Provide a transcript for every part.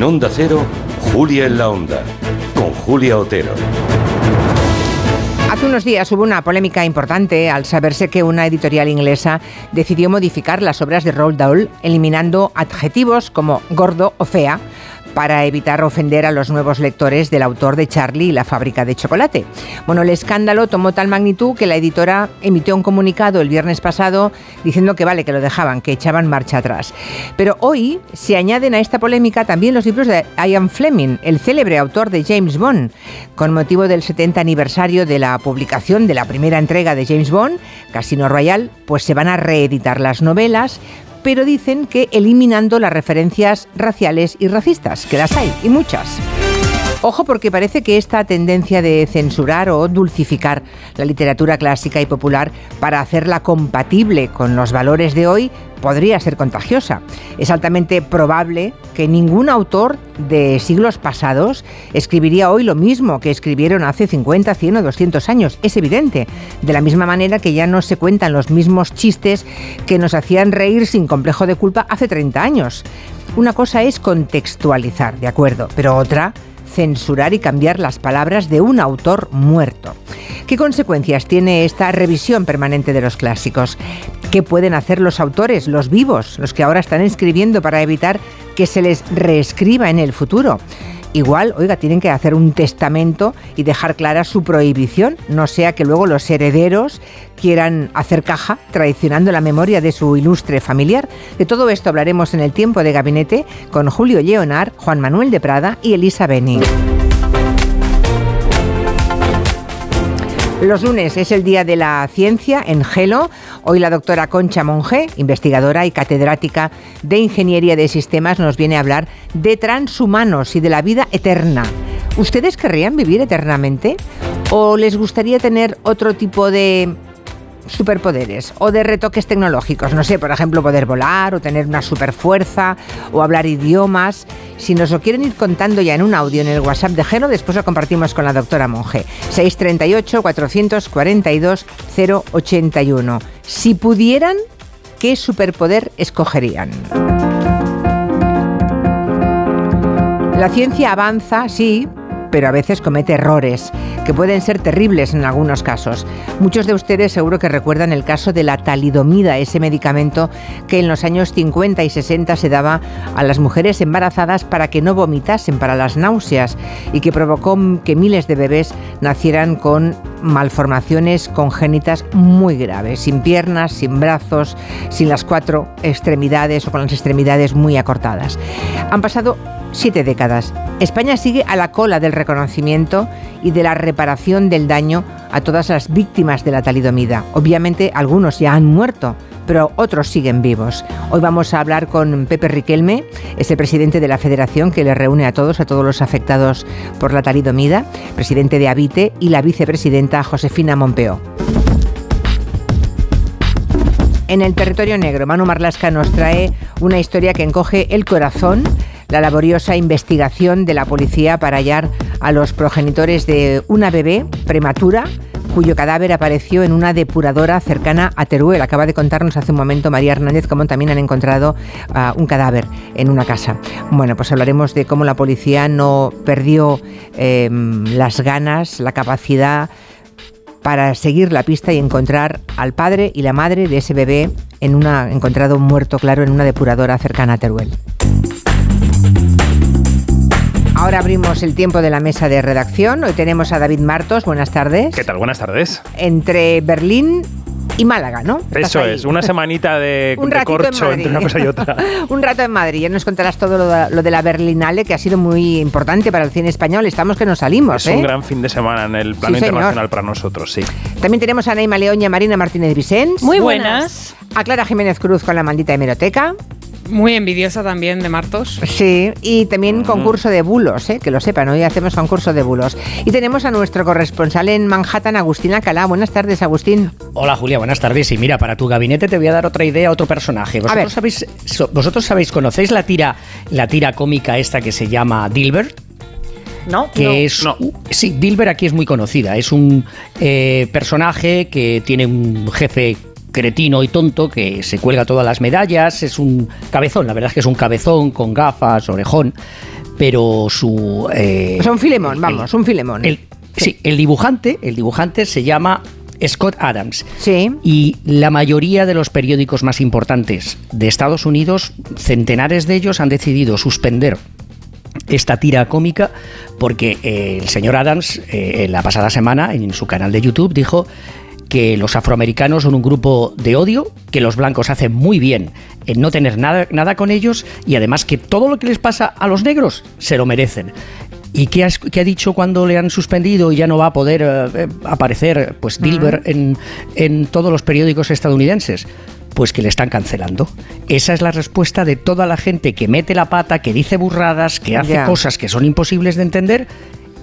En Onda Cero, Julia en la Onda, con Julia Otero. Hace unos días hubo una polémica importante al saberse que una editorial inglesa decidió modificar las obras de Roald Dahl, eliminando adjetivos como gordo o fea para evitar ofender a los nuevos lectores del autor de Charlie y la fábrica de chocolate. Bueno, el escándalo tomó tal magnitud que la editora emitió un comunicado el viernes pasado diciendo que vale, que lo dejaban, que echaban marcha atrás. Pero hoy se añaden a esta polémica también los libros de Ian Fleming, el célebre autor de James Bond. Con motivo del 70 aniversario de la publicación de la primera entrega de James Bond, Casino Royale, pues se van a reeditar las novelas, pero dicen que eliminando las referencias raciales y racistas, que las hay, y muchas. Ojo porque parece que esta tendencia de censurar o dulcificar la literatura clásica y popular para hacerla compatible con los valores de hoy podría ser contagiosa. Es altamente probable que ningún autor de siglos pasados escribiría hoy lo mismo que escribieron hace 50, 100 o 200 años. Es evidente. De la misma manera que ya no se cuentan los mismos chistes que nos hacían reír sin complejo de culpa hace 30 años. Una cosa es contextualizar, ¿de acuerdo? Pero otra censurar y cambiar las palabras de un autor muerto. ¿Qué consecuencias tiene esta revisión permanente de los clásicos? ¿Qué pueden hacer los autores, los vivos, los que ahora están escribiendo para evitar que se les reescriba en el futuro? Igual, oiga, tienen que hacer un testamento y dejar clara su prohibición, no sea que luego los herederos quieran hacer caja traicionando la memoria de su ilustre familiar. De todo esto hablaremos en el tiempo de gabinete con Julio Leonard, Juan Manuel de Prada y Elisa Beni. Los lunes es el Día de la Ciencia en Gelo. Hoy la doctora Concha Monge, investigadora y catedrática de Ingeniería de Sistemas, nos viene a hablar de transhumanos y de la vida eterna. ¿Ustedes querrían vivir eternamente? ¿O les gustaría tener otro tipo de superpoderes o de retoques tecnológicos. No sé, por ejemplo, poder volar o tener una superfuerza o hablar idiomas. Si nos lo quieren ir contando ya en un audio en el WhatsApp de Geno, después lo compartimos con la doctora Monge. 638-442-081. Si pudieran, ¿qué superpoder escogerían? La ciencia avanza, sí, pero a veces comete errores que pueden ser terribles en algunos casos. Muchos de ustedes seguro que recuerdan el caso de la talidomida, ese medicamento que en los años 50 y 60 se daba a las mujeres embarazadas para que no vomitasen para las náuseas y que provocó que miles de bebés nacieran con malformaciones congénitas muy graves, sin piernas, sin brazos, sin las cuatro extremidades o con las extremidades muy acortadas. Han pasado siete décadas. España sigue a la cola del reconocimiento y de la reparación del daño a todas las víctimas de la talidomida. Obviamente algunos ya han muerto, pero otros siguen vivos. Hoy vamos a hablar con Pepe Riquelme, es el presidente de la federación que le reúne a todos, a todos los afectados por la talidomida, presidente de Habite y la vicepresidenta Josefina Mompeo. En el territorio negro, Manu Marlasca nos trae una historia que encoge el corazón la laboriosa investigación de la policía para hallar a los progenitores de una bebé prematura cuyo cadáver apareció en una depuradora cercana a Teruel. Acaba de contarnos hace un momento María Hernández cómo también han encontrado ah, un cadáver en una casa. Bueno, pues hablaremos de cómo la policía no perdió em, las ganas, la capacidad para seguir la pista y encontrar al padre y la madre de ese bebé en una encontrado muerto claro en una depuradora cercana a Teruel. Ahora abrimos el tiempo de la mesa de redacción. Hoy tenemos a David Martos. Buenas tardes. ¿Qué tal? Buenas tardes. Entre Berlín y Málaga, ¿no? Eso es, una semanita de, Un de ratito en corcho entre una cosa y otra. Un rato en Madrid. Ya nos contarás todo lo de, lo de la Berlinale, que ha sido muy importante para el cine español. Estamos que nos salimos, Es ¿eh? un gran fin de semana en el plano Sí, señor. internacional para nosotros, sí. También tenemos a Neima León y a Marina Martínez Vicens. Muy buenas. A Clara Jiménez Cruz con la maldita hemeroteca. Muy envidiosa también de Martos. Sí, y también concurso de bulos, ¿eh? que lo sepan, hoy hacemos concurso de bulos. Y tenemos a nuestro corresponsal en Manhattan, Agustín Alcalá. Buenas tardes, Agustín. Hola Julia, buenas tardes. Y mira, para tu gabinete te voy a dar otra idea, otro personaje. ver. Vosotros sabéis, so- vosotros sabéis, conocéis la tira, la tira cómica esta que se llama Dilbert, ¿No? que es No. sí, Dilbert aquí es muy conocida. Es un eh, personaje que tiene un jefe cretino y tonto que se cuelga todas las medallas. Es un cabezón, la verdad es que es un cabezón con gafas, orejón. pero su... eh, O sea, un filemón, el- vamos, un filemón. el- sí, el dibujante, el dibujante se llama Scott Adams. Sí. Y la mayoría de los periódicos más importantes de Estados Unidos, centenares de ellos han decidido suspender esta tira cómica porque eh, el señor Adams eh, en la pasada semana en su canal de YouTube dijo que los afroamericanos son un grupo de odio, que los blancos hacen muy bien en no tener nada, nada con ellos y además que todo lo que les pasa a los negros se lo merecen. ¿Y qué ha, qué ha dicho cuando le han suspendido y ya no va a poder eh, aparecer pues Dilber en, en todos los periódicos estadounidenses? Pues que le están cancelando. Esa es la respuesta de toda la gente que mete la pata, que dice burradas, que hace cosas que son imposibles de entender.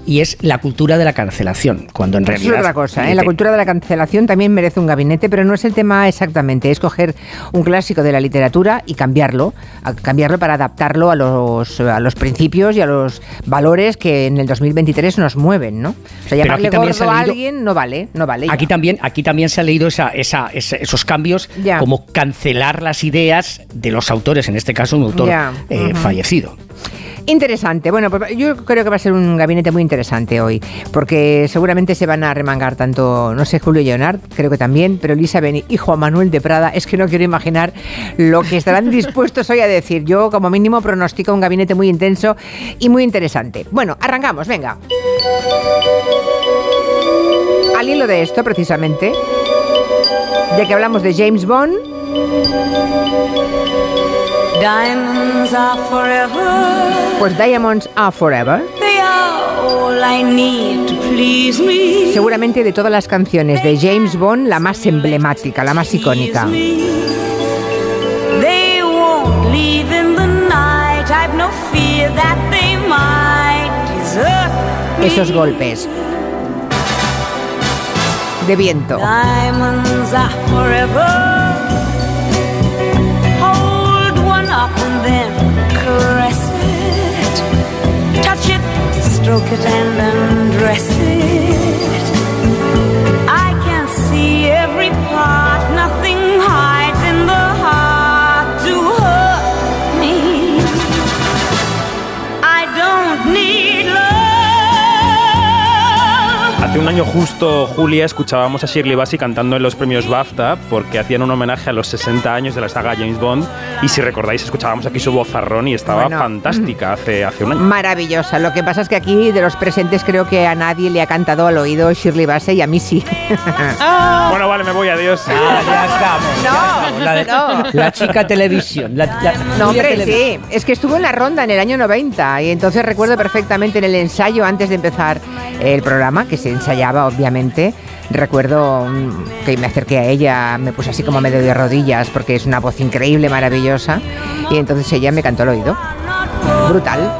Y es la cultura de la cancelación, cuando en Eso realidad... es otra cosa, ¿eh? la cultura de la cancelación también merece un gabinete, pero no es el tema exactamente, es coger un clásico de la literatura y cambiarlo, cambiarlo para adaptarlo a los, a los principios y a los valores que en el 2023 nos mueven, ¿no? O sea, llamarle se gordo ha a alguien no vale, no vale. Aquí ya. también, aquí también se ha leído esa, esa- esa- esos cambios Ya. como cancelar las ideas de los autores, en este caso un autor eh, fallecido. Interesante. Bueno, pues yo creo que va a ser un gabinete muy interesante hoy, porque seguramente se van a remangar tanto, no sé, Julio Leonard, creo que también, pero Elisa Beni y Juan Manuel de Prada, es que no quiero imaginar lo que estarán dispuestos hoy a decir. Yo, como mínimo, pronostico un gabinete muy intenso y muy interesante. Bueno, arrancamos, venga. Al hilo de esto, precisamente, ya que hablamos de James Bond, Diamonds are forever. pues Diamonds Are Forever. They are all I need to please me. Seguramente de todas las canciones de James Bond, la más emblemática, la más icónica. Please me. They won't leave in the night. I've no fear that they might desert me. Esos golpes de viento. Diamonds are forever. Año justo, Julia, escuchábamos a Shirley Bassey cantando en los premios BAFTA porque hacían un homenaje a los 60 años de la saga James Bond y si recordáis escuchábamos aquí su vozarrón y estaba Bueno. fantástica hace, hace un año. Maravillosa. Lo que pasa es que aquí de los presentes creo que a nadie le ha cantado al oído Shirley Bassey y a mí sí. Bueno, vale, me voy, adiós. Ah, ya estamos. ya estamos. La, de- no. la chica televisión. La, la- No, hombre, Televisión. sí. Es que estuvo en la ronda en el año 90 y entonces recuerdo perfectamente en el ensayo antes de empezar el programa, que se ensayaba obviamente. Recuerdo mm, que me acerqué a ella, me puse así como medio de rodillas porque es una voz increíble, maravillosa. Y entonces ella me cantó al oído. Brutal.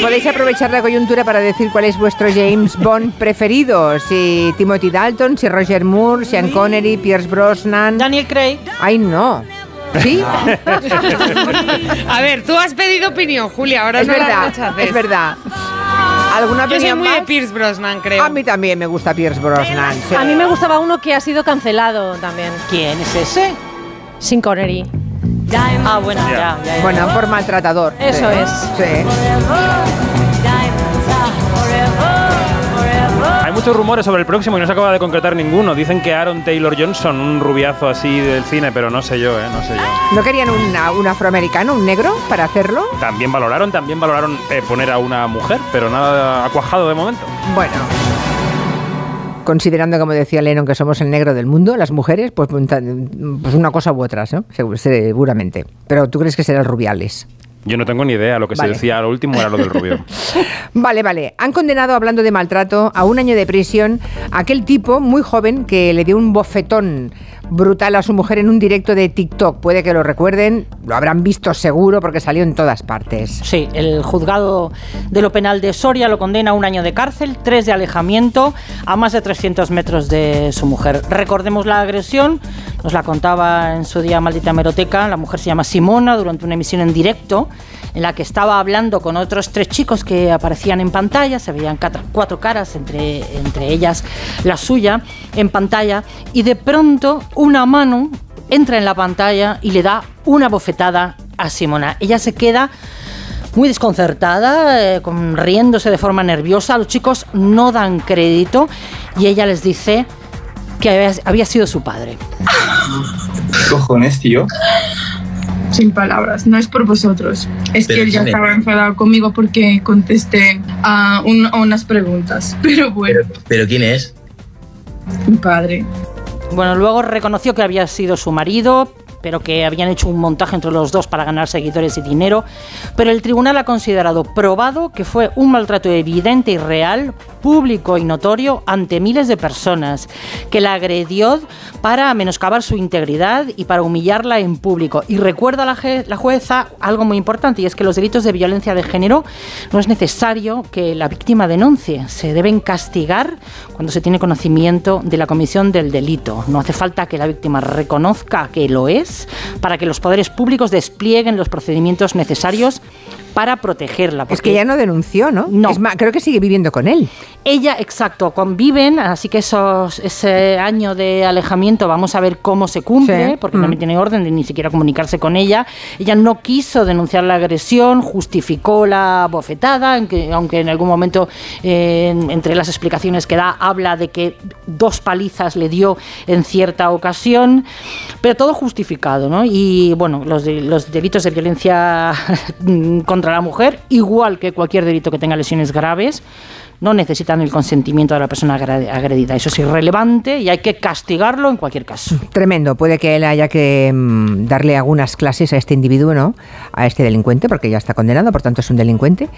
Podéis aprovechar la coyuntura para decir cuál es vuestro James Bond preferido. Si Timothy Dalton, si Roger Moore, Sean Connery, Pierce Brosnan. Daniel Craig. Ay, no. ¿Sí? A ver, tú has pedido opinión, Julia, ahora es no la verdad, rechaces. es verdad. ¿Alguna Yo soy muy más? de Pierce Brosnan, creo. A mí también me gusta Pierce Brosnan. sí. A mí me gustaba uno que ha sido cancelado también. ¿Quién es ese? Sin Connery. Ah, bueno, ya, ya, ya. Bueno, por maltratador. Eso Sí. es. Sí. Muchos rumores sobre el próximo y no se acaba de concretar ninguno. Dicen que Aaron Taylor Johnson, un rubiazo así del cine, pero no sé yo, ¿eh? No sé yo. ¿No querían una- un afroamericano, un negro, para hacerlo? También valoraron, también valoraron eh, poner a una mujer, pero nada ha cuajado de momento. Bueno. Considerando, como decía Lennon, que somos el negro del mundo, las mujeres, pues, pues una cosa u otra, Seguramente. Pero tú crees que será el Rubiales. Yo no tengo ni idea, lo que Vale. se decía lo último era lo del rubio. Vale, vale. Han condenado, hablando de maltrato, a un año de prisión a aquel tipo muy joven que le dio un bofetón brutal a su mujer en un directo de TikTok. Puede que lo recuerden, lo habrán visto seguro porque salió en todas partes. Sí, el juzgado de lo penal de Soria lo condena a un año de cárcel, tres de alejamiento, a más de 300 metros de su mujer. Recordemos la agresión, nos la contaba en su día Maldita Meroteca, la mujer se llama Simona, durante una emisión en directo, en la que estaba hablando con otros tres chicos que aparecían en pantalla, se veían cuatro caras, entre, entre ellas la suya, en pantalla, y de pronto una mano entra en la pantalla y le da una bofetada a Simona. Ella se queda muy desconcertada, eh, con- riéndose de forma nerviosa. Los chicos no dan crédito y ella les dice que había, había sido su padre. cojones, tío? Sin palabras, no es por vosotros. Es Pero que él ya estaba enfadado conmigo porque contesté a, un- a unas preguntas. Pero bueno, ¿Pero quién es? mi padre. Bueno, luego reconoció que había sido su marido, pero que habían hecho un montaje entre los dos para ganar seguidores y dinero. Pero el tribunal ha considerado probado que fue un maltrato evidente y real, público y notorio ante miles de personas, que la agredió para menoscabar su integridad y para humillarla en público. Y recuerda la jueza algo muy importante, y es que los delitos de violencia de género no es necesario que la víctima denuncie, se deben castigar cuando se tiene conocimiento de la comisión del delito. No hace falta que la víctima reconozca que lo es para que los poderes públicos desplieguen los procedimientos necesarios para protegerla. Es porque- que ya no denunció, ¿no? No. Es más, creo que sigue viviendo con él. ella, exacto, conviven, así que esos, ese año de alejamiento vamos a ver cómo se cumple, Sí. porque Mm. no tiene orden de ni siquiera comunicarse con ella. Ella no quiso denunciar la agresión, justificó la bofetada, en que- aunque en algún momento, eh, en- entre las explicaciones que da, habla de que dos palizas le dio en cierta ocasión, pero todo justificado, ¿no? Y bueno, los, de- los delitos de violencia contra la mujer, igual que cualquier delito que tenga lesiones graves, no necesitan el consentimiento de la persona agredida. Eso es irrelevante y hay que castigarlo en cualquier caso. Tremendo. Puede que él haya que mm, darle algunas clases a este individuo, ¿no? A este delincuente, porque ya está condenado, por tanto es un delincuente.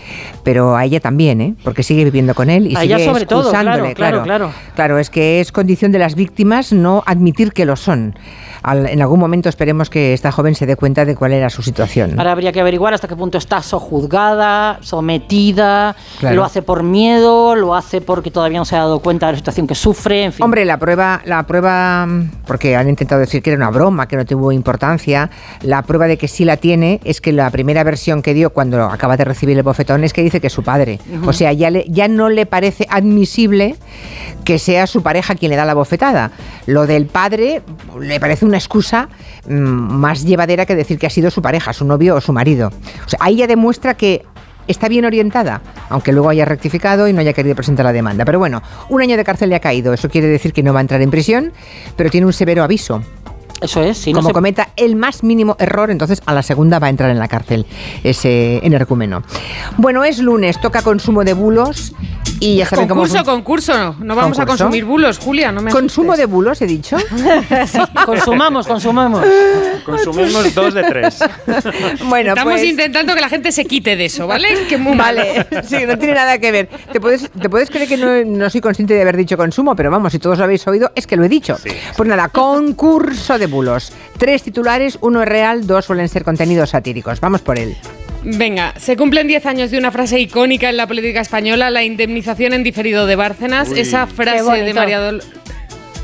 Pero a ella también, ¿eh? Porque sigue viviendo con él y A ella sigue sobre todo, excusándole, claro, claro, Claro, es que es condición de las víctimas no admitir que lo son. Al- en algún momento esperemos que esta joven se dé cuenta de cuál era su situación. Ahora habría que averiguar hasta qué punto está sojuzgada, sometida, Claro. lo hace por miedo, lo hace porque todavía no se ha dado cuenta de la situación que sufre, en fin. Hombre, la prueba, la prueba, porque han intentado decir que era una broma, que no tuvo importancia, la prueba de que sí la tiene es que la primera versión que dio cuando acaba de recibir el bofetón es que dice que es su padre. Ujú. O sea, ya, le- ya no le parece admisible que sea su pareja quien le da la bofetada. Lo del padre le parece una excusa mm, más llevadera que decir que ha sido su pareja, su novio o su marido. O sea, ahí ya demuestra que está bien orientada, aunque luego haya rectificado y no haya querido presentar la demanda. Pero bueno, un año de cárcel le ha caído. Eso quiere decir que no va a entrar en prisión, pero tiene un severo aviso. Eso es, si no Como se- cometa el más mínimo error, entonces a la segunda va a entrar en la cárcel ese energúmeno. Bueno, es lunes, toca consumo de bulos y ya saben Concurso, concurso, no. No vamos a consumir bulos, Julia, no me Consumo de bulos, he dicho. consumamos, consumamos. Consumimos dos de tres. Bueno, Estamos pues- intentando que la gente se quite de eso, ¿vale? Que muy malo. Vale, sí, no tiene nada que ver. Te puedes, te puedes creer que no, no soy consciente de haber dicho consumo, pero vamos, si todos lo habéis oído, es que lo he dicho. Pues nada, concurso de bulos. Tres titulares, uno es real, dos suelen ser contenidos satíricos. Vamos por él. Venga, se cumplen 10 años de una frase icónica en la política española, la indemnización en diferido de Bárcenas. Uy. Esa frase de María Dol-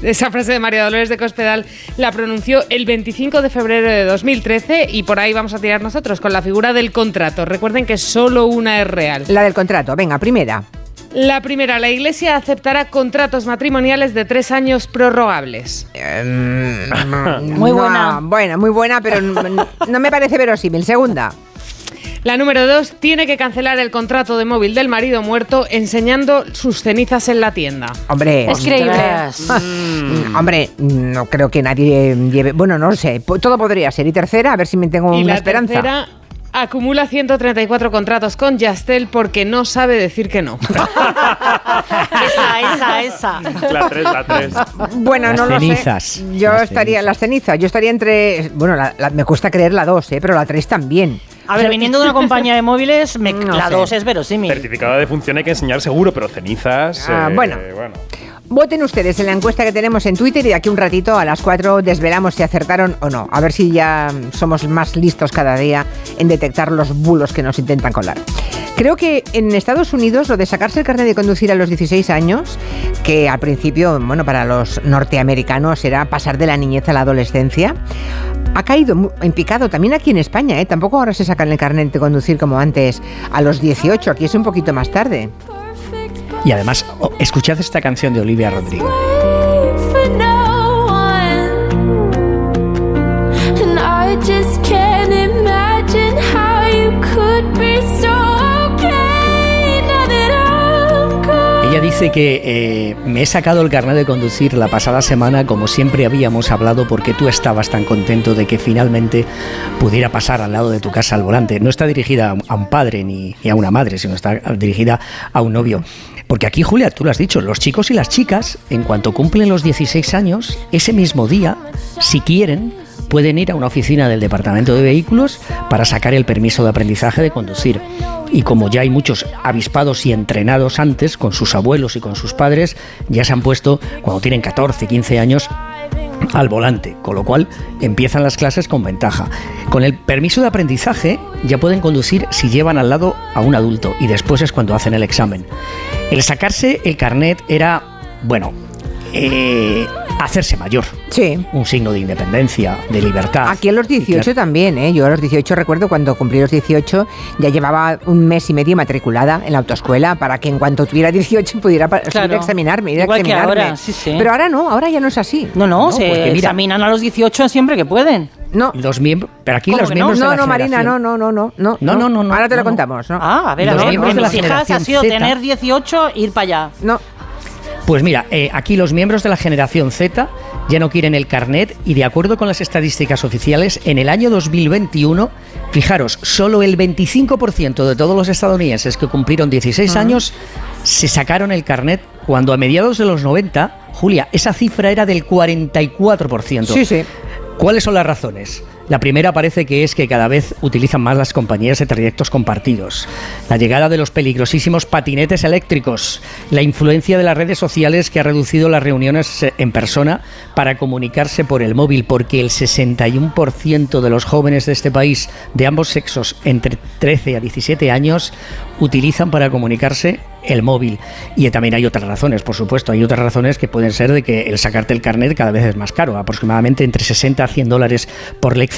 esa frase de María Dolores de Cospedal la pronunció el 25 de febrero de 2013 y por ahí vamos a tirar nosotros con la figura del contrato. Recuerden que solo una es real. La del contrato, venga, primera. La primera, la Iglesia aceptará contratos matrimoniales de tres años prorrogables. Muy buena. Buena, muy buena, pero no, no me parece verosímil. Segunda. La número dos, tiene que cancelar el contrato de móvil del marido muerto enseñando sus cenizas en la tienda. Hombre, Es creíble. Mm, Hombre, no creo que nadie lleve. Bueno, no lo sé. Todo podría ser. Y tercera, a ver si me tengo y una la esperanza. tercera, acumula 134 contratos con Yastel porque no sabe decir que no. Esa, esa, esa. La tres, la tres. Bueno, Las no lo cenizas. sé. Yo Las estaría, las cenizas, yo estaría entre. Bueno, la- la- me cuesta creer la 2, ¿eh? pero la 3 también. A ver, viniendo de una compañía de móviles, me- No la sé. 2 es verosímil. Certificado de función hay que enseñar seguro, pero cenizas. Ah, eh, bueno. Voten ustedes en la encuesta que tenemos en Twitter y de aquí un ratito a las 4 desvelamos si acertaron o no. A ver si ya somos más listos cada día en detectar los bulos que nos intentan colar. Creo que en Estados Unidos lo de sacarse el carnet de conducir a los 16 años, que al principio, bueno, para los norteamericanos era pasar de la niñez a la adolescencia, ha caído en picado también aquí en España, ¿eh? Tampoco ahora se sacan el carnet de conducir como antes a los 18, aquí es un poquito más tarde. Y además, escuchad esta canción de Olivia Rodrigo. Dice que eh, me he sacado el carnet de conducir la pasada semana como siempre habíamos hablado porque tú estabas tan contento de que finalmente pudiera pasar al lado de tu casa al volante. No está dirigida a un padre ni, ni a una madre, sino está dirigida a un novio. Porque aquí, Julia, tú lo has dicho, los chicos y las chicas, en cuanto cumplen los 16 años, ese mismo día, si quieren, pueden ir a una oficina del Departamento de Vehículos para sacar el permiso de aprendizaje de conducir. Y como ya hay muchos avispados y entrenados antes, con sus abuelos y con sus padres, ya se han puesto, cuando tienen 14, 15 años, al volante, con lo cual empiezan las clases con ventaja. Con el permiso de aprendizaje ya pueden conducir si llevan al lado a un adulto y después es cuando hacen el examen. El sacarse el carnet era, bueno, eh, hacerse mayor. Sí. Un signo de independencia, de libertad. Aquí a los 18 también, ¿eh? Yo a los 18 recuerdo cuando cumplí los 18 ya llevaba un mes y medio matriculada en la autoescuela para que en cuanto tuviera 18 pudiera subir a examinarme, ir a Igual que examinarme. ahora, sí, sí. Pero ahora no, ahora ya no es así. No, no, No, se porque mira- examinan a los 18 siempre que pueden. No. Los miembros, pero aquí ¿Cómo los que no? miembros de No, la no, Marina, generación- no, no, no, no, No, no, no, no, Ahora te lo no, no. contamos, ¿no? Ah, a ver, a ver, miembros pues de la mis hijas ha sido Z. tener 18, ir para allá. No. Pues mira, eh, aquí los miembros de la generación Z ya no quieren el carnet y de acuerdo con las estadísticas oficiales, en el año 2021, fijaros, solo el 25% de todos los estadounidenses que cumplieron 16 años se sacaron el carnet cuando a mediados de los 90, Julia, esa cifra era del 44%. Sí, sí. ¿Cuáles son las razones? La primera parece que es que cada vez utilizan más las compañías de trayectos compartidos, la llegada de los peligrosísimos patinetes eléctricos, la influencia de las redes sociales que ha reducido las reuniones en persona para comunicarse por el móvil, porque el 61% de los jóvenes de este país de ambos sexos entre 13 a 17 años utilizan para comunicarse el móvil. Y también hay otras razones, por supuesto. Hay otras razones que pueden ser de que el sacarte el carnet cada vez es más caro, aproximadamente entre 60 a 100 dólares por lección,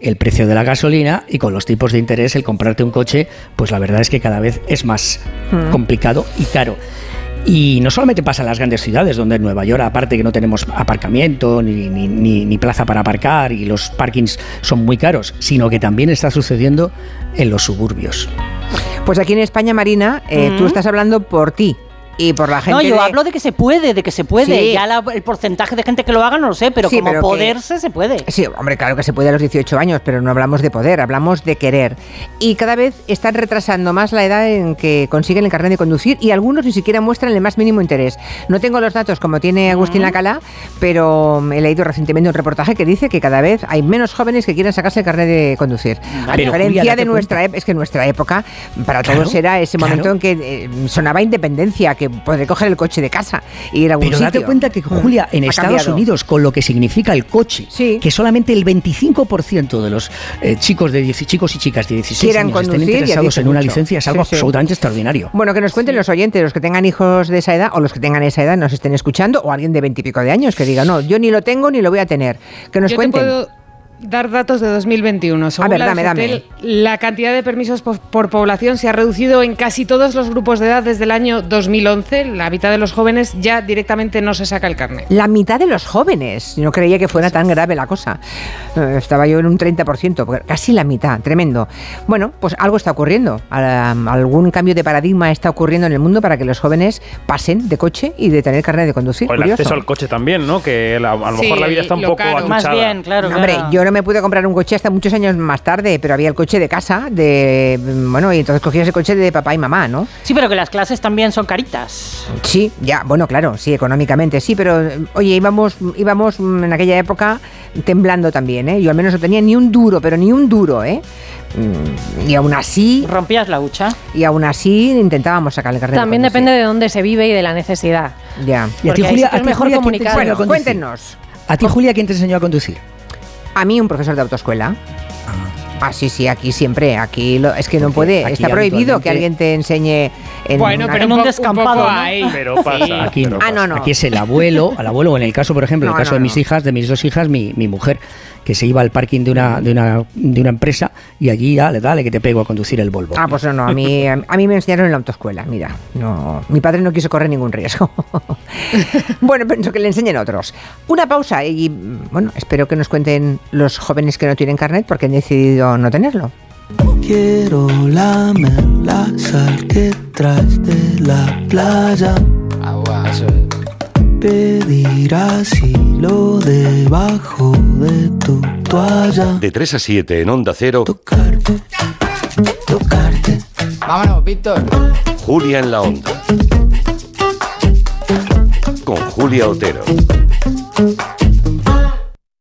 el precio de la gasolina y con los tipos de interés el comprarte un coche, pues la verdad es que cada vez es más Mm. complicado y caro. Y no solamente pasa en las grandes ciudades, donde en Nueva York, aparte que no tenemos aparcamiento ni, ni- ni- ni plaza para aparcar y los parkings son muy caros, sino que también está sucediendo en los suburbios. Pues aquí en España, Marina, eh, tú Mm. estás hablando por ti y por la gente. No, yo de- hablo de que se puede, de que se puede. Sí. Ya la- el porcentaje de gente que lo haga no lo sé, pero Sí, como pero que- poderse se puede. Sí, hombre, claro que se puede a los 18 años, pero no hablamos de poder, hablamos de querer. Y cada vez están retrasando más la edad en que consiguen el carnet de conducir y algunos ni siquiera muestran el más mínimo interés. No tengo los datos como tiene Agustín Lacala, pero he leído recientemente un reportaje que dice que cada vez hay menos jóvenes que quieren sacarse el carnet de conducir. A Pero, diferencia Julia, de nuestra época, es que nuestra época, para Claro, todos era ese claro. momento en que eh, sonaba independencia, que poder coger el coche de casa y ir a algún Pero date sitio. cuenta que, Julia, en Ha Estados cambiado. Unidos, con lo que significa el coche, que solamente el 25% de los eh, chicos de 10 chicos y chicas de 16 Quieran años estén interesados en una mucho. licencia es algo Sí, sí. absolutamente extraordinario. Bueno, que nos cuenten los oyentes, los que tengan hijos de esa edad o los que tengan esa edad nos estén escuchando o alguien de veintipico de años que diga, no, yo ni lo tengo ni lo voy a tener. Que nos Yo cuenten. Dar datos de 2021. Según ver, la dame, dame. La cantidad de permisos por, por población se ha reducido en casi todos los grupos de edad desde el año 2011. La mitad de los jóvenes ya directamente no se saca el carnet. La mitad de los jóvenes. No creía que fuera tan grave la cosa. Eh, Estaba yo en un 30%, porque casi la mitad. Tremendo. Bueno, pues algo está ocurriendo. Al- Algún cambio de paradigma está ocurriendo en el mundo para que los jóvenes pasen de coche y de tener carnet de conducir. O el Curioso. acceso al coche también, ¿no? Que la- a lo Sí, mejor la vida está un lo poco caro. atuchada. Más bien, claro, No, Hombre, claro. yo no me pude comprar un coche hasta muchos años más tarde, pero había el coche de casa, de bueno, y entonces cogías el coche de papá y mamá, ¿no? Sí, pero que las clases también son caritas. Sí, ya, bueno, claro, sí, económicamente sí, pero oye, íbamos, íbamos en aquella época temblando también, ¿eh? Yo al menos no tenía ni un duro, pero ni un duro, ¿eh? Mm, Y aún así... Rompías la hucha. Y aún así intentábamos sacar el carnet. También depende de dónde se vive y de la necesidad. Ya. Y a ti, Julia, es ti, mejor Julia, ¿quién te comunicar. Bueno, cuéntenos. ¿A ti, Julia, quién te enseñó a conducir? A mí un profesor de autoescuela. Ah, sí, sí, aquí siempre, aquí lo- es que no puede, aquí está prohibido que alguien te enseñe en Bueno, una- pero en un, descampado, un poco ¿no? ahí. Pero pasa. Aquí no. Ah, no, no. Aquí es el abuelo, al abuelo, o en el caso, por ejemplo, en el caso no, de mis hijas, de mis dos hijas, mi, mi mujer, que se iba al parking de una, de una, de una empresa y allí, dale, dale, que te pego a conducir el Volvo. Ah, pues no, no, a mí, a mí me enseñaron en la autoescuela, mira, no, mi padre no quiso correr ningún riesgo. bueno, pienso que le enseñen otros. Una pausa y, bueno, espero que nos cuenten los jóvenes que no tienen carnet porque han decidido no tenerlo. Quiero lamer la sal que traes de la playa. Pedir asilo debajo de tu toalla. De 3 a 7 en Onda Cero. Vámonos, Víctor. Julia en la Onda. Con Julia Otero.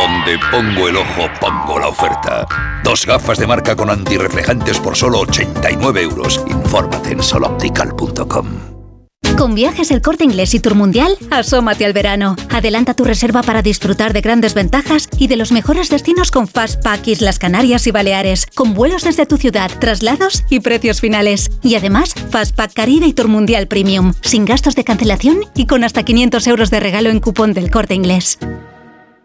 Donde pongo el ojo, pongo la oferta. Dos gafas de marca con antirreflejantes por solo 89 euros. Infórmate en soloptical.com. Con viajes el corte inglés y Tour Mundial, asómate al verano. Adelanta tu reserva para disfrutar de grandes ventajas y de los mejores destinos con Fastpack Islas Canarias y Baleares, con vuelos desde tu ciudad, traslados y precios finales. Y además, Fastpack Caribe y Tour Mundial Premium, sin gastos de cancelación y con hasta 500 euros de regalo en cupón del corte inglés.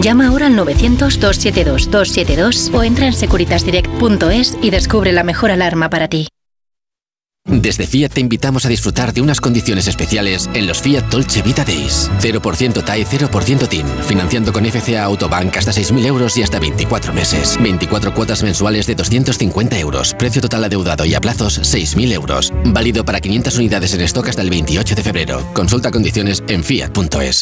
Llama ahora al 900-272-272 o entra en securitasdirect.es y descubre la mejor alarma para ti. Desde Fiat te invitamos a disfrutar de unas condiciones especiales en los Fiat Dolce Vita Days. 0% TAE, 0% TIN. Financiando con FCA Autobank hasta 6.000 euros y hasta 24 meses. 24 cuotas mensuales de 250 euros. Precio total adeudado y a plazos 6.000 euros. Válido para 500 unidades en stock hasta el 28 de febrero. Consulta condiciones en fiat.es.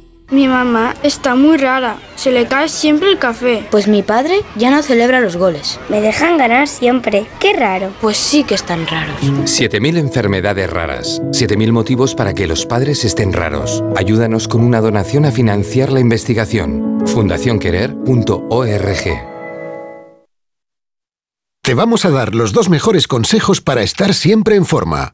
Mi mamá está muy rara. Se le cae siempre el café. Pues mi padre ya no celebra los goles. Me dejan ganar siempre. Qué raro. Pues sí que están raros. 7.000 enfermedades raras. 7.000 motivos para que los padres estén raros. Ayúdanos con una donación a financiar la investigación. fundacionquerer.org. Te vamos a dar los dos mejores consejos para estar siempre en forma.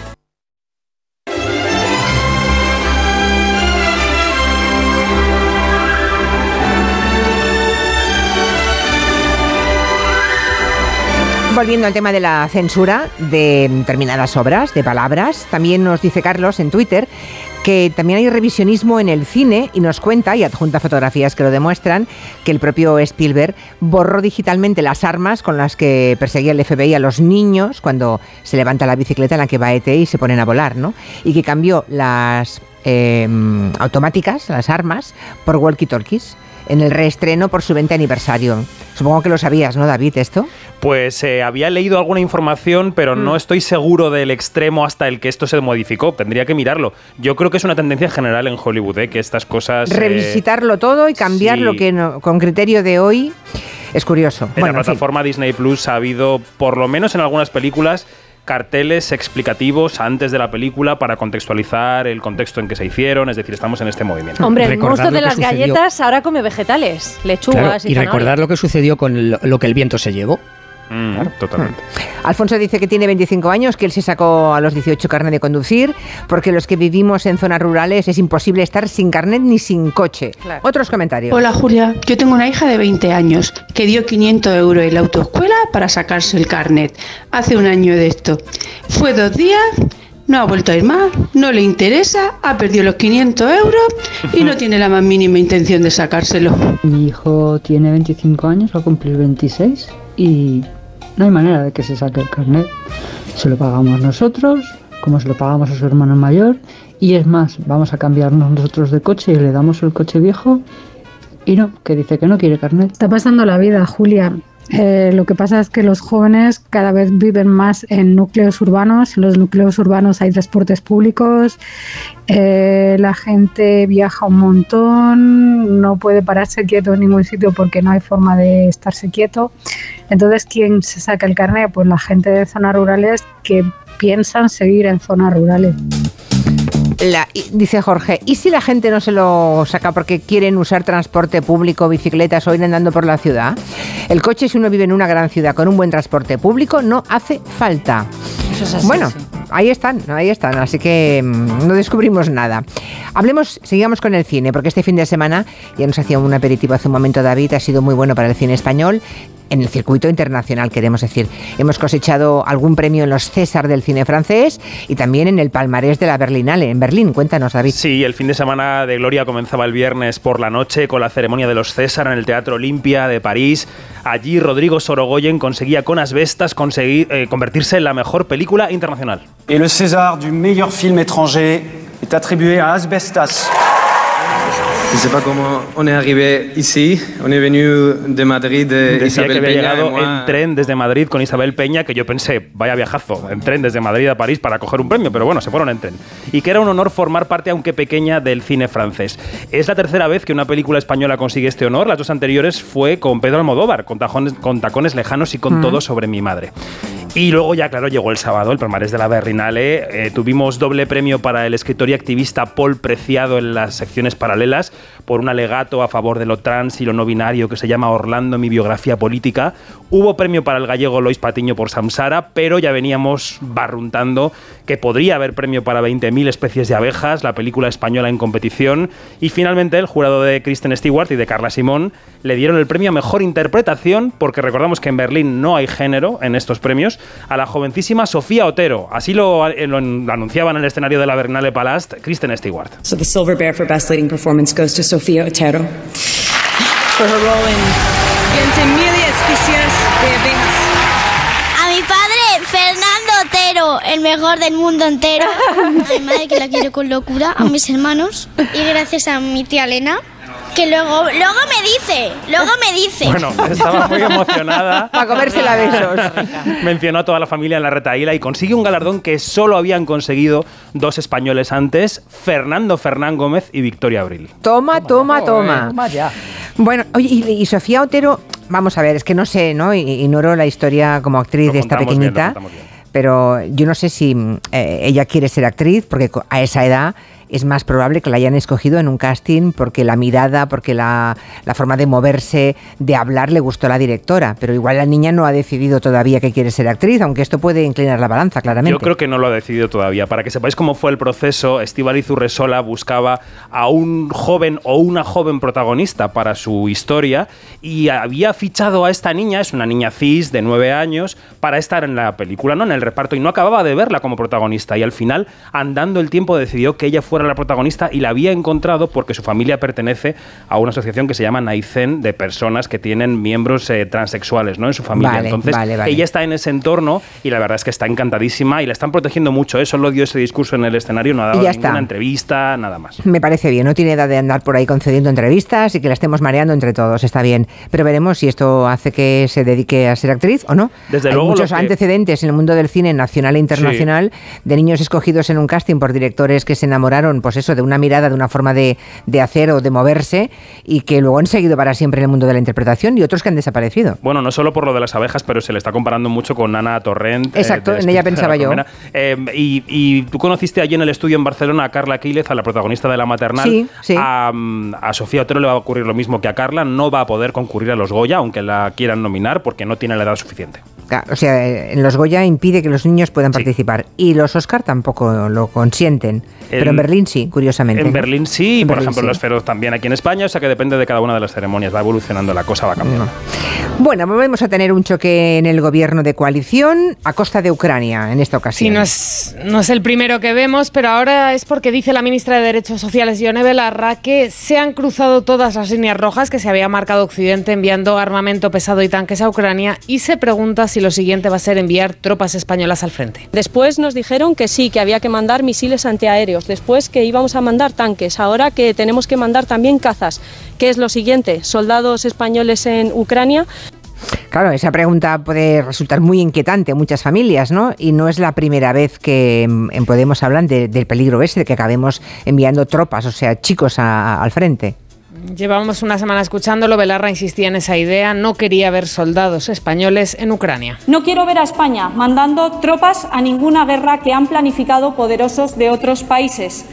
Volviendo al tema de la censura de determinadas obras, de palabras, también nos dice Carlos en Twitter que también hay revisionismo en el cine y nos cuenta, y adjunta fotografías que lo demuestran, que el propio Spielberg borró digitalmente las armas con las que perseguía el FBI a los niños cuando se levanta la bicicleta en la que va ET y se ponen a volar, ¿no? Y que cambió las eh, automáticas, las armas, por walkie-talkies en el reestreno por su 20 aniversario. Supongo que lo sabías, ¿no, David, esto? Pues eh, había leído alguna información, pero no estoy seguro del extremo hasta el que esto se modificó. Tendría que mirarlo. Yo creo que es una tendencia general en Hollywood, ¿eh? que estas cosas... eh, Revisitarlo todo y cambiar sí. lo que no- con criterio de hoy es curioso. En Bueno, la en fin. plataforma Disney Plus ha habido, por lo menos en algunas películas, carteles explicativos antes de la película para contextualizar el contexto en que se hicieron. Es decir, estamos en este movimiento. Hombre, el monstruo de las sucedió. galletas ahora come vegetales, lechugas Claro, y, y recordar lo que sucedió con lo, lo que el viento se llevó. Mm, Totalmente. Alfonso dice que tiene 25 años, que él se sacó a los 18 carnet de conducir, porque los que vivimos en zonas rurales es imposible estar sin carnet ni sin coche. Otros comentarios. Hola Julia, yo tengo una hija de 20 años que dio 500 euros en la autoescuela para sacarse el carnet. Hace un año de esto. Fue dos días, no ha vuelto a ir más, no le interesa, ha perdido los 500 euros y no tiene la más mínima intención de sacárselo. Mi hijo tiene 25 años, va a cumplir 26 y no hay manera de que se saque el carnet. Se lo pagamos nosotros, como se lo pagamos a su hermano mayor, y es más, vamos a cambiarnos nosotros de coche y le damos el coche viejo Y no, que dice que no quiere carnet. Está pasando la vida, Julia. Eh, lo que pasa es que los jóvenes cada vez viven más en núcleos urbanos. En los núcleos urbanos hay transportes públicos, eh, la gente viaja un montón, no puede pararse quieto en ningún sitio porque no hay forma de estarse quieto. Entonces, ¿quién se saca el carnet? Pues la gente de zonas rurales que piensan seguir en zonas rurales. La- dice Jorge, ¿y si la gente no se lo saca porque quieren usar transporte público, bicicletas o ir andando por la ciudad? El coche, si uno vive en una gran ciudad con un buen transporte público, no hace falta. Eso es así, bueno, sí. ahí están, ahí están, así que mm, no descubrimos nada. Hablemos, sigamos con el cine, porque este fin de semana, ya nos hacía un aperitivo hace un momento David, ha sido muy bueno para el cine español. En el circuito internacional, queremos decir. Hemos cosechado algún premio en los César del cine francés y también en el palmarés de la Berlinale, en Berlín. Cuéntanos, David. Sí, el fin de semana de Gloria comenzaba el viernes por la noche con la ceremonia de los César en el Teatro Olimpia de París. Allí Rodrigo Sorogoyen conseguía con Asbestas conseguir, eh, convertirse en la mejor película internacional. Et le César du meilleur film étranger est attribué à Asbestas. Je sais pas comment on est arrivé ici. On est venu de Madrid, de Decía que Isabel había Peña. llegado moi. en tren desde Madrid con Isabel Peña, que yo pensé, vaya viajazo, en tren desde Madrid a París para coger un premio, pero bueno, se fueron en tren. Y que era un honor formar parte, aunque pequeña, del cine francés. Es la tercera vez que una película española consigue este honor. Las dos anteriores fue con Pedro Almodóvar, con, tajones- con tacones lejanos y con Mm. todo sobre mi madre. Y luego ya, claro, llegó el sábado, el palmarés de la Berrinale. Eh, tuvimos doble premio para el escritor y activista Paul Preciado en las secciones paralelas por un alegato a favor de lo trans y lo no binario que se llama Orlando, mi biografía política. Hubo premio para el gallego Lois Patiño por Samsara, pero ya veníamos barruntando que podría haber premio para 20.000 especies de abejas, la película española en competición. Y finalmente el jurado de Kristen Stewart y de Carla Simón le dieron el premio a mejor interpretación, porque recordamos que en Berlín no hay género en estos premios, a la jovencísima Sofía Otero. Así lo, eh, lo en el escenario de la Berlinale Palast Kristen Stewart. So the Silver Bear for Best Leading Performance goes to Sofia Otero. For her role in 20.000 especies de abejas. A mi padre, Fernando Otero, el mejor del mundo entero. A mi madre, que la quiero con locura. A mis hermanos. Y gracias a mi tía Elena, que luego, luego me dice, luego me dice. Bueno, estaba muy emocionada. Para comérsela a besos. Mencionó a toda la familia en la retaíla y consigue un galardón que solo habían conseguido dos españoles antes, Fernando Fernán Gómez y Victoria Abril. Toma, toma, toma. Bueno, oye, y, y Sofía Otero, vamos a ver, es que no sé, ¿no? Ignoro la historia como actriz de esta contamos bien, lo pequeñita, bien. pero yo no sé si eh, ella quiere ser actriz, porque a esa edad es más probable que la hayan escogido en un casting porque la mirada, porque la, forma de moverse, de hablar le gustó a la directora, pero igual la niña no ha decidido todavía que quiere ser actriz, aunque esto puede inclinar la balanza, claramente. Yo creo que no lo ha decidido todavía. Para que sepáis cómo fue el proceso, Estíbaliz Urresola buscaba a un joven o una joven protagonista para su historia y había fichado a esta niña, es una niña cis de nueve años, para estar en la película, no en el reparto, y no acababa de verla como protagonista. Y al final, andando el tiempo, decidió que ella fuera la protagonista y la había encontrado porque su familia pertenece a una asociación que se llama Naicen de personas que tienen miembros eh, transexuales ¿no? en su familia. Vale, Entonces, vale, vale. ella está en ese entorno y la verdad es que está encantadísima y la están protegiendo mucho. ¿eh? Solo dio ese discurso en el escenario, no ha dado ya ninguna está. entrevista, nada más. Me parece bien, no tiene edad de andar por ahí concediendo entrevistas y que la estemos mareando entre todos, está bien. Pero veremos si esto hace que se dedique a ser actriz o no. Desde Hay luego, muchos que- antecedentes en el mundo del cine nacional e internacional de niños escogidos en un casting por directores que se enamoraron, pues eso, de una mirada, de una forma de, de hacer o de moverse y que luego han seguido para siempre en el mundo de la interpretación y otros que han desaparecido. Bueno, no solo por lo de las abejas, pero se le está comparando mucho con Ana Torrent. eh, Exacto, de en ella pensaba yo. Eh, y, y tú conociste allí en el estudio en Barcelona a Carla Quílez, a la protagonista de La Maternal. Sí, sí. A, mm, a Sofía Otero le va a ocurrir lo mismo que a Carla. No va a poder concurrir a los Goya, aunque la quieran nominar, porque no tiene la edad suficiente. O sea, eh, en los Goya impide que los niños puedan participar y los Oscar tampoco lo consienten. Pero en Berlín sí, curiosamente. En ¿no? Berlín sí, y por Berlín ejemplo sí. los Feroz también aquí en España, o sea que depende de cada una de las ceremonias, va evolucionando la cosa, va cambiando. Bueno, volvemos a tener un choque en el gobierno de coalición a costa de Ucrania en esta Sí, ocasión. no es, no es el primero que vemos, pero ahora es porque dice la ministra de Derechos Sociales, Ione Belarra, que se han cruzado todas las líneas rojas que se había marcado Occidente enviando armamento pesado y tanques a Ucrania y se pregunta si lo siguiente va a ser enviar tropas españolas al frente. Después nos dijeron que sí, que había que mandar misiles antiaéreos, después que íbamos a mandar tanques, ahora que tenemos que mandar también cazas, que es lo siguiente, soldados españoles en Ucrania. Claro, esa pregunta puede resultar muy inquietante a muchas familias, ¿no? Y no es la primera vez que en Podemos hablan del peligro ese, de que acabemos enviando tropas, o sea, chicos al frente. Llevábamos una semana escuchándolo, Belarra insistía en esa idea, no quería ver soldados españoles en Ucrania. No quiero ver a España mandando tropas a ninguna guerra que han planificado poderosos de otros países.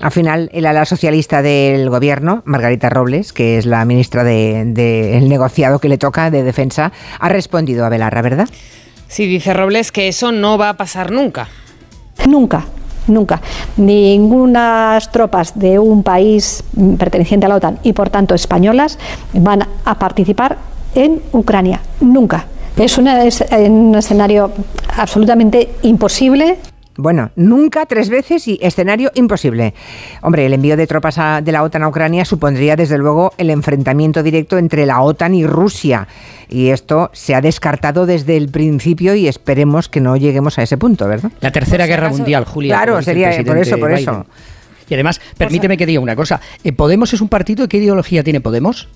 Al final, el ala socialista del gobierno, Margarita Robles, que es la ministra del de, negociado que le toca de defensa, ha respondido a Belarra, ¿verdad? Sí, dice Robles que eso no va a pasar nunca. Nunca, nunca. Ningunas tropas de un país perteneciente a la OTAN y por tanto españolas van a participar en Ucrania. Nunca. Es, es un escenario absolutamente imposible. Bueno, nunca tres veces y escenario imposible. Hombre, el envío de tropas de la OTAN a Ucrania supondría desde luego el enfrentamiento directo entre la OTAN y Rusia. Y esto se ha descartado desde el principio y esperemos que no lleguemos a ese punto, ¿verdad? La tercera guerra mundial, Julia. Claro, sería por eso, por eso. Y además, permíteme que diga una cosa. Eh, ¿Podemos es un partido? ¿De qué ideología tiene Podemos?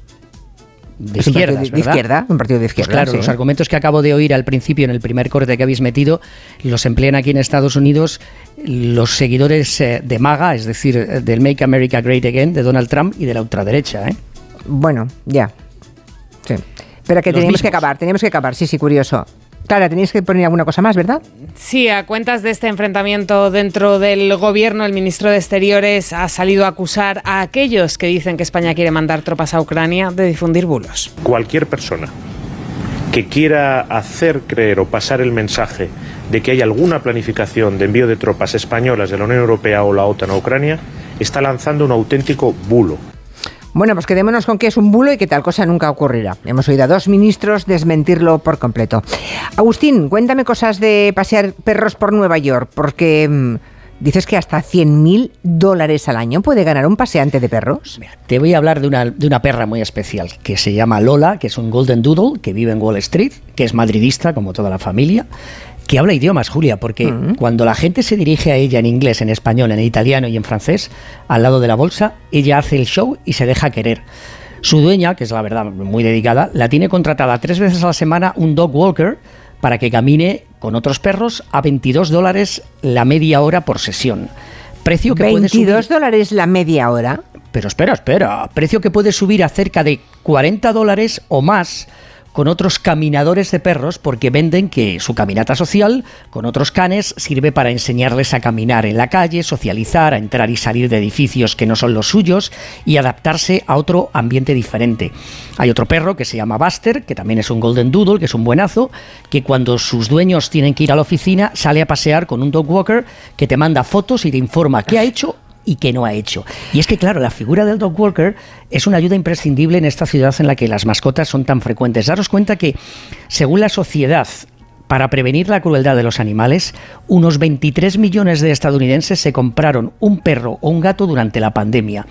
De, izquierda, de izquierda, un partido de izquierda. Pues claro, los argumentos que acabo de oír al principio en el primer corte que habéis metido los emplean aquí en Estados Unidos los seguidores eh, de MAGA, es decir, eh, del Make America Great Again de Donald Trump y de la ultraderecha. ¿eh? Bueno, ya. Sí. Pero que teníamos que acabar, teníamos que acabar, sí, sí, curioso. Clara, tenéis que poner alguna cosa más, ¿verdad? Sí, a cuentas de este enfrentamiento dentro del gobierno, el ministro de Exteriores ha salido a acusar a aquellos que dicen que España quiere mandar tropas a Ucrania de difundir bulos. Cualquier persona que quiera hacer creer o pasar el mensaje de que hay alguna planificación de envío de tropas españolas de la Unión Europea o la OTAN a Ucrania está lanzando un auténtico bulo. Bueno, pues quedémonos con que es un bulo y que tal cosa nunca ocurrirá. Hemos oído a dos ministros desmentirlo por completo. Agustín, cuéntame cosas de pasear perros por Nueva York, porque mm, dices que hasta 100.000 dólares al año puede ganar un paseante de perros. te voy a hablar de una, de una perra muy especial, que se llama Lola, que es un Golden Doodle, que vive en Wall Street, que es madridista, como toda la familia que habla idiomas, Julia, porque cuando la gente se dirige a ella en inglés, en español, en italiano y en francés, al lado de la bolsa, ella hace el show y se deja querer. Su dueña, que es la verdad muy dedicada, la tiene contratada tres veces a la semana un dog walker para que camine con otros perros a 22 dólares la media hora por sesión. Precio que 22 dólares la media hora. Pero espera, espera. Precio que puede subir a cerca de 40 dólares o más con otros caminadores de perros porque venden que su caminata social con otros canes sirve para enseñarles a caminar en la calle, socializar, a entrar y salir de edificios que no son los suyos y adaptarse a otro ambiente diferente. Hay otro perro que se llama Buster, que también es un Golden Doodle, que es un buenazo, que cuando sus dueños tienen que ir a la oficina sale a pasear con un dog walker que te manda fotos y te informa qué ha hecho y que no ha hecho. Y es que, claro, la figura del dog walker es una ayuda imprescindible en esta ciudad en la que las mascotas son tan frecuentes. Daros cuenta que, según la sociedad, para prevenir la crueldad de los animales, unos 23 millones de estadounidenses se compraron un perro o un gato durante la pandemia.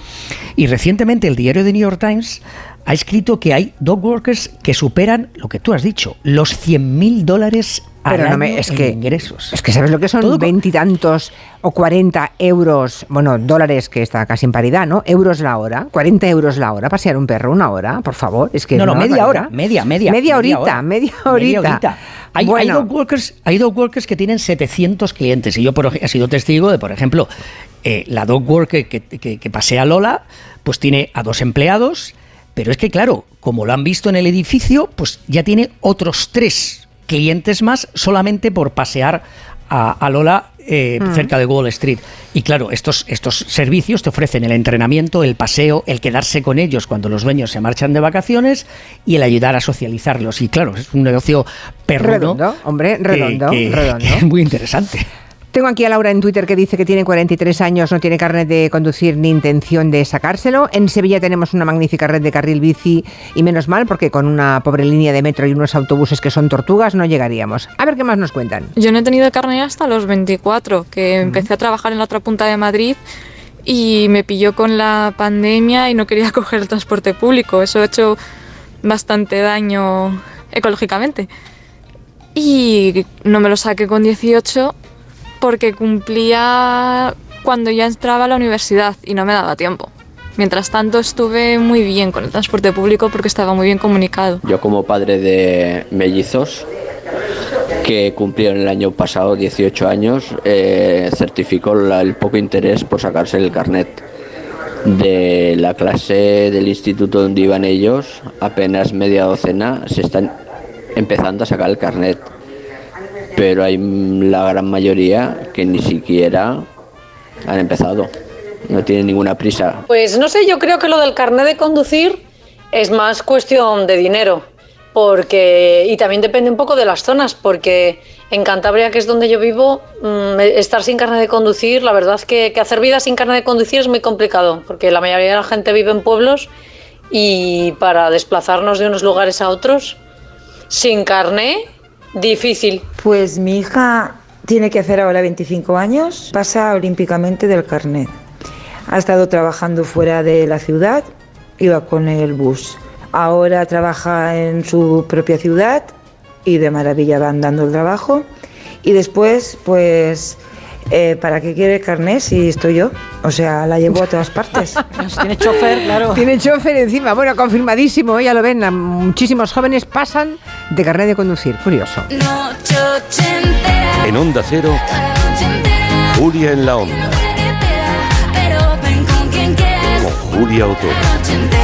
Y recientemente el diario The New York Times ha escrito que hay dog workers que superan lo que tú has dicho, los 100.000 dólares pero no me, es que, ingresos. Es que sabes lo que son veintitantos o 40 euros, bueno, dólares que está casi en paridad, ¿no? Euros la hora, 40 euros la hora, pasear un perro una hora, por favor. Es que no, no, media hora, media, media. Media horita, media horita. Hay, dog workers, hay dog workers que tienen 700 clientes y yo por, he sido testigo de, por ejemplo, eh, la dog worker que, que, que pasea Lola, pues tiene a dos empleados, pero es que claro, como lo han visto en el edificio, pues ya tiene otros tres clientes más solamente por pasear a, Lola eh, mm. cerca de Wall Street. Y claro, estos, estos servicios te ofrecen el entrenamiento, el paseo, el quedarse con ellos cuando los dueños se marchan de vacaciones y el ayudar a socializarlos. Y claro, es un negocio perruno. Redondo, hombre, redondo, redondo. es muy interesante. Tengo aquí a Laura en Twitter que dice que tiene 43 años, no tiene carnet de conducir ni intención de sacárselo. En Sevilla tenemos una magnífica red de carril bici y menos mal porque con una pobre línea de metro y unos autobuses que son tortugas no llegaríamos. A ver qué más nos cuentan. Yo no he tenido carnet hasta los 24, que empecé a trabajar en la otra punta de Madrid y me pilló con la pandemia y no quería coger el transporte público. Eso ha hecho bastante daño ecológicamente. Y no me lo saqué con 18 porque cumplía cuando ya entraba a la universidad y no me daba tiempo. Mientras tanto estuve muy bien con el transporte público porque estaba muy bien comunicado. Yo como padre de mellizos que cumplieron el año pasado 18 años, eh, certificó la- el poco interés por sacarse el carnet. De la clase del instituto donde iban ellos, apenas media docena se están empezando a sacar el carnet. Pero hay mm, la gran mayoría que ni siquiera han empezado. No tienen ninguna prisa. Pues no sé, yo creo que lo del carnet de conducir es más cuestión de dinero, porque y también depende un poco de las zonas, porque en Cantabria, que es donde yo vivo, mm, estar sin carnet de conducir, la verdad es que, que hacer vida sin carnet de conducir es muy complicado, porque la mayoría de la gente vive en pueblos y para desplazarnos de unos lugares a otros sin carnet, difícil. Pues mi hija tiene que hacer ahora 25 años, pasa olímpicamente del carnet. Ha estado trabajando fuera de la ciudad, iba con el bus. Ahora trabaja en su propia ciudad y de maravilla va andando el trabajo. Y después, pues, eh, ¿para qué quiere el carnet si estoy yo? O sea, la llevo a todas partes. Tiene chofer, claro. Tiene chofer encima. Bueno, confirmadísimo, ya lo ven. a Muchísimos jóvenes pasan de carnet de conducir. Curioso. En Onda Cero, Julia en la Onda, con Julia Otero.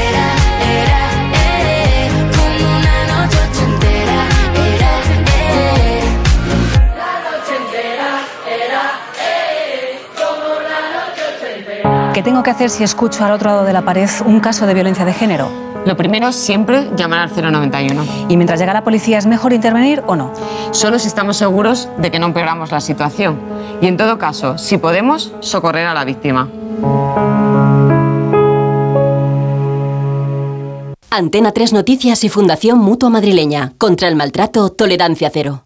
¿Qué tengo que hacer si escucho al otro lado de la pared un caso de violencia de género? Lo primero, siempre llamar al 091. ¿Y mientras llega la policía es mejor intervenir o no? Solo si estamos seguros de que no empeoramos la situación. Y en todo caso, si podemos, socorrer a la víctima. Antena 3 Noticias y Fundación Mutua Madrileña. Contra el maltrato, tolerancia cero.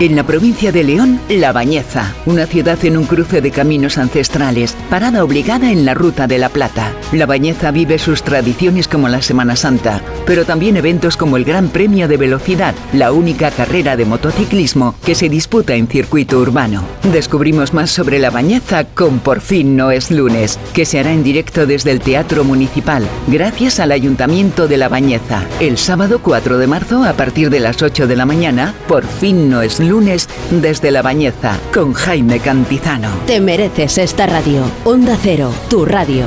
En la provincia de León, La Bañeza, una ciudad en un cruce de caminos ancestrales, parada obligada en la Ruta de la Plata. La Bañeza vive sus tradiciones como la Semana Santa, pero también eventos como el Gran Premio de Velocidad, la única carrera de motociclismo que se disputa en circuito urbano. Descubrimos más sobre La Bañeza con Por fin no es lunes, que se hará en directo desde el Teatro Municipal, gracias al Ayuntamiento de La Bañeza. El sábado 4 de marzo, a partir de las 8 de la mañana, Por fin no es lunes desde La Bañeza, con Jaime Cantizano. Te mereces esta radio. Onda Cero, tu radio.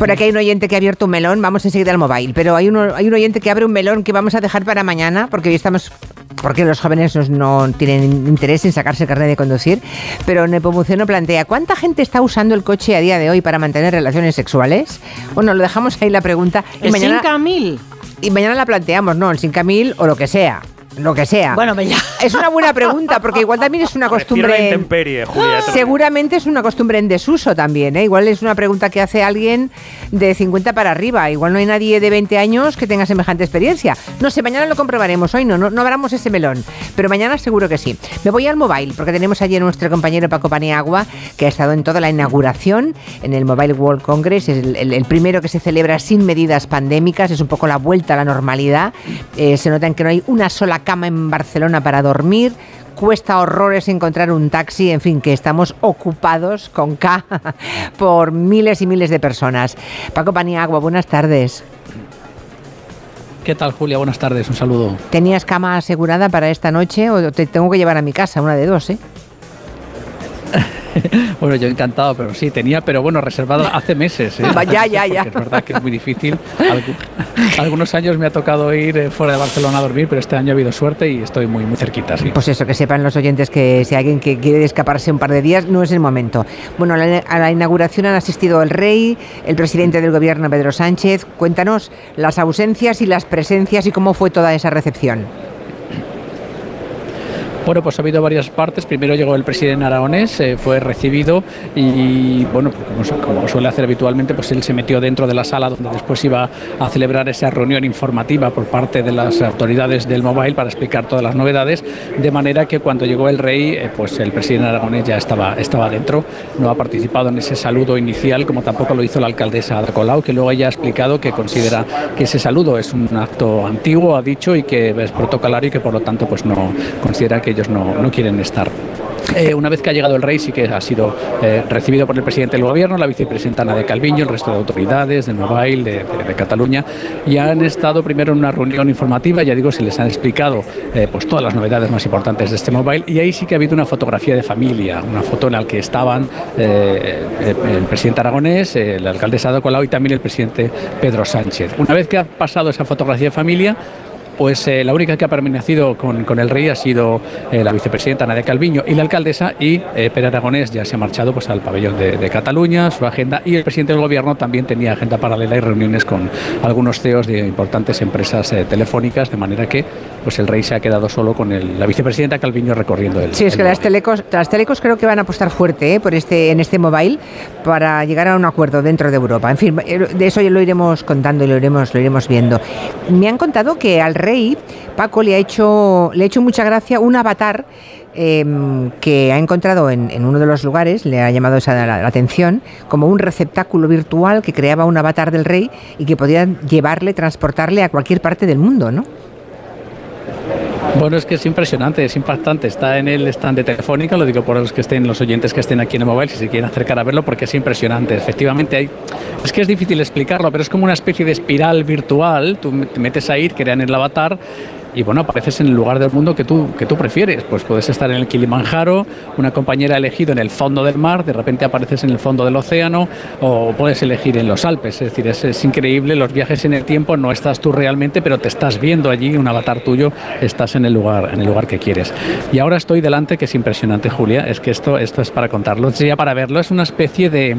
Por aquí hay un oyente que ha abierto un melón, vamos enseguida al móvil, pero hay, uno, hay un oyente que abre un melón que vamos a dejar para mañana, porque hoy estamos porque los jóvenes no tienen interés en sacarse el carnet de conducir, pero Nepomuceno plantea, ¿cuánta gente está usando el coche a día de hoy para mantener relaciones sexuales? Bueno, lo dejamos ahí la pregunta. Y ¿El mañana, 5000? Y mañana la planteamos, ¿no? El 5000 o lo que sea. Lo que sea. Bueno, me ya. Es una buena pregunta, porque igual también es una costumbre. intemperie, Julia. Seguramente es una costumbre en desuso también, ¿eh? Igual es una pregunta que hace alguien de 50 para arriba. Igual no hay nadie de 20 años que tenga semejante experiencia. No sé, mañana lo comprobaremos. Hoy no, no, no abramos ese melón. Pero mañana seguro que sí. Me voy al mobile, porque tenemos allí a nuestro compañero Paco Paniagua, que ha estado en toda la inauguración en el Mobile World Congress. Es el, el- el primero que se celebra sin medidas pandémicas. Es un poco la vuelta a la normalidad. Eh, se nota en que no hay una sola cama en Barcelona para dormir cuesta horrores encontrar un taxi, en fin, que estamos ocupados con K por miles y miles de personas. Paco Paniagua, buenas tardes. ¿Qué tal, Julia? Buenas tardes, un saludo. ¿Tenías cama asegurada para esta noche o te tengo que llevar a mi casa? Una de dos, ¿eh? Bueno, yo encantado, pero sí, tenía, pero bueno, reservado hace meses. ¿eh? Ya, ya, ya. Porque Es verdad que es muy difícil. Algu- Algunos años me ha tocado ir eh, fuera de Barcelona a dormir, pero este año ha habido suerte y estoy muy, muy cerquita, sí. Pues eso, que sepan los oyentes que si alguien que quiere escaparse un par de días, no es el momento. Bueno, a la inauguración han asistido el rey, el presidente del gobierno, Pedro Sánchez. Cuéntanos las ausencias y las presencias y cómo fue toda esa recepción. Bueno, pues ha habido varias partes. Primero llegó el presidente aragonés, eh, fue recibido y, bueno, pues como, su- como suele hacer habitualmente, pues él se metió dentro de la sala donde después iba a celebrar esa reunión informativa por parte de las autoridades del mobile para explicar todas las novedades, de manera que cuando llegó el rey, eh, pues el presidente aragonés ya estaba, estaba dentro, no ha participado en ese saludo inicial, como tampoco lo hizo la alcaldesa Ada Colau, que luego ella ha explicado que considera que ese saludo es un acto antiguo, ha dicho, y que es protocolario y que por lo tanto pues no considera que ellos no, no quieren estar. Eh, una vez que ha llegado el rey, sí que ha sido eh, recibido por el presidente del gobierno, la vicepresidenta Ana de Calviño, el resto de autoridades del Mobile, de, de- de Cataluña, y han estado primero en una reunión informativa, ya digo, se les han explicado eh, pues todas las novedades más importantes de este Mobile, y ahí sí que ha habido una fotografía de familia, una foto en la que estaban eh, el, presidente aragonés, el alcalde Ada Colau y también el presidente Pedro Sánchez. Una vez que ha pasado esa fotografía de familia, pues eh, la única que ha permanecido con, con el rey ha sido eh, la vicepresidenta Nadia Calviño y la alcaldesa y eh, Aragonés ya se ha marchado pues al pabellón de, de Cataluña, su agenda y el presidente del gobierno también tenía agenda paralela y reuniones con algunos CEOs de importantes empresas eh, telefónicas, de manera que pues el rey se ha quedado solo con el- la vicepresidenta Calviño recorriendo el, Sí, es el que las telecos, las telecos creo que van a apostar fuerte ¿eh? por este, en este mobile para llegar a un acuerdo dentro de Europa. En fin, eh, de eso ya lo iremos contando y lo iremos, lo iremos viendo. Me han contado que al rey Paco le ha hecho, le ha hecho mucha gracia un avatar eh, que ha encontrado en, en uno de los lugares, le ha llamado esa la, la atención, como un receptáculo virtual que creaba un avatar del rey y que podía llevarle, transportarle a cualquier parte del mundo, ¿no? Bueno, es que es impresionante, es impactante. Está en el stand de Telefónica, lo digo por los que estén, los oyentes que estén aquí en el mobile, si se quieren acercar a verlo, porque es impresionante. Efectivamente, hay, es que es difícil explicarlo, pero es como una especie de espiral virtual. Tú te metes ahí, crean el avatar y bueno, apareces en el lugar del mundo que tú, que tú prefieres. Pues puedes estar en el Kilimanjaro, una compañera ha elegido en el fondo del mar, de repente apareces en el fondo del océano, o puedes elegir en los Alpes. Es decir, es, es increíble los viajes en el tiempo, no estás tú realmente, pero te estás viendo allí, un avatar tuyo, estás en el lugar, en el lugar que quieres. Y ahora estoy delante, que es impresionante, Julia, es que esto, esto es para contarlo, sería para verlo, es una especie de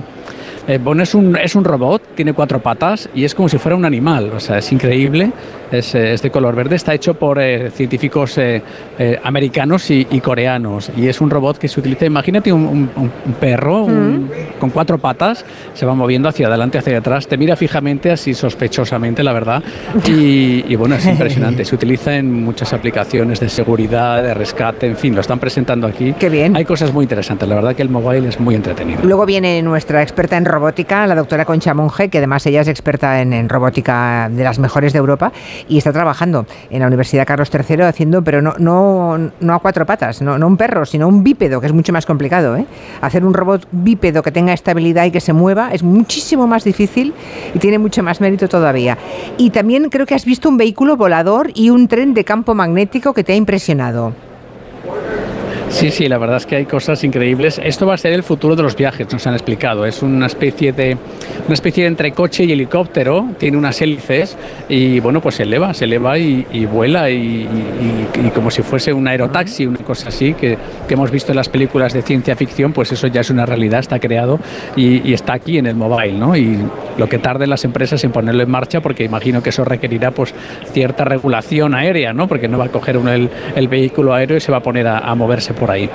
eh, bueno, es un, es un robot, tiene cuatro patas y es como si fuera un animal, o sea, es increíble, es, eh, es de color verde, está hecho por eh, científicos eh, eh, americanos y, y coreanos y es un robot que se utiliza, imagínate un, un- un perro un- con cuatro patas, se va moviendo hacia adelante, hacia atrás, te mira fijamente, así sospechosamente, la verdad, y, y bueno, es impresionante, se utiliza en muchas aplicaciones de seguridad, de rescate, en fin, lo están presentando aquí. Qué bien. Hay cosas muy interesantes, la verdad que el mobile es muy entretenido. Luego viene nuestra experta en robótica, la doctora Concha Monge, que además ella es experta en, robótica de las mejores de Europa y está trabajando en la Universidad Carlos III haciendo, pero no, no, no a cuatro patas, no, no un perro, sino un bípedo, que es mucho más complicado. ¿eh? Hacer un robot bípedo que tenga estabilidad y que se mueva es muchísimo más difícil y tiene mucho más mérito todavía. Y también creo que has visto un vehículo volador y un tren de campo magnético que te ha impresionado. Sí, sí, la verdad es que hay cosas increíbles. Esto va a ser el futuro de los viajes, nos han explicado. Es una especie de una especie entre coche y helicóptero, tiene unas hélices y bueno, pues se eleva, se eleva y, vuela y, y- y- como si fuese un aerotaxi, una cosa así que, que hemos visto en las películas de ciencia ficción, pues eso ya es una realidad, está creado y, está aquí en el mobile, ¿no? Y lo que tarden las empresas en ponerlo en marcha, porque imagino que eso requerirá pues cierta regulación aérea, ¿no? Porque no va a coger uno el, el vehículo aéreo y se va a poner a, a moverse por ahí.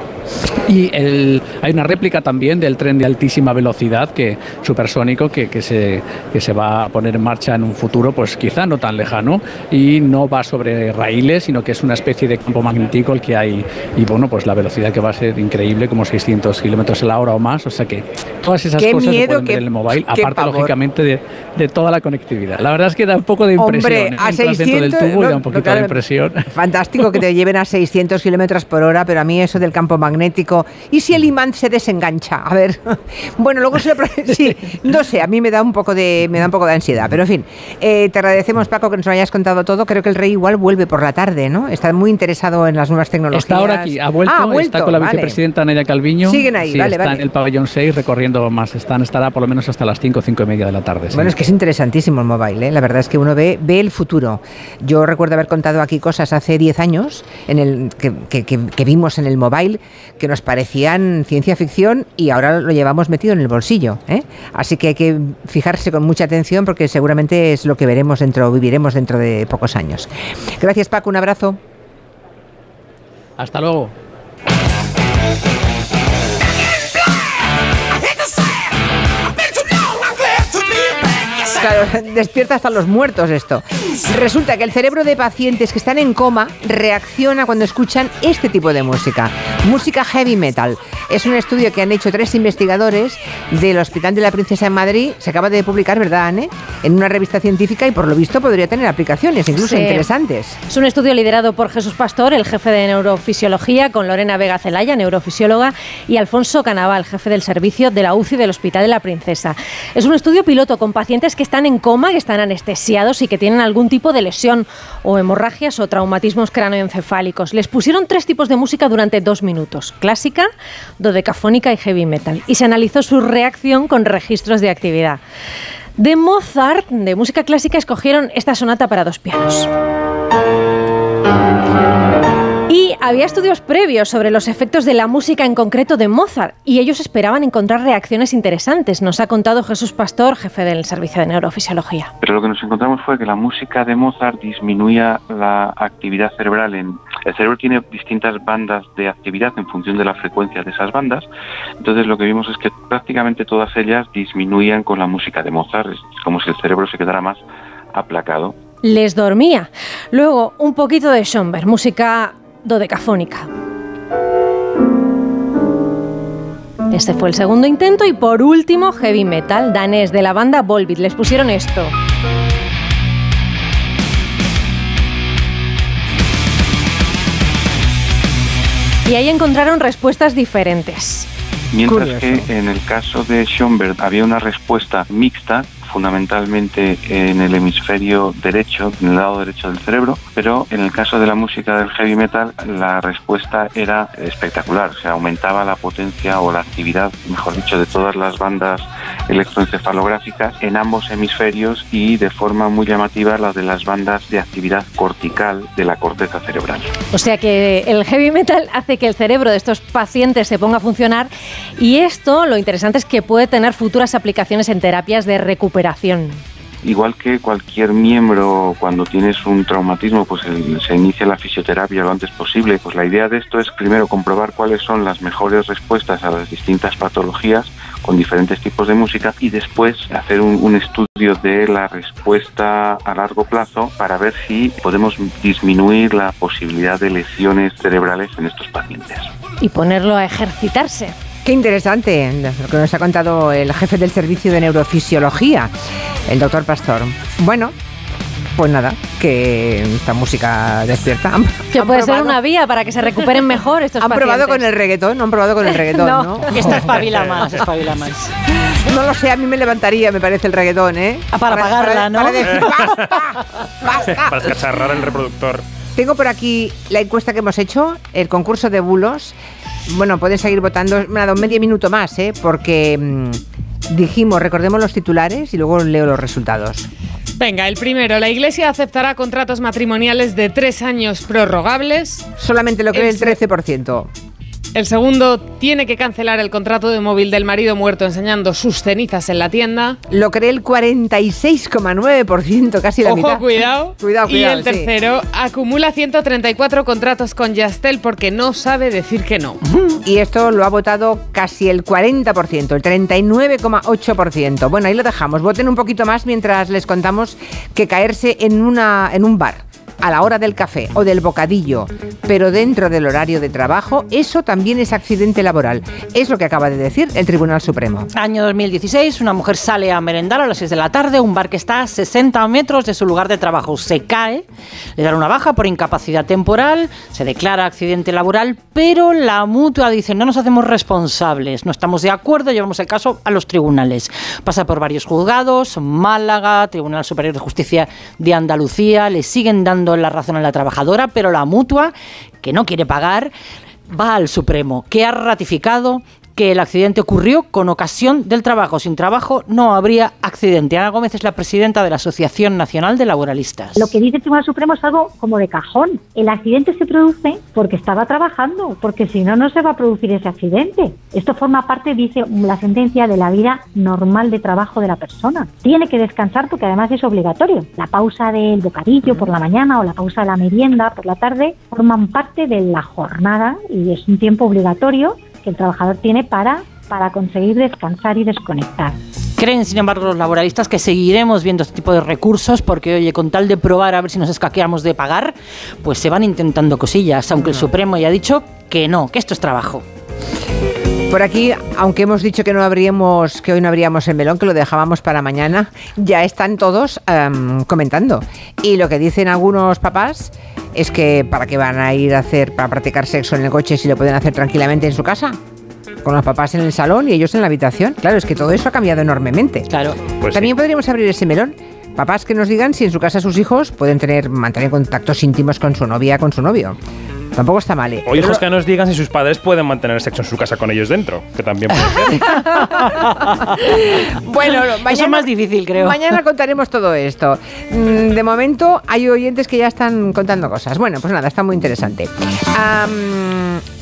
Y el- hay una réplica también del tren de altísima velocidad, que supersónico, que, que se, que se va a poner en marcha en un futuro, pues quizá no tan lejano, y no va sobre raíles, sino que es una especie de campo magnético el que hay, y bueno, pues la velocidad que va a ser increíble, como 600 kilómetros a la hora o más, o sea que todas esas Qué cosas se miedo, pueden ver qué- en el mobile, aparte pavor. lógicamente de, de toda la conectividad. La verdad es que da un poco de impresión, Hombre, a Entras dentro 600, del tubo y no, da un poquito claro, de impresión. Fantástico que te lleven a 600 kilómetros por hora, pero a mí eso del campo magnético. ¿Y si el imán se desengancha? A ver. Bueno, luego se lo pro- Sí, no sé, a mí me da un poco de, me da un poco de ansiedad. Pero en fin, eh, te agradecemos, Paco, que nos lo hayas contado todo. Creo que el rey igual vuelve por la tarde, ¿no? Está muy interesado en las nuevas tecnologías. Está ahora aquí, ha vuelto, Ah, ha vuelto, está con la vale. vicepresidenta Nadia Calviño. Siguen ahí, Sí, vale, está vale. en el pabellón 6 recorriendo más. Están, estará por lo menos hasta las 5 5 y media de la tarde. sí. Bueno, es que es interesantísimo el mobile, ¿eh? la verdad es que uno ve, ve el futuro. Yo recuerdo haber contado aquí cosas hace 10 años en el, que, que- que- que vimos en el mobile que nos parecían ciencia ficción y ahora lo llevamos metido en el bolsillo. ¿eh? Así que hay que fijarse con mucha atención porque seguramente es lo que veremos dentro, viviremos dentro de pocos años. Gracias Paco, un abrazo. Hasta luego. Claro, despierta hasta los muertos esto. Resulta que el cerebro de pacientes que están en coma reacciona cuando escuchan este tipo de música, música heavy metal. Es un estudio que han hecho tres investigadores del Hospital de la Princesa en Madrid. Se acaba de publicar, ¿verdad, Anne? En una revista científica y por lo visto podría tener aplicaciones, incluso Sí. interesantes. Es un estudio liderado por Jesús Pastor, el jefe de neurofisiología, con Lorena Vega Celaya, neurofisióloga, y Alfonso Canaval, jefe del servicio de la UCI del Hospital de la Princesa. Es un estudio piloto con pacientes que están en coma, que están anestesiados y que tienen algún tipo de lesión o hemorragias o traumatismos cráneoencefálicos. Les pusieron tres tipos de música durante dos minutos, clásica, dodecafónica y heavy metal, y se analizó su reacción con registros de actividad. De Mozart, de música clásica, escogieron esta sonata para dos pianos. Y había estudios previos sobre los efectos de la música en concreto de Mozart y ellos esperaban encontrar reacciones interesantes, nos ha contado Jesús Pastor, jefe del Servicio de Neurofisiología. Pero lo que nos encontramos fue que la música de Mozart disminuía la actividad cerebral. En, el cerebro tiene distintas bandas de actividad en función de la frecuencia de esas bandas. Entonces lo que vimos es que prácticamente todas ellas disminuían con la música de Mozart. Es como si el cerebro se quedara más aplacado. Les dormía. Luego, un poquito de Schomberg, música dodecafónica. Este fue el segundo intento y por último, heavy metal danés de la banda Volbeat. Les pusieron esto. Y ahí encontraron respuestas diferentes. Mientras Curioso. que en el caso de Schoenberg había una respuesta mixta, fundamentalmente en el hemisferio derecho, en el lado derecho del cerebro, pero en el caso de la música del heavy metal la respuesta era espectacular, o sea, aumentaba la potencia o la actividad, mejor dicho, de todas las bandas electroencefalográficas en ambos hemisferios y de forma muy llamativa la de las bandas de actividad cortical de la corteza cerebral. O sea que el heavy metal hace que el cerebro de estos pacientes se ponga a funcionar y esto lo interesante es que puede tener futuras aplicaciones en terapias de recuperación igual que cualquier miembro cuando tienes un traumatismo pues el- se inicia la fisioterapia lo antes posible pues la idea de esto es primero comprobar cuáles son las mejores respuestas a las distintas patologías con diferentes tipos de música y después hacer un, un estudio de la respuesta a largo plazo para ver si podemos disminuir la posibilidad de lesiones cerebrales en estos pacientes. y ponerlo a ejercitarse. Qué interesante lo que nos ha contado el jefe del servicio de neurofisiología, el doctor Pastor. Bueno, pues nada, que esta música despierta. Han- Que han puede ser probado- una vía para que se recuperen mejor estos Han probado pacientes. con el reggaetón, no han probado con el reggaetón, ¿no? No. Esta espabila más, espabila más. No lo sé, a mí me levantaría, me parece el reggaetón, ¿eh? Ah, para apagarla, ¿no? Para decir, basta, basta. Para escacharrar el reproductor. Tengo por aquí la encuesta que hemos hecho, el concurso de bulos. Bueno, pueden seguir votando. Me ha dado medio minuto más, ¿eh? Porque mm, dijimos, recordemos los titulares y luego leo los resultados. Venga, el primero, la Iglesia aceptará contratos matrimoniales de tres años prorrogables. Solamente lo cree el El se- 13%. El segundo, tiene que cancelar el contrato de móvil del marido muerto enseñando sus cenizas en la tienda. Lo cree el 46,9%, casi la Ojo, mitad. cuidado. Cuidado, y cuidado, el sí. tercero, acumula 134 contratos con Yastel porque no sabe decir que no. Y esto lo ha votado casi el 40%, el 39,8%. Bueno, ahí lo dejamos. Voten un poquito más mientras les contamos que caerse en, una, en un bar a la hora del café o del bocadillo, pero dentro del horario de trabajo, eso también es accidente laboral. Es lo que acaba de decir el Tribunal Supremo. Año 2016, una mujer sale a merendar a las 6 de la tarde, un bar que está a 60 metros de su lugar de trabajo. Se cae, le dan una baja por incapacidad temporal, se declara accidente laboral, pero la mutua dice no nos hacemos responsables, no estamos de acuerdo, llevamos el caso a los tribunales. Pasa por varios juzgados, Málaga, Tribunal Superior de Justicia de Andalucía, le siguen dando la razón a la trabajadora, pero la mutua, que no quiere pagar, va al Supremo, que ha ratificado que el accidente ocurrió con ocasión del trabajo. Sin trabajo no habría accidente. Ana Gómez es la presidenta de la Asociación Nacional de Laboralistas. Lo que dice el Tribunal Supremo es algo como de cajón. El accidente se produce porque estaba trabajando, porque si no, no se va a producir ese accidente. Esto forma parte, dice la sentencia, de la vida normal de trabajo de la persona. Tiene que descansar porque además es obligatorio. La pausa del bocadillo por la mañana o la pausa de la merienda por la tarde forman parte de la jornada y es un tiempo obligatorio que el trabajador tiene para, para conseguir descansar y desconectar. Creen, sin embargo, los laboralistas que seguiremos viendo este tipo de recursos porque, oye, con tal de probar a ver si nos escaqueamos de pagar, pues se van intentando cosillas, aunque el Supremo ya ha dicho que no, que esto es trabajo. Por aquí, aunque hemos dicho que no habríamos, que hoy no habríamos el melón, que lo dejábamos para mañana, ya están todos em, comentando. Y lo que dicen algunos papás es que para qué van a ir a hacer, para practicar sexo en el coche si lo pueden hacer tranquilamente en su casa. Con los papás en el salón y ellos en la habitación. Claro, es que todo eso ha cambiado enormemente. Claro. Pues También podríamos abrir ese melón. Papás que nos digan si en su casa sus hijos pueden tener, mantener contactos íntimos con su novia, con su novio. Tampoco está mal. ¿eh? O hijos que nos digan si sus padres pueden mantener sexo en su casa con ellos dentro, que también puede ser. Bueno, mañana, Eso es más difícil, creo. Mañana contaremos todo esto. Mm, De momento hay oyentes que ya están contando cosas. Bueno, pues nada, está muy interesante.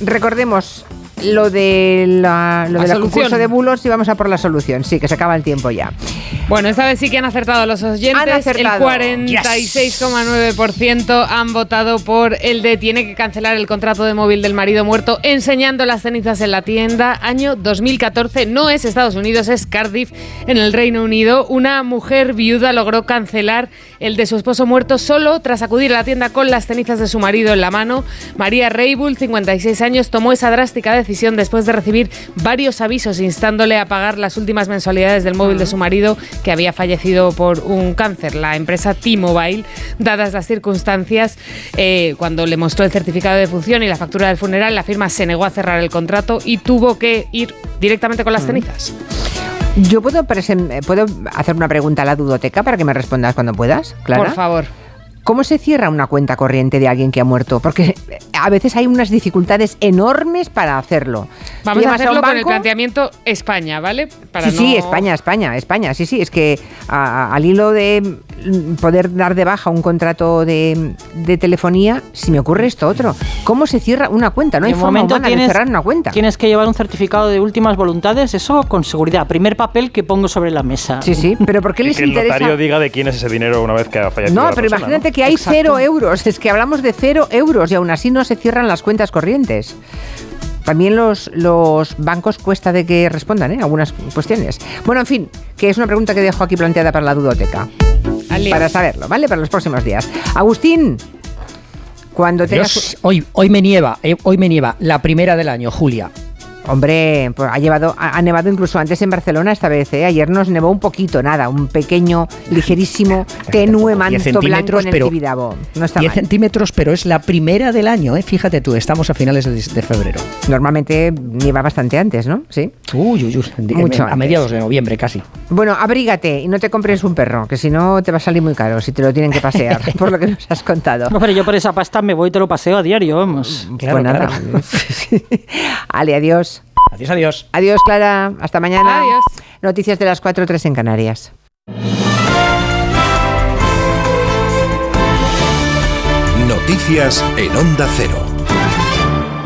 Recordemos lo de la, lo La del solución. concurso de bulos y vamos a por la solución. Sí, que se acaba el tiempo ya. Bueno, esta vez sí que han acertado los oyentes. Han acertado. El 46,9% han votado por el de tiene que cancelar el contrato de móvil del marido muerto enseñando las cenizas en la tienda. Año 2014. No es Estados Unidos, es Cardiff, en el Reino Unido. Una mujer viuda logró cancelar el de su esposo muerto solo tras acudir a la tienda con las cenizas de su marido en la mano. María Reibull, 56 años, tomó esa drástica decisión después de recibir varios avisos instándole a pagar las últimas mensualidades del móvil de su marido que había fallecido por un cáncer. La empresa T-Mobile, dadas las circunstancias, eh, cuando le mostró el certificado de función y la factura del funeral, la firma se negó a cerrar el contrato y tuvo que ir directamente con las cenizas. Yo puedo, eh, puedo hacer una pregunta a la dudoteca para que me respondas cuando puedas, Clara. Por favor. ¿Cómo se cierra una cuenta corriente de alguien que ha muerto? Porque eh, a veces hay unas dificultades enormes para hacerlo. Vamos a hacerlo un con el planteamiento España, ¿vale? Para sí, sí, España, España, España. Sí, sí, es que a- a- al hilo de poder dar de baja un contrato de, de telefonía, si me ocurre esto otro. ¿Cómo se cierra una cuenta? No hay de forma momento humana tienes, de cerrar una cuenta. tienes que llevar un certificado de últimas voluntades, eso con seguridad. Primer papel que pongo sobre la mesa. Sí, sí, pero ¿por qué les que el interesa? notario diga de quién es ese dinero una vez que ha fallecido No, la pero persona, imagínate ¿no? que hay cero euros. Es que hablamos de cero euros y aún así no se cierran las cuentas corrientes. También los, los bancos cuesta de que respondan ¿eh? algunas cuestiones. Bueno, en fin, que es una pregunta que dejo aquí planteada para la dudoteca. Para saberlo, ¿vale? Para los próximos días. Agustín, cuando tengas... Dios, hoy, hoy me nieva, eh, hoy me nieva, la primera del año, Julia. Hombre, pues ha, llevado, ha ha nevado incluso antes en Barcelona esta vez. ¿eh? Ayer nos nevó un poquito, nada, un pequeño, ligerísimo, tenue manto 10 blanco en el pero Tibidabo. No está 10 mal. centímetros, pero es la primera del año, ¿eh? Fíjate tú, estamos a finales de, de febrero. Normalmente nieva bastante antes, ¿no? Sí. Uy, uy, uy. Mucho a antes. mediados de noviembre casi. Bueno, abrígate y no te compres un perro, que si no te va a salir muy caro si te lo tienen que pasear, por lo que nos has contado. No, pero yo por esa pasta me voy y te lo paseo a diario, vamos. pues nada. Ale, adiós. Adiós, adiós. Adiós, Clara. Hasta mañana. Adiós. Noticias de las 4 3 en Canarias. Noticias en Onda Cero.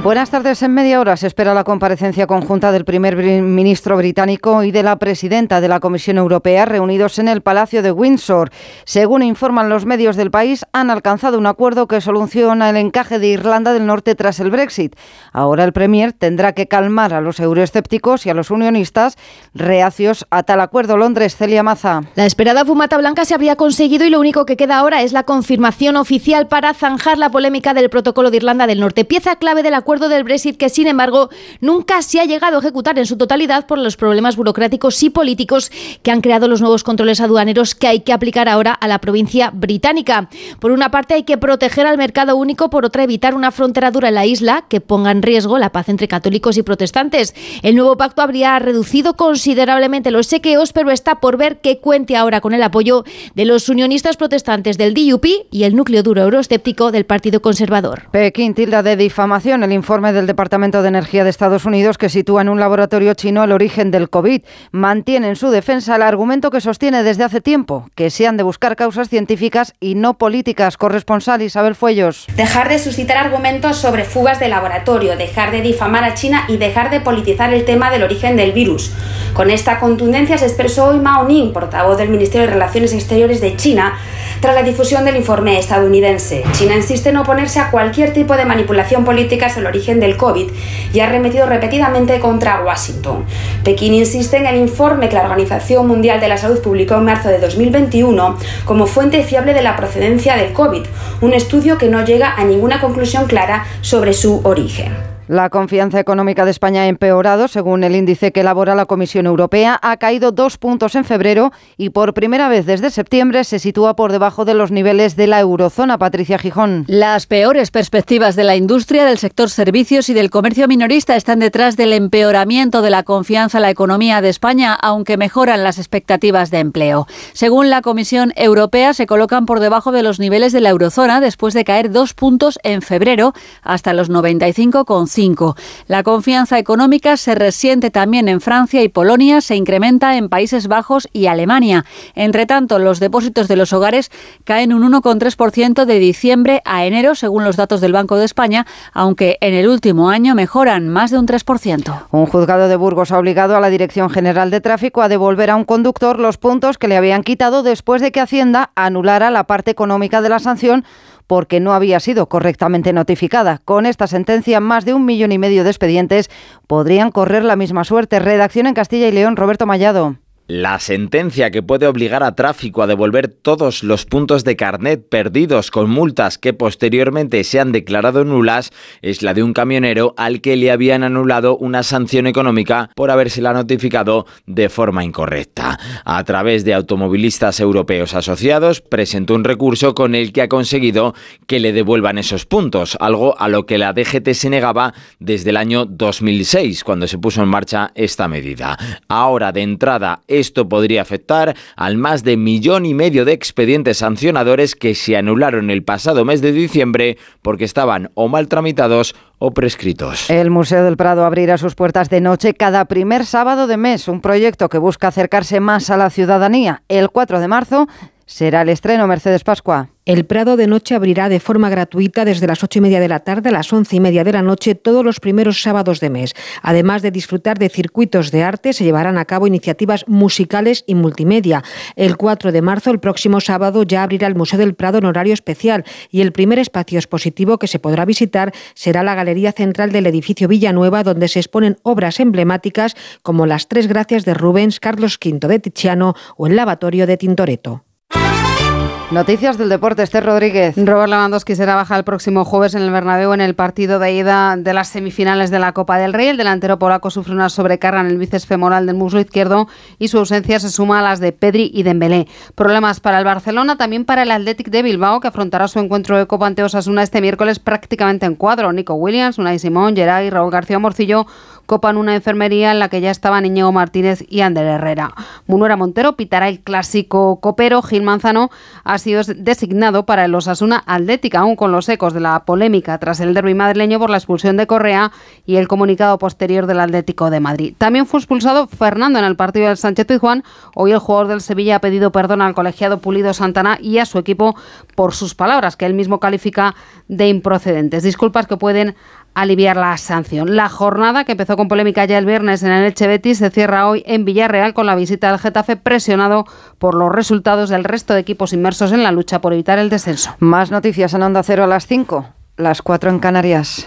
Buenas tardes. En media hora se espera la comparecencia conjunta del primer ministro británico y de la presidenta de la Comisión Europea reunidos en el Palacio de Windsor. Según informan los medios del país, han alcanzado un acuerdo que soluciona el encaje de Irlanda del Norte tras el Brexit. Ahora el Premier tendrá que calmar a los euroescépticos y a los unionistas reacios a tal acuerdo. Londres, Celia Maza. La esperada fumata blanca se habría conseguido y lo único que queda ahora es la confirmación oficial para zanjar la polémica del protocolo de Irlanda del Norte, pieza clave del acuerdo del Brexit que, sin embargo, nunca se ha llegado a ejecutar en su totalidad por los problemas burocráticos y políticos que han creado los nuevos controles aduaneros que hay que aplicar ahora a la provincia británica. Por una parte, hay que proteger al mercado único, por otra, evitar una frontera dura en la isla que ponga en riesgo la paz entre católicos y protestantes. El nuevo pacto habría reducido considerablemente los chequeos, pero está por ver que cuente ahora con el apoyo de los unionistas protestantes del DUP y el núcleo duro euroescéptico del Partido Conservador. Pekín tilda de difamación el informe del Departamento de Energía de Estados Unidos que sitúa en un laboratorio chino el origen del COVID. Mantiene en su defensa el argumento que sostiene desde hace tiempo, que se han de buscar causas científicas y no políticas. Corresponsal Isabel Fuellos. Dejar de suscitar argumentos sobre fugas de laboratorio, dejar de difamar a China y dejar de politizar el tema del origen del virus. Con esta contundencia se expresó hoy Mao Ning, portavoz del Ministerio de Relaciones Exteriores de China, tras la difusión del informe estadounidense. China insiste en oponerse a cualquier tipo de manipulación política sobre el origen del COVID y ha arremetido repetidamente contra Washington. Pekín insiste en el informe que la Organización Mundial de la Salud publicó en marzo de 2021 como fuente fiable de la procedencia del COVID, un estudio que no llega a ninguna conclusión clara sobre su origen. La confianza económica de España ha empeorado, según el índice que elabora la Comisión Europea, ha caído dos puntos en febrero y por primera vez desde septiembre se sitúa por debajo de los niveles de la eurozona. Patricia Gijón. Las peores perspectivas de la industria, del sector servicios y del comercio minorista están detrás del empeoramiento de la confianza en la economía de España, aunque mejoran las expectativas de empleo. Según la Comisión Europea, se colocan por debajo de los niveles de la eurozona después de caer dos puntos en febrero hasta los 95,5. La confianza económica se resiente también en Francia y Polonia, se incrementa en Países Bajos y Alemania. Entre tanto, los depósitos de los hogares caen un 1,3% de diciembre a enero, según los datos del Banco de España, aunque en el último año mejoran más de un 3%. Un juzgado de Burgos ha obligado a la Dirección General de Tráfico a devolver a un conductor los puntos que le habían quitado después de que Hacienda anulara la parte económica de la sanción porque no había sido correctamente notificada. Con esta sentencia, más de un millón y medio de expedientes podrían correr la misma suerte. Redacción en Castilla y León, Roberto Mallado. La sentencia que puede obligar a tráfico a devolver todos los puntos de carnet perdidos con multas que posteriormente se han declarado nulas es la de un camionero al que le habían anulado una sanción económica por habérsela notificado de forma incorrecta. A través de automovilistas europeos asociados presentó un recurso con el que ha conseguido que le devuelvan esos puntos, algo a lo que la DGT se negaba desde el año 2006 cuando se puso en marcha esta medida. Ahora de entrada esto podría afectar al más de millón y medio de expedientes sancionadores que se anularon el pasado mes de diciembre porque estaban o mal tramitados o prescritos. El Museo del Prado abrirá sus puertas de noche cada primer sábado de mes, un proyecto que busca acercarse más a la ciudadanía. El 4 de marzo será el estreno Mercedes Pascua. El Prado de Noche abrirá de forma gratuita desde las ocho y media de la tarde a las once y media de la noche todos los primeros sábados de mes. Además de disfrutar de circuitos de arte, se llevarán a cabo iniciativas musicales y multimedia. El 4 de marzo, el próximo sábado, ya abrirá el Museo del Prado en horario especial y el primer espacio expositivo que se podrá visitar será la Galería Central del edificio Villanueva, donde se exponen obras emblemáticas como las Tres Gracias de Rubens, Carlos V de Tiziano o el Lavatorio de Tintoretto. Noticias del deporte, Esther Rodríguez. Robert Lewandowski será baja el próximo jueves en el Bernabéu en el partido de ida de las semifinales de la Copa del Rey. El delantero polaco sufre una sobrecarga en el bíceps femoral del muslo izquierdo y su ausencia se suma a las de Pedri y Dembélé. Problemas para el Barcelona, también para el Athletic de Bilbao, que afrontará su encuentro de Copa ante Osasuna este miércoles prácticamente en cuadro. Nico Williams, Unai Simón, Gerard y Raúl García Morcillo copan una enfermería en la que ya estaban Íñigo Martínez y Ander Herrera. Munuera Montero pitará el clásico copero. Gil Manzano ha sido designado para el Osasuna Atlética, aún con los ecos de la polémica tras el derby madrileño por la expulsión de Correa y el comunicado posterior del Atlético de Madrid. También fue expulsado Fernando en el partido del Sánchez Pizjuán. Hoy el jugador del Sevilla ha pedido perdón al colegiado Pulido Santana y a su equipo por sus palabras, que él mismo califica de improcedentes. Disculpas que pueden aliviar la sanción. La jornada, que empezó con polémica ya el viernes en el Elche se cierra hoy en Villarreal con la visita del Getafe presionado por los resultados del resto de equipos inmersos en la lucha por evitar el descenso. Más noticias en Onda Cero a las 5, las 4 en Canarias.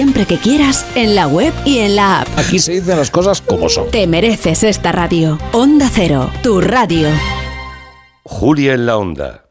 siempre que quieras en la web y en la app. Aquí se dicen las cosas como son. Te mereces esta radio. Onda Cero, tu radio. Julia en la Onda.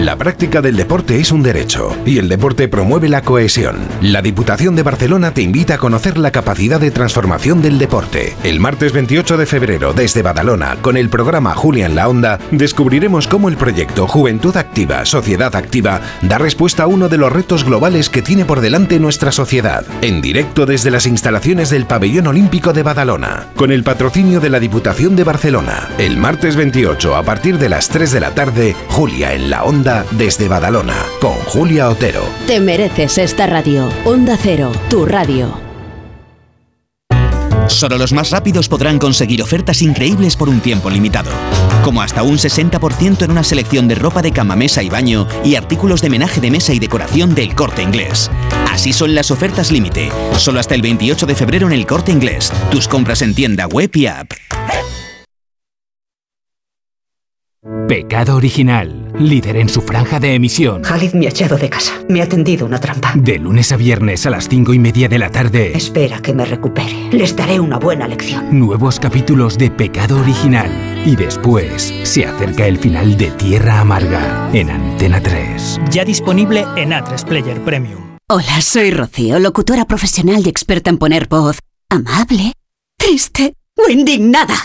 La práctica del deporte es un derecho y el deporte promueve la cohesión. La Diputación de Barcelona te invita a conocer la capacidad de transformación del deporte. El martes 28 de febrero, desde Badalona, con el programa Julia en la Onda, descubriremos cómo el proyecto Juventud Activa, Sociedad Activa da respuesta a uno de los retos globales que tiene por delante nuestra sociedad. En directo desde las instalaciones del Pabellón Olímpico de Badalona, con el patrocinio de la Diputación de Barcelona. El martes 28, a partir de las 3 de la tarde, Julia en la Onda desde Badalona, con Julia Otero. Te mereces esta radio. Onda Cero, tu radio. Solo los más rápidos podrán conseguir ofertas increíbles por un tiempo limitado. Como hasta un 60% en una selección de ropa de cama, mesa y baño y artículos de menaje de mesa y decoración del corte inglés. Así son las ofertas límite. Solo hasta el 28 de febrero en el corte inglés. Tus compras en tienda web y app. Pecado Original, líder en su franja de emisión. Khalid me ha echado de casa. Me ha tendido una trampa. De lunes a viernes a las cinco y media de la tarde. Espera que me recupere. Les daré una buena lección. Nuevos capítulos de Pecado Original. Y después se acerca el final de Tierra Amarga en Antena 3. Ya disponible en A3 Player Premium. Hola, soy Rocío, locutora profesional y experta en poner voz amable, triste o indignada.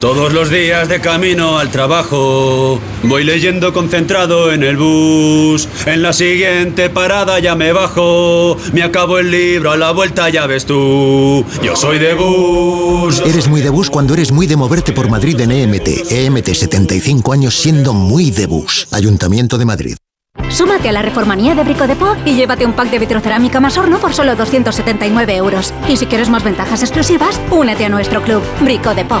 Todos los días de camino al trabajo, voy leyendo concentrado en el bus. En la siguiente parada ya me bajo, me acabo el libro, a la vuelta ya ves tú. Yo soy de bus. Eres muy de bus cuando eres muy de moverte por Madrid en EMT. EMT 75 años siendo muy de bus. Ayuntamiento de Madrid. Súmate a la reformanía de Brico de Po y llévate un pack de vitrocerámica más horno por solo 279 euros. Y si quieres más ventajas exclusivas, únete a nuestro club, Brico de Po.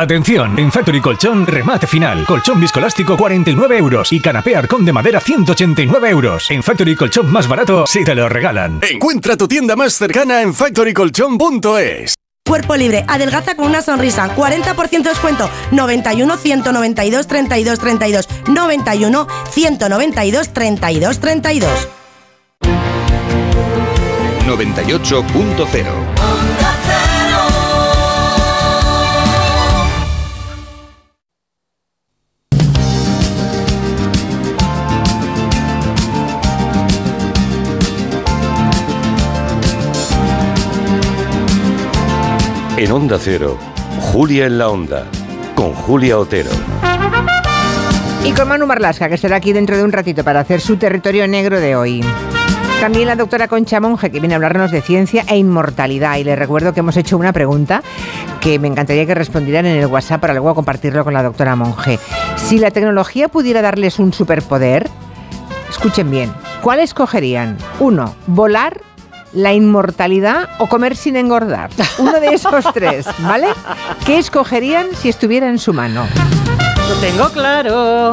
Atención, en Factory Colchón, remate final. Colchón viscolástico 49 euros y canapé arcón de madera 189 euros. En Factory Colchón más barato, si te lo regalan. Encuentra tu tienda más cercana en factorycolchón.es. Cuerpo libre, adelgaza con una sonrisa, 40% descuento, 91 192 32 32, 91 192 32 32. 98.0 En Onda Cero, Julia en la Onda, con Julia Otero. Y con Manu Marlasca, que estará aquí dentro de un ratito para hacer su territorio negro de hoy. También la doctora Concha Monge, que viene a hablarnos de ciencia e inmortalidad. Y le recuerdo que hemos hecho una pregunta que me encantaría que respondieran en el WhatsApp para luego compartirlo con la doctora Monge. Si la tecnología pudiera darles un superpoder, escuchen bien, ¿cuál escogerían? Uno, volar la inmortalidad o comer sin engordar. Uno de esos tres, ¿vale? ¿Qué escogerían si estuviera en su mano? Lo tengo claro.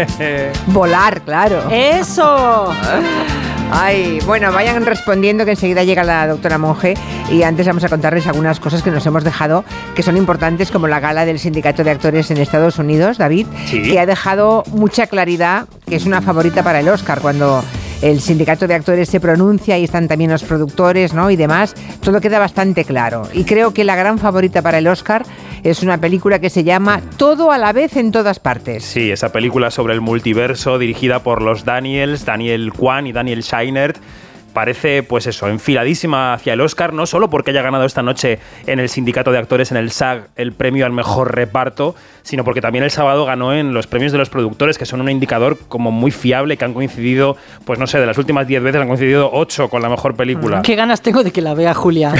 Volar, claro. Eso. Ay, bueno, vayan respondiendo que enseguida llega la doctora Monge y antes vamos a contarles algunas cosas que nos hemos dejado que son importantes como la gala del Sindicato de Actores en Estados Unidos, David, Sí. que ha dejado mucha claridad, que es una favorita para el Oscar cuando el sindicato de actores se pronuncia y están también los productores ¿no? y demás, todo queda bastante claro. Y creo que la gran favorita para el Oscar es una película que se llama Todo a la vez en todas partes. Sí, esa película sobre el multiverso dirigida por los Daniels, Daniel Kwan y Daniel Scheinert. parece, pues eso, enfiladísima hacia el Oscar, no solo porque haya ganado esta noche en el sindicato de actores, en el SAG, el premio al mejor reparto, sino porque también el sábado ganó en los premios de los productores, que son un indicador como muy fiable, que han coincidido, pues no sé, de las últimas 10 veces han coincidido 8 con la mejor película. Qué ganas tengo de que la vea Julia.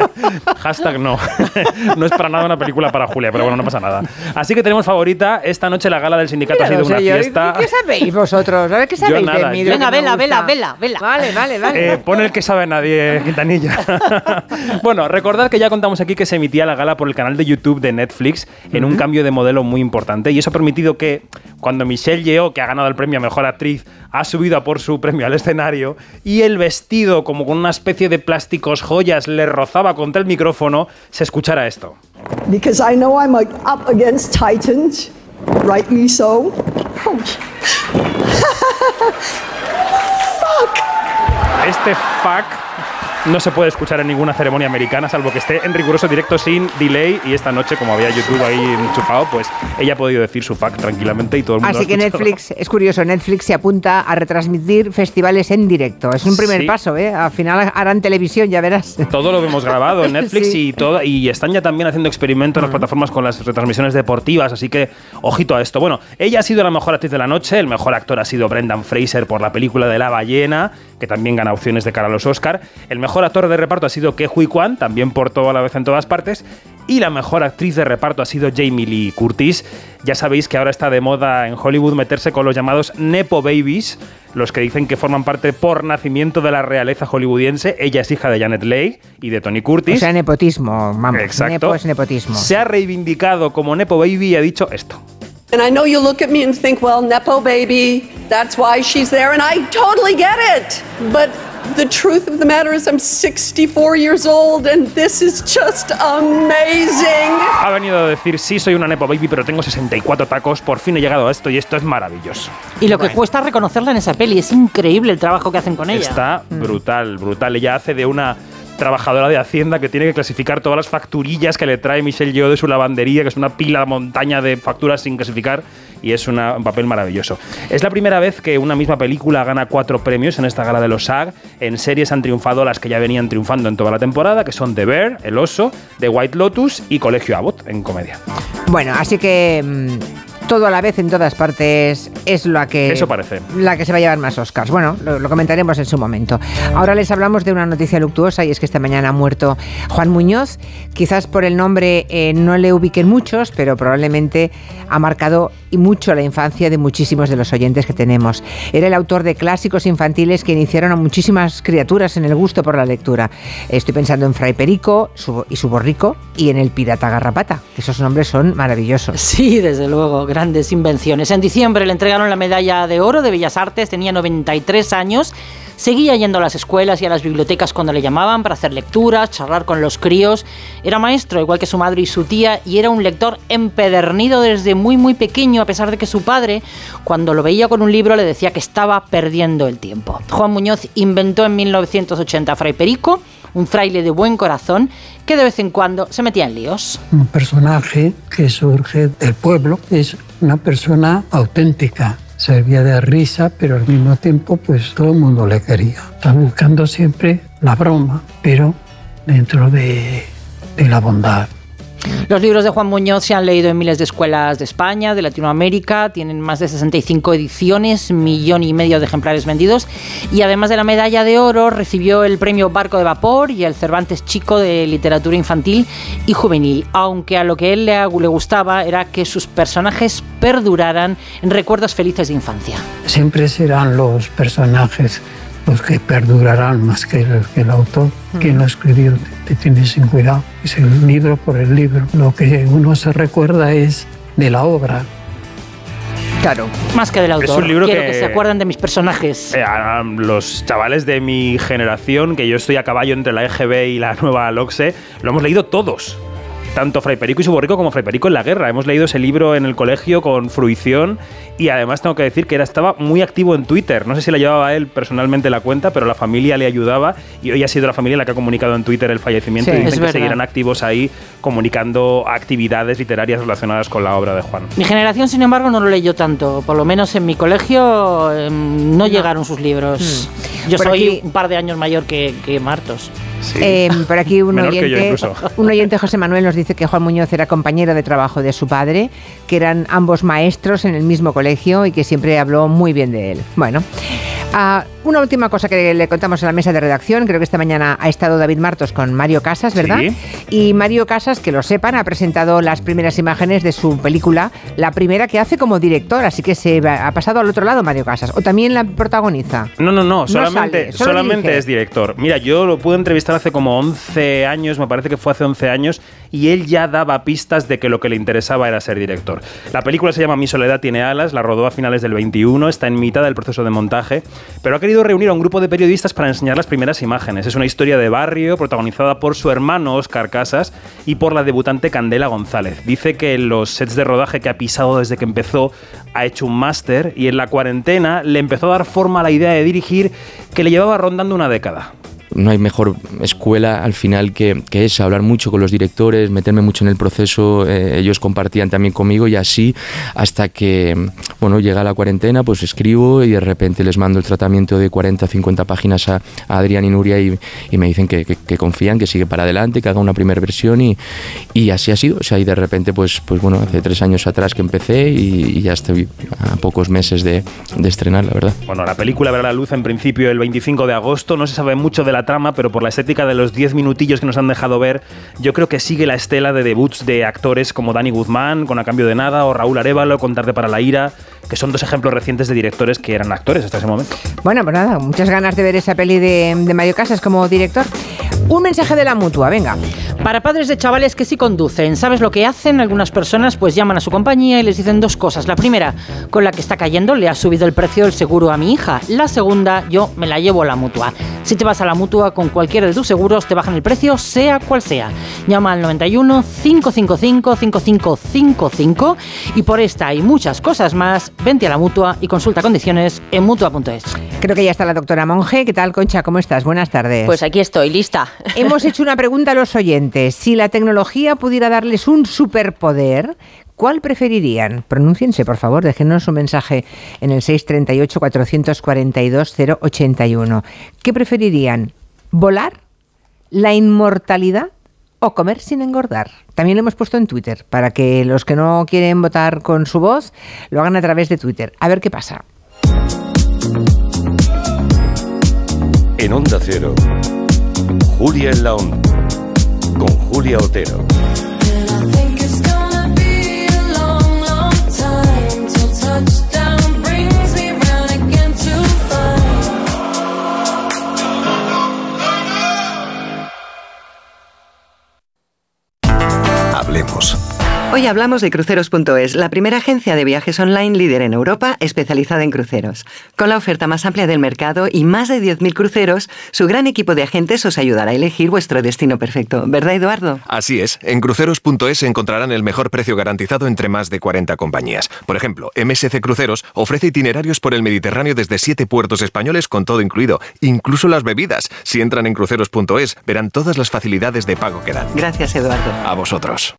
Hashtag no. no es para nada una película para Julia, pero bueno, no pasa nada. Así que tenemos favorita. Esta noche la gala del sindicato ha sido una fiesta. ¿Qué sabéis vosotros? A ver, ¿qué Yo sabéis nada, de mí? yo- Venga, vela, vela, vela, vela. Vale, vale, vale. Eh, pon el que sabe nadie, Quintanilla. bueno, recordad que ya contamos aquí que se emitía la gala por el canal de YouTube de Netflix en un cambio de modelo muy importante. Y eso ha permitido que cuando Michelle Yeoh, que ha ganado el premio a Mejor Actriz, ha subido a por su premio al escenario y el vestido, como con una especie de plásticos joyas, le rozaba contra el micrófono, se escuchara esto. because I know I'm up against titans, rightly so. Este fuck no se puede escuchar en ninguna ceremonia americana, salvo que esté en riguroso directo sin delay. Y esta noche, como había YouTube ahí enchufado, pues ella ha podido decir su fuck tranquilamente y todo el mundo Así lo ha que. Netflix, es curioso, Netflix se apunta a retransmitir festivales en directo. Es un primer Sí. paso, ¿eh? Al final harán televisión, ya verás. Todo lo hemos grabado en Netflix Sí. y todo y están ya también haciendo experimentos en las plataformas con las retransmisiones deportivas, así que ojito a esto. Bueno, ella ha sido la mejor actriz de la noche, el mejor actor ha sido Brendan Fraser por la película de La ballena, que también gana opciones de cara a los Oscar. El mejor actor de reparto ha sido Ke Huy Kwan, también por toda la vez en todas partes. Y la mejor actriz de reparto ha sido Jamie Lee Curtis. Ya sabéis que ahora está de moda en Hollywood meterse con los llamados Nepo Babies, los que dicen que forman parte por nacimiento de la realeza hollywoodiense. Ella es hija de Janet Leigh y de Tony Curtis. O sea, nepotismo, vamos. Exacto. Nepo es nepotismo. Se ha reivindicado como Nepo Baby y ha dicho esto. And I know you look at me and think, well, Nepo baby, that's why she's there, and I totally get it. But the truth of the matter is, I'm 64 years old, and this is just amazing. Ha venido a decir, sí, soy una Nepo Baby, pero tengo 64 tacos, por fin he llegado a esto y esto es maravilloso. Y lo que cuesta reconocerla en esa peli, es increíble el trabajo que hacen con ella. Está brutal, brutal. Ella hace de una trabajadora de Hacienda que tiene que clasificar todas las facturillas que le trae Michelle Yeoh de su lavandería, que es una pila montaña de facturas sin clasificar y es un papel maravilloso. Es la primera vez que una misma película gana cuatro premios en esta gala de los SAG. En series han triunfado las que ya venían triunfando en toda la temporada, que son The Bear, El Oso, The White Lotus y Colegio Abbott en comedia. Bueno, así que mm, todo a la vez en todas partes es la que Eso parece. la que se va a llevar más Oscars. Bueno, lo, lo comentaremos en su momento. Ahora les hablamos de una noticia luctuosa y es que esta mañana ha muerto Juan Muñoz. Quizás por el nombre eh, no le ubiquen muchos, pero probablemente ha marcado y mucho la infancia de muchísimos de los oyentes que tenemos. Era el autor de clásicos infantiles que iniciaron a muchísimas criaturas en el gusto por la lectura. Estoy pensando en Fray Perico y su borrico y en el pirata Garrapata. que Esos nombres son maravillosos. Sí, desde luego, grandes invenciones. En diciembre le entregaron la medalla de oro de Bellas Artes, tenía 93 años. Seguía yendo a las escuelas y a las bibliotecas cuando le llamaban para hacer lecturas, charlar con los críos. Era maestro, igual que su madre y su tía, y era un lector empedernido desde muy muy pequeño, a pesar de que su padre, cuando lo veía con un libro, le decía que estaba perdiendo el tiempo. Juan Muñoz inventó en 1980 a Fray Perico, un fraile de buen corazón, que de vez en cuando se metía en líos. un personaje que surge del pueblo, es una persona auténtica. Servía de risa, pero al mismo tiempo pues todo el mundo le quería. Está buscando siempre la broma, pero dentro de, de la bondad. Los libros de Juan Muñoz se han leído en miles de escuelas de España, de Latinoamérica, tienen más de 65 ediciones, millón y medio de ejemplares vendidos y además de la medalla de oro recibió el premio Barco de Vapor y el Cervantes Chico de Literatura Infantil y Juvenil, aunque a lo que él le, gustaba era que sus personajes perduraran en recuerdos felices de infancia. Siempre serán los personajes los que perdurarán más que el, que el autor. Quien lo escribió te, te tienes sin cuidado. Es el libro por el libro. Lo que uno se recuerda es de la obra. Claro. Más que del autor. Es un libro Quiero que- que se acuerden de mis personajes. Eh, a los chavales de mi generación, que yo estoy a caballo entre la EGB y la nueva LOXE, lo hemos leído todos. Tanto Fray Perico y su borrico como Fray Perico en la guerra. Hemos leído ese libro en el colegio con fruición y además tengo que decir que era, estaba muy activo en Twitter. No sé si la llevaba él personalmente la cuenta, pero la familia le ayudaba y hoy ha sido la familia la que ha comunicado en Twitter el fallecimiento Sí, y es dicen que verdad. seguirán activos ahí comunicando actividades literarias relacionadas con la obra de Juan. Mi generación, sin embargo, no lo leyó tanto. Por lo menos en mi colegio em, no, llegaron sus libros. Yo Por soy aquí- un par de años mayor que, que Martos. Eh, por aquí un Menor oyente, un oyente José Manuel nos dice que Juan Muñoz era compañero de trabajo de su padre, que eran ambos maestros en el mismo colegio y que siempre habló muy bien de él. Bueno, ah, una última cosa que le contamos en la mesa de redacción, creo que esta mañana ha estado David Martos con Mario Casas, ¿verdad? Sí. Y Mario Casas, que lo sepan, ha presentado las primeras imágenes de su película, la primera que hace como director, así que se va- ha pasado al otro lado Mario Casas, o también la protagoniza. No, no, no, No solamente, sale, solo solamente dirige. es director. Mira, yo lo pude entrevistar hace como 11 años, me parece que fue hace 11 años, y él ya daba pistas de que lo que le interesaba era ser director. La película se llama Mi soledad tiene alas, la rodó a finales del 21, está en mitad del proceso de montaje, pero ha querido reunir a un grupo de periodistas para enseñar las primeras imágenes. Es una historia de barrio protagonizada por su hermano Oscar Casas y por la debutante Candela González. Dice que los sets de rodaje que ha pisado desde que empezó ha hecho un máster y en la cuarentena le empezó a dar forma a la idea de dirigir que le llevaba rondando una década. No hay mejor escuela al final que, que esa, hablar mucho con los directores, meterme mucho en el proceso, eh, ellos compartían también conmigo y así hasta que, bueno, llega la cuarentena, pues escribo y de repente les mando el tratamiento de 40, 50 páginas a, Adrián y Nuria y, me dicen que, confían, que sigue para adelante, que haga una primera versión y, y así ha sido, o sea, y de repente, pues, pues bueno, hace tres años atrás que empecé y, y ya estoy a pocos meses de, de estrenar, la verdad. Bueno, la película verá la luz en principio el 25 de agosto. No se sabe mucho de la trama, pero por la estética de los 10 minutillos que nos han dejado ver, yo creo que sigue la estela de debuts de actores como Dani Guzmán, con A Cambio de Nada, o Raúl Arevalo, con Tarde para la Ira, que son dos ejemplos recientes de directores que eran actores hasta ese momento. Bueno, pues nada, muchas ganas de ver esa peli de, de Mario Casas como director. Un mensaje de la mutua, venga. Para padres de chavales que sí conducen, ¿sabes lo que hacen? Algunas personas pues llaman a su compañía y les dicen dos cosas. La primera, con la que está cayendo le ha subido el precio del seguro a mi hija. La segunda, yo me la llevo a la mutua. Si te vas a la mutua con cualquiera de tus seguros, te bajan el precio, sea cual sea. Llama al 91 555 5555 y por esta y muchas cosas más, vente a la mutua y consulta condiciones en mutua.es. Creo que ya está la doctora Monge. ¿Qué tal, Concha? ¿Cómo estás? Buenas tardes. Pues aquí estoy, lista. Hemos hecho una pregunta a los oyentes. Si la tecnología pudiera darles un superpoder, ¿cuál preferirían? Pronúnciense, por favor, déjenos un mensaje en el 638-442-081. ¿Qué preferirían? ¿Volar? ¿La inmortalidad? ¿O comer sin engordar? También lo hemos puesto en Twitter, para que los que no quieren votar con su voz lo hagan a través de Twitter. A ver qué pasa. En Onda Cero, Julia en la Onda, con Julia Otero. Hoy hablamos de cruceros.es, la primera agencia de viajes online líder en Europa especializada en cruceros. Con la oferta más amplia del mercado y más de 10.000 cruceros, su gran equipo de agentes os ayudará a elegir vuestro destino perfecto. ¿Verdad, Eduardo? Así es, en cruceros.es encontrarán el mejor precio garantizado entre más de 40 compañías. Por ejemplo, MSC Cruceros ofrece itinerarios por el Mediterráneo desde 7 puertos españoles con todo incluido, incluso las bebidas. Si entran en cruceros.es, verán todas las facilidades de pago que dan. Gracias, Eduardo. A vosotros.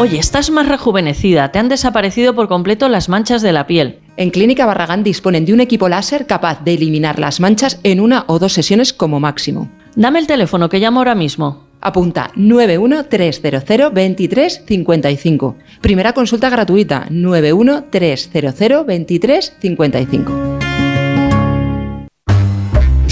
Oye, estás más rejuvenecida, te han desaparecido por completo las manchas de la piel. En Clínica Barragán disponen de un equipo láser capaz de eliminar las manchas en una o dos sesiones como máximo. Dame el teléfono que llamo ahora mismo. Apunta 913002355. Primera consulta gratuita 913002355.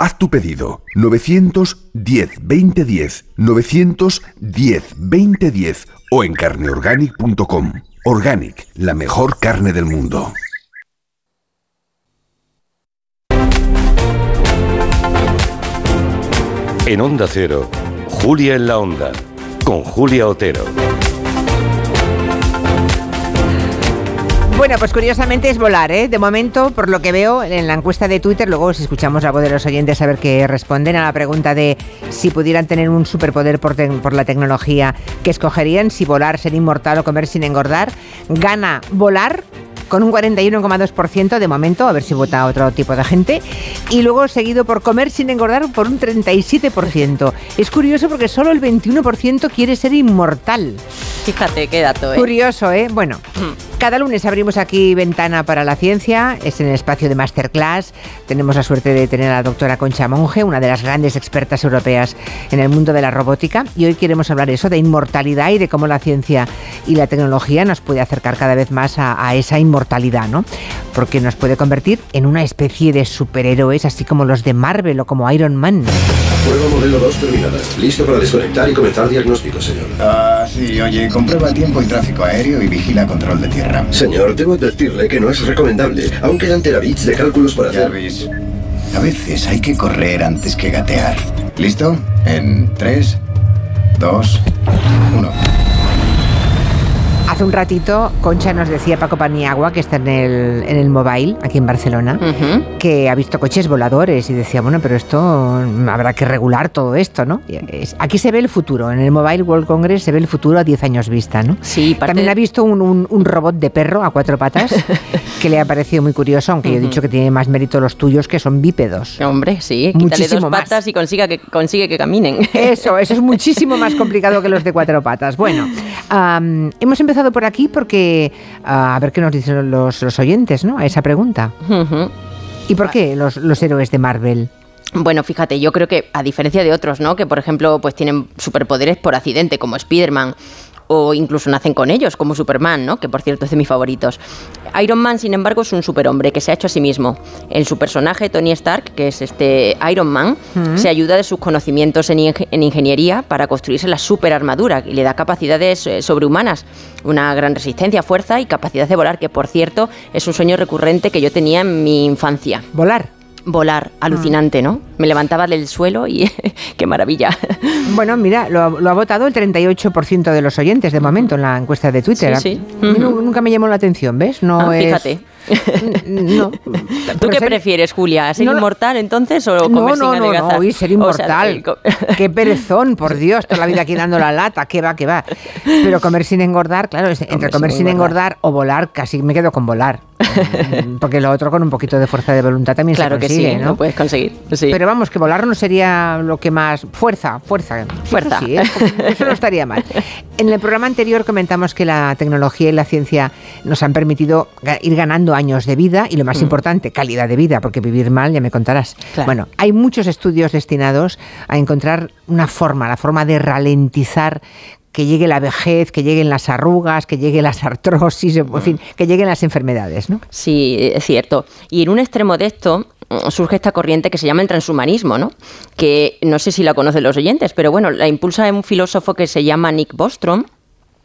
Haz tu pedido 910 2010 910 2010 o en carneorganic.com. Organic, la mejor carne del mundo. En Onda Cero, Julia en la Onda, con Julia Otero. Bueno, pues curiosamente es volar, ¿eh? De momento, por lo que veo en la encuesta de Twitter, luego si escuchamos algo de los oyentes a ver qué responden a la pregunta de si pudieran tener un superpoder por, la tecnología, ¿qué escogerían? Si volar, ser inmortal o comer sin engordar. Gana volar con un 41,2% de momento, a ver si vota otro tipo de gente, y luego seguido por comer sin engordar por un 37%. Es curioso porque solo el 21% quiere ser inmortal. Fíjate qué dato, ¿eh? Curioso, ¿eh? Bueno, cada lunes abrimos aquí Ventana para la Ciencia, es en el espacio de Masterclass. Tenemos la suerte de tener a la doctora Concha Monge, una de las grandes expertas europeas en el mundo de la robótica, y hoy queremos hablar eso de inmortalidad y de cómo la ciencia y la tecnología nos puede acercar cada vez más a, a esa inmortalidad, ¿no? Porque nos puede convertir en una especie de superhéroes, así como los de Marvel o como Iron Man. Prueba modelo 2 terminada. Listo para desconectar y comenzar diagnóstico, señor. Ah, sí, oye, comprueba tiempo y tráfico aéreo y vigila control de tierra. Señor, debo advertirle que no es recomendable. Aún quedan terabits de cálculos para hacer. ves. A veces hay que correr antes que gatear. ¿Listo? En 3, 2, 1. Hace un ratito, Concha nos decía Paco Paniagua, que está en el, en el mobile, aquí en Barcelona, que ha visto coches voladores y decía, bueno, pero esto mm, habrá que regular todo esto, ¿no? Aquí se ve el futuro, en el Mobile World Congress se ve el futuro a 10 años vista, ¿no? Sí, También de- ha visto un, un- un robot de perro a cuatro patas que le ha parecido muy curioso, aunque yo he dicho que tiene más mérito los tuyos, que son bípedos. Hombre, sí, quítale dos más. patas y consiga que, consigue que caminen. Eso, eso es muchísimo más complicado que los de cuatro patas. Bueno, hemos empezado por aquí porque ah, a ver qué nos dicen los, los oyentes, ¿no? A esa pregunta. ¿Y por qué los, los héroes de Marvel? Bueno, fíjate, yo creo que a diferencia de otros, ¿no? Que por ejemplo, pues tienen superpoderes por accidente, como Spider-Man, o incluso nacen con ellos, como Superman, ¿no? Que por cierto es de mis favoritos. Iron Man, sin embargo, es un superhombre que se ha hecho a sí mismo. En su personaje, Tony Stark, que es este Iron Man, Mm. se ayuda de sus conocimientos en, ing- en ingeniería para construirse la superarmadura y le da capacidades eh, sobrehumanas, una gran resistencia, fuerza y capacidad de volar, que por cierto es un sueño recurrente que yo tenía en mi infancia. ¿Volar? Volar, alucinante, ¿no? Me levantaba del suelo y qué maravilla. Bueno, mira, lo, ha- lo ha votado el 38% de los oyentes de momento en la encuesta de Twitter. Sí, sí. Nunca me llamó la atención, ¿ves? No Ah, es- fíjate. No. ¿Tú qué prefieres, Julia? ¿Ser No inmortal entonces o No, comer no, sin no, adelgazar? no, uy, ser O sea, inmortal. el Qué perezón, por Dios, toda la vida aquí dando la lata, que va, que va. Pero comer sin engordar, claro, entre comer sin engordar o volar, casi me quedo con volar. Mm, Porque lo otro con un poquito de fuerza de voluntad también Claro se que consigue, sí, ¿no? lo puedes conseguir. sí. Pero vamos, que volar no sería lo que más... Fuerza, fuerza. Fuerza. Eso, sí, ¿eh? Eso no estaría mal. En el programa anterior comentamos que la tecnología y la ciencia nos han permitido ir ganando años de vida y lo más Mm. importante, calidad de vida, porque vivir mal ya me contarás. Bueno, hay muchos estudios destinados a encontrar una forma, la forma de ralentizar que llegue la vejez, que lleguen las arrugas, que llegue las artrosis, en fin, que lleguen las enfermedades, ¿no? Sí, es cierto. Y en un extremo de esto mm, surge esta corriente que se llama el transhumanismo, ¿no? Que no sé si la conocen los oyentes, pero bueno, la impulsa un filósofo que se llama Nick Bostrom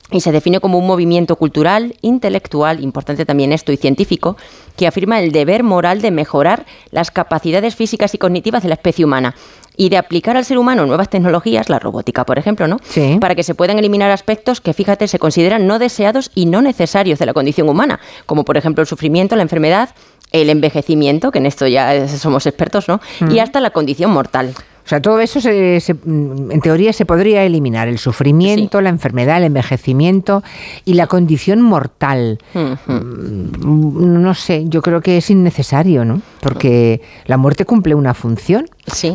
y se define como un movimiento cultural, intelectual, importante también esto, y científico, que afirma el deber moral de mejorar las capacidades físicas y cognitivas de la especie humana y de aplicar al ser humano nuevas tecnologías, la robótica, por ejemplo, ¿no? Sí. Para que se puedan eliminar aspectos que, fíjate, se consideran no deseados y no necesarios de la condición humana, como por ejemplo el sufrimiento, la enfermedad, el envejecimiento, que en esto ya somos expertos, ¿no? Y hasta la condición mortal. O sea, todo eso se- se- mm, en teoría se podría eliminar, el sufrimiento, la enfermedad, el envejecimiento y la condición mortal. Mm, No sé, yo creo que es innecesario, ¿no? Porque la muerte cumple una función.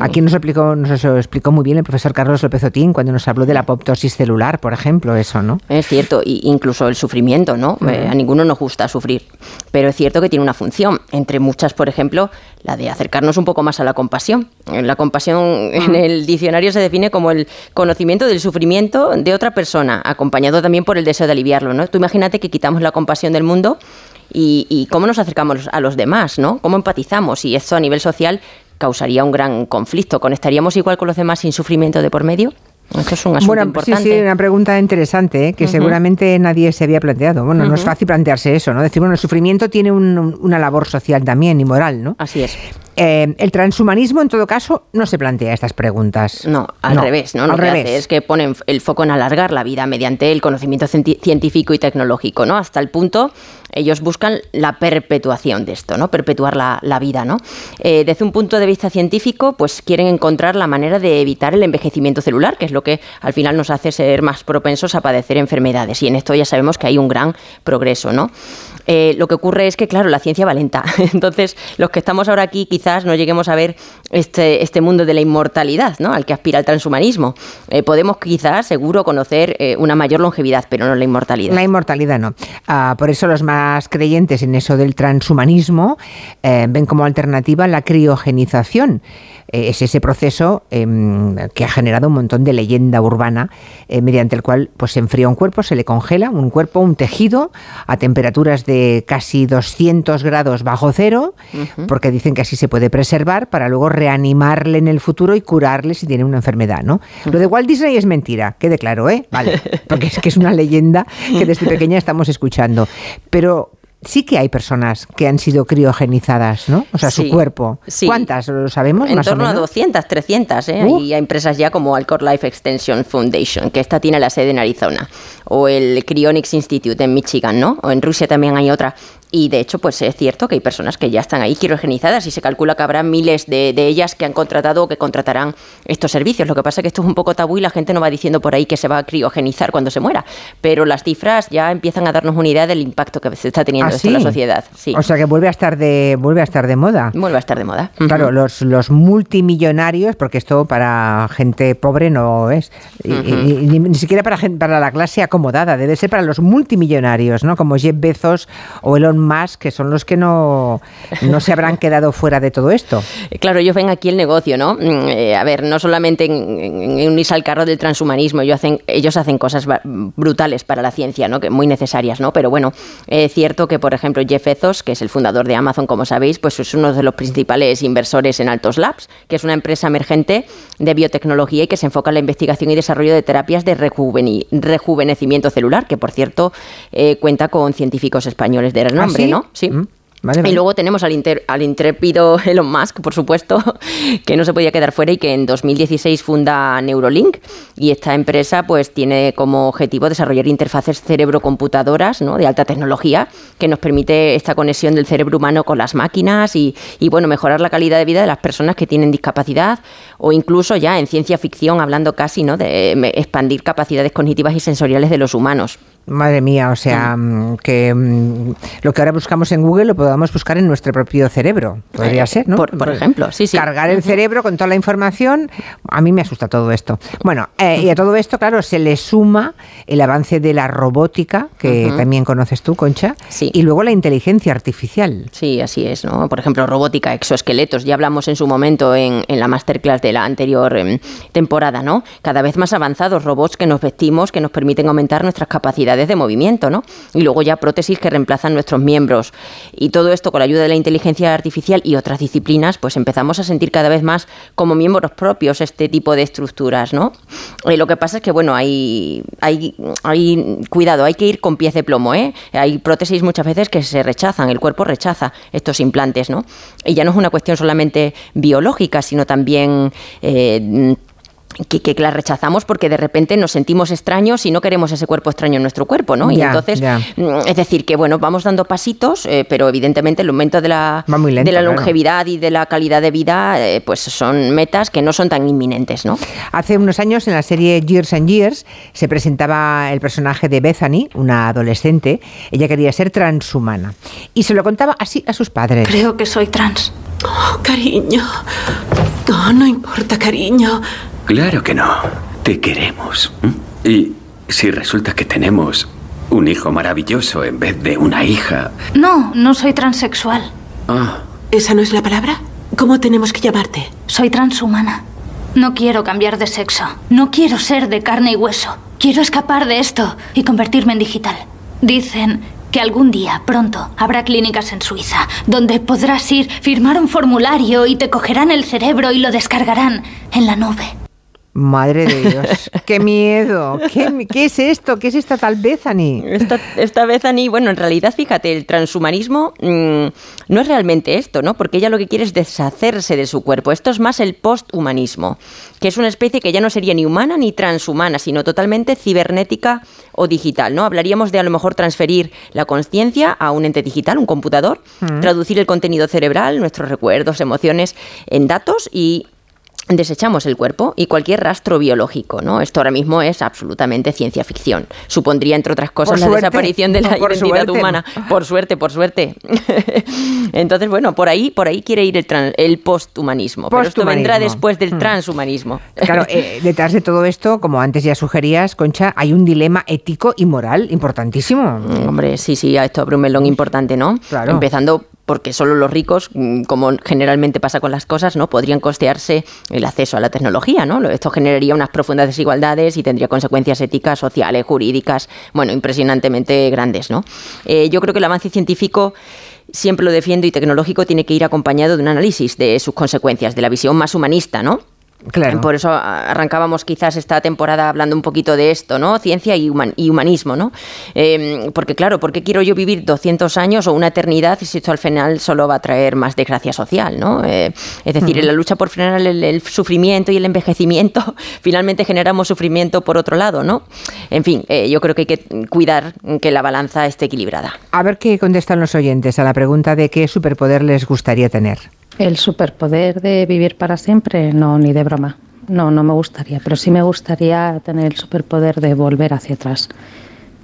Aquí nos explicó, nos lo explicó muy bien el profesor Carlos López Otín cuando nos habló de la apoptosis celular, por ejemplo, eso, ¿no? Es cierto, y incluso el sufrimiento, ¿no? Eh, a ninguno nos gusta sufrir, pero es cierto que tiene una función, entre muchas, por ejemplo, la de acercarnos un poco más a la compasión. Eh, La compasión en el diccionario se define como el conocimiento del sufrimiento de otra persona, acompañado también por el deseo de aliviarlo, ¿no? Tú imagínate que quitamos la compasión del mundo y, y cómo nos acercamos a los demás, ¿no? Cómo empatizamos y esto a nivel social causaría un gran conflicto. ¿Conectaríamos igual con los demás sin sufrimiento de por medio? Esto es un asunto Bueno, importante. sí, sí, una pregunta interesante ¿eh? que seguramente nadie se había planteado. Bueno, no es fácil plantearse eso, ¿no? Decir, bueno, el sufrimiento tiene un- una labor social también y moral, ¿no? Así es. Eh, el transhumanismo, en todo caso, no se plantea estas preguntas. No, al revés, ¿no? Lo al que revés. hace es que ponen el foco en alargar la vida mediante el conocimiento científico y tecnológico, ¿no? Hasta el punto, ellos buscan la perpetuación de esto, ¿no? Perpetuar la, la vida, ¿no? Eh, desde un punto de vista científico, pues quieren encontrar la manera de evitar el envejecimiento celular, que es lo que al final nos hace ser más propensos a padecer enfermedades. Y en esto ya sabemos que hay un gran progreso, ¿no? Eh, lo que ocurre es que, claro, la ciencia va lenta. Entonces, los que estamos ahora aquí quizás no lleguemos a ver este, este mundo de la inmortalidad, ¿no? Al que aspira el transhumanismo. Eh, podemos quizás, seguro, conocer eh, una mayor longevidad, pero no la inmortalidad. La inmortalidad no. Ah, por eso los más creyentes en eso del transhumanismo eh, ven como alternativa la criogenización. Eh, es ese proceso em, que ha generado un montón de leyenda urbana eh, mediante el cual pues, se enfría un cuerpo, se le congela un cuerpo, un tejido a temperaturas de casi 200 grados bajo cero, porque dicen que así se puede preservar para luego reanimarle en el futuro y curarle si tiene una enfermedad, ¿no? Lo de Walt Disney es mentira, quede claro, ¿eh? Vale, porque es que es una leyenda que desde pequeña estamos escuchando. Pero sí que hay personas que han sido criogenizadas, ¿no? O sea, Sí, su cuerpo. sí. ¿Cuántas? ¿Lo sabemos En más o torno a menos? 200, 300, ¿eh? Uh. Hay empresas ya como Alcor Life Extension Foundation, que esta tiene la sede en Arizona, o el Cryonics Institute en Michigan, ¿no? O en Rusia también hay otra. Y de hecho, pues es cierto que hay personas que ya están ahí criogenizadas y se calcula que habrá miles de, de ellas que han contratado o que contratarán estos servicios. Lo que pasa es que esto es un poco tabú y la gente no va diciendo por ahí que se va a criogenizar cuando se muera. Pero las cifras ya empiezan a darnos una idea del impacto que se está teniendo ¿Ah, esto en la sociedad. Sí. O sea que vuelve a estar de vuelve a estar de moda. Vuelve a estar de moda. Claro, los, los multimillonarios, porque esto para gente pobre no es, y- y- y ni, ni siquiera para, para la clase acomodada, debe ser para los multimillonarios, ¿no? Como Jeff Bezos o Elon Musk, que son los que no, no se habrán quedado fuera de todo esto. Claro, ellos ven aquí el negocio, ¿no? Mm, eh, a ver, no solamente en, en- en unirse al carro del transhumanismo, ellos hacen, ellos hacen cosas brutales para la ciencia, ¿no? Que muy necesarias, ¿no? Pero bueno, es cierto que, por ejemplo, Jeff Bezos, que es el fundador de Amazon, como sabéis, pues es uno de los principales inversores en Altos Labs, que es una empresa emergente de biotecnología y que se enfoca en la investigación y desarrollo de terapias de rejuvenecimiento celular, que por cierto eh, cuenta con científicos españoles de renombre, ¿Ah, sí? ¿no? Sí. Vale, Y luego tenemos al, inter- al intrépido Elon Musk, por supuesto, que no se podía quedar fuera y que en 2016 funda Neurolink. Y esta empresa pues tiene como objetivo desarrollar interfaces cerebro-computadoras ¿no? de alta tecnología que nos permite esta conexión del cerebro humano con las máquinas y, y, bueno, mejorar la calidad de vida de las personas que tienen discapacidad o incluso ya en ciencia ficción hablando casi ¿no? de expandir capacidades cognitivas y sensoriales de los humanos. Madre mía, o sea, mm, que mm, lo que ahora buscamos en Google lo podamos buscar en nuestro propio cerebro. Podría Eh, ser, ¿no? por- por ejemplo, sí, sí. Cargar el cerebro con toda la información. A mí me asusta todo esto. Bueno, eh, y a todo esto, claro, se le suma el avance de la robótica, que también conoces tú, Concha, Sí. y luego la inteligencia artificial. Sí, así es, ¿no? Por ejemplo, robótica, exoesqueletos, ya hablamos en su momento en, en la masterclass de la anterior em, temporada, ¿no? Cada vez más avanzados robots que nos vestimos, que nos permiten aumentar nuestras capacidades de movimiento, ¿no? Y luego ya prótesis que reemplazan nuestros miembros. Y todo esto con la ayuda de la inteligencia artificial y otras disciplinas, pues empezamos a sentir cada vez más como miembros propios este tipo de estructuras, ¿no? Y lo que pasa es que, bueno, hay, hay, hay cuidado, hay que ir con pies de plomo, ¿eh? Hay prótesis muchas veces que se rechazan, el cuerpo rechaza estos implantes, ¿no? Y ya no es una cuestión solamente biológica, sino también eh, que, que las rechazamos porque de repente nos sentimos extraños y no queremos ese cuerpo extraño en nuestro cuerpo, ¿no? y Ya, entonces, ya. mm, es decir, que bueno, vamos dando pasitos, eh, pero evidentemente el aumento de la, lento, de la claro. longevidad y de la calidad de vida, eh, pues son metas que no son tan inminentes, ¿no? Hace unos años en la serie Years and Years se presentaba el personaje de Bethany, una adolescente. Ella quería ser transhumana y se lo contaba así a sus padres. Creo que soy trans. Oh, cariño. No, no importa, cariño. Claro que no. Te queremos. Y si resulta que tenemos un hijo maravilloso en vez de una hija. No, no soy transexual. Ah, ¿Esa no es la palabra? ¿Cómo tenemos que llamarte? Soy transhumana. No quiero cambiar de sexo. No quiero ser de carne y hueso. Quiero escapar de esto y convertirme en digital. Dicen que algún día, pronto, habrá clínicas en Suiza donde podrás ir, firmar un formulario y te cogerán el cerebro y lo descargarán en la nube. Madre de Dios, qué miedo. ¿Qué, es esto? ¿Qué es esta tal Bethany? Esta, esta Bethany, bueno, en realidad, fíjate, el transhumanismo mm, no es realmente esto, ¿no? Porque ella lo que quiere es deshacerse de su cuerpo. Esto es más el posthumanismo, que es una especie que ya no sería ni humana ni transhumana, sino totalmente cibernética o digital, ¿no? Hablaríamos de a lo mejor transferir la conciencia a un ente digital, un computador, Mm. traducir el contenido cerebral, nuestros recuerdos, emociones, en datos y desechamos el cuerpo y cualquier rastro biológico, ¿no? Esto ahora mismo es absolutamente ciencia ficción. Supondría, entre otras cosas, la desaparición de la identidad suerte. humana. Por suerte, por suerte. Entonces, bueno, por ahí, por ahí quiere ir el, posthumanismo. Pero esto vendrá después del Mm. transhumanismo. Claro, eh, detrás de todo esto, como antes ya sugerías, Concha, hay un dilema ético y moral importantísimo. Hombre, sí, sí, esto abre un melón importante, ¿no? Claro. Empezando porque solo los ricos, mm, como generalmente pasa con las cosas, ¿no? Podrían costearse el acceso a la tecnología, ¿no? Esto generaría unas profundas desigualdades y tendría consecuencias éticas, sociales, jurídicas, bueno, impresionantemente grandes, ¿no? Eh, yo creo que el avance científico siempre lo defiendo y tecnológico tiene que ir acompañado de un análisis de sus consecuencias, de la visión más humanista, ¿no? Claro. Por eso arrancábamos quizás esta temporada hablando un poquito de esto, ¿no? Ciencia y, human- y humanismo, ¿no? Eh, porque claro, ¿por qué quiero yo vivir 200 años o una eternidad si esto al final solo va a traer más desgracia social, ¿no? Eh, es decir, en la lucha por frenar el, el sufrimiento y el envejecimiento, finalmente generamos sufrimiento por otro lado, ¿no? En fin, eh, yo creo que hay que cuidar que la balanza esté equilibrada. A ver qué contestan los oyentes a la pregunta de qué superpoder les gustaría tener. El superpoder de vivir para siempre, no, ni de broma. No, no me gustaría, pero sí me gustaría tener el superpoder de volver hacia atrás,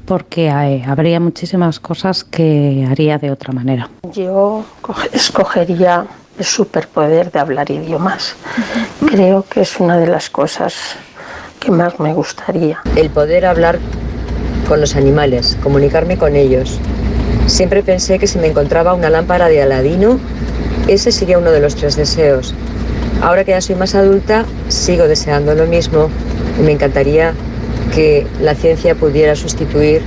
porque eh, habría muchísimas cosas que haría de otra manera. Yo co- escogería el superpoder de hablar idiomas. Creo que es una de las cosas que más me gustaría. El poder hablar con los animales, comunicarme con ellos. Siempre pensé que si me encontraba una lámpara de Aladino, ese sería uno de los tres deseos. Ahora que ya soy más adulta, sigo deseando lo mismo me encantaría que la ciencia pudiera sustituir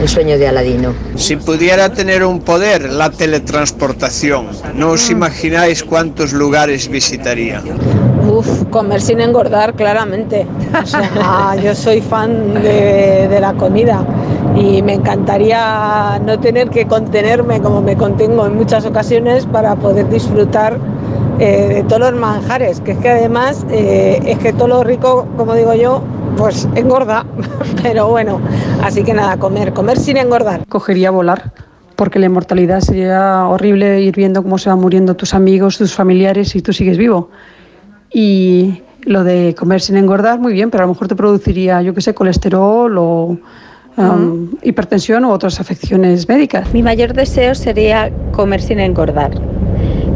el sueño de Aladino. Si pudiera tener un poder, la teletransportación. No os imagináis cuántos lugares visitaría. Uf, comer sin engordar, claramente. O sea, yo soy fan de, de la comida y me encantaría no tener que contenerme como me contengo en muchas ocasiones para poder disfrutar eh, de todos los manjares, que es que además eh, es que todo lo rico, como digo yo, pues engorda, pero bueno, así que nada, comer, comer sin engordar. Cogería volar, porque la inmortalidad sería horrible ir viendo cómo se van muriendo tus amigos, tus familiares y tú sigues vivo. Y lo de comer sin engordar, muy bien, pero a lo mejor te produciría, yo qué sé, colesterol o um, hipertensión u otras afecciones médicas. Mi mayor deseo sería comer sin engordar,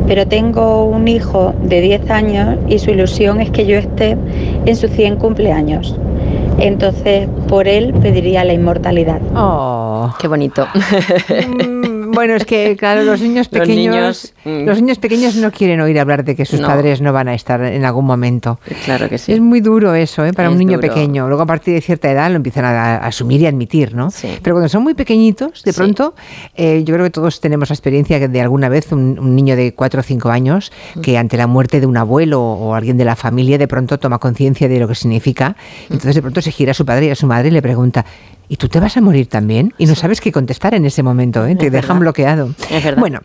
pero tengo un hijo de 10 años y su ilusión es que yo esté en su 100 cumpleaños. Entonces, por él pediría la inmortalidad. Oh, qué bonito. Bueno, es que, claro, los niños Los pequeños, niños, mm. los niños pequeños no quieren oír hablar de que sus No. padres no van a estar en algún momento. Claro que sí. Es muy duro eso, ¿eh? para un niño duro. pequeño. Luego, a partir de cierta edad, lo empiezan a, a asumir y admitir, ¿no? Pero cuando son muy pequeñitos, de pronto, eh, yo creo que todos tenemos la experiencia de alguna vez un, un niño de 4 o 5 años Mm. que ante la muerte de un abuelo o alguien de la familia, de pronto toma conciencia de lo que significa. Mm. Entonces, de pronto se gira a su padre y a su madre y le pregunta. ¿Y tú te vas a morir también? Y no sabes qué contestar en ese momento, ¿eh? te Es dejan verdad. bloqueado. Es. Bueno,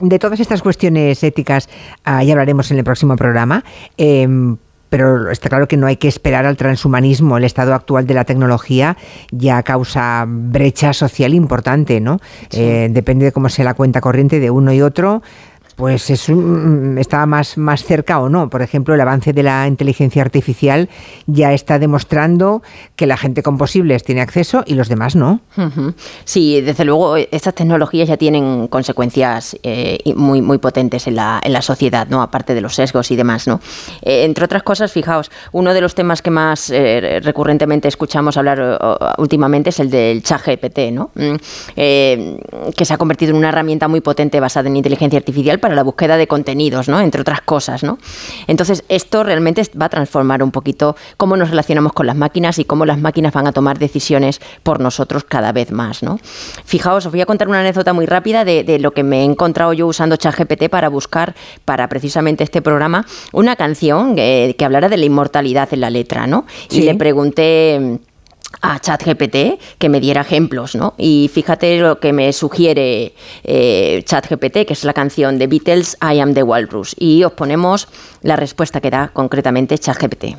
de todas estas cuestiones éticas ah, ya hablaremos en el próximo programa. em, pero está claro que no hay que esperar al transhumanismo. El estado actual de la tecnología ya causa brecha social importante, ¿no? Eh, depende de cómo sea la cuenta corriente de uno y otro. Pues es un- está más, más cerca o no. Por ejemplo, el avance de la inteligencia artificial ya está demostrando que la gente con posibles tiene acceso y los demás no. Sí, desde luego estas tecnologías ya tienen consecuencias eh, muy muy potentes en la, en la sociedad, ¿no? Aparte de los sesgos y demás, ¿no? Eh, entre otras cosas, fijaos, uno de los temas que más eh, recurrentemente escuchamos hablar eh, últimamente es el del chat GPT, ¿no? Mm, eh, que se ha convertido en una herramienta muy potente basada en inteligencia artificial para la búsqueda de contenidos, ¿no? Entre otras cosas, ¿no? Entonces, esto realmente va a transformar un poquito cómo nos relacionamos con las máquinas y cómo las máquinas van a tomar decisiones por nosotros cada vez más, ¿no? Fijaos, os voy a contar una anécdota muy rápida de, de lo que me he encontrado yo usando ChatGPT para buscar para precisamente este programa una canción eh, que hablara de la inmortalidad en la letra, ¿no? Y le pregunté a ChatGPT que me diera ejemplos, ¿no? Y fíjate lo que me sugiere eh, ChatGPT, que es la canción de Beatles I Am the Walrus. Y os ponemos la respuesta que da concretamente ChatGPT.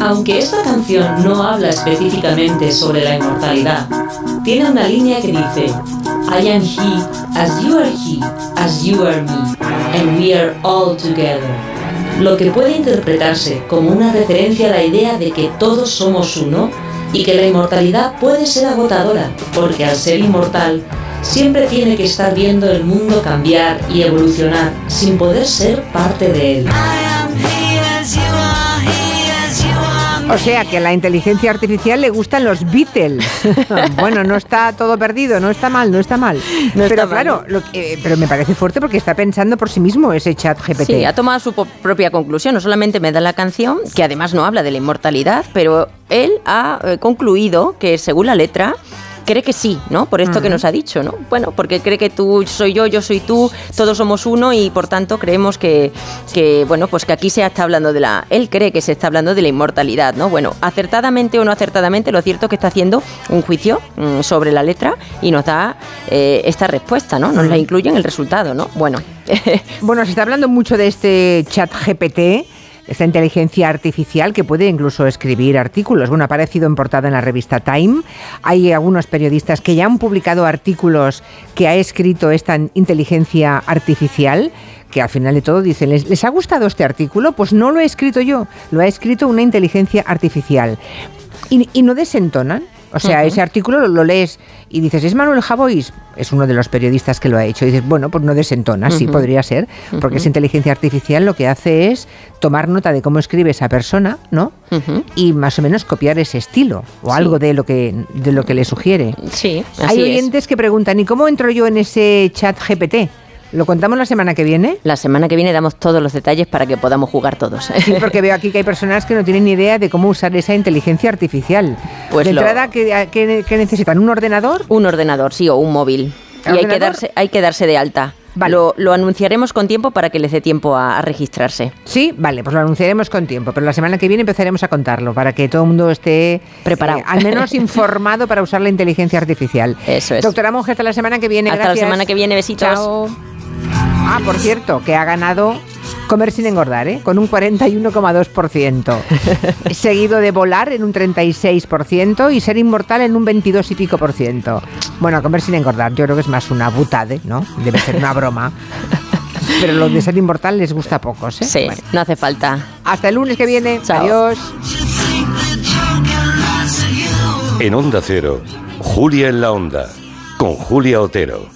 Aunque esta canción no habla específicamente sobre la inmortalidad, tiene una línea que dice I am he, as you are he, as you are me, and we are all together. Lo que puede interpretarse como una referencia a la idea de que todos somos uno y que la inmortalidad puede ser agotadora, porque al ser inmortal siempre tiene que estar viendo el mundo cambiar y evolucionar sin poder ser parte de él. O sea que a la inteligencia artificial le gustan los Beatles. bueno, no está todo perdido, no está mal, no está mal. No está pero mal. claro, lo que- eh, pero me parece fuerte porque está pensando por sí mismo ese chat GPT. Sí, ha tomado su propia conclusión. No solamente me da la canción, que además no habla de la inmortalidad, pero él ha eh, concluido que según la letra cree que sí, ¿no? Por esto que nos ha dicho, ¿no? Bueno, porque cree que tú soy yo, yo soy tú, todos somos uno y por tanto creemos que, que bueno, pues que aquí se está hablando de la... Él cree que se está hablando de la inmortalidad, ¿no? Bueno, acertadamente o no acertadamente, lo cierto es que está haciendo un juicio mm, sobre la letra y nos da eh, esta respuesta, ¿no? Nos la incluye en el resultado, ¿no? Bueno, Bueno, se está hablando mucho de este chat GPT, esta inteligencia artificial que puede incluso escribir artículos. Bueno, ha aparecido en portada en la revista Time. Hay algunos periodistas que ya han publicado artículos que ha escrito esta inteligencia artificial que al final de todo dicen, ¿les, les ha gustado este artículo? Pues no lo he escrito yo, lo ha escrito una inteligencia artificial. Y, y no desentonan. O sea, ese artículo lo, lo lees y dices, ¿es Manuel Javois? Es uno de los periodistas que lo ha hecho. Y dices, bueno, pues no desentona, sí podría ser, porque esa inteligencia artificial lo que hace es tomar nota de cómo escribe esa persona, ¿no? Y más o menos copiar ese estilo o Sí. algo de lo que de lo que le sugiere. sí, Hay así es. oyentes que preguntan, ¿y cómo entro yo en ese chat GPT? ¿Lo contamos la semana que viene? La semana que viene damos todos los detalles para que podamos jugar todos. Sí, porque veo aquí que hay personas que no tienen ni idea de cómo usar esa inteligencia artificial. Pues de lo- entrada, ¿qué, qué- qué necesitan? ¿Un ordenador? Un ordenador, sí, o un móvil. Y hay que, ¿Ordenador? darse, hay que darse de alta. Lo, lo anunciaremos con tiempo para que les dé tiempo a, a registrarse. Sí, vale, pues lo anunciaremos con tiempo, pero la semana que viene empezaremos a contarlo para que todo el mundo esté Preparado. eh, al menos informado para usar la inteligencia artificial. Eso es. Doctora Monge, hasta la semana que viene. Hasta gracias. la semana que viene, besitos. Chao. Ah, por cierto, que ha ganado comer sin engordar, ¿eh? con un 41,2%. seguido de volar en un 36% y ser inmortal en un 22 y pico por ciento. Bueno, comer sin engordar, yo creo que es más una butade, ¿no? Debe ser una broma. Pero lo de ser inmortal les gusta a pocos, ¿eh? Sí, Bueno. no hace falta. Hasta el lunes que viene. Chao. Adiós. En Onda Cero, Julia en la Onda, con Julia Otero.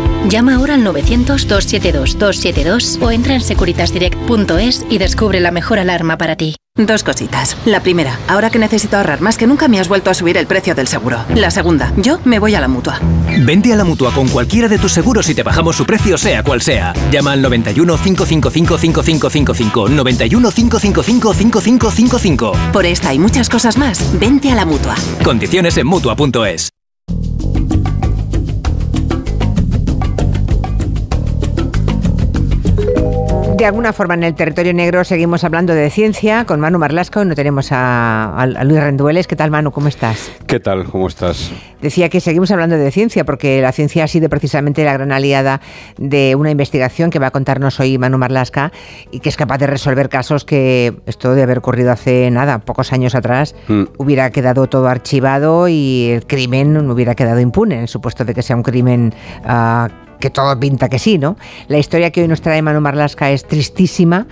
Llama ahora al 900-272-272 o entra en securitasdirect.es y descubre la mejor alarma para ti. Dos cositas. La primera, ahora que necesito ahorrar más que nunca me has vuelto a subir el precio del seguro. La segunda, yo me voy a la mutua. Vente a la mutua con cualquiera de tus seguros y te bajamos su precio, sea cual sea. Llama al 91 555 5555. 91 555 5555. Por esta y muchas cosas más, vente a la mutua. Condiciones en mutua.es. De alguna forma en el territorio negro seguimos hablando de ciencia con Manu Marlasco. No tenemos a, Luis Rendueles. ¿Qué tal, Manu? ¿Cómo estás? ¿Qué tal? ¿Cómo estás? Decía que seguimos hablando de ciencia porque la ciencia ha sido precisamente la gran aliada de una investigación que va a contarnos hoy Manu Marlasca y que es capaz de resolver casos que esto de haber ocurrido hace nada, pocos años atrás, Mm. hubiera quedado todo archivado y el crimen no hubiera quedado impune, en supuesto de que sea un crimen ah, que todo pinta que sí, ¿no? La historia que hoy nos trae Manu Marlasca es tristísima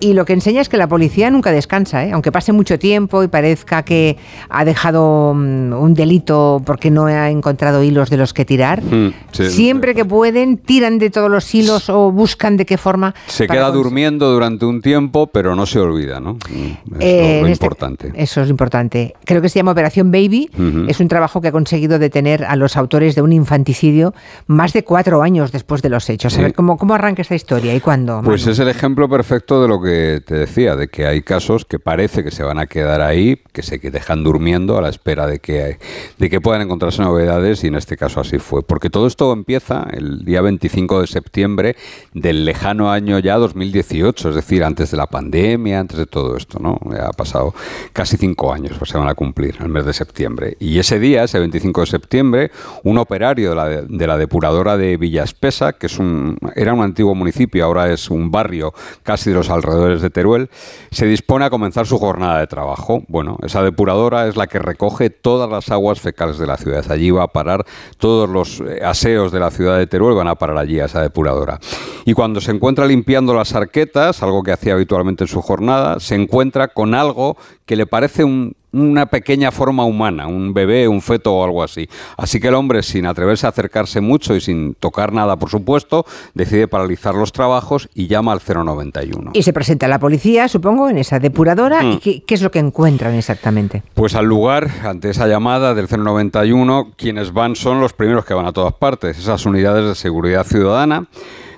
y lo que enseña es que la policía nunca descansa, ¿eh? aunque pase mucho tiempo y parezca que ha dejado mm, un delito porque no ha encontrado hilos de los que tirar. Mm, sí. Siempre que pueden, tiran de todos los hilos o buscan de qué forma. Se queda durmiendo durante un tiempo, pero no se olvida, ¿no? Mm, Es Eh, lo, lo en este- importante. Eso es importante. Creo que se llama Operación Baby. Es un trabajo que ha conseguido detener a los autores de un infanticidio más de cuatro años después de los hechos. A Sí. ver, ¿cómo, ¿cómo arranca esta historia y cuándo? Pues Manu? es el ejemplo perfecto de lo que te decía, de que hay casos que parece que se van a quedar ahí, que se que dejan durmiendo a la espera de que, de que puedan encontrarse novedades y en este caso así fue. Porque todo esto empieza el día 25 de septiembre del lejano año ya 2018, es decir, antes de la pandemia, antes de todo esto, ¿no? Ya ha pasado casi cinco años, pues se van a cumplir el mes de septiembre. Y ese día, ese 25 de septiembre, un operario de la, de la depuradora de Villaspesa, que es un, era un antiguo municipio, ahora es un barrio casi de los alrededores de Teruel, se dispone a comenzar su jornada de trabajo. Bueno, esa depuradora es la que recoge todas las aguas fecales de la ciudad. Allí va a parar todos los eh, aseos de la ciudad de Teruel, van a parar allí a esa depuradora. Y cuando se encuentra limpiando las arquetas, algo que hacía habitualmente en su jornada, se encuentra con algo que le parece un- una pequeña forma humana, un bebé, un feto o algo así. Así que el hombre, sin atreverse a acercarse mucho y sin tocar nada, por supuesto, decide paralizar los trabajos y llama al 091. Y se presenta a la policía, supongo, en esa depuradora. Mm. ¿Y qué, qué es lo que encuentran exactamente? Pues al lugar, ante esa llamada del 091, quienes van son los primeros que van a todas partes, esas unidades de seguridad ciudadana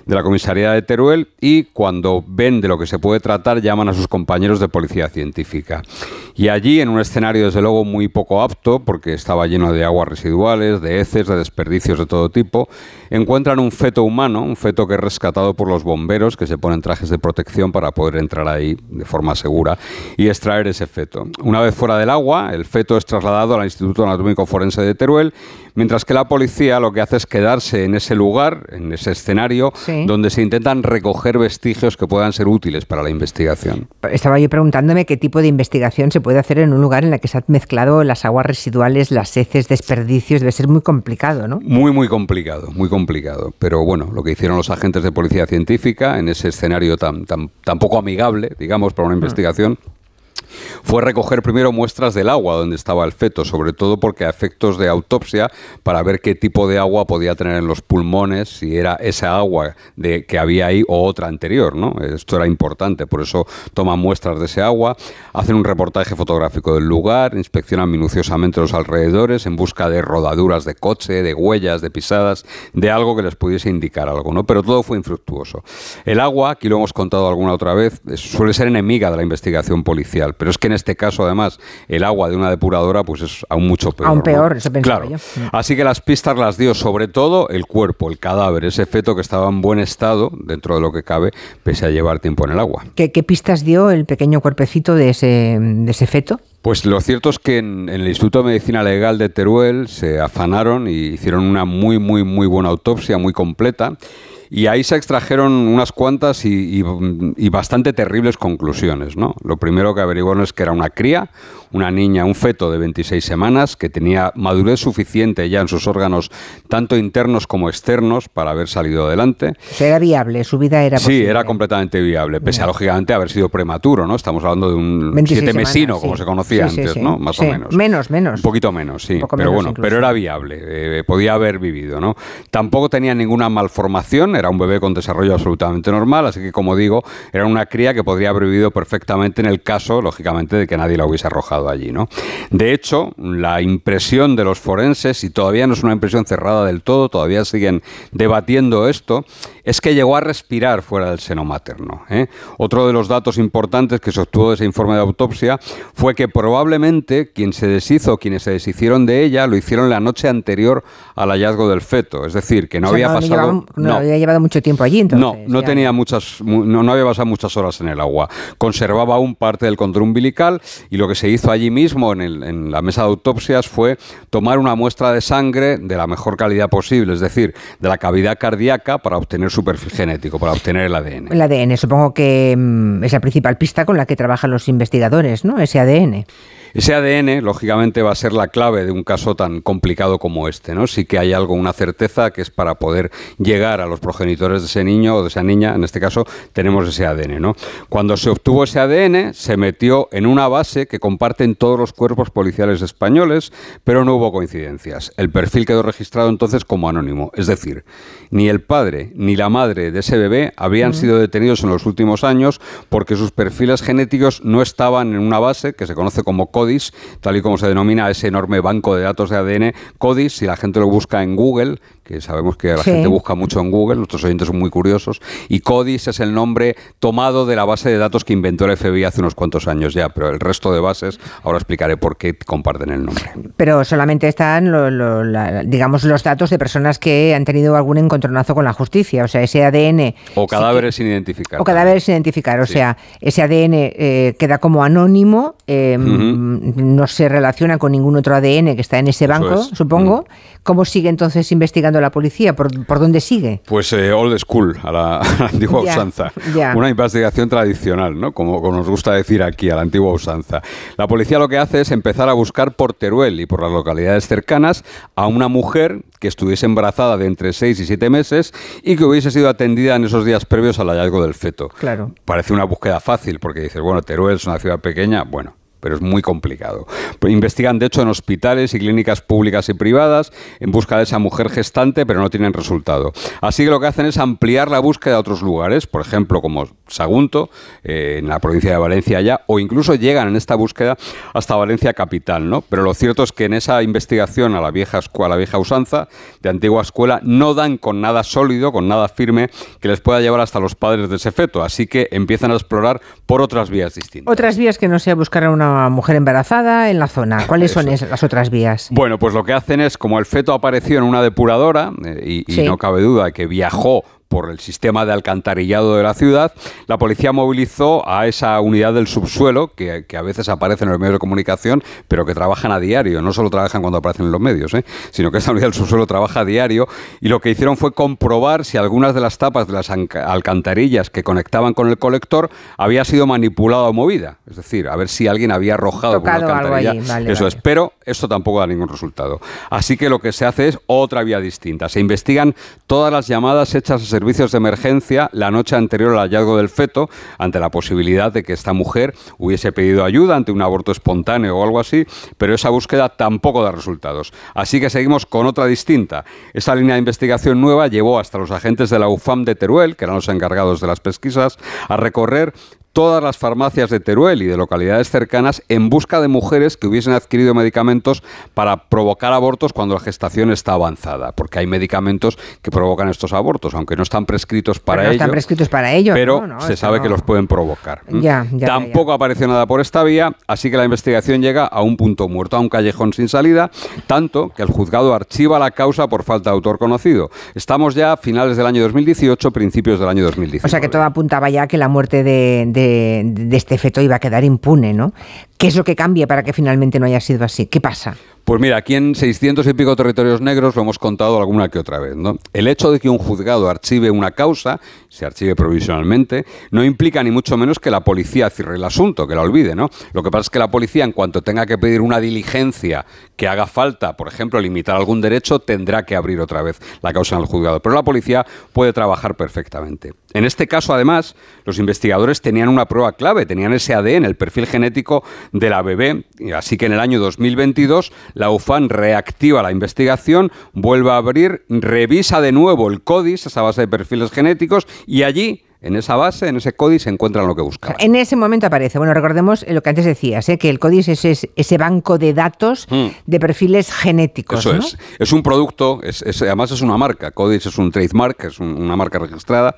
de la comisaría de Teruel y cuando ven de lo que se puede tratar llaman a sus compañeros de policía científica. Y allí, en un escenario desde luego muy poco apto, porque estaba lleno de aguas residuales, de heces, de desperdicios de todo tipo, encuentran un feto humano, un feto que es rescatado por los bomberos que se ponen trajes de protección para poder entrar ahí de forma segura y extraer ese feto. Una vez fuera del agua, el feto es trasladado al Instituto Anatómico Forense de Teruel, mientras que la policía lo que hace es quedarse en ese lugar, en ese escenario, Sí. donde se intentan recoger vestigios que puedan ser útiles para la investigación. Estaba yo preguntándome qué tipo de investigación se puede hacer en un lugar en el que se han mezclado las aguas residuales, las heces, desperdicios. Debe ser muy complicado, ¿no? Muy, muy complicado, muy complicado. Pero bueno, lo que hicieron los agentes de policía científica en ese escenario tan, tan, tan poco amigable, digamos, para una investigación, fue recoger primero muestras del agua donde estaba el feto, sobre todo porque a efectos de autopsia, para ver qué tipo de agua podía tener en los pulmones, si era esa agua de, que había ahí o otra anterior, ¿no? Esto era importante, por eso toman muestras de ese agua, hacen un reportaje fotográfico del lugar, inspeccionan minuciosamente los alrededores en busca de rodaduras de coche, de huellas, de pisadas, de algo que les pudiese indicar algo, ¿no? Pero todo fue infructuoso. El agua, aquí lo hemos contado alguna otra vez, suele ser enemiga de la investigación policial, Pero es que en este caso, además, el agua de una depuradora pues es aún mucho peor. Aún ¿no? peor, eso pensaba Claro. yo. Así que las pistas las dio sobre todo el cuerpo, el cadáver, ese feto que estaba en buen estado, dentro de lo que cabe, pese a llevar tiempo en el agua. ¿Qué, qué pistas dio el pequeño cuerpecito de ese, de ese feto? Pues lo cierto es que en, en el Instituto de Medicina Legal de Teruel se afanaron y hicieron una muy, muy, muy buena autopsia, muy completa. Y ahí se extrajeron unas cuantas y, bastante terribles conclusiones. ¿no? Lo primero que averiguaron es que era una cría, una niña, un feto de 26 semanas, que tenía madurez suficiente ya en sus órganos, tanto internos como externos, para haber salido adelante. O sea, era viable, su vida era Sí, posible. era completamente viable, pese a lógicamente haber sido prematuro, ¿no? Estamos hablando de un 26 siete mesino, como sí. se conocía Sí, sí, antes, sí. ¿no? Más Sí, o menos. Menos, menos. Un poquito menos, sí. poco Pero menos bueno, incluso. pero era viable, eh, podía haber vivido, ¿no? Tampoco tenía ninguna malformación, era un bebé con desarrollo absolutamente normal, así que como digo, era una cría que podría haber vivido perfectamente en el caso, lógicamente, de que nadie la hubiese arrojado allí, ¿no? De hecho, la impresión de los forenses, y todavía no es una impresión cerrada del todo, todavía siguen debatiendo esto, es que llegó a respirar fuera del seno materno. ¿eh? Otro de los datos importantes que se obtuvo de ese informe de autopsia fue que probablemente quien se deshizo, quienes se deshicieron de ella, lo hicieron la noche anterior al hallazgo del feto. Es decir, que no O sea, había pasado. llevaba- no había llevado mucho tiempo allí, entonces. No, no ya. tenía muchas, mu- no, no había pasado muchas horas en el agua. Conservaba aún parte del control umbilical y lo que se hizo allí mismo en, el- en la mesa de autopsias fue tomar una muestra de sangre de la mejor calidad posible, es decir, de la cavidad cardíaca para obtener perfil genético, para obtener el ADN. El ADN, supongo que mm, es la principal pista con la que trabajan los investigadores, ¿no? Ese ADN. Ese ADN, lógicamente, va a ser la clave de un caso tan complicado como este, ¿no? Sí que hay algo, una certeza, que es para poder llegar a los progenitores de ese niño o de esa niña, en este caso, tenemos ese ADN, ¿no? Cuando se obtuvo ese ADN, se metió en una base que comparten todos los cuerpos policiales españoles, pero no hubo coincidencias. El perfil quedó registrado entonces como anónimo, es decir, ni el padre ni la madre de ese bebé habrían sido detenidos en los últimos años porque sus perfiles genéticos no estaban en una base que se conoce como CODIS, tal y como se denomina ese enorme banco de datos de ADN. CODIS, si la gente lo busca en Google, que sabemos que la Sí. gente busca mucho en Google, nuestros oyentes son muy curiosos, y CODIS es el nombre tomado de la base de datos que inventó el FBI hace unos cuantos años ya, pero el resto de bases, ahora explicaré por qué comparten el nombre. Pero solamente están, lo- lo- la- digamos, los datos de personas que han tenido algún encontronazo con la justicia. O sea, ese ADN O cadáveres sin identificar. o cadáveres sin identificar. O Sí. sea, ese ADN eh, queda como anónimo, eh, Ujú. no se relaciona con ningún otro ADN que está en ese banco, es. supongo. ¿Cómo sigue entonces investigando la policía? ¿Por, por dónde sigue? Pues eh, old school, a la, a la antigua usanza. Una investigación tradicional, ¿no? Como, como nos gusta decir aquí, a la antigua usanza. La policía lo que hace es empezar a buscar por Teruel y por las localidades cercanas a una mujer que estuviese embarazada de entre 6 y 7 meses y que hubiese sido atendida en esos días previos al hallazgo del feto. Claro. Parece una búsqueda fácil porque dices, bueno, Teruel es una ciudad pequeña, bueno. Pero es muy complicado. Pues investigan, de hecho, en hospitales y clínicas públicas y privadas en busca de esa mujer gestante, pero no tienen resultado. Así que lo que hacen es ampliar la búsqueda a otros lugares, por ejemplo, como Sagunto, eh, en la provincia de Valencia ya, o incluso llegan en esta búsqueda hasta Valencia capital, ¿no? Pero lo cierto es que en esa investigación a la vieja escuela, a la vieja usanza, de antigua escuela, no dan con nada sólido, con nada firme que les pueda llevar hasta los padres de ese feto. Así que empiezan a explorar por otras vías distintas. Otras vías que no sea buscar a una mujer embarazada en la zona. ¿Cuáles son las otras vías? Bueno, pues lo que hacen es, como el feto apareció en una depuradora, eh, y, no cabe duda que viajó por el sistema de alcantarillado de la ciudad, la policía movilizó a esa unidad del subsuelo, que, que a veces aparece en los medios de comunicación, pero que trabajan a diario, no solo trabajan cuando aparecen en los medios, ¿eh? sino que esa unidad del subsuelo trabaja a diario, y lo que hicieron fue comprobar si algunas de las tapas de las alcantarillas que conectaban con el colector había sido manipulada o movida, es decir, a ver si alguien había arrojado por una alcantarilla. allí, vale, Eso vale. es, pero esto tampoco da ningún resultado. Así que lo que se hace es otra vía distinta. Se investigan todas las llamadas hechas a servicios de emergencia la noche anterior al hallazgo del feto, ante la posibilidad de que esta mujer hubiese pedido ayuda ante un aborto espontáneo o algo así, pero esa búsqueda tampoco da resultados. Así que seguimos con otra distinta. Esa línea de investigación nueva llevó hasta los agentes de la UFAM de Teruel, que eran los encargados de las pesquisas, a recorrer todas las farmacias de Teruel y de localidades cercanas en busca de mujeres que hubiesen adquirido medicamentos para provocar abortos cuando la gestación está avanzada, porque hay medicamentos que provocan estos abortos, aunque no están prescritos para Pero no ello. están prescritos para ello. pero ¿no? No, se sabe que los pueden provocar. ¿m? Ya, Tampoco apareció nada por esta vía, así que la investigación llega a un punto muerto, a un callejón sin salida, tanto que el juzgado archiva la causa por falta de autor conocido. Estamos ya a finales del año 2018, principios del año 2019. O sea que todo apuntaba ya que la muerte de, de- de este feto iba a quedar impune, ¿no? ¿Qué es lo que cambia para que finalmente no haya sido así? ¿Qué pasa? Pues mira, aquí en 600 y pico territorios negros lo hemos contado alguna que otra vez. ¿no? El hecho de que un juzgado archive una causa, se archive provisionalmente, no implica ni mucho menos que la policía cierre el asunto, que la olvide. ¿no? Lo que pasa es que la policía, en cuanto tenga que pedir una diligencia que haga falta, por ejemplo, limitar algún derecho, tendrá que abrir otra vez la causa en el juzgado. Pero la policía puede trabajar perfectamente. En este caso, además, los investigadores tenían una prueba clave, tenían ese ADN, el perfil genético de la bebé. Así que en el año 2022 la UFAN reactiva la investigación, vuelve a abrir, revisa de nuevo el CODIS, esa base de perfiles genéticos, y allí, en esa base, en ese CODIS, se encuentran lo que buscaban. En ese momento aparece, bueno, recordemos lo que antes decías, ¿eh? que el CODIS es ese, ese banco de datos Mm. de perfiles genéticos. Eso ¿no? es. Es un producto, es, es- además es una marca. Codis es un trademark, es un- una marca registrada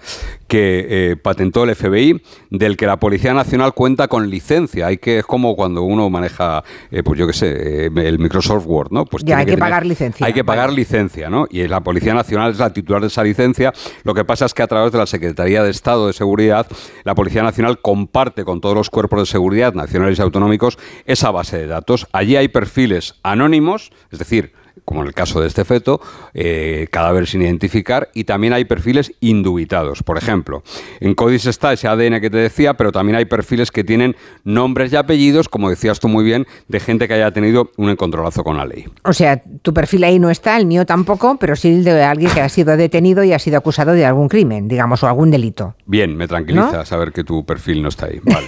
que eh, patentó el FBI, del que la Policía Nacional cuenta con licencia. Hay que, es como cuando uno maneja, eh, pues yo qué sé, eh, el Microsoft Word, ¿no? Pues Ya, tiene hay que tener- pagar licencia. Hay que pagar licencia, ¿no? Y la Policía Nacional es la titular de esa licencia. Lo que pasa es que a través de la Secretaría de Estado de Seguridad, la Policía Nacional comparte con todos los cuerpos de seguridad nacionales y autonómicos esa base de datos. Allí hay perfiles anónimos, es decir, como en el caso de este feto, eh, cadáver sin identificar, y también hay perfiles indubitados. Por ejemplo, en CODIS está ese ADN que te decía, pero también hay perfiles que tienen nombres y apellidos, como decías tú muy bien, de gente que haya tenido un encontronazo con la ley. O sea, tu perfil ahí no está, el mío tampoco, pero sí el de alguien que ha sido detenido y ha sido acusado de algún crimen, digamos, o algún delito. Bien, me tranquiliza ¿No? saber que tu perfil no está ahí. Vale.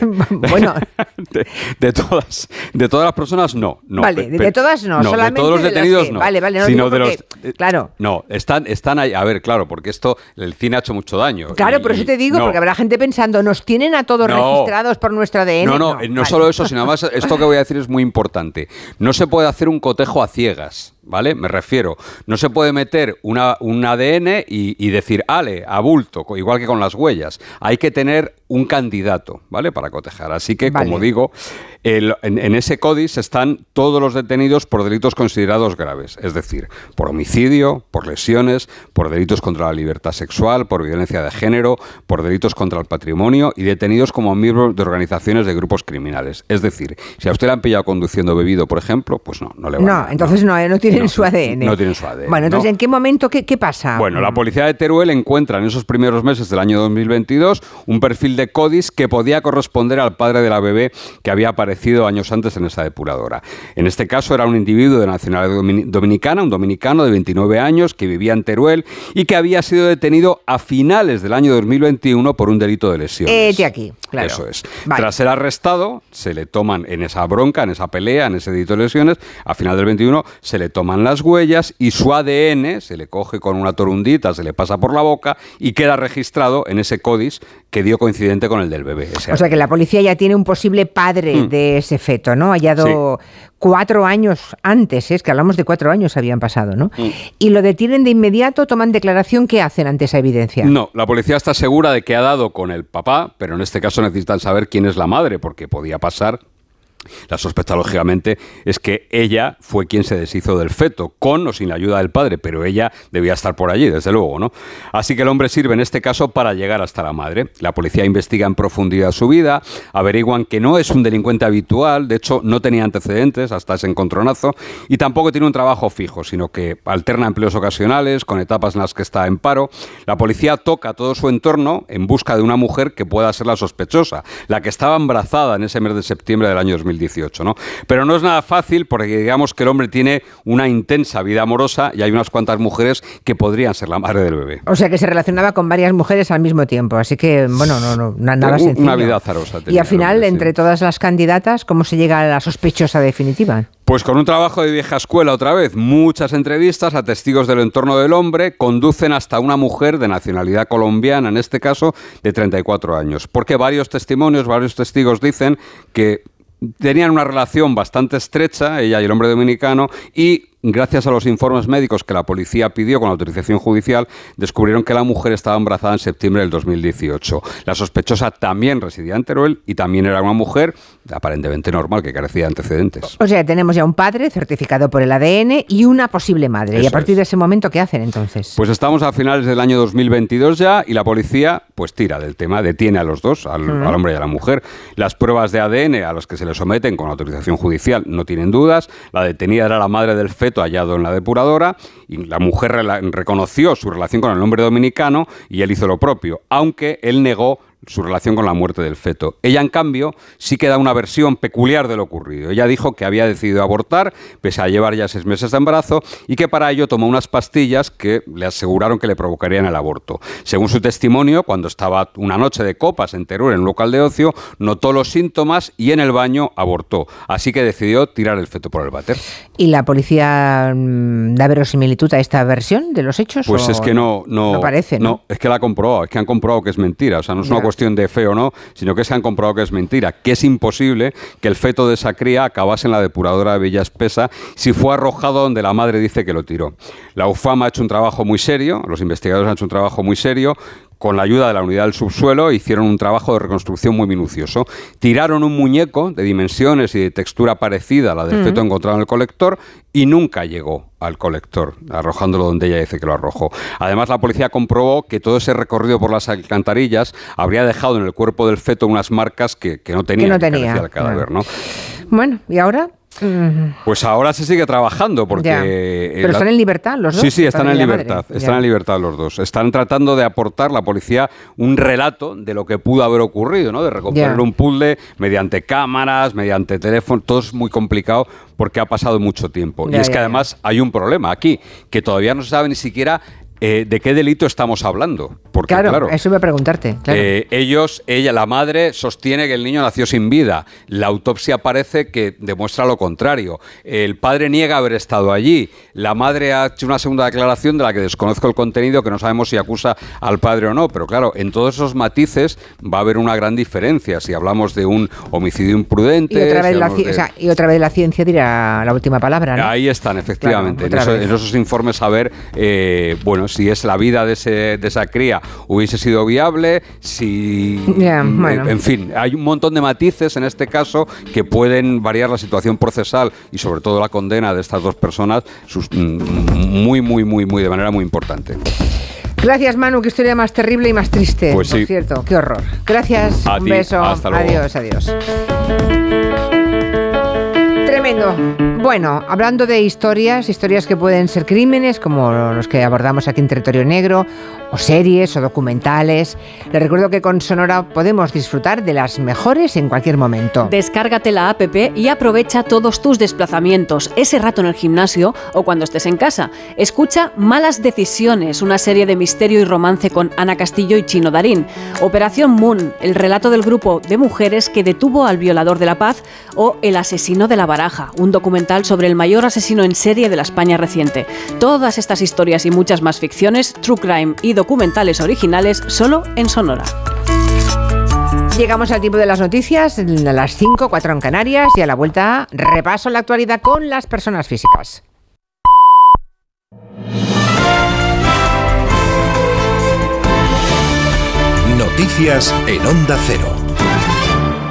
bueno, de, de todas, de todas las personas, no. no vale, de, todas no, solamente de todos los de detenidos, que- no. Vale, vale, no sino digo de los, porque- claro. No, están, están ahí. A ver, claro, porque esto, el cine ha hecho mucho daño. Claro, y- por eso te digo, no. porque habrá gente pensando, nos tienen a todos No. registrados por nuestro ADN. No, no, eh, no, solo eso, sino además esto que voy a decir es muy importante. No se puede hacer un cotejo a ciegas, ¿vale? Me refiero, no se puede meter una, un ADN y, y decir, ale, a bulto, igual que con las huellas. Hay que tener un candidato, ¿vale? Para cotejar. Así que, Vale. como digo, el- en, en ese CODIS están todos los detenidos por delitos considerados graves, es decir, por homicidio, por lesiones, por delitos contra la libertad sexual, por violencia de género, por delitos contra el patrimonio y detenidos como miembros de organizaciones de grupos criminales. Es decir, si a usted le han pillado conduciendo bebido, por ejemplo, pues no, no le van No, a- entonces no, eh, no tienen su ADN. no tienen su ADN, Bueno, entonces, ¿no? ¿en qué momento, qué, qué pasa? Bueno, la policía de Teruel encuentra en esos primeros meses del año 2022 un perfil de CODIS que podía corresponder al padre de la bebé que había aparecido años antes en esa depuradora. En este caso era un individuo de nacionalidad domini- dominicana, un dominicano de 29 años que vivía en Teruel y que había sido detenido a finales del año 2021 por un delito de lesiones. Hete aquí, claro. Eso es. Vale. Tras ser arrestado, se le toman en esa bronca, en esa pelea, en ese delito de lesiones, a final del 21 se le toman las huellas y su ADN se le coge con una torundita, se le pasa por la boca y queda registrado en ese CODIS que dio coincidente con el del bebé. O sea que la policía ya tiene un posible padre Mm. de ese feto, ¿no? Hallado cuatro años antes, ¿eh? es que hablamos de cuatro años habían pasado, ¿no? Mm. Y lo detienen de inmediato, toman declaración, ¿qué hacen ante esa evidencia? No, la policía está segura de que ha dado con el papá, pero en este caso necesitan saber quién es la madre, porque podía pasar. La sospecha, lógicamente, es que ella fue quien se deshizo del feto, con o sin la ayuda del padre, pero ella debía estar por allí, desde luego, ¿no? Así que el hombre sirve en este caso para llegar hasta la madre. La policía investiga en profundidad su vida, averiguan que no es un delincuente habitual, de hecho, no tenía antecedentes hasta ese encontronazo, y tampoco tiene un trabajo fijo, sino que alterna empleos ocasionales, con etapas en las que está en paro. La policía toca todo su entorno en busca de una mujer que pueda ser la sospechosa, la que estaba embarazada en ese mes de septiembre del año 2022. 2018, ¿no? Pero no es nada fácil porque digamos que el hombre tiene una intensa vida amorosa y hay unas cuantas mujeres que podrían ser la madre del bebé. O sea que se relacionaba con varias mujeres al mismo tiempo, así que, bueno, no, no na- nada sencillo. Una vida azarosa. Y al final, hombre, sí. entre todas las candidatas, ¿cómo se llega a la sospechosa definitiva? Pues con un trabajo de vieja escuela otra vez, muchas entrevistas a testigos del entorno del hombre conducen hasta una mujer de nacionalidad colombiana, en este caso de 34 años, porque varios testimonios, varios testigos dicen que tenían una relación bastante estrecha, ella y el hombre dominicano, y gracias a los informes médicos que la policía pidió con autorización judicial, descubrieron que la mujer estaba embarazada en septiembre del 2018. La sospechosa también residía en Teruel y también era una mujer aparentemente normal que carecía de antecedentes. O sea, tenemos ya un padre certificado por el ADN y una posible madre. y a partir de ese momento, ¿qué hacen entonces? Pues estamos a finales del año 2022 ya y la policía pues tira del tema, detiene a los dos, al, Mm. al hombre y a la mujer. Las pruebas de ADN a las que se le someten con autorización judicial no tienen dudas. La detenida era la madre del feto hallado en la depuradora y la mujer reconoció su relación con el hombre dominicano y él hizo lo propio, aunque él negó su relación con la muerte del feto. Ella, en cambio, sí que da una versión peculiar de lo ocurrido. Ella dijo que había decidido abortar, pese a llevar ya seis meses de embarazo, y que para ello tomó unas pastillas que le aseguraron que le provocarían el aborto. Según su testimonio, cuando estaba una noche de copas en Teruel, en un local de ocio, notó los síntomas y en el baño abortó. Así que decidió tirar el feto por el váter. ¿Y la policía mm, da verosimilitud a esta versión de los hechos? Pues es que no, no, No parece, ¿no? es que la ha comprobado, es que han comprobado que es mentira. O sea, no es una. Cuestión de fe o no, sino que se han comprobado que es mentira, que es imposible que el feto de esa cría acabase en la depuradora de Villa Espesa si fue arrojado donde la madre dice que lo tiró. La UFAM ha hecho un trabajo muy serio, los investigadores han hecho un trabajo muy serio. Con la ayuda de la unidad del subsuelo hicieron un trabajo de reconstrucción muy minucioso. Tiraron un muñeco de dimensiones y de textura parecida a la del feto encontrado en el colector y nunca llegó al colector, arrojándolo donde ella dice que lo arrojó. Además, la policía comprobó que todo ese recorrido por las alcantarillas habría dejado en el cuerpo del feto unas marcas que, que no tenía, no que tenía, carecía el cadáver, ¿no? Bueno, ¿y ahora? Mm, Pues ahora se sigue trabajando porque... ya. Pero la- están en libertad los dos. Sí, sí, están en madre. libertad. Están Ya. en libertad los dos. Están tratando de aportar la policía un relato de lo que pudo haber ocurrido, ¿no? De recomponer Ya. un puzzle mediante cámaras, mediante teléfono. Todo es muy complicado porque ha pasado mucho tiempo. Ya, y es que además hay un problema aquí, que todavía no se sabe ni siquiera eh, de qué delito estamos hablando. Porque, Claro, claro, eso iba a preguntarte. Claro. eh, ellos, ella, la madre, sostiene que el niño nació sin vida. La autopsia parece que demuestra lo contrario. El padre niega haber estado allí. La madre ha hecho una segunda declaración de la que desconozco el contenido, que no sabemos si acusa al padre o no. Pero claro, en todos esos matices va a haber una gran diferencia. Si hablamos de un homicidio imprudente. y, otra si vez la, de- o sea, y otra vez la ciencia dirá la última palabra, ¿no? Ahí están, efectivamente. Claro, en, otra eso- vez. en esos informes a ver, eh, bueno, si es la vida de, ese- de esa cría hubiese sido viable, si... Bueno. En fin, hay un montón de matices en este caso que pueden variar la situación procesal y sobre todo la condena de estas dos personas sus- mm, muy, muy, muy, muy, de manera muy importante. Gracias, Manu. Qué historia más terrible y más triste. Pues por sí. cierto, qué horror. Gracias. A un ti, beso. hasta luego. Adiós, adiós. Bueno, hablando de historias, historias que pueden ser crímenes, como los que abordamos aquí en Territorio Negro, o series o documentales, les recuerdo que con Sonora podemos disfrutar de las mejores en cualquier momento. Descárgate la app y aprovecha todos tus desplazamientos, ese rato en el gimnasio o cuando estés en casa. Escucha Malas Decisiones, una serie de misterio y romance con Ana Castillo y Chino Darín. Operación Moon, el relato del grupo de mujeres que detuvo al violador de la paz o El asesino de la baraja, un documental sobre el mayor asesino en serie de la España reciente. Todas estas historias y muchas más ficciones, true crime y documentales originales solo en Sonora. Llegamos al tiempo de las noticias, a las 5, 4 en Canarias, y a la vuelta repaso la actualidad con las personas físicas. Noticias en Onda Cero.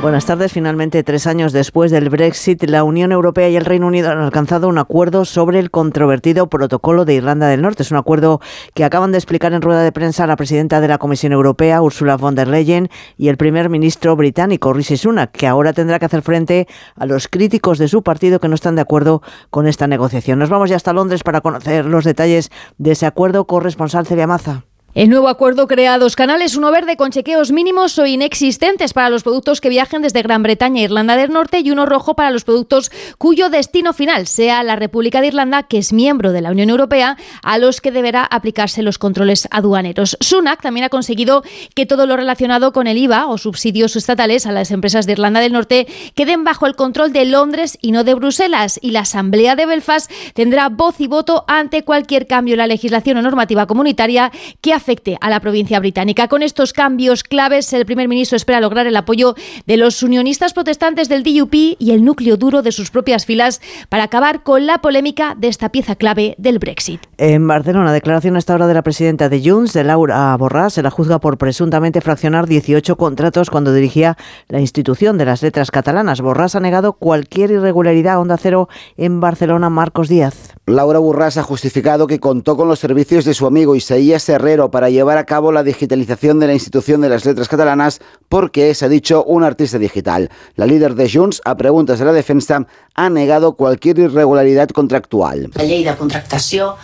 Buenas tardes. Finalmente, tres años después del Brexit, la Unión Europea y el Reino Unido han alcanzado un acuerdo sobre el controvertido protocolo de Irlanda del Norte. Es un acuerdo que acaban de explicar en rueda de prensa la presidenta de la Comisión Europea, Ursula von der Leyen, y el primer ministro británico, Rishi Sunak, que ahora tendrá que hacer frente a los críticos de su partido que no están de acuerdo con esta negociación. Nos vamos ya hasta Londres para conocer los detalles de ese acuerdo. Corresponsal Celia Maza. El nuevo acuerdo crea dos canales, uno verde con chequeos mínimos o inexistentes para los productos que viajen desde Gran Bretaña e Irlanda del Norte y uno rojo para los productos cuyo destino final sea la República de Irlanda, que es miembro de la Unión Europea, a los que deberá aplicarse los controles aduaneros. Sunak también ha conseguido que todo lo relacionado con el IVA o subsidios estatales a las empresas de Irlanda del Norte queden bajo el control de Londres y no de Bruselas y la Asamblea de Belfast tendrá voz y voto ante cualquier cambio en la legislación o normativa comunitaria que afecte a la provincia británica. Con estos cambios claves, el primer ministro espera lograr el apoyo de los unionistas protestantes del DUP y el núcleo duro de sus propias filas para acabar con la polémica de esta pieza clave del Brexit. En Barcelona, declaración a esta hora de la presidenta de Junts, de Laura Borràs, se la juzga por presuntamente fraccionar 18 contratos cuando dirigía la institución de las letras catalanas. Borràs ha negado cualquier irregularidad a Onda Cero en Barcelona, Marcos Díaz. Laura Borràs ha justificado que contó con los servicios de su amigo Isaías Herrero para llevar a cabo la digitalización de la institución de las letras catalanas porque es, ha dicho, un artista digital. La líder de Junts, a preguntas de la defensa, ha negado cualquier irregularidad contractual. La ley de contractación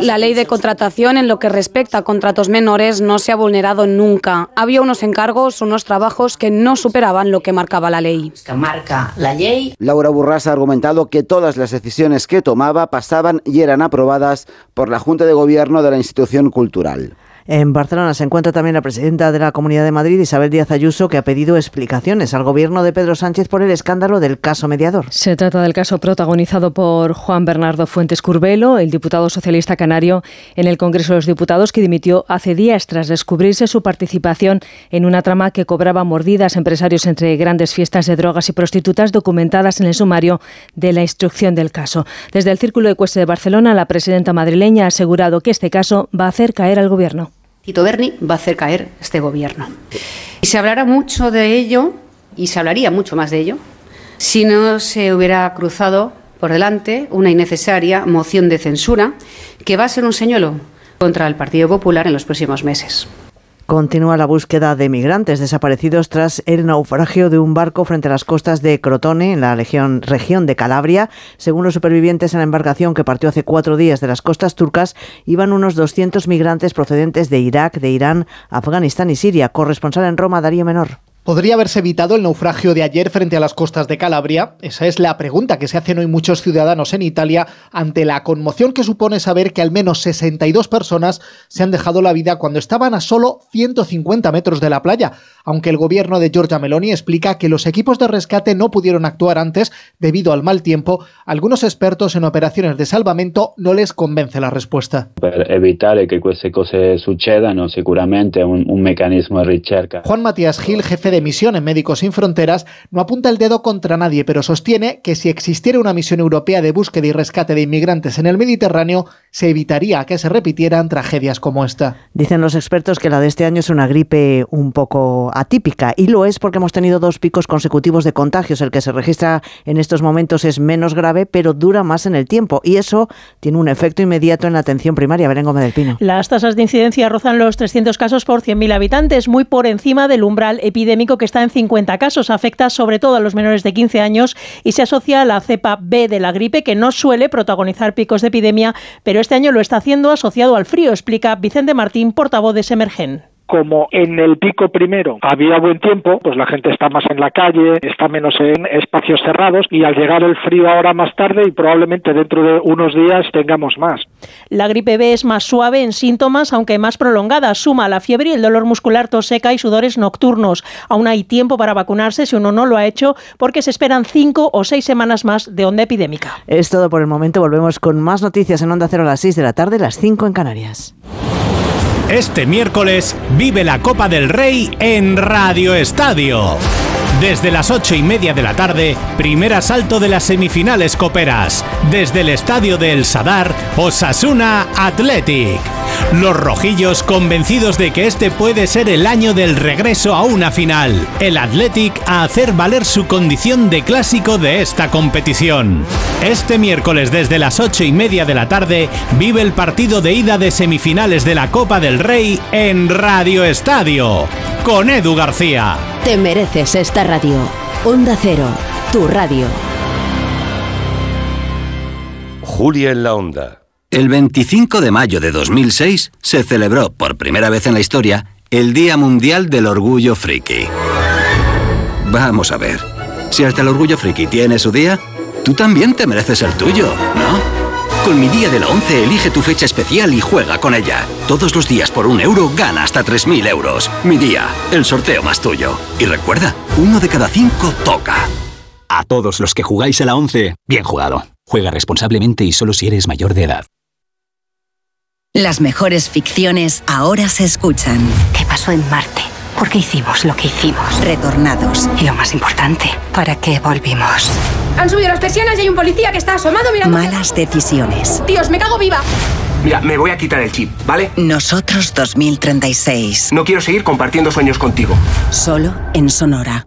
la ley de contratación en lo que respecta a contratos menores no se ha vulnerado nunca. Había unos encargos, unos trabajos que no superaban lo que marcaba la ley. Que marca la ley. Laura Burras ha argumentado que todas las decisiones que tomaba pasaban y eran aprobadas por la Junta de Gobierno de la institución cultural. En Barcelona se encuentra también la presidenta de la Comunidad de Madrid, Isabel Díaz Ayuso, que ha pedido explicaciones al gobierno de Pedro Sánchez por el escándalo del caso mediador. Se trata del caso protagonizado por Juan Bernardo Fuentes Curbelo, el diputado socialista canario en el Congreso de los Diputados, que dimitió hace días tras descubrirse su participación en una trama que cobraba mordidas a empresarios entre grandes fiestas de drogas y prostitutas documentadas en el sumario de la instrucción del caso. Desde el Círculo de Cueste de Barcelona, la presidenta madrileña ha asegurado que este caso va a hacer caer al gobierno. Tito Berni va a hacer caer este gobierno. Y se hablará mucho de ello, y se hablaría mucho más de ello, si no se hubiera cruzado por delante una innecesaria moción de censura que va a ser un señuelo contra el Partido Popular en los próximos meses. Continúa la búsqueda de migrantes desaparecidos tras el naufragio de un barco frente a las costas de Crotone, en la región, de Calabria. Según los supervivientes en la embarcación que partió hace cuatro días de las costas turcas, iban unos 200 migrantes procedentes de Irak, de Irán, Afganistán y Siria. Corresponsal en Roma, Darío Menor. ¿Podría haberse evitado el naufragio de ayer frente a las costas de Calabria? Esa es la pregunta que se hacen hoy muchos ciudadanos en Italia ante la conmoción que supone saber que al menos 62 personas se han dejado la vida cuando estaban a solo 150 metros de la playa, aunque el gobierno de Giorgia Meloni explica que los equipos de rescate no pudieron actuar antes debido al mal tiempo, algunos expertos en operaciones de salvamento no les convence la respuesta. Para evitar que queste cose succedano, sicuramente un, un mecanismo de ricerca. Juan Matías Gil, jefe de misión en Médicos Sin Fronteras, no apunta el dedo contra nadie, pero sostiene que si existiera una misión europea de búsqueda y rescate de inmigrantes en el Mediterráneo, se evitaría que se repitieran tragedias como esta. Dicen los expertos que la de este año es una gripe un poco atípica y lo es porque hemos tenido dos picos consecutivos de contagios. El que se registra en estos momentos es menos grave, pero dura más en el tiempo y eso tiene un efecto inmediato en la atención primaria. Belén Gómez del Pino. Las tasas de incidencia rozan los 300 casos por 100.000 habitantes, muy por encima del umbral epidémico que está en 50 casos. Afecta sobre todo a los menores de 15 años y se asocia a la cepa B de la gripe, que no suele protagonizar picos de epidemia, pero este año lo está haciendo asociado al frío, explica Vicente Martín, portavoz de Semergen como en el pico primero había buen tiempo, pues la gente está más en la calle, está menos en espacios cerrados y al llegar el frío ahora más tarde y probablemente dentro de unos días tengamos más. La gripe B es más suave en síntomas, aunque más prolongada. Suma la fiebre y el dolor muscular, tos seca y sudores nocturnos. Aún hay tiempo para vacunarse si uno no lo ha hecho porque se esperan cinco o seis semanas más de onda epidémica. Es todo por el momento. Volvemos con más noticias en Onda Cero a las 6 de la tarde, las 5 en Canarias. Este miércoles vive la Copa del Rey en Radio Estadio. Desde las ocho y media de la tarde, primer asalto de las semifinales coperas. Desde el estadio de El Sadar, Osasuna Athletic. Los rojillos convencidos de que este puede ser el año del regreso a una final. El Athletic a hacer valer su condición de clásico de esta competición. Este miércoles desde las ocho y media de la tarde vive el partido de ida de semifinales de la Copa del Rey en Radio Estadio. Con Edu García. Te mereces radio. Onda Cero, tu radio. Julia en la Onda El 25 de mayo de 2006 se celebró por primera vez en la historia el Día Mundial del Orgullo Friki. Vamos a ver, si hasta el Orgullo Friki tiene su día, tú también te mereces el tuyo, ¿no? Con mi día de la 11 elige tu fecha especial y juega con ella. Todos los días por un euro gana hasta 3.000 euros. Mi día, el sorteo más tuyo. Y recuerda, uno de cada cinco toca. A todos los que jugáis a la 11, bien jugado. Juega responsablemente y solo si eres mayor de edad. Las mejores ficciones ahora se escuchan. ¿Qué pasó en Marte? ¿Por qué hicimos lo que hicimos? Retornados. Y lo más importante, ¿para qué volvimos? Han subido las persianas y hay un policía que está asomado mirando. Malas decisiones. Dios, me cago viva. Mira, me voy a quitar el chip, ¿vale? Nosotros 2036. No quiero seguir compartiendo sueños contigo. Solo en Sonora.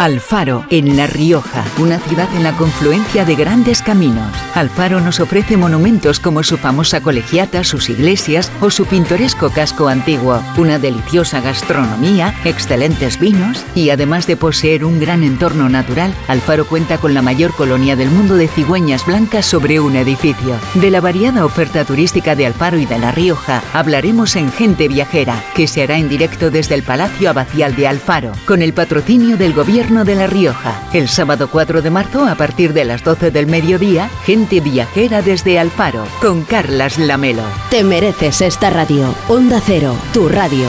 Alfaro, en La Rioja, una ciudad en la confluencia de grandes caminos. Alfaro nos ofrece monumentos como su famosa colegiata, sus iglesias o su pintoresco casco antiguo, una deliciosa gastronomía, excelentes vinos y además de poseer un gran entorno natural, Alfaro cuenta con la mayor colonia del mundo de cigüeñas blancas sobre un edificio. De la variada oferta turística de Alfaro y de La Rioja hablaremos en Gente Viajera, que se hará en directo desde el Palacio Abacial de Alfaro, con el patrocinio del Gobierno de La Rioja. El sábado 4 de marzo, a partir de las 12 del mediodía, gente viajera desde Alfaro, con Carlas Lamelo. Te mereces esta radio. Onda Cero, tu radio.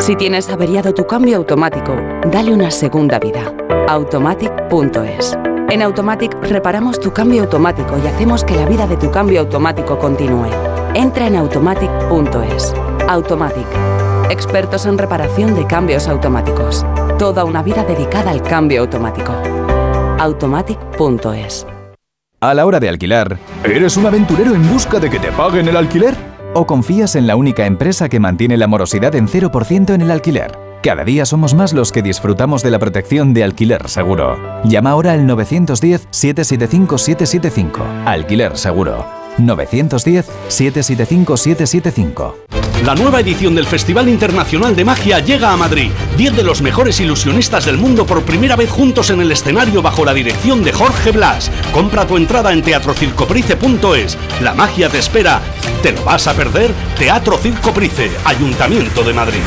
Si tienes averiado tu cambio automático, dale una segunda vida. Automatic.es. En Automatic reparamos tu cambio automático y hacemos que la vida de tu cambio automático continúe. Entra en automatic.es. Automatic. Expertos en reparación de cambios automáticos. Toda una vida dedicada al cambio automático. Automatic.es. A la hora de alquilar, ¿eres un aventurero en busca de que te paguen el alquiler? ¿O confías en la única empresa que mantiene la morosidad en 0% en el alquiler? Cada día somos más los que disfrutamos de la protección de Alquiler Seguro. Llama ahora al 910-775-775. Alquiler Seguro. 910-775-775. La nueva edición del Festival Internacional de Magia llega a Madrid. Diez de los mejores ilusionistas del mundo por primera vez juntos en el escenario bajo la dirección de Jorge Blas. Compra tu entrada en teatrocircoprice.es. La magia te espera. ¿Te lo vas a perder? Teatro Circoprice, Ayuntamiento de Madrid.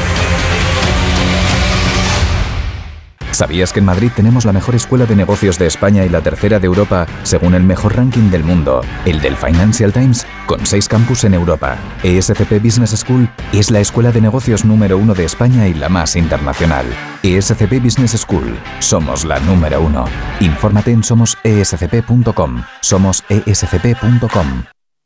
¿Sabías que en Madrid tenemos la mejor escuela de negocios de España y la tercera de Europa, según el mejor ranking del mundo, el del Financial Times, con seis campus en Europa? ESCP Business School es la escuela de negocios número uno de España y la más internacional. ESCP Business School, somos la número uno. Infórmate en somosescp.com. Somos escp.com.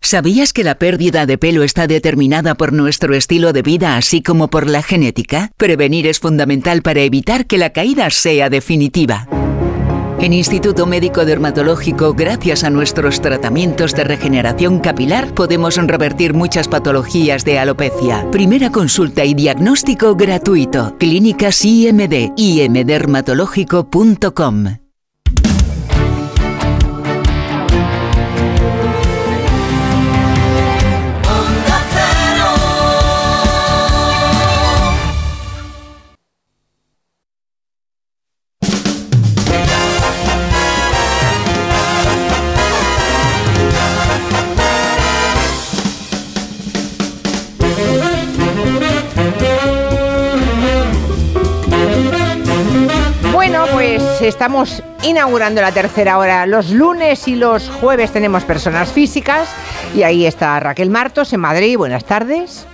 ¿Sabías que la pérdida de pelo está determinada por nuestro estilo de vida así como por la genética? Prevenir es fundamental para evitar que la caída sea definitiva. En Instituto Médico Dermatológico, gracias a nuestros tratamientos de regeneración capilar, podemos revertir muchas patologías de alopecia. Primera consulta y diagnóstico gratuito. Clínicas IMD, imdermatológico.com. estamos inaugurando la tercera hora. Los lunes y los jueves tenemos personas físicas y ahí está Raquel Martos en Madrid. Buenas tardes.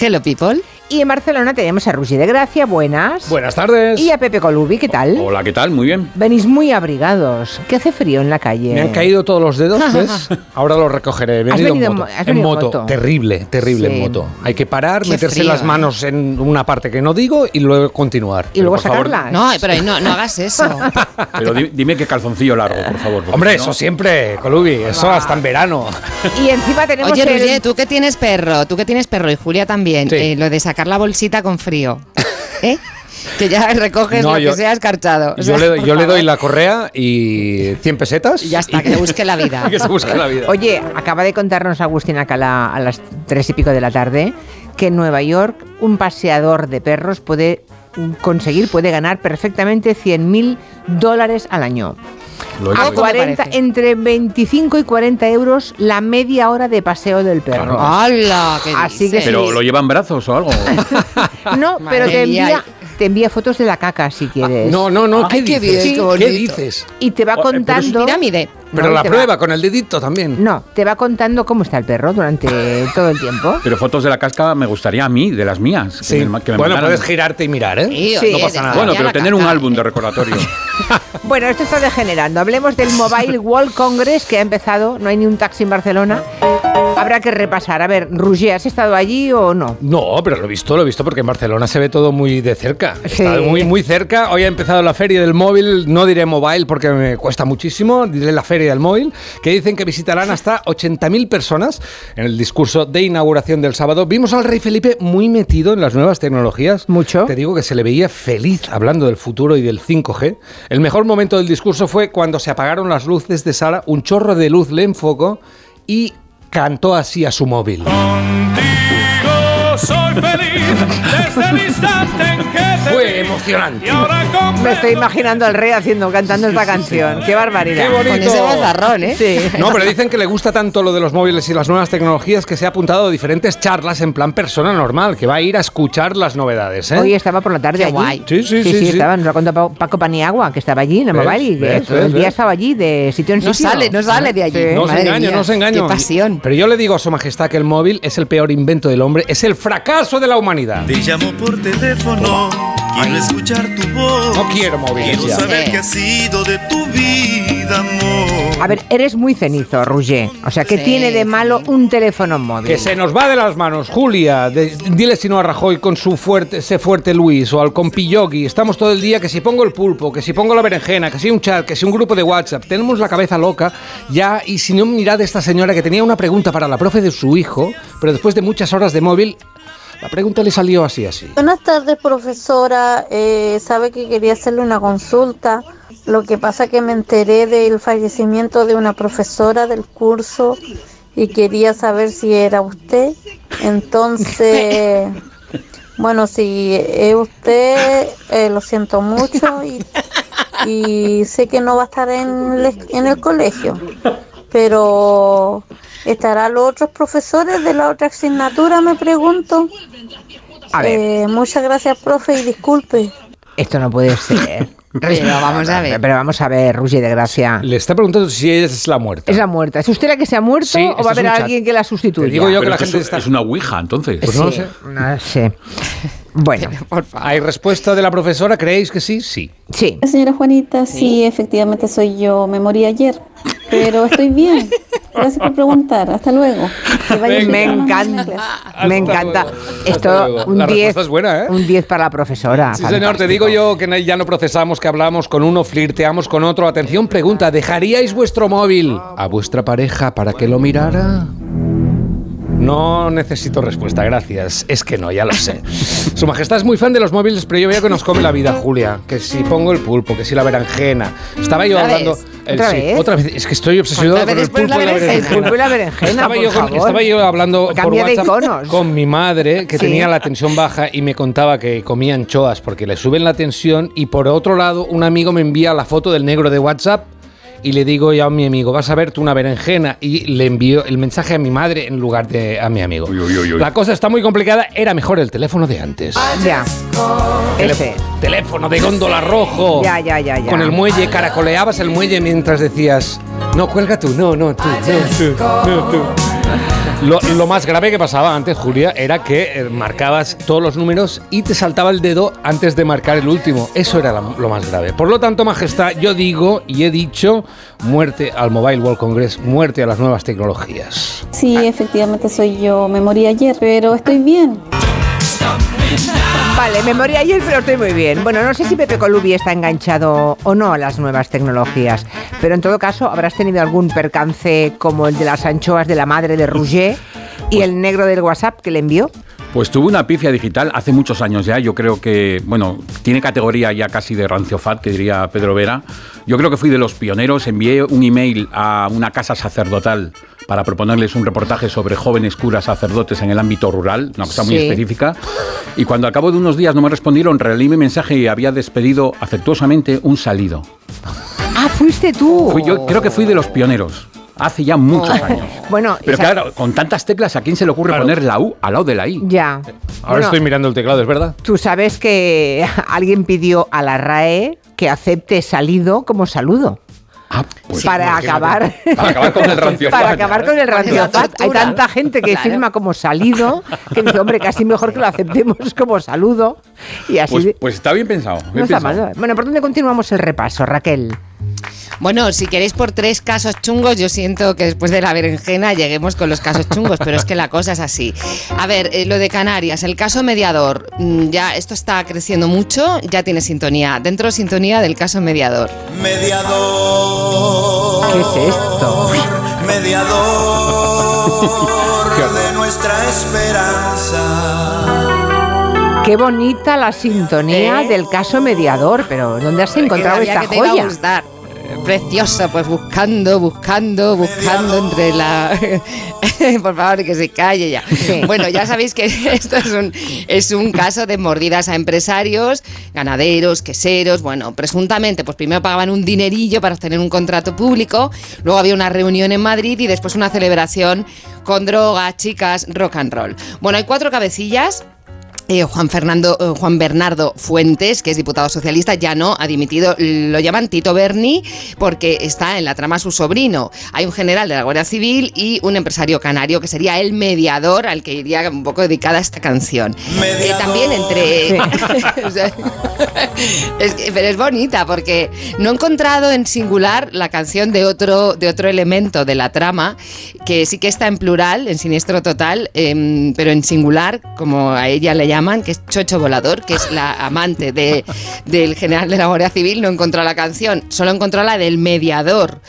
Hello people. Y en Barcelona tenemos a Rugi de Gracia, buenas. Buenas tardes. Y a Pepe Colubi, ¿qué tal? Hola, ¿qué tal? Muy bien. Venís muy abrigados. ¿Qué hace frío en la calle? Me han caído todos los dedos, ¿ves? Ahora los recogeré. He Has venido venido en moto. En venido en moto. moto. Terrible, terrible Sí. en moto. Hay que parar, Qué meterse frío, las ¿eh? manos en una parte que no digo y luego continuar. Y luego Pero, por favor, sacarlas. No, pero ahí no, no hagas eso. Pero di- dime qué calzoncillo largo, por favor. Hombre, eso siempre, Colubi. Eso hasta en verano. Y encima tenemos Oye, el- Roger, tú que tienes perro, tú que tienes perro y Julia también, Sí. eh, lo de sacar la bolsita con frío, ¿eh? Que ya recoges No, lo yo- que sea escarchado. O Yo le, doy- por yo le doy favor. la correa y 100 pesetas. Y ya está, que se busque la vida. que se busque la vida. Oye, acaba de contarnos Agustín Acala a las tres y pico de la tarde que en Nueva York un paseador de perros puede conseguir, puede ganar perfectamente 100 mil dólares al año. A oído. 40, entre 25 y 40 euros la media hora de paseo del perro. ¡Hala! ¿qué Así que dices? ¿Pero lo llevan brazos o algo? No, Madre pero te envía, te envía fotos de la caca si quieres. No, no, no. ¿Qué Ay, qué dices? bien, qué ¿Qué bonito. dices? Y te va Oh, eh, pero es contando. Pirámide. Pero No, la va- prueba con el dedito también. No, te va contando cómo está el perro durante todo el tiempo. Pero fotos de la casca me gustaría a mí, de las mías. que Sí. me- que me bueno, mandaran. puedes girarte y mirar, ¿eh? Sí, Sí. no pasa nada. Bueno, pero tener un álbum de recordatorio. Bueno, esto está degenerando. Hablemos del Mobile World Congress que ha empezado. No hay ni un taxi en Barcelona. Habrá que repasar. A ver, Roger, ¿has estado allí o no? No, pero lo he visto, lo he visto porque en Barcelona se ve todo muy de cerca. Sí. Está muy, muy cerca. Hoy ha empezado la feria del móvil. No diré mobile porque me cuesta muchísimo. Diré la feria del móvil, que dicen que visitarán hasta 80.000 personas. En el discurso de inauguración del sábado vimos al rey Felipe muy metido en las nuevas tecnologías. Mucho. Te digo que se le veía feliz hablando del futuro y del 5G. El mejor momento del discurso fue cuando se apagaron las luces de sala, un chorro de luz le enfocó y cantó así a su móvil. soy feliz desde el instante en que te Fue emocionante. Me estoy imaginando al rey haciendo, cantando esta canción. Qué barbaridad. Qué bonito. Con ese bozarrón, ¿eh? Sí. No, pero dicen que le gusta tanto lo de los móviles y las nuevas tecnologías que se ha apuntado a diferentes charlas en plan persona normal, que va a ir a escuchar las novedades. ¿eh? Hoy estaba por la tarde Qué allí. guay. Sí, sí, sí, sí, sí. estaba, nos lo ha contado Pa- Paco Paniagua, que estaba allí en el mobile y que ¿Ves? todo el día ¿Ves? estaba allí de sitio en No sitio. sale, no sale de allí. Sí. No se engaño, mía, no se engaño. Qué pasión. Pero yo le digo a su majestad que el móvil es el peor invento del hombre, es el fracaso de la humanidad. Te llamo por teléfono, quiero escuchar tu voz. No quiero Quiero ya. saber qué ha sido de tu vida, amor. A ver, eres muy cenizo, Roger. O sea, ¿qué Sí, tiene de malo un teléfono móvil? Que se nos va de las manos, Julia. de- dile si no a Rajoy con su fuerte, ese fuerte Luis o al compi Yogi. Estamos todo el día que si pongo el pulpo, que si pongo la berenjena, que si un chat, que si un grupo de WhatsApp. Tenemos la cabeza loca ya. Y si no, mirad esta señora que tenía una pregunta para la profe de su hijo, pero después de muchas horas de móvil, la pregunta le salió así, así. Buenas tardes, profesora. Eh, sabe que quería hacerle una consulta. Lo que pasa que me enteré del fallecimiento de una profesora del curso y quería saber si era usted. Entonces, bueno, si es usted, eh, lo siento mucho y, y sé que no va a estar en el colegio. Pero, ¿estarán los otros profesores de la otra asignatura? Me pregunto. A ver. Eh, muchas gracias, profe, y disculpe. Esto no puede ser. Pero vamos a ver. Pero vamos a ver, Roger de Gracia. Le está preguntando si es la muerta. ¿Es la muerta? ¿Es usted la que se ha muerto Sí, o va a haber alguien que la sustituya? Te digo yo que la gente es, está... es una ouija, entonces. Pues no lo sé. no sé. Bueno, ¿Hay respuesta de la profesora? ¿Creéis que sí? Sí. sí. Señora Juanita, sí, efectivamente soy yo. Me morí ayer, pero estoy bien. Gracias por preguntar. Hasta luego. Venga. Me encanta. Me encanta. Esto, un La 10. respuesta es buena, ¿eh? Un 10 para la profesora. Sí, señor, te Fantástico. digo yo que ya no procesamos, que hablamos con uno, flirteamos con otro. Atención, pregunta, ¿dejaríais vuestro móvil a vuestra pareja para que lo mirara? No necesito respuesta, gracias. Es que no, ya lo sé. Su Majestad es muy fan de los móviles, pero yo veo que nos come la vida, Julia. Que si pongo el pulpo, que si la berenjena. Estaba yo ¿Otra hablando. vez? el- ¿Otra sí, vez? otra vez. Es que estoy obsesionado ¿Cuántas con el pulpo y la la berenjena? El pulpo y la berenjena, Estaba, por yo, con- estaba yo hablando por WhatsApp con mi madre, que Sí. tenía la tensión baja, y me contaba que comía anchoas porque le suben la tensión. Y por otro lado, un amigo me envía la foto del negro de WhatsApp y le digo yo a mi amigo, vas a verte una berenjena y le envío el mensaje a mi madre en lugar de a mi amigo. La cosa está muy complicada, era mejor el teléfono de antes. Ya. Ese. teléfono de góndola rojo. Ya, ya, ya, ya. Con el muelle, caracoleabas el muelle mientras decías, no, cuelga tú, no, no, tú, no, tú, no, tú. Lo, más grave que pasaba antes, Julia, era que eh, marcabas todos los números y te saltaba el dedo antes de marcar el último. Eso era lo más grave. Por lo tanto, Majestad, yo digo y he dicho muerte al Mobile World Congress, muerte a las nuevas tecnologías. Sí, efectivamente soy yo. Me morí ayer, pero estoy bien. Vale, me morí ayer, pero estoy muy bien. Bueno, no sé si Pepe Colubi está enganchado o no a las nuevas tecnologías, pero en todo caso, habrás tenido algún percance como el de las anchoas de la madre de Rouget y el negro del WhatsApp que le envió. Pues tuve una pifia digital hace muchos años ya. Yo creo que, bueno, tiene categoría ya casi de ranciofat, que diría Pedro Vera. Yo creo que fui de los pioneros. Envié un email a una casa sacerdotal para proponerles un reportaje sobre jóvenes curas sacerdotes en el ámbito rural, una cosa muy específica. Y cuando al cabo de unos días no me respondieron, releí mi mensaje y había despedido afectuosamente un salido. Ah, fuiste tú. Fui- yo creo que fui de los pioneros. Hace ya muchos años. Bueno, Pero esa- claro, con tantas teclas, ¿a quién se le ocurre poner la U al lado de la I? ya. Ahora Bueno, estoy mirando el teclado, ¿es verdad? Tú sabes que alguien pidió a la RAE que acepte salido como saludo. pues para imagínate. acabar Para acabar con el ranciofat. para acabar con el ranciofat. Hay tanta gente que Claro. firma como salido que dice hombre casi mejor que lo aceptemos como saludo y así Pues, pues está bien pensado. bien no está pensado. mal. bueno por dónde continuamos el repaso Raquel Bueno, si queréis por tres casos chungos, yo siento que después de la berenjena lleguemos con los casos chungos, pero es que la cosa es así. A ver, eh, lo de Canarias, el caso mediador, mm, ya esto está creciendo mucho, ya tiene sintonía. Dentro sintonía del caso mediador. Mediador. ¿Qué es esto? Mediador de nuestra esperanza. qué bonita la sintonía del caso mediador pero dónde has encontrado esta que te iba a joya gustar. Preciosa, pues buscando, buscando, buscando entre la... Por favor, que se calle ya. Bueno, ya sabéis que esto es un, es un caso de mordidas a empresarios, ganaderos, queseros. Bueno, presuntamente, pues primero pagaban un dinerillo para obtener un contrato público, luego había una reunión en Madrid y después una celebración con droga, chicas, rock and roll. Bueno, hay cuatro cabecillas eh, Juan Fernando eh, Juan Bernardo Fuentes, que es diputado socialista, ya no ha dimitido. Lo llaman Tito Berni porque está en la trama su sobrino. Hay un general de la Guardia Civil y un empresario canario que sería el mediador al que iría un poco dedicada esta canción. Eh, también entre. Sea, es que- pero es bonita porque no he encontrado en singular la canción de otro, de otro elemento de la trama que sí que está en plural, en siniestro total, em, pero en singular, como a ella le llaman, que es Chocho Volador, que es la amante de, del general de la Guardia Civil. No encontró la canción, solo encontró la del mediador.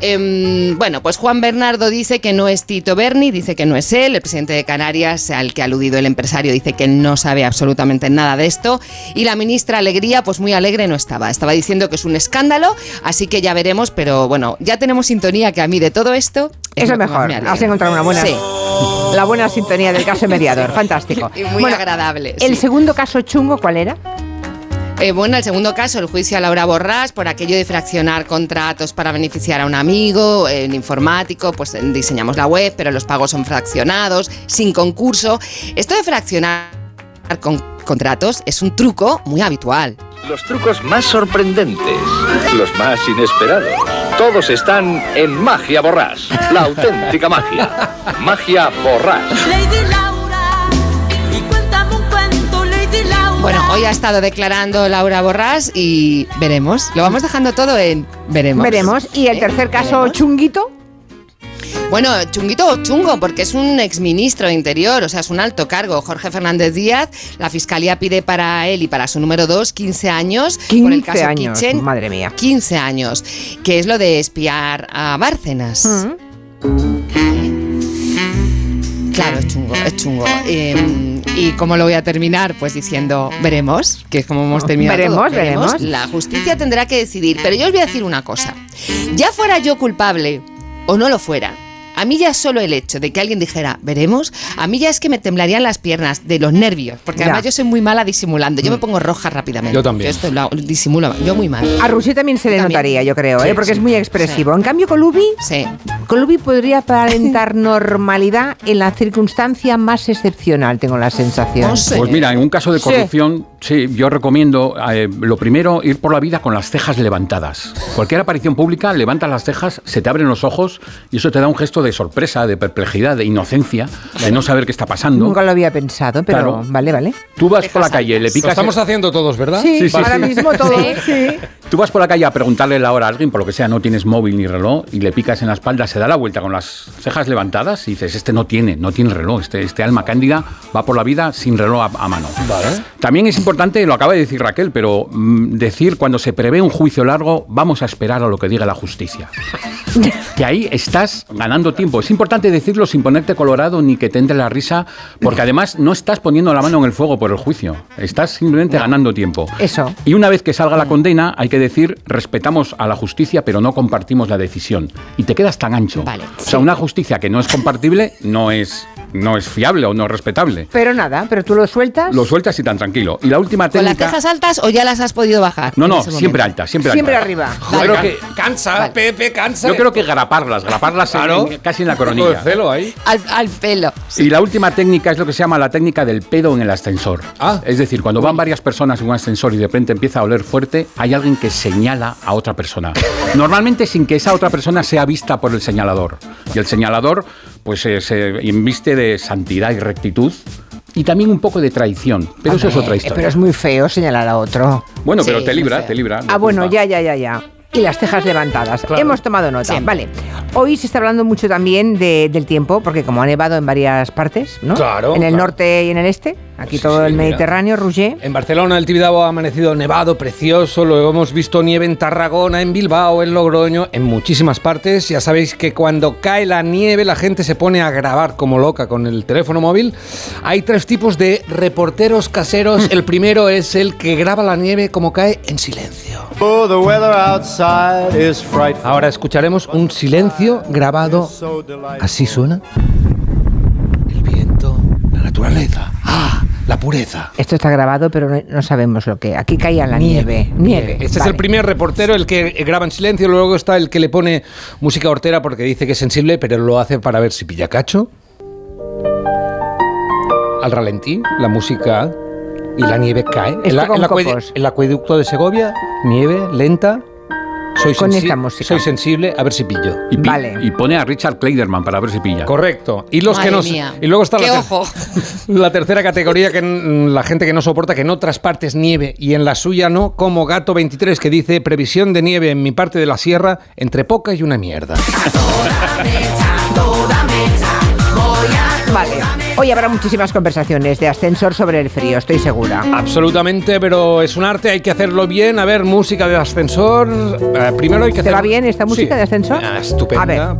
Em, bueno, pues Juan Bernardo dice que no es Tito Berni, dice que no es él, el presidente de Canarias, al que ha aludido el empresario, dice que no sabe absolutamente nada de esto, y la ministra Alegría, pues muy alegre no estaba, estaba diciendo que es un escándalo, así que ya veremos, pero bueno, ya tenemos sintonía que a mí de todo esto... eso lo es mejor me has encontrado una buena Sí. la buena sintonía del caso mediador fantástico Y muy agradable, el sí. segundo caso chungo ¿cuál era? Eh, bueno, el segundo caso, el juicio a Laura Borrás por aquello de fraccionar contratos para beneficiar a un amigo, eh, en informático, pues eh, diseñamos la web, pero los pagos son fraccionados, sin concurso. Esto de fraccionar con contratos es un truco muy habitual. Los trucos más sorprendentes, los más inesperados, todos están en Magia Borrás, la auténtica magia. Magia Borrás. Lady Laura, y cuéntame un cuento, Lady Laura. Bueno, hoy ha estado declarando Laura Borrás y veremos. Lo vamos dejando todo en veremos. veremos y el tercer caso Veremos. chunguito Bueno, chunguito chungo, porque es un exministro de Interior, o sea, es un alto cargo. Jorge Fernández Díaz, la fiscalía pide para él y para su número dos 15 años por el 15 caso años, Kitchen. madre mía 15 años, que es lo de espiar a Bárcenas. Claro, es chungo, es chungo. Eh, ¿Y cómo lo voy a terminar? Pues diciendo, veremos, que es como hemos terminado. Veremos, todo. veremos. La justicia tendrá que decidir. Pero yo os voy a decir una cosa. Ya fuera yo culpable o no lo fuera, A mí ya solo el hecho de que alguien dijera, veremos, a mí ya es que me temblarían las piernas de los nervios, porque Ya. además yo soy muy mala disimulando, yo me pongo roja rápidamente. Yo también. Yo esto lo disimulo, yo muy mal. A Roger también se le También. notaría, yo creo, Sí, ¿eh? porque sí, es muy expresivo. En cambio, Colubi, Sí. Colubi podría aparentar normalidad en la circunstancia más excepcional, tengo la sensación. Pues mira, en un caso de Sí. corrupción, sí, yo recomiendo eh, lo primero ir por la vida con las cejas levantadas. Cualquier aparición pública, levantas las cejas, se te abren los ojos y eso te da un gesto de sorpresa, de perplejidad, de inocencia, de no saber qué está pasando. Nunca lo había pensado, pero Claro. vale, vale. Tú vas por la calle, le Lo picas. estamos haciendo todos, ¿verdad? Sí, Sí, sí, ahora sí. mismo todo. Sí. Tú vas por la calle a preguntarle la hora a alguien, por lo que sea, no tienes móvil ni reloj, y le picas en la espalda, se da la vuelta con las cejas levantadas y dices, este no tiene, no tiene reloj, este, este alma cándida va por la vida sin reloj a, a mano. También es importante, lo acaba de decir Raquel, pero mm, decir cuando se prevé un juicio largo, vamos a esperar a lo que diga la justicia. que ahí estás ganando tiempo. Es importante decirlo sin ponerte colorado ni que te entre la risa, porque además no estás poniendo la mano en el fuego por el juicio, estás simplemente ganando tiempo. Eso. Y una vez que salga la condena, hay que decir, respetamos a la justicia, pero no compartimos la decisión. Y te quedas tan ancho. o sea, una justicia que no es compartible no es, no es fiable o no es respetable. Pero nada, pero tú lo sueltas. Lo sueltas y tan tranquilo. Y la última ¿Con las técnica... cejas altas o ya las has podido bajar? No, no, siempre momento? alta, siempre, Siempre alta. arriba. Yo creo que, Cansa, Pepe, cansa. yo creo que graparlas, graparlas en- Claro. en- casi en la coronilla. celo ahí. Al, al pelo. Y la última técnica es lo que se llama la técnica del pedo en el ascensor. Ah. Es decir, cuando van varias personas en un ascensor y de repente empieza a oler fuerte, hay alguien que señala a otra persona. Normalmente sin que esa otra persona sea vista por el señalador. Y el señalador pues eh, se inviste de santidad y rectitud y también un poco de traición. Pero eso es otra historia. Pero es muy feo señalar a otro. Bueno, Sí, pero te libra, te libra. Ah, bueno, ya, ya, ya, ya. Y las cejas levantadas. Hemos tomado nota. Siempre. Vale. Hoy se está hablando mucho también de- del tiempo, porque como ha nevado en varias partes, ¿no? Claro, En el claro. norte y en el este. Aquí Sí, todo sí, el. Mediterráneo, Roger. En Barcelona el Tibidabo ha amanecido nevado, precioso, luego hemos visto nieve en Tarragona, en Bilbao, en Logroño, en muchísimas partes. Ya sabéis que cuando cae la nieve la gente se pone a grabar como loca con el teléfono móvil. Hay tres tipos de reporteros caseros. El primero es el que graba la nieve como cae en silencio. Oh, the weather outside is frightful. Ahora escucharemos un silencio grabado. Así suena. El viento, la naturaleza. Ah, la pureza. Esto está grabado, pero no, sabemos lo que. Aquí caía la nieve. Nieve. Este es el primer reportero, el que graba en silencio, luego está el que le pone música hortera porque dice que es sensible, pero lo hace para ver si pilla cacho. Al ralentí, la música y la nieve cae. La- copos. el acueducto de Segovia, nieve, lenta. Soy, Con sensi- esta música. soy sensible, a ver si pillo. Y, pi- Vale. y pone a Richard Kleiderman para ver si pilla. Correcto. Y los que no mía. y luego está ¡Qué la, ter- ojo! la tercera categoría que la gente que no soporta que en otras partes nieve y en la suya no, como Gato 23 que dice previsión de nieve en mi parte de la sierra entre poca y una mierda. Vale. Hoy habrá muchísimas conversaciones de ascensor sobre el frío, estoy segura. Absolutamente, pero es un arte, hay que hacerlo bien. A ver, música de ascensor. eh, primero hay que ¿Te hacer. va bien esta música Sí. de ascensor? Ah, estupenda.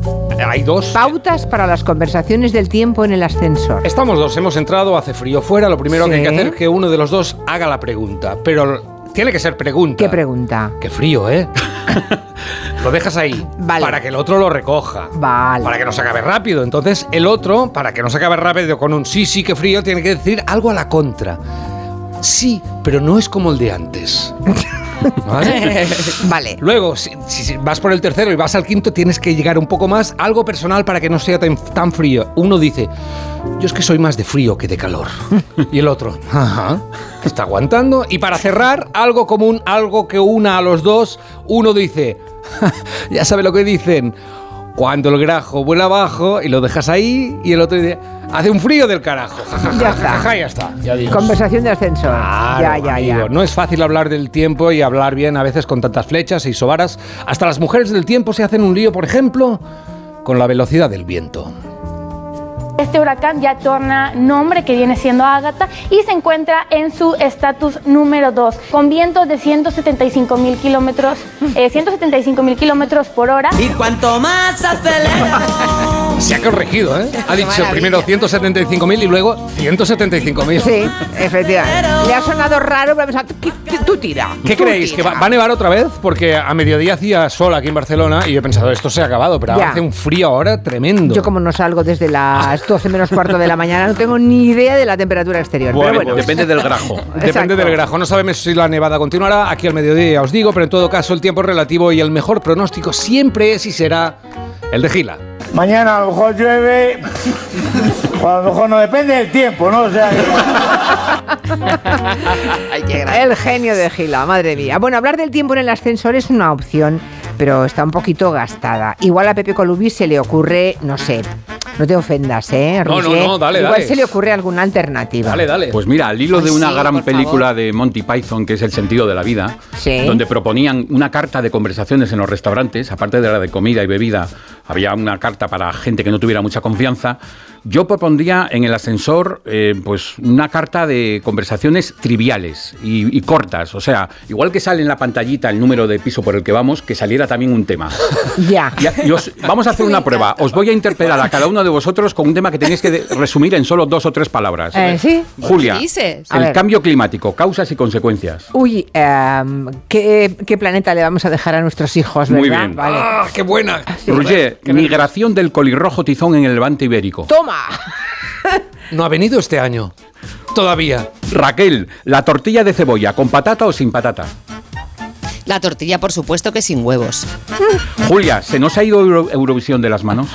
Hay dos. Pautas para las conversaciones del tiempo en el ascensor. Estamos dos, hemos entrado, hace frío fuera. Lo primero que hay que Sí. hacer es que uno de los dos haga la pregunta. Pero tiene que ser pregunta. ¿Qué pregunta? Qué frío, ¿eh? lo dejas ahí. Vale. Para que el otro lo recoja. Vale. Para que no se acabe rápido. Entonces, el otro, para que no se acabe rápido con un sí, sí, que frío, tiene que decir algo a la contra. Sí, pero no es como el de antes. ¿Vale? Vale. Luego, si vas por el tercero y vas al quinto, tienes que llegar un poco más, algo personal para que no sea tan, tan frío. Uno dice, yo es que soy más de frío que de calor. Y el otro, ajá, está aguantando. Y para cerrar, algo común, algo que una a los dos, uno dice, ya sabe lo que dicen, cuando el grajo vuela abajo y lo dejas ahí, y el otro dice, hace un frío del carajo. Ya está. ya está. Ya digo. Conversación de ascensor. Claro, ya, ya, ya. No es fácil hablar del tiempo y hablar bien a veces con tantas flechas y sobaras. Hasta las mujeres del tiempo se hacen un lío, por ejemplo, con la velocidad del viento. Este huracán ya torna nombre que viene siendo Ágata y se encuentra en su estatus número 2 con vientos de 175 mil kilómetros, eh, 175 mil kilómetros por hora. Y cuanto más acelero, Se ha corregido, ¿eh? Ha dicho primero 175.000 y luego 175.000. Sí, efectivamente. Le ha sonado raro, pero ha pensado, "¿Qué- qué- tú tira. ¿Qué tú creéis? ¿Que tira". va, va a nevar otra vez? Porque a mediodía hacía sol aquí en Barcelona y yo he pensado, esto se ha acabado, pero Ya. hace un frío ahora tremendo. Yo como no salgo desde las 12 menos cuarto de la mañana, no tengo ni idea de la temperatura exterior. Bueno, pero bueno. depende del grajo. Depende Exacto. del grajo. No sabemos si la nevada continuará aquí al mediodía, ya os digo, pero en todo caso el tiempo es relativo y el mejor pronóstico siempre es y será el de Gila. Mañana a lo mejor llueve, o a lo mejor no depende del tiempo, ¿no? O sea, El genio de Gila, madre mía. Bueno, hablar del tiempo en el ascensor es una opción, pero está un poquito gastada. Igual a Pepe Colubi se le ocurre, no sé, no te ofendas, ¿eh? No, no, no, dale, Igual dale. se le ocurre alguna alternativa. Pues mira, al hilo de Pues una sí, gran película de Monty Python, que es El sentido de la vida, Sí. donde proponían una carta de conversaciones en los restaurantes, aparte de la de comida y bebida, había una carta para gente que no tuviera mucha confianza. Yo propondría en el ascensor eh, pues una carta de conversaciones triviales y, y cortas. O sea, igual que sale en la pantallita el número de piso por el que vamos, que saliera también un tema. Ya. Y- y os- vamos a hacer una prueba. Os voy a interpelar a cada uno de vosotros con un tema que tenéis que resumir en solo dos o tres palabras. Eh, ¿sí? Julia, ¿Qué dices? El cambio climático, causas y consecuencias. Uy, em, ¿qué, qué planeta le vamos a dejar a nuestros hijos, Muy verdad? bien. Vale. ¡Ah, qué buena! Roger, migración del colirrojo tizón en el levante ibérico. ¡Toma! No ha venido este año. Todavía. Raquel, la tortilla de cebolla, ¿con patata o sin patata? La tortilla, por supuesto que sin huevos. Julia, ¿se nos ha ido Euro- Eurovisión de las manos?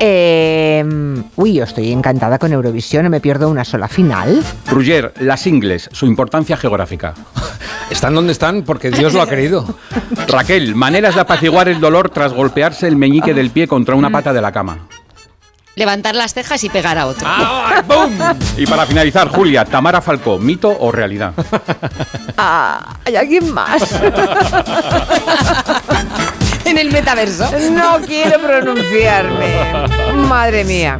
Em, uy, yo estoy encantada con Eurovisión, no me pierdo una sola final. Roger, las ingles, su importancia geográfica. Están donde están porque Dios lo ha querido. Raquel, maneras de apaciguar el dolor tras golpearse el meñique del pie contra una pata de la cama. Levantar las cejas y pegar a otro. Y para finalizar, Julia, Tamara Falcó, ¿mito o realidad? Ah, ¿Hay alguien más? en el metaverso. No quiero pronunciarme. Madre mía.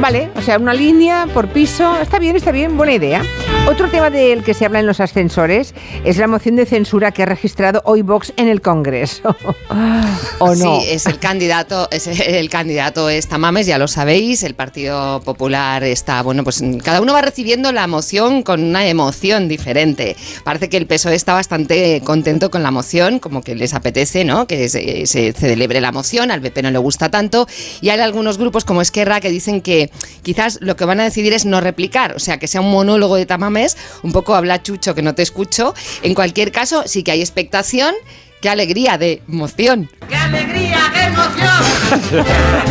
Vale, o sea, una línea por piso. Está bien, está bien, buena idea. Otro tema del que se habla en los ascensores es la moción de censura que ha registrado hoy Vox en el Congreso. ¿O no? Sí, es el candidato, es el candidato es Tamames, ya lo sabéis. El Partido Popular está, bueno, pues cada uno va recibiendo la moción con una emoción diferente. Parece que el PSOE está bastante contento con la moción, como que les apetece, ¿no? Que se, se celebre la moción, al PP no le gusta tanto. Y hay algunos grupos como Esquerra que dicen que quizás lo que van a decidir es no replicar, o sea, que sea un monólogo de Tamames, un poco habla Chucho que no te escucho. En cualquier caso, sí que hay expectación. Qué alegría de emoción. ¡Qué alegría, qué emoción!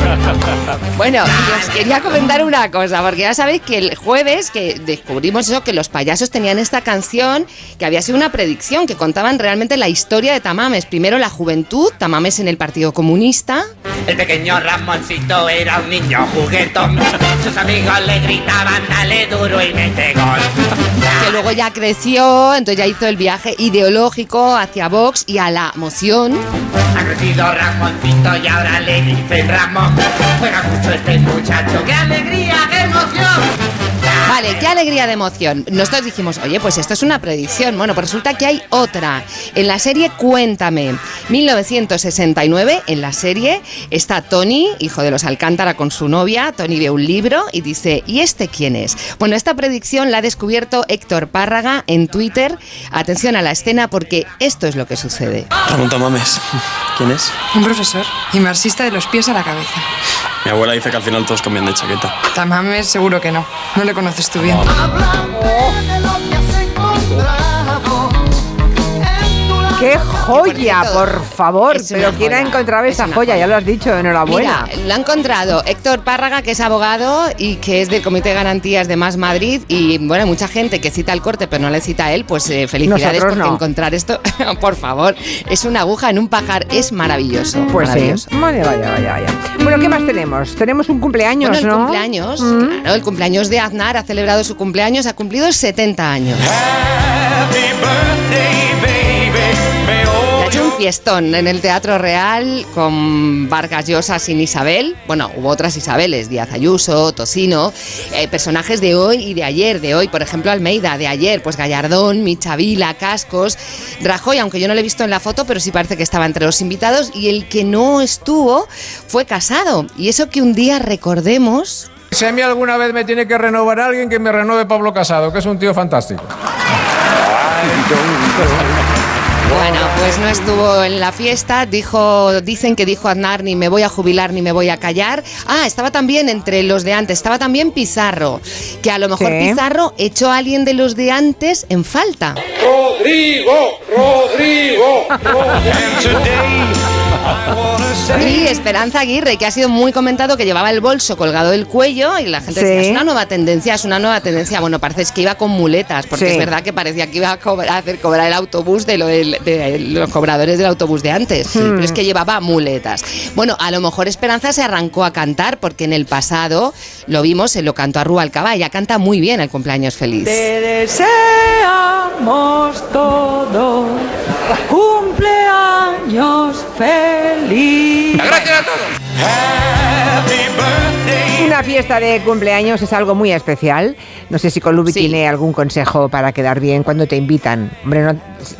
Bueno, y os quería comentar una cosa, porque ya sabéis que el jueves que descubrimos eso, que los payasos tenían esta canción, que había sido una predicción, que contaban realmente la historia de Tamames. Primero la juventud, Tamames en el Partido Comunista. El pequeño Ramoncito era un niño juguetón. Sus amigos le gritaban, dale duro y mete gol. Que luego ya creció, entonces ya hizo el viaje ideológico hacia Vox y a la moción. Ha crecido Ramoncito y ahora le dicen Ramón. Juega mucho este muchacho. ¡Qué alegría, qué emoción! Vale, qué alegría de emoción. Nosotros dijimos, oye, pues esto es una predicción. Bueno, pues resulta que hay otra. En la serie Cuéntame, 1969, en la serie está Tony, hijo de los Alcántara, con su novia. Tony ve un libro y dice, ¿y este quién es? Bueno, esta predicción la ha descubierto Héctor Párraga en Twitter. Atención a la escena porque esto es lo que sucede. Ramón Tamames. ¿Quién es? Un profesor y marxista de los pies a la cabeza. Mi abuela dice que al final todos cambian de chaqueta. Tamames seguro que no. No le conoces tú bien. ¡Qué joya, por favor! es Pero ¿quién ha joya, encontrado es esa joya? joya. Ya lo has dicho, enhorabuena. Mira, lo ha encontrado Héctor Párraga, que es abogado y que es del Comité de Garantías de Más Madrid. Y bueno, hay mucha gente que cita el corte, pero no le cita a él. Pues eh, felicidades no. encontrar esto, por favor, es una aguja en un pajar, es maravilloso. Pues sí. maravilloso. Vaya, vaya, vaya, vaya. Bueno, ¿qué más tenemos? Tenemos un cumpleaños, Bueno, el ¿no? cumpleaños, Mm. claro, el cumpleaños de Aznar ha celebrado su cumpleaños, ha cumplido 70 años. Ya ha hecho un fiestón en el Teatro Real con Vargas Llosa sin Isabel. Bueno, hubo otras Isabeles, Díaz Ayuso, Tocino, eh, personajes de hoy y de ayer. De hoy, por ejemplo, Almeida, de ayer, pues Gallardón, Michavila, Cascos, Rajoy, aunque yo no lo he visto en la foto, pero sí parece que estaba entre los invitados. Y el que no estuvo fue Casado. Y eso que un día recordemos Si a mí alguna vez me tiene que renovar alguien, que me renueve Pablo Casado, que es un tío fantástico. Bueno, pues no estuvo en la fiesta, dijo, dicen que dijo Aznar ni me voy a jubilar ni me voy a callar. Ah, estaba también entre los de antes, estaba también Pizarro, que a lo mejor Sí. Pizarro echó a alguien de los de antes en falta. Rodrigo, Rodrigo, Y Esperanza Aguirre, que ha sido muy comentado que llevaba el bolso colgado del cuello y la gente Sí. decía, es una nueva tendencia, es una nueva tendencia. Bueno, parece es que iba con muletas, porque Sí. es verdad que parecía que iba a, cobrar- a hacer cobrar el autobús de, lo del- de los cobradores del autobús de antes, Hmm. pero es que llevaba muletas. Bueno, a lo mejor Esperanza se arrancó a cantar, porque en el pasado lo vimos, se lo cantó a Rubalcaba, ella canta muy bien el cumpleaños feliz. Te deseamos todos cumpleaños feliz. Gracias a todos. Una fiesta de cumpleaños es algo muy especial. No sé si Colubi tiene algún consejo para quedar bien cuando te invitan. Hombre, no,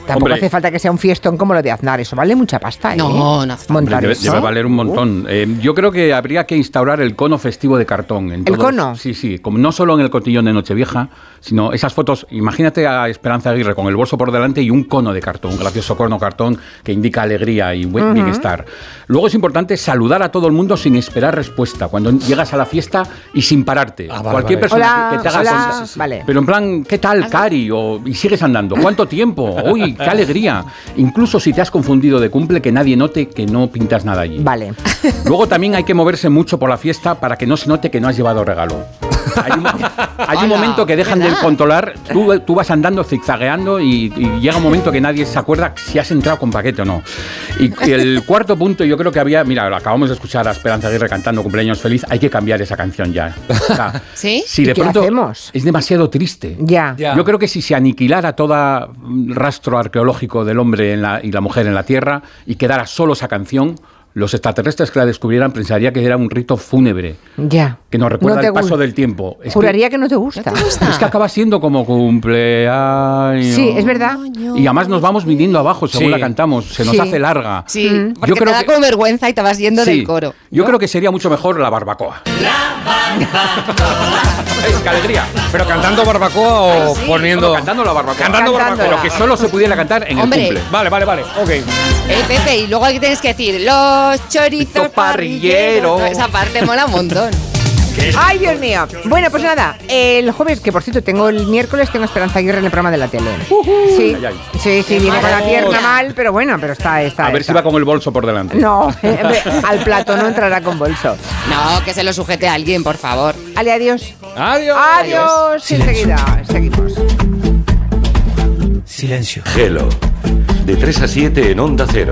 tampoco Hombre. hace falta que sea un fiestón como lo de Aznar. Eso vale mucha pasta, ¿eh? No, no hace Montar Debe, eso. debe valer un montón. Eh, yo creo que habría que instaurar el cono festivo de cartón. en ¿El todos- cono? Sí, sí. Como no solo en el cotillón de Nochevieja, sino esas fotos. Imagínate a Esperanza Aguirre con el bolso por delante y un cono de cartón, un gracioso cono cartón que indica alegría y buen Ujú. bienestar. Luego es importante saludar a todo el mundo sin esperar respuesta. Cuando llegas a la fiesta y sin pararte. vale, Cualquier vale. persona Hola, que te haga hola. Vale. Pero en plan, ¿qué tal, Cari? O, y sigues andando. ¿Cuánto tiempo? Uy, qué alegría. Incluso si te has confundido de cumple, que nadie note que no pintas nada allí. Vale. Luego también hay que moverse mucho por la fiesta para que no se note que no has llevado regalo. Hay un, hay un Hola, momento que dejan de controlar, tú, tú vas andando zigzagueando y, y llega un momento que nadie se acuerda si has entrado con paquete o no. Y, y el cuarto punto yo creo que había, mira, acabamos de escuchar a Esperanza Aguirre cantando Cumpleaños Feliz, hay que cambiar esa canción ya. O sea, ¿Sí? Si ¿Y de qué pronto hacemos? es demasiado triste. Ya. Ya. Yo creo que si se aniquilara todo rastro arqueológico del hombre en la- y la mujer en la Tierra y quedara solo esa canción, los extraterrestres que la descubrieran pensaría que era un rito fúnebre, Ya. que nos recuerda No el paso del tiempo. Es Juraría que no te gusta. es que acaba siendo como cumpleaños. Sí, es verdad. Y además nos vamos viniendo abajo según Sí. la cantamos, se nos Sí. hace larga. Sí, Mm. porque Yo te da que- como vergüenza y te vas yendo Sí. del coro. Yo creo que sería mucho mejor la barbacoa. ¡Es qué alegría! Pero cantando barbacoa o poniendo. No, cantando la barbacoa. Cantando barbacoa. Pero que solo se pudiera cantar en Hombre. el cumple. Vale, vale, vale. Ok. Eh, Pepe, y luego aquí tienes que decir, los chorizos parrillero. parrilleros. Esa parte mola un montón. Ay, Dios mío. Bueno, pues nada, el jueves, que por cierto tengo el miércoles, tengo Esperanza Aguirre en el programa de la tele. Sí, Ay, ay. sí, sí, viene con la pierna mal, pero bueno, pero está, está. A ver está. si va con el bolso por delante. No, al plato no entrará con bolso. No, que se lo sujete a alguien, por favor. Ale, adiós. Adiós. Adiós. Enseguida, seguimos. Silencio. Gelo. De 3 a 7 en Onda Cero.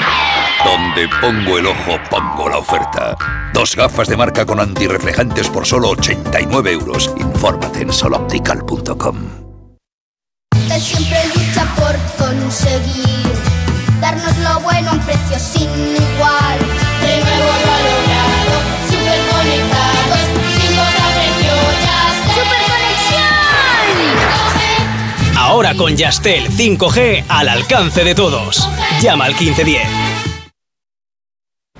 Donde pongo el ojo, pongo la oferta. Dos gafas de marca con antirreflejantes por solo 89 euros. Infórmate en soloptical.com. Él siempre lucha por conseguir darnos lo bueno a un precio sin igual. De nuevo lo ha logrado, super conectados, sin ya ¡Super conexión! Ahora con Yastel 5G al alcance de todos. Llama al 1510.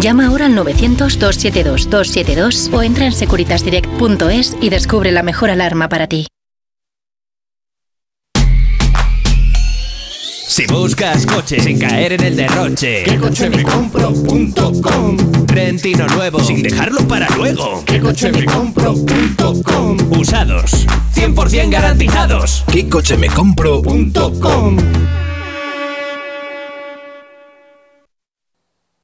Llama ahora al 900-272-272 o entra en securitasdirect.es y descubre la mejor alarma para ti. Si buscas coche sin caer en el derroche, ¿Qué coche me compro.com? Rentino nuevo sin dejarlo para luego. ¿Qué coche me compro.com? Usados, 100% garantizados. ¿Qué coche me compro?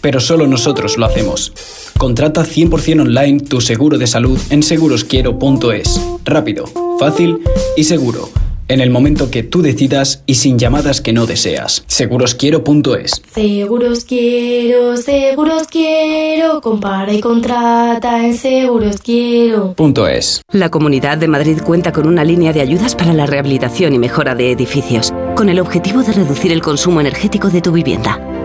pero solo nosotros lo hacemos. Contrata 100% online tu seguro de salud en segurosquiero.es. Rápido, fácil y seguro. En el momento que tú decidas y sin llamadas que no deseas. Segurosquiero.es. Seguros quiero, seguros quiero, compara y contrata en seguros quiero. Punto es. La Comunidad de Madrid cuenta con una línea de ayudas para la rehabilitación y mejora de edificios, con el objetivo de reducir el consumo energético de tu vivienda.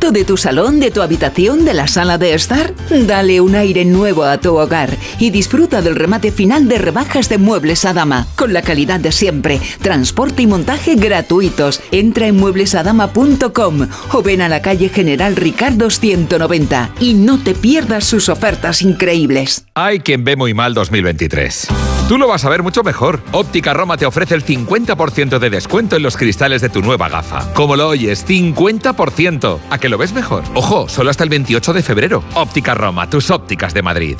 de chocolate.es. ¿Harto de tu salón, de tu habitación, de la sala de estar? Dale un aire nuevo a tu hogar y disfruta del remate final de rebajas de muebles a dama, con la calidad de siempre, transporte y montaje gratuitos. Entra en mueblesadama.com o ven a la calle General Ricardo 190 y no te pierdas sus ofertas increíbles. Hay quien ve muy mal 2023. Tú lo vas a ver mucho mejor. Óptica Roma te ofrece el 50% de descuento en los cristales de tu nueva gafa. Como lo oyes, 50%. ¿A lo ves mejor? Ojo, solo hasta el 28 de febrero. Óptica Roma, tus ópticas de Madrid.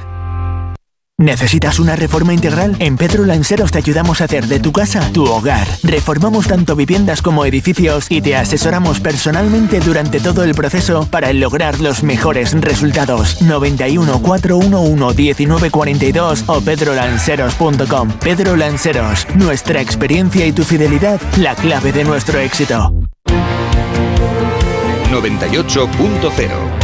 ¿Necesitas una reforma integral? En Pedro Lanceros te ayudamos a hacer de tu casa tu hogar. Reformamos tanto viviendas como edificios y te asesoramos personalmente durante todo el proceso para lograr los mejores resultados. 91 411 1942 o pedrolanceros.com. Pedro Lanceros, nuestra experiencia y tu fidelidad, la clave de nuestro éxito. 98.0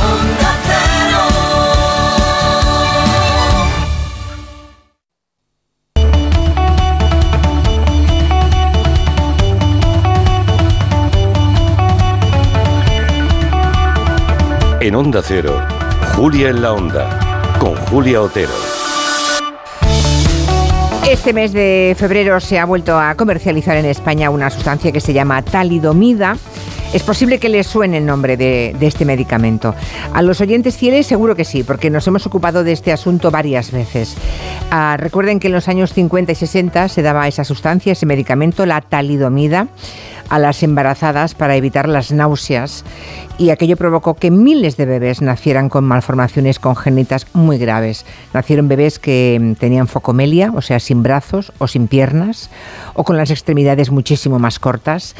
En Onda Cero, Julia en la Onda, con Julia Otero. Este mes de febrero se ha vuelto a comercializar en España una sustancia que se llama talidomida. Es posible que les suene el nombre de, este medicamento. A los oyentes fieles seguro que sí, porque nos hemos ocupado de este asunto varias veces. Ah, recuerden que en los años 50 y 60 se daba esa sustancia, ese medicamento, la talidomida, a las embarazadas para evitar las náuseas y aquello provocó que miles de bebés nacieran con malformaciones congénitas muy graves. Nacieron bebés que mm, tenían focomelia, o sea, sin brazos o sin piernas, o con las extremidades muchísimo más cortas.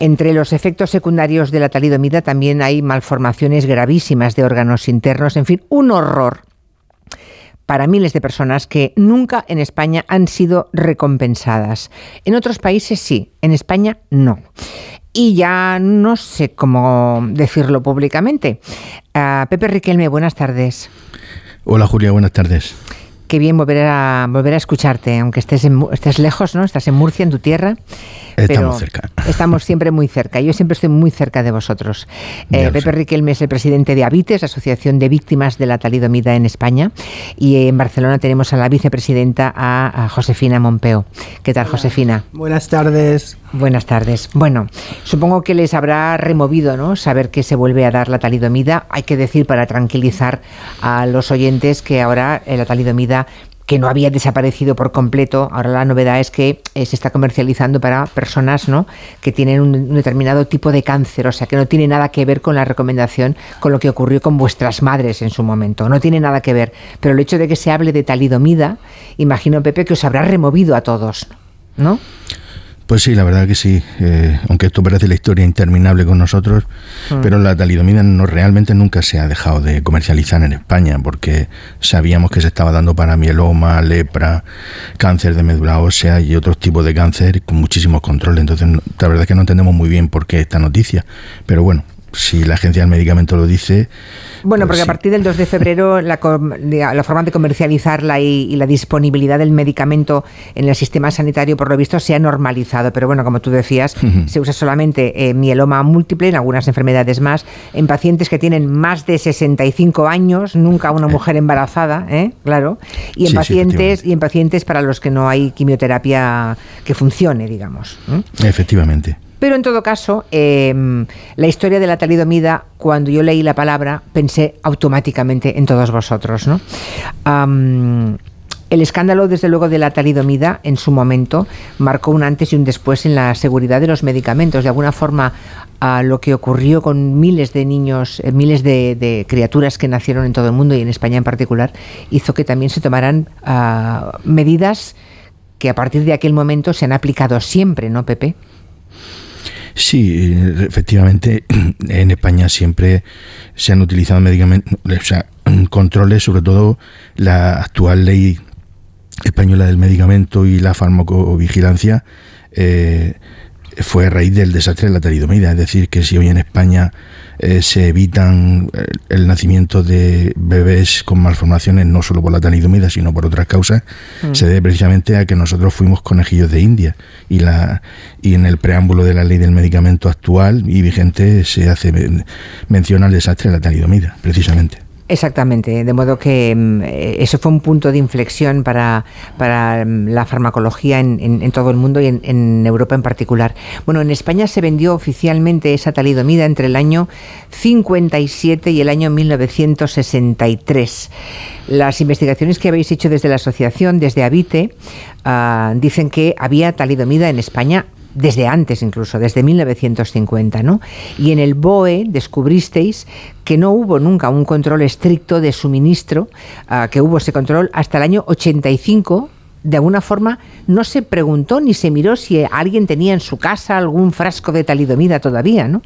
Entre los efectos secundarios de la talidomida también hay malformaciones gravísimas de órganos internos, en fin, un horror para miles de personas que nunca en España han sido recompensadas. En otros países sí, en España no. y ya no sé cómo decirlo públicamente. Ah, Pepe Riquelme, buenas tardes. Hola Julia, buenas tardes. Qué bien volver a, volver a escucharte, aunque estés, en, estés lejos, ¿no? Estás en Murcia, en tu tierra. Estamos cerca. Estamos siempre muy cerca. Yo siempre estoy muy cerca de vosotros. Eh, Pepe Riquelme es el presidente de Avites, Asociación de Víctimas de la Talidomida en España. Y en Barcelona tenemos a la vicepresidenta, a, Josefina Mompeo. ¿Qué tal, Josefina? Buenas tardes. Buenas tardes. Bueno, supongo que les habrá removido, ¿no? Saber que se vuelve a dar la talidomida. Hay que decir para tranquilizar a los oyentes que ahora eh, la talidomida que no había desaparecido por completo. Ahora la novedad es que eh, se está comercializando para personas ¿no? que tienen un, determinado tipo de cáncer, o sea que no tiene nada que ver con la recomendación, con lo que ocurrió con vuestras madres en su momento. No tiene nada que ver. Pero el hecho de que se hable de talidomida, imagino, Pepe, que os habrá removido a todos, ¿no? Pues sí, la verdad que sí, eh, aunque esto parece la historia interminable con nosotros, mm. pero la talidomida no realmente nunca se ha dejado de comercializar en España, porque sabíamos que se estaba dando para mieloma, lepra, cáncer de médula ósea y otros tipos de cáncer con muchísimos controles. Entonces, la verdad es que no entendemos muy bien por qué esta noticia, pero bueno, si la agencia del medicamento lo dice. Bueno, pues porque a partir del 2 de febrero la, forma de comercializarla y, la disponibilidad del medicamento en el sistema sanitario, por lo visto, se ha normalizado. Pero bueno, como tú decías, se usa solamente en mieloma múltiple, en algunas enfermedades más, en pacientes que tienen más de 65 años, nunca una mujer embarazada, ¿eh? claro, y en pacientes y en pacientes para los que no hay quimioterapia que funcione, digamos. Efectivamente. Pero en todo caso, em, la historia de la talidomida, cuando yo leí la palabra, pensé automáticamente en todos vosotros. ¿no? el escándalo, desde luego, de la talidomida en su momento marcó un antes y un después en la seguridad de los medicamentos. De alguna forma, lo que ocurrió con miles de niños, eh, miles de, criaturas que nacieron en todo el mundo y en España en particular, hizo que también se tomaran ah, medidas que a partir de aquel momento se han aplicado siempre, ¿no, Pepe? Sí, efectivamente, en España siempre se han utilizado medicamentos, o sea, controles, sobre todo la actual ley española del medicamento y la farmacovigilancia. Eh, fue a raíz del desastre de la talidomida. Es decir, que si hoy en España eh, se evitan eh, el nacimiento de bebés con malformaciones, no solo por la talidomida, sino por otras causas, mm. se debe precisamente a que nosotros fuimos conejillos de India. Y, la, y en el preámbulo de la ley del medicamento actual y vigente se hace mención al desastre de la talidomida, precisamente. Exactamente, de modo que mm, eh, eso fue un punto de inflexión para, para mm, la farmacología en, todo el mundo y en, Europa en particular. Bueno, en España se vendió oficialmente esa talidomida entre el año 57 y el año 1963. Las investigaciones que habéis hecho desde la asociación, desde Avite, ah, dicen que había talidomida en España desde antes incluso, desde 1950, ¿no? Y en el BOE descubristeis que no hubo nunca un control estricto de suministro, ah, que hubo ese control hasta el año 85 de alguna forma no se preguntó ni se miró si alguien tenía en su casa algún frasco de talidomida todavía, ¿no?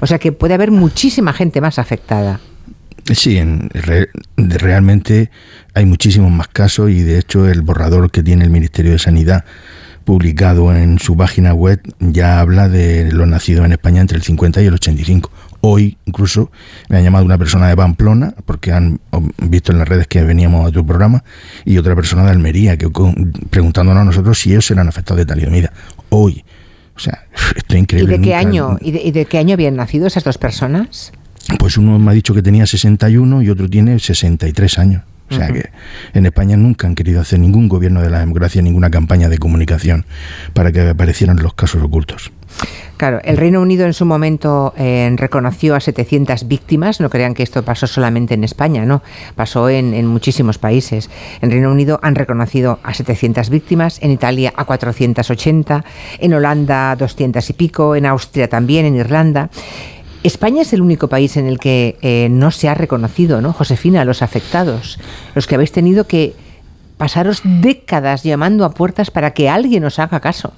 O sea que puede haber muchísima gente más afectada. Sí, realmente hay muchísimos más casos y de hecho el borrador que tiene el Ministerio de Sanidad publicado en su página web ya habla de los nacidos en España entre el 50 y el 85. Hoy incluso me ha llamado una persona de Pamplona, porque han visto en las redes que veníamos a tu programa, y otra persona de Almería, que preguntándonos a nosotros si ellos eran afectados de talidomida. Hoy. O sea, esto es increíble. ¿Y de qué año, ¿y de, qué año habían nacido esas dos personas? Pues uno me ha dicho que tenía 61 y otro tiene 63 años. O sea que en España nunca han querido hacer ningún gobierno de la democracia, ninguna campaña de comunicación para que aparecieran los casos ocultos. Claro, el Reino Unido en su momento eh, reconoció a 700 víctimas, no crean que esto pasó solamente en España, no, pasó en, en, muchísimos países. En Reino Unido han reconocido a 700 víctimas, en Italia a 480, en Holanda 200 y pico, en Austria también, en Irlanda. España es el único país en el que eh, no se ha reconocido, ¿no, Josefina, a los afectados, los que habéis tenido que pasaros décadas llamando a puertas para que alguien os haga caso.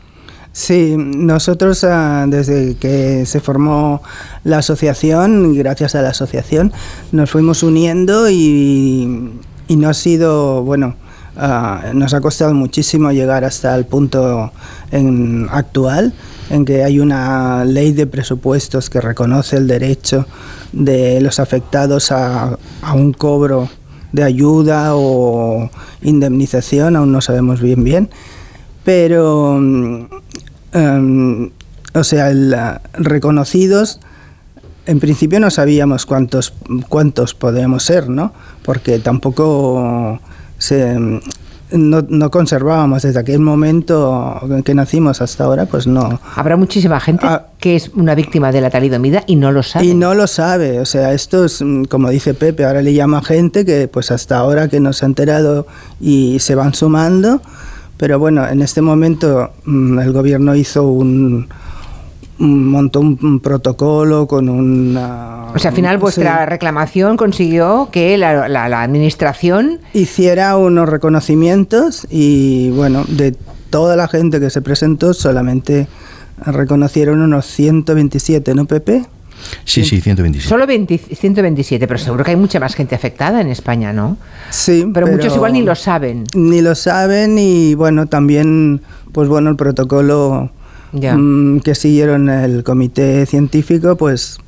Sí, nosotros ah, desde que se formó la asociación, gracias a la asociación, nos fuimos uniendo y, y no ha sido, bueno, ah, nos ha costado muchísimo llegar hasta el punto en- actual en que hay una ley de presupuestos que reconoce el derecho de los afectados a, un cobro de ayuda o indemnización, aún no sabemos bien bien, pero, mm, em, o sea, reconocidos, en principio no sabíamos cuántos, cuántos podíamos ser, ¿no? Porque tampoco se, no, no conservábamos desde aquel momento en que nacimos hasta ahora, pues no. Habrá muchísima gente que es una víctima de la talidomida y no lo sabe. Y no lo sabe, o sea, esto es, mm, como dice Pepe, ahora le llama gente que pues hasta ahora que no se ha enterado y se van sumando, pero bueno, en este momento mm, el gobierno hizo un- montó un, un protocolo con una... O sea, al final vuestra sí, reclamación consiguió que la, la- la administración hiciera unos reconocimientos y bueno, de toda la gente que se presentó solamente reconocieron unos 127, ¿no, Pepe? Sí, sí, 127. Solo 20 127, pero seguro que hay mucha más gente afectada en España, ¿no? Sí, Pero, muchos igual ni lo saben. Ni lo saben y bueno, también, pues bueno, el protocolo Mm, que siguieron el comité científico, pues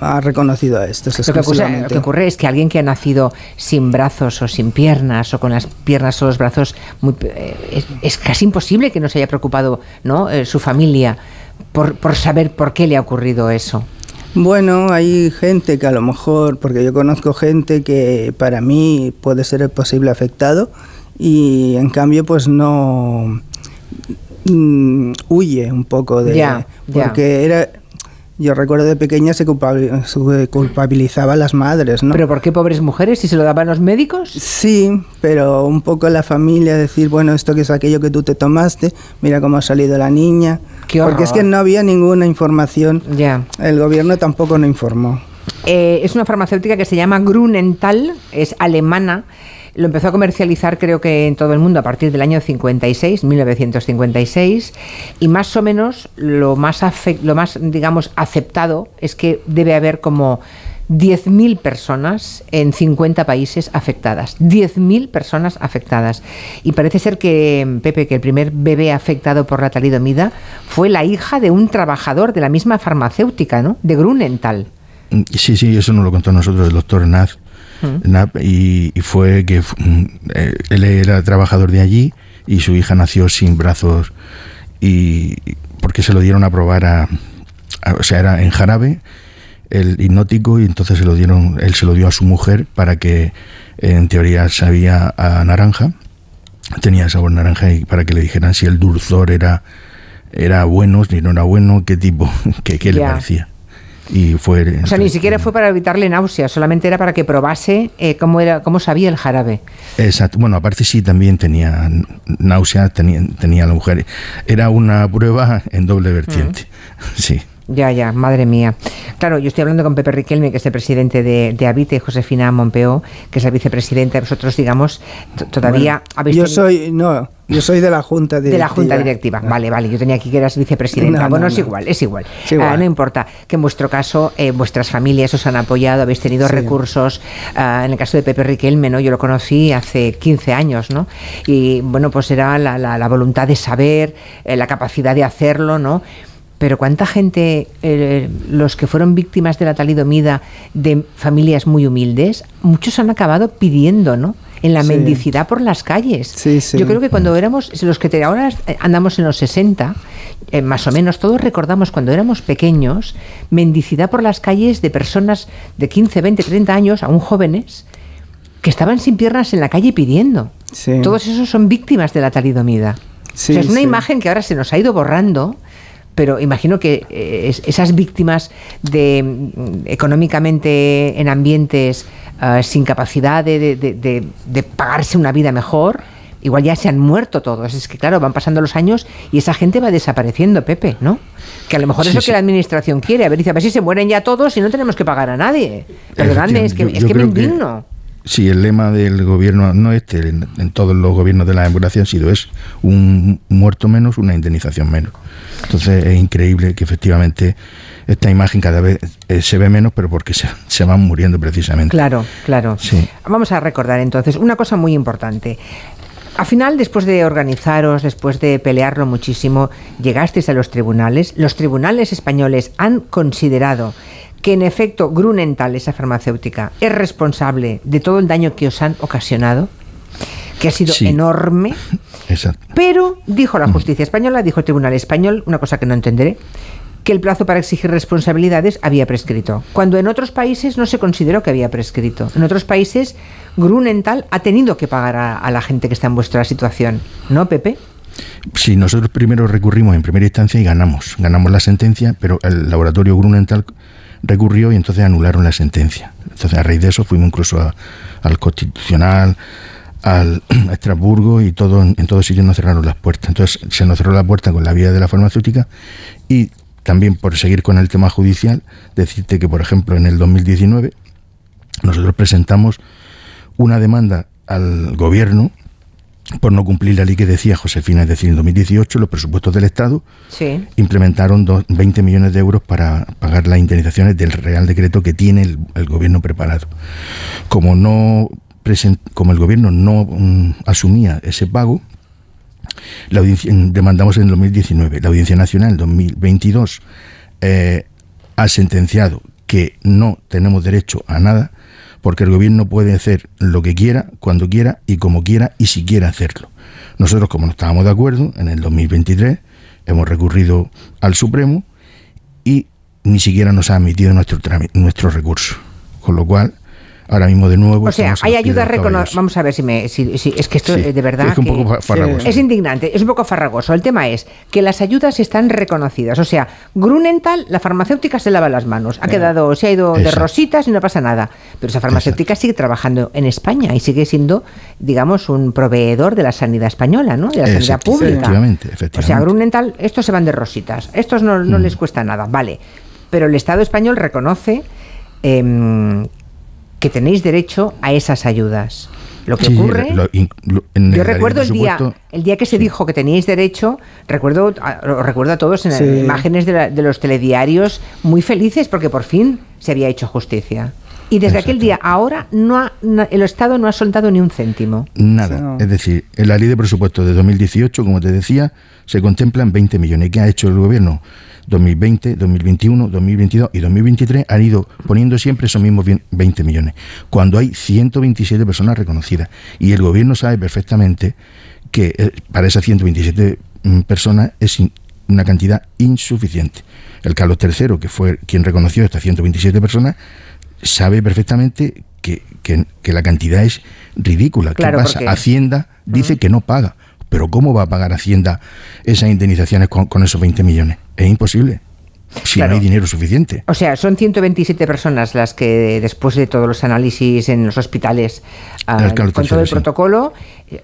ha reconocido a estos Lo que, ocurre, lo que ocurre es que alguien que ha nacido sin brazos o sin piernas o con las piernas o los brazos, muy, eh, es, es casi imposible que no se haya preocupado ¿no? Eh, su familia por, por saber por qué le ha ocurrido eso. Bueno, hay gente que a lo mejor, porque yo conozco gente que para mí puede ser el posible afectado y en cambio pues no mm, huye un poco de... Ya. porque era... Yo recuerdo de pequeña se, culpabil- se culpabilizaba a las madres, ¿no? ¿Pero por qué pobres mujeres si se lo daban los médicos? Sí, pero un poco la familia decir, bueno, esto que es aquello que tú te tomaste, mira cómo ha salido la niña. Qué Porque es que no había ninguna información. Ya. El gobierno tampoco no informó. Eh, es una farmacéutica que se llama Grunenthal, es alemana. Lo empezó a comercializar creo que en todo el mundo a partir del año 56, 1956, y más o menos lo más, lo más digamos, aceptado es que debe haber como 10.000 personas en 50 países afectadas. 10.000 personas afectadas. Y parece ser que, Pepe, que el primer bebé afectado por la talidomida fue la hija de un trabajador de la misma farmacéutica, ¿no? De Grunenthal. Mm, Sí, sí, eso nos lo contó nosotros el doctor Naz. Y, y fue que mm, eh, él era trabajador de allí y su hija nació sin brazos y porque se lo dieron a probar a, a- o sea era en jarabe el hipnótico y entonces se lo dieron él se lo dio a su mujer para que en teoría sabía a naranja tenía sabor naranja y para que le dijeran si el dulzor era era bueno si no era bueno qué tipo qué, qué le parecía y fue O sea, ni siquiera fue para evitarle náuseas, solamente era para que probase eh, cómo, era, cómo sabía el jarabe. Exacto. Bueno, aparte sí también tenía náuseas, tenía, tenía la mujer. Era una prueba en doble vertiente. Sí. Ya, ya, madre mía. Claro, yo estoy hablando con Pepe Riquelme, que es el presidente de, de Habite, y Josefina Monpeó, que es la vicepresidenta. Vosotros, digamos, todavía Bueno, habéis yo tenido- soy, no, yo soy de la Junta Directiva. De la Junta Directiva. Vale, vale. Yo tenía aquí que eras vicepresidenta. No, no, bueno, es igual, es igual. Es igual. Ah, no importa. Que en vuestro caso, eh, vuestras familias os han apoyado, habéis tenido Sí. recursos. Ah, en el caso de Pepe Riquelme, ¿no? Yo lo conocí hace 15 años, ¿no? Y bueno, pues era la, la- la voluntad de saber, eh, la capacidad de hacerlo, ¿no? Pero cuánta gente, eh, los que fueron víctimas de la talidomida de familias muy humildes, muchos han acabado pidiendo, ¿no? En la Sí. mendicidad por las calles. Sí, sí. Yo creo que cuando éramos, los que ahora andamos en los 60, eh, más o menos, todos recordamos cuando éramos pequeños, mendicidad por las calles de personas de 15, 20, 30 años, aún jóvenes, que estaban sin piernas en la calle pidiendo. Todos esos son víctimas de la talidomida. Sí, o sea, es una imagen que ahora se nos ha ido borrando, pero imagino que eh, es- esas víctimas de mm, económicamente en ambientes ah, sin capacidad de, de- de- pagarse una vida mejor, igual ya se han muerto todos. Es que claro, van pasando los años y esa gente va desapareciendo, Pepe, ¿no? Que a lo mejor es lo sí. que la administración quiere. A ver, dice, a ver si se mueren ya todos y no tenemos que pagar a nadie. Perdonadme, es que, es yo- que me que- indigno. Sí, el lema del gobierno, no este, en, en todos los gobiernos de la democracia ha sido es un muerto menos, una indemnización menos. Entonces es increíble que efectivamente esta imagen cada vez eh, se ve menos, pero porque se, se van muriendo precisamente. Claro, claro. Sí. Vamos a recordar entonces una cosa muy importante. Al final, después de organizaros, después de pelearlo muchísimo, llegasteis a los tribunales. Los tribunales españoles han considerado que en efecto Grunenthal, esa farmacéutica, es responsable de todo el daño que os han ocasionado, que ha sido Sí. enorme. Exacto. Pero dijo la justicia española, dijo el tribunal español, una cosa que no entenderé, que el plazo para exigir responsabilidades había prescrito, cuando en otros países no se consideró que había prescrito. En otros países, Grunenthal ha tenido que pagar a, a la gente que está en vuestra situación, ¿no, Pepe? Sí, nosotros primero recurrimos en primera instancia y ganamos. Ganamos la sentencia, pero el laboratorio Grunenthal recurrió y entonces anularon la sentencia. Entonces, a raíz de eso, fuimos incluso a- al Constitucional, al a Estrasburgo y todo, en todos sitios nos cerraron las puertas. Entonces, se nos cerró la puerta con la vía de la farmacéutica y también por seguir con el tema judicial, decirte que, por ejemplo, en el 2019 nosotros presentamos una demanda al gobierno por no cumplir la ley que decía Josefina, es decir, en 2018 los presupuestos del Estado Sí. implementaron dos- 20 millones de euros para pagar las indemnizaciones del Real Decreto que tiene el, el gobierno preparado. Como no como el gobierno no mm, asumía ese pago, la audiencia- demandamos en el 2019. La Audiencia Nacional en 2022 eh, ha sentenciado que no tenemos derecho a nada porque el gobierno puede hacer lo que quiera, cuando quiera y como quiera y si quiere hacerlo. Nosotros, como no estábamos de acuerdo, en el 2023 hemos recurrido al Supremo y ni siquiera nos ha admitido nuestro, nuestro recurso. Con lo cual, ahora mismo de nuevo... O sea, hay caballo. reconocidas. Vamos a ver si me. si- si- es que esto Sí, de verdad. es que un poco que-. Es indignante, es un poco farragoso. El tema es que las ayudas están reconocidas. O sea, Grunenthal, la farmacéutica se lava las manos. Ha quedado, se ha ido de Exacto. rositas y no pasa nada. Pero esa farmacéutica sigue trabajando en España y sigue siendo, digamos, un proveedor de la sanidad española, ¿no? De la sanidad pública. efectivamente, O efectivamente. sea, Grunenthal, estos se van de rositas. Estos no, no les cuesta nada, vale. Pero el Estado español reconoce em, que tenéis derecho a esas ayudas. Lo que Sí, ocurre. lo- in- lo- en yo recuerdo el día, el día que se dijo que teníais derecho, recuerdo, a- lo recuerdo a todos en las imágenes de, la- de los telediarios muy felices porque por fin se había hecho justicia. Y desde aquel día ahora no ha- no- el Estado no ha soltado ni un céntimo. Nada. Es decir, en la ley de presupuesto de 2018, como te decía, se contemplan 20 millones. ¿Qué ha hecho el gobierno? 2020, 2021, 2022 y 2023 han ido poniendo siempre esos mismos bien- 20 millones, cuando hay 127 personas reconocidas. Y el gobierno sabe perfectamente que eh, para esas 127 mm, personas es una cantidad insuficiente. El Carlos III, que fue quien reconoció estas 127 personas, sabe perfectamente que, que- que la cantidad es ridícula. Claro, ¿Qué pasa? porque- Hacienda dice que no paga. Pero ¿cómo va a pagar Hacienda esas indemnizaciones con, con esos 20 millones? Es imposible. Si Claro. no hay dinero suficiente. O sea, son 127 personas las que después de todos los análisis en los hospitales, ah, con todo el sí. protocolo,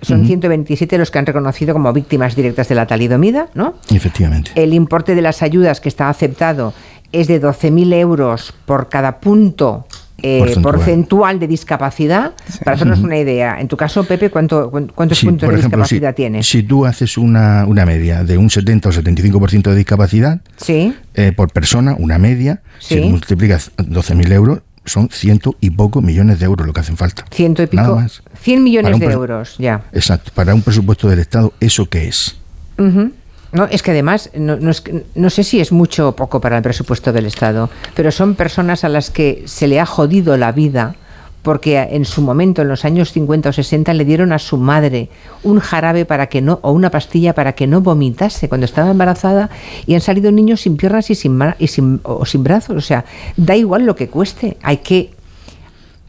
son Ujú. 127 los que han reconocido como víctimas directas de la talidomida, ¿no? Efectivamente. El importe de las ayudas que está aceptado es de 12.000 euros por cada punto eh, Porcentual. porcentual de discapacidad. Para hacernos una idea, en tu caso, Pepe, ¿cuánto, cuán- ¿cuántos Sí, puntos de ejemplo, si, discapacidad tienes? si tú haces una, una media de un 70 o 75% de discapacidad Sí. eh, por persona, una media, si multiplicas 12.000 euros, son ciento y poco millones de euros lo que hacen falta. Ciento y Nada pico. más. 100 millones de euros, ya. Exacto. Para un presupuesto del Estado, ¿eso qué es? Ujú. No, es que además, no, no es no sé si es mucho o poco para el presupuesto del Estado, pero son personas a las que se le ha jodido la vida porque en su momento, en los años 50 o 60, le dieron a su madre un jarabe para que no, o una pastilla para que no vomitase cuando estaba embarazada y han salido niños sin piernas y sin, y sin, o sin brazos. O sea, da igual lo que cueste, hay que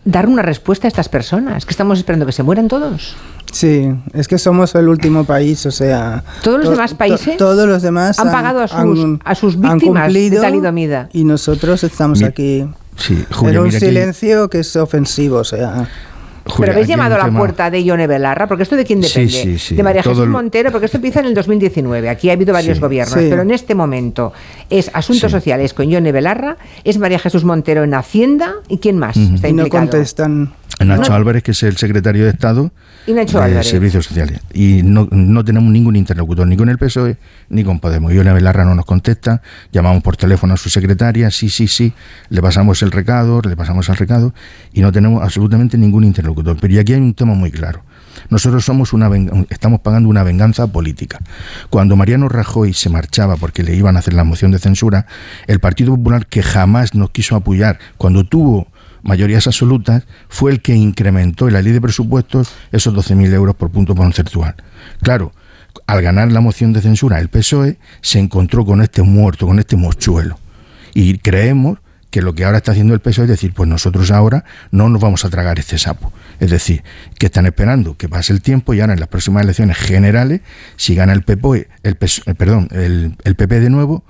dar una respuesta a estas personas, que estamos esperando que se mueran todos. Sí, es que somos el último país, o sea... Todos los to- demás to- países todos los demás han pagado a sus- a sus han víctimas de cumplido talidomida. Y nosotros estamos Mi- aquí Sí, Julia, un mira que- silencio que es ofensivo, o sea... Julia, Pero habéis llamado a la tema- puerta de Ione Belarra, porque esto de quién Sí, depende. sí, sí. De María Todo Jesús el- Montero, porque esto empieza en el 2019. Aquí ha habido varios Sí. gobiernos, Sí. pero en este momento es Asuntos Sí. Sociales con Ione Belarra, es María Jesús Montero en Hacienda y quién más está Y no implicado. contestan... Nacho No. Álvarez, que es el secretario de Estado Y Nacho de Álvarez. Servicios Sociales. Y no, no tenemos ningún interlocutor, ni con el PSOE, ni con Podemos. Ione Belarra no nos contesta, llamamos por teléfono a su secretaria, sí, sí, sí, le pasamos el recado, le pasamos el recado, y no tenemos absolutamente ningún interlocutor. Pero y aquí hay un tema muy claro. Nosotros somos una estamos pagando una venganza política. Cuando Mariano Rajoy se marchaba porque le iban a hacer la moción de censura, el Partido Popular, que jamás nos quiso apoyar, cuando tuvo mayorías absolutas, fue el que incrementó en la ley de presupuestos esos 12.000 euros por punto porcentual. Claro, al ganar la moción de censura el PSOE, E, se encontró con este muerto, con este mochuelo. Y creemos que lo que ahora está haciendo el PSOE es decir, pues nosotros ahora no nos vamos a tragar este sapo. Es decir, que están esperando que pase el tiempo y ahora en las próximas elecciones generales, si gana el PP, el, PSOE, eh, el, el PP de nuevo,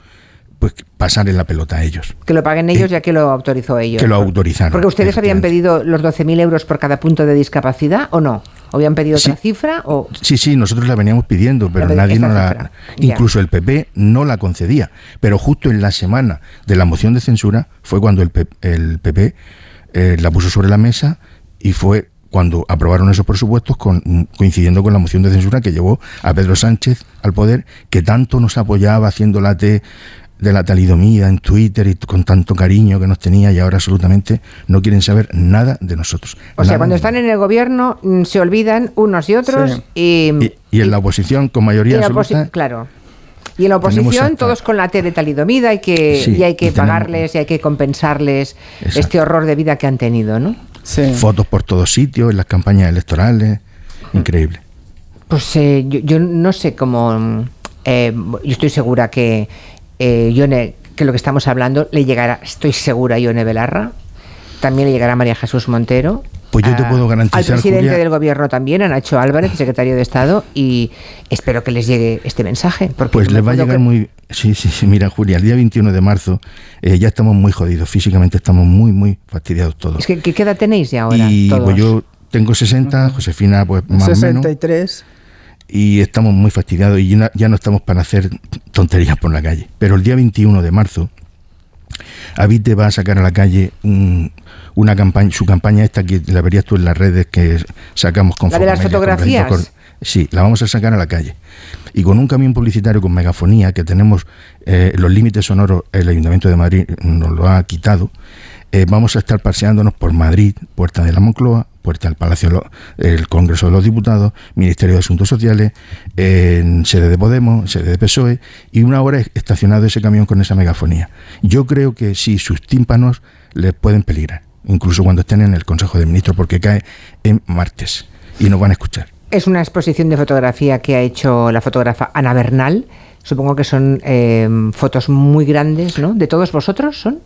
pues pasarle la pelota a ellos. Que lo paguen ellos ya que lo autorizó ellos. Que lo autorizaron. Porque ustedes habían pedido los 12.000 euros por cada punto de discapacidad o no? ¿O habían pedido otra cifra? O... Sí, sí, nosotros la veníamos pidiendo, pero nadie nos la... cifra, ya. Incluso el PP no la concedía. Pero justo en la semana de la moción de censura fue cuando el, P- el PP eh, la puso sobre la mesa y fue cuando aprobaron esos presupuestos con- coincidiendo con la moción de censura que llevó a Pedro Sánchez al poder, que tanto nos apoyaba haciendo la T de la talidomida en Twitter y con tanto cariño que nos tenía y ahora absolutamente no quieren saber nada de nosotros. O sea, cuando están en el gobierno mm, se olvidan unos y otros Sí. y, Y, y en la oposición, con mayoría absoluta, claro. Y en la oposición hasta- todos con la T de talidomida hay que, Sí, y hay que y tenemos- pagarles y hay que compensarles Exacto. este horror de vida que han tenido, ¿no? fotos por todos sitios, en las campañas electorales, increíble. Pues eh, yo, yo no sé cómo. mm, eh, yo estoy segura que eh, Ione, que lo que estamos hablando le llegará, estoy segura, a Ione Belarra. También le llegará a María Jesús Montero. Pues yo te a- puedo garantizar, Al presidente Julia- del gobierno también, a Nacho Álvarez, secretario de Estado, y espero que les llegue este mensaje. Porque Pues me les va a llegar que- muy... Sí, sí, sí, mira, Julia, el día 21 de marzo eh, ya estamos muy jodidos, físicamente estamos muy, muy fastidiados todos. Es que, ¿qué edad tenéis ya ahora? y todos? pues yo tengo 60, Josefina pues más o menos, 63. Y estamos muy fastidiados y ya, no estamos para hacer tonterías por la calle. Pero el día 21 de marzo, Avite va a sacar a la calle un- una campaña, su campaña esta que la verías tú en las redes que sacamos con ¿La de las con fotografías? Sí, la vamos a sacar a la calle. Y con un camión publicitario con megafonía que tenemos eh, los límites sonoros, el Ayuntamiento de Madrid nos lo ha quitado, eh, vamos a estar paseándonos por Madrid, Puerta de la Moncloa, Puerta del Palacio, el Congreso de los Diputados, Ministerio de Asuntos Sociales, en sede de Podemos, sede de PSOE, y una hora estacionado ese camión con esa megafonía. Yo creo que sí, sus tímpanos les pueden peligrar, incluso cuando estén en el Consejo de Ministros, porque cae en martes y nos van a escuchar. Es una exposición de fotografía que ha hecho la fotógrafa Ana Bernal. Supongo que son eh, fotos muy grandes, ¿no? ¿De todos vosotros son?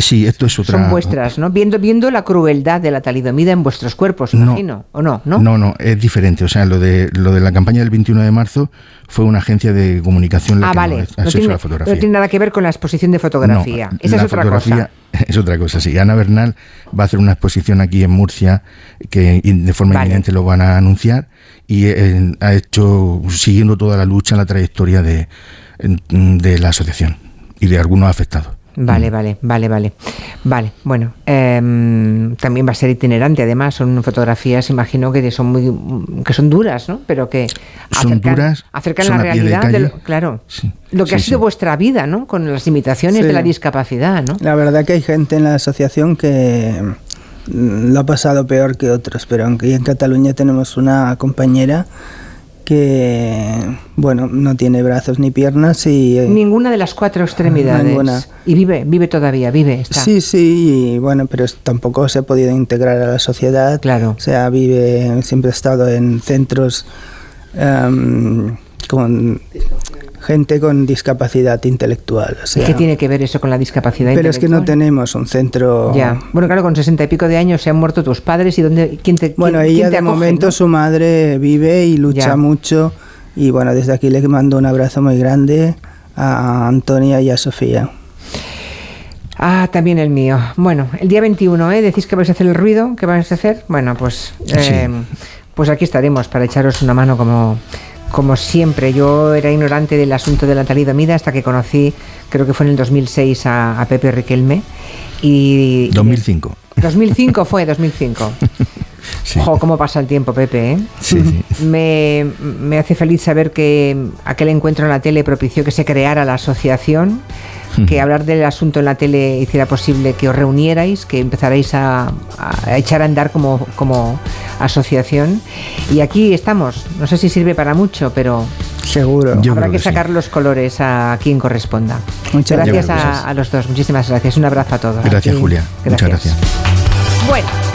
Sí, esto es otra... Son vuestras, ¿no? Viendo, viendo la crueldad de la talidomida en vuestros cuerpos, No. imagino. ¿O no? ¿No? No, no, es diferente. O sea, lo de lo de la campaña del 21 de marzo fue una agencia de comunicación la Ah, que vale. No hecho tiene, la fotografía. no tiene nada que ver con la exposición de fotografía. No, Esa la es otra fotografía cosa. Es otra cosa, sí. Ana Bernal va a hacer una exposición aquí en Murcia que de forma Vale. inminente lo van a anunciar y eh, ha hecho, siguiendo toda la lucha, la trayectoria de, de la asociación y de algunos afectados. Vale, vale, vale, vale. Vale, bueno. em, también va a ser itinerante, además. Son fotografías, imagino que son muy que son duras, ¿no? Pero que Son acercan, duras, acercan son la de realidad de, lo, claro, lo que sí, ha sido sí. vuestra vida, ¿no? Con las limitaciones Sí. de la discapacidad, ¿no? La verdad que hay gente en la asociación que mm, lo ha pasado peor que otros, pero aunque en Cataluña tenemos una compañera que, bueno, no tiene brazos ni piernas y... eh, Ninguna de las cuatro extremidades. Ninguna. Y vive, vive todavía, vive, está. Sí, sí, y bueno, pero tampoco se ha podido integrar a la sociedad. Claro. O sea, vive, siempre ha estado en centros em, con gente con discapacidad intelectual. O ¿Y sea, qué tiene que ver eso con la discapacidad pero es que no intelectual? tenemos un centro... Ya. Bueno, claro, con sesenta y pico de años se han muerto tus padres y dónde, quién te, Bueno, quién- quién ella te de acoge, momento no? su madre vive y lucha Ya. mucho y bueno, desde aquí le mando un abrazo muy grande a Antonia y a Sofía. Ah, también el mío. Bueno, el día 21, ¿eh? Decís que vais a hacer el ruido, ¿qué vais a hacer? Bueno, pues, eh, pues aquí estaremos para echaros una mano como, como siempre. Yo era ignorante del asunto de la talidomida hasta que conocí, creo que fue en el 2006, a, a Pepe Riquelme. Y, 2005. 2005 fue, 2005. Ojo, cómo pasa el tiempo, Pepe. ¿eh? Me, me hace feliz saber que aquel encuentro en la tele propició que se creara la asociación que hablar del asunto en la tele hiciera posible que os reunierais, que empezarais a, echar a andar como, como asociación. Y aquí estamos. No sé si sirve para mucho, pero seguro. habrá que, sacar los colores a quien corresponda. Muchas gracias a, los dos. Muchísimas gracias. Un abrazo a todos. Gracias, Julia. Muchas gracias. Bueno.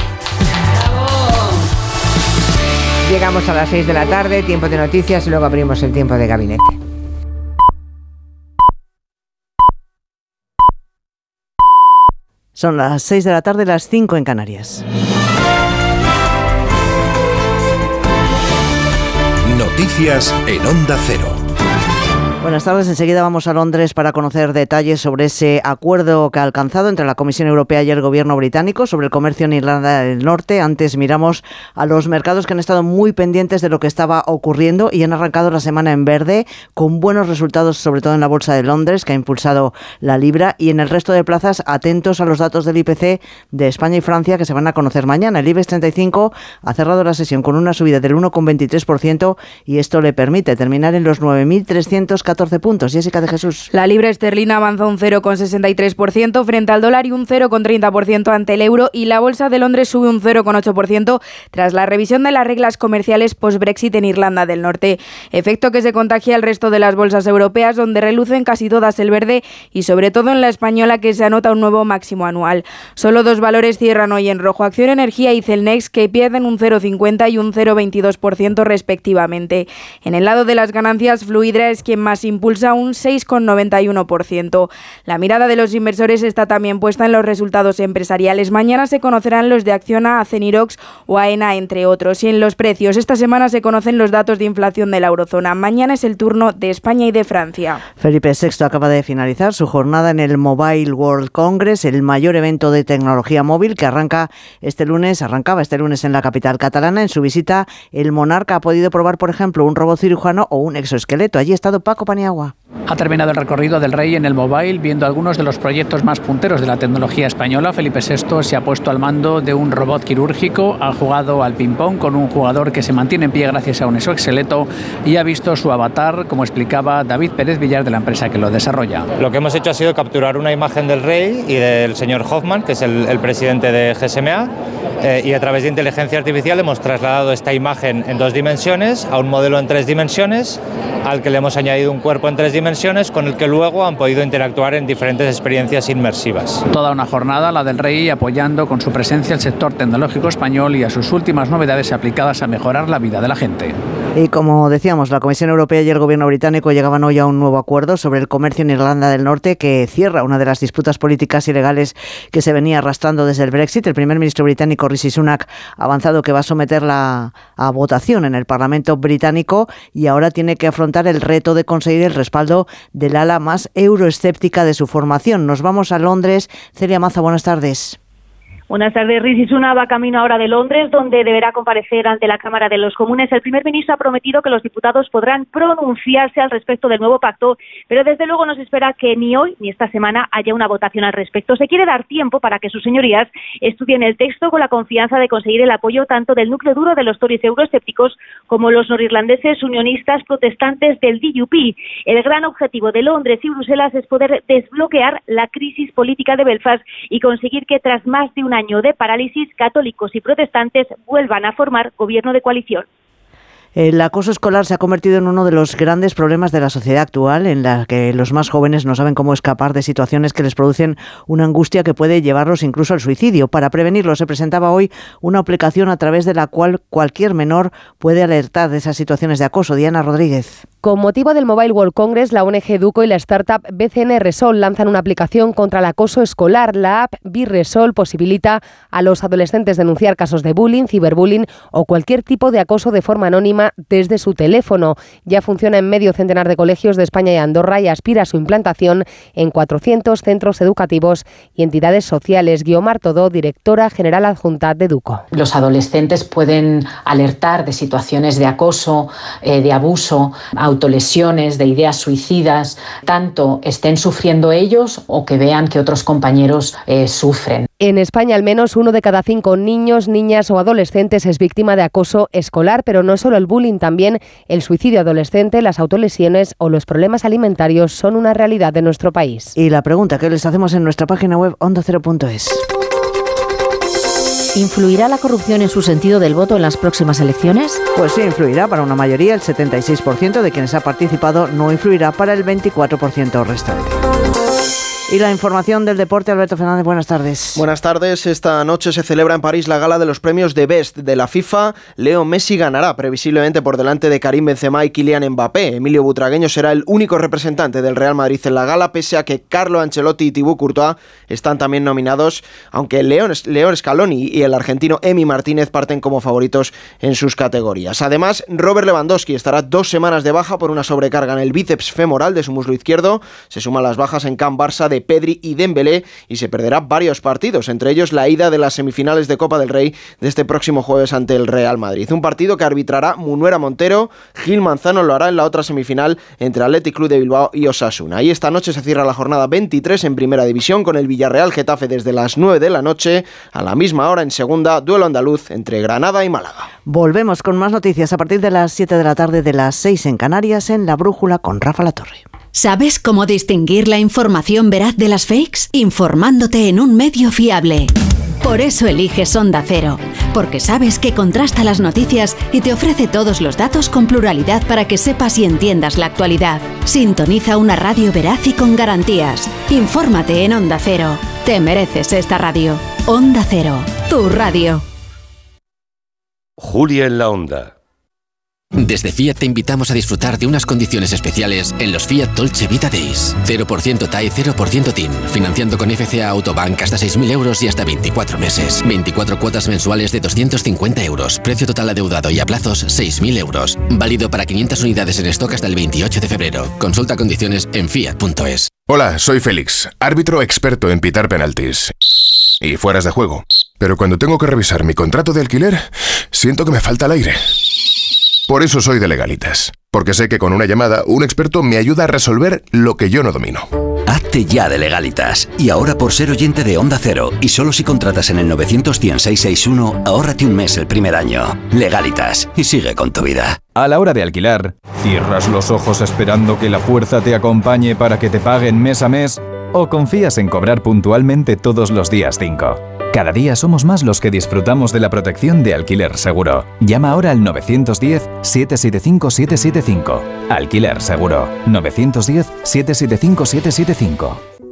Llegamos a las 6 de la tarde, tiempo de noticias y luego abrimos el tiempo de gabinete. Son las 6 de la tarde, las 5 en Canarias. Noticias en Onda Cero. Buenas tardes. Enseguida vamos a Londres para conocer detalles sobre ese acuerdo que ha alcanzado entre la Comisión Europea y el gobierno británico sobre el comercio en Irlanda del Norte. Antes miramos a los mercados que han estado muy pendientes de lo que estaba ocurriendo y han arrancado la semana en verde con buenos resultados, sobre todo en la Bolsa de Londres, que ha impulsado la libra, y en el resto de plazas atentos a los datos del IPC de España y Francia que se van a conocer mañana. El IBEX 35 ha cerrado la sesión con una subida del 1,23% y esto le permite terminar en los 9.314 14 puntos. Jessica de Jesús. La libra esterlina avanza un 0,63% frente al dólar y un 0,30% ante el euro y la bolsa de Londres sube un 0,8% tras la revisión de las reglas comerciales post-Brexit en Irlanda del Norte. Efecto que se contagia al resto de las bolsas europeas donde relucen casi todas el verde y sobre todo en la española que se anota un nuevo máximo anual. Solo dos valores cierran hoy en rojo. Acción Energía y Celnex que pierden un 0,50 y un 0,22% respectivamente. En el lado de las ganancias, Fluidra es quien más impulsa un 6,91%. La mirada de los inversores está también puesta en los resultados empresariales. Mañana se conocerán los de Acciona, Acenirox o AENA, entre otros. Y en los precios, esta semana se conocen los datos de inflación de la eurozona. Mañana es el turno de España y de Francia. Felipe VI acaba de finalizar su jornada en el Mobile World Congress, el mayor evento de tecnología móvil que arranca este lunes, arrancaba este lunes en la capital catalana. En su visita, el monarca ha podido probar, por ejemplo, un robot cirujano o un exoesqueleto. Allí ha estado Paco Paniagua. Ha terminado el recorrido del rey en el mobile viendo algunos de los proyectos más punteros de la tecnología española. Felipe VI se ha puesto al mando de un robot quirúrgico, ha jugado al ping-pong con un jugador que se mantiene en pie gracias a un exoesqueleto y ha visto su avatar, como explicaba David Pérez Villar de la empresa que lo desarrolla. Lo que hemos hecho ha sido capturar una imagen del rey y del señor Hoffman, que es el, presidente de GSMA, eh, y a través de inteligencia artificial hemos trasladado esta imagen en dos dimensiones a un modelo en tres dimensiones, al que le hemos añadido un cuerpo en tres dimensiones con el que luego han podido interactuar en diferentes experiencias inmersivas. Toda una jornada, la del Rey, apoyando con su presencia el sector tecnológico español y a sus últimas novedades aplicadas a mejorar la vida de la gente. Y como decíamos, la Comisión Europea y el Gobierno británico llegaban hoy a un nuevo acuerdo sobre el comercio en Irlanda del Norte que cierra una de las disputas políticas y legales que se venía arrastrando desde el Brexit. El primer ministro británico Rishi Sunak ha avanzado que va a someterla a votación en el Parlamento británico y ahora tiene que afrontar el reto de conseguir el respaldo del ala más euroescéptica de su formación. Nos vamos a Londres. Celia Maza, buenas tardes. Buenas tardes. Rishi Sunak va camino ahora de Londres, donde deberá comparecer ante la Cámara de los Comunes. El primer ministro ha prometido que los diputados podrán pronunciarse al respecto del nuevo pacto, pero desde luego no se espera que ni hoy ni esta semana haya una votación al respecto. Se quiere dar tiempo para que sus señorías estudien el texto con la confianza de conseguir el apoyo tanto del núcleo duro de los Tories euroescépticos como los norirlandeses unionistas protestantes del DUP. El gran objetivo de Londres y Bruselas es poder desbloquear la crisis política de Belfast y conseguir que tras más de año de parálisis, católicos y protestantes vuelvan a formar gobierno de coalición. El acoso escolar se ha convertido en uno de los grandes problemas de la sociedad actual, en la que los más jóvenes no saben cómo escapar de situaciones que les producen una angustia que puede llevarlos incluso al suicidio. Para prevenirlo, se presentaba hoy una aplicación a través de la cual cualquier menor puede alertar de esas situaciones de acoso. Diana Rodríguez. Con motivo del Mobile World Congress, la ONG Educo y la startup BCN Resol lanzan una aplicación contra el acoso escolar. La app Birresol posibilita a los adolescentes denunciar casos de bullying, ciberbullying o cualquier tipo de acoso de forma anónima desde su teléfono. Ya funciona en medio centenar de colegios de España y Andorra y aspira a su implantación en 400 centros educativos y entidades sociales. Guiomar Todo, directora general adjunta de Educo. Los adolescentes pueden alertar de situaciones de acoso, eh, de abuso, autolesiones, de ideas suicidas, tanto estén sufriendo ellos o que vean que otros compañeros eh, sufren. En España, al menos uno de cada cinco niños, niñas o adolescentes es víctima de acoso escolar, pero no solo el bullying, también el suicidio adolescente, las autolesiones o los problemas alimentarios son una realidad de nuestro país. Y la pregunta que les hacemos en nuestra página web ondocero.es. ¿Influirá la corrupción en su sentido del voto en las próximas elecciones? Pues sí, influirá para una mayoría, el 76% de quienes ha participado no influirá para el 24% restante. Y la información del deporte, Alberto Fernández, buenas tardes. Buenas tardes. Esta noche se celebra en París la gala de los premios de Best de la FIFA. Leo Messi ganará previsiblemente por delante de Karim Benzema y Kylian Mbappé. Emilio Butragueño será el único representante del Real Madrid en la gala, pese a que Carlo Ancelotti y Thibaut Courtois están también nominados, aunque León, León Scaloni y el argentino Emi Martínez parten como favoritos en sus categorías. Además, Robert Lewandowski estará dos semanas de baja por una sobrecarga en el bíceps femoral de su muslo izquierdo. Se suman las bajas en Can Barça de Pedri y Dembélé y se perderá varios partidos, entre ellos la ida de las semifinales de Copa del Rey de este próximo jueves ante el Real Madrid. Un partido que arbitrará Munuera Montero, Gil Manzano lo hará en la otra semifinal entre Athletic Club de Bilbao y Osasuna. Y esta noche se cierra la jornada 23 en Primera División con el Villarreal Getafe desde las 9 de la noche, a la misma hora en Segunda, duelo andaluz entre Granada y Málaga. Volvemos con más noticias a partir de las 7 de la tarde de las 6 en Canarias en La Brújula con Rafa La Torre. ¿Sabes cómo distinguir la información veraz de las fakes? Informándote en un medio fiable. Por eso eliges Onda Cero, porque sabes que contrasta las noticias y te ofrece todos los datos con pluralidad para que sepas y entiendas la actualidad. Sintoniza una radio veraz y con garantías. Infórmate en Onda Cero. Te mereces esta radio. Onda Cero, tu radio. Julia en la Onda. Desde Fiat te invitamos a disfrutar de unas condiciones especiales en los Fiat Dolce Vita Days. 0% TAE, 0% TIN. Financiando con FCA Autobank hasta 6.000 euros y hasta 24 meses. 24 cuotas mensuales de 250 euros. Precio total adeudado y a plazos 6.000 euros. Válido para 500 unidades en stock hasta el 28 de febrero. Consulta condiciones en fiat.es. Hola, soy Félix, árbitro experto en pitar penaltis. Y fueras de juego. Pero cuando tengo que revisar mi contrato de alquiler, siento que me falta el aire. Por eso soy de legalitas, porque sé que con una llamada un experto me ayuda a resolver lo que yo no domino. Hazte ya de legalitas. Y ahora por ser oyente de Onda Cero, y solo si contratas en el 91661, ahórrate un mes el primer año. Legalitas, y sigue con tu vida. A la hora de alquilar, ¿cierras los ojos esperando que la fuerza te acompañe para que te paguen mes a mes? ¿O confías en cobrar puntualmente todos los días 5? Cada día somos más los que disfrutamos de la protección de alquiler seguro. Llama ahora al 910-775-775. Alquiler seguro. 910-775-775.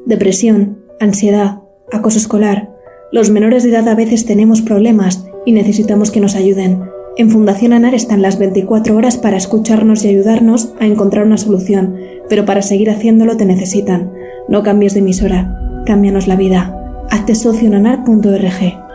Depresión, ansiedad, acoso escolar. Los menores de edad a veces tenemos problemas y necesitamos que nos ayuden. En Fundación ANAR están las 24 horas para escucharnos y ayudarnos a encontrar una solución, pero para seguir haciéndolo te necesitan. No cambies de emisora, cámbianos la vida. Hazte socio en.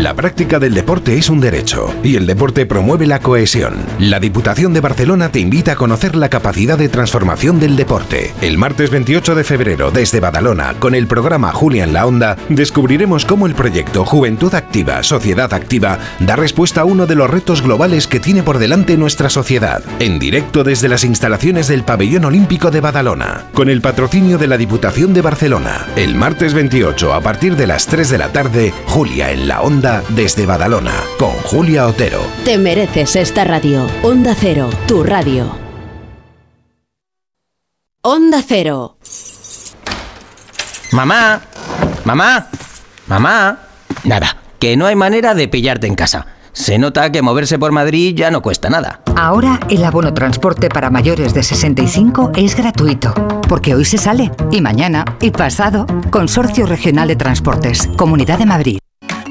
La práctica del deporte es un derecho y el deporte promueve la cohesión. La Diputación de Barcelona te invita a conocer la capacidad de transformación del deporte. El martes 28 de febrero, desde Badalona, con el programa Julia en la Onda, descubriremos cómo el proyecto Juventud Activa, Sociedad Activa, da respuesta a uno de los retos globales que tiene por delante nuestra sociedad. En directo desde las instalaciones del Pabellón Olímpico de Badalona, con el patrocinio de la Diputación de Barcelona. El martes 28, a partir de las 3 de la tarde, Julia en la Onda desde Badalona, con Julia Otero. Te mereces esta radio. Onda Cero, tu radio. Onda Cero. Mamá, mamá, mamá. Nada, que no hay manera de pillarte en casa. Se nota que moverse por Madrid ya no cuesta nada. Ahora el abono transporte para mayores de 65 es gratuito, porque hoy se sale, y mañana, y pasado. Consorcio Regional de Transportes, Comunidad de Madrid.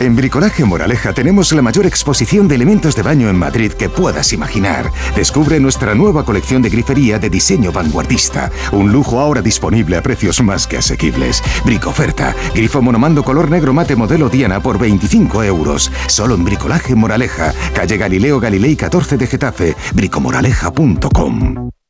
En Bricolaje Moraleja tenemos la mayor exposición de elementos de baño en Madrid que puedas imaginar. Descubre nuestra nueva colección de grifería de diseño vanguardista. Un lujo ahora disponible a precios más que asequibles. Bricoferta. Grifo monomando color negro mate modelo Diana por 25 euros. Solo en Bricolaje Moraleja. Calle Galileo Galilei 14 de Getafe. bricomoraleja.com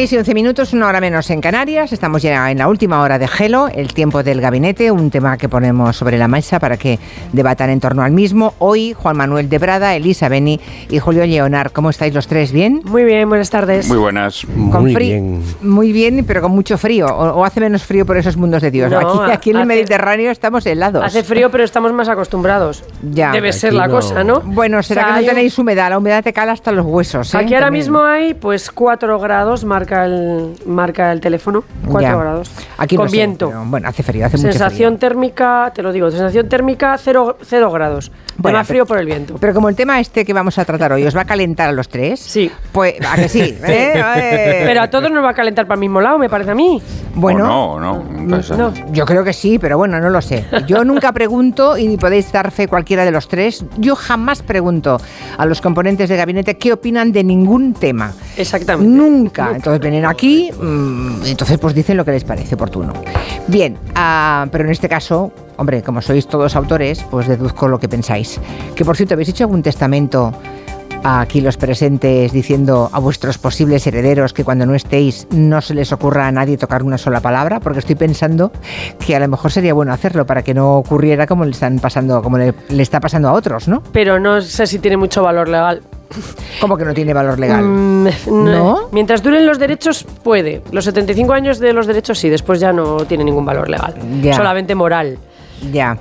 6 y 11 minutos, una hora menos en Canarias. Estamos ya en la última hora de Gelo, el tiempo del gabinete, un tema que ponemos sobre la mesa para que debatan en torno al mismo. Hoy, Juan Manuel de Brada, Elisa Beni y Julio Leonar. ¿Cómo estáis los tres? ¿Bien? Muy bien, buenas tardes. Muy buenas. muy bien. Muy bien, pero con mucho frío. O, hace menos frío por esos mundos de Dios. aquí, en el Mediterráneo estamos helados. Hace frío, pero estamos más acostumbrados. Ya. Debe ser la cosa, ¿no? Bueno, será que no tenéis humedad. La humedad te cala hasta los huesos. ¿eh? Aquí ahora mismo hay pues 4 grados marca el, marca el teléfono, 4 grados. Aquí con viento. bueno, hace frío, hace Sensación térmica, te lo digo, sensación térmica 0, grados. Bueno, más frío por el viento. Pero como el tema este que vamos a tratar hoy os va a calentar a los tres. Sí. Pues, ¿a que sí? ¿Eh? Pero a todos nos va a calentar para el mismo lado, me parece a mí. Bueno. no, no, no, Yo creo que sí, pero bueno, no lo sé. Yo nunca pregunto, y podéis dar fe cualquiera de los tres, yo jamás pregunto a los componentes de gabinete qué opinan de ningún tema. Exactamente. Nunca. Entonces vienen aquí, mm, entonces pues dicen lo que les parece oportuno. Bien, ah, pero en este caso, hombre, como sois todos autores, pues deduzco lo que pensáis. Que por cierto, ¿habéis hecho algún testamento aquí los presentes diciendo a vuestros posibles herederos que cuando no estéis no se les ocurra a nadie tocar una sola palabra? Porque estoy pensando que a lo mejor sería bueno hacerlo para que no ocurriera como le están pasando, como le, está pasando a otros, ¿no? Pero no sé si tiene mucho valor legal. ¿Cómo que no tiene valor legal? Mm, ¿No? Mientras duren los derechos, puede. Los 75 años de los derechos sí, después ya no tiene ningún valor legal. Solamente moral. Ya.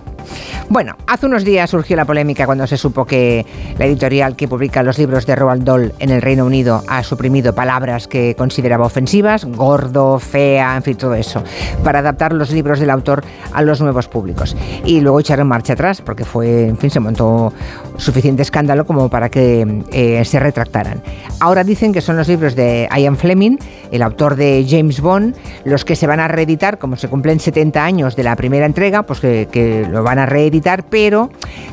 Bueno, hace unos días surgió la polémica cuando se supo que la editorial que publica los libros de Roald Dahl en el Reino Unido ha suprimido palabras que consideraba ofensivas, gordo, fea, en fin, todo eso, para adaptar los libros del autor a los nuevos públicos. Y luego echaron marcha atrás porque fue, en fin, se montó suficiente escándalo como para que eh, se retractaran. Ahora dicen que son los libros de Ian Fleming, el autor de James Bond, los que se van a reeditar, como se cumplen 70 años de la primera entrega, pues que, lo van a reeditar, pero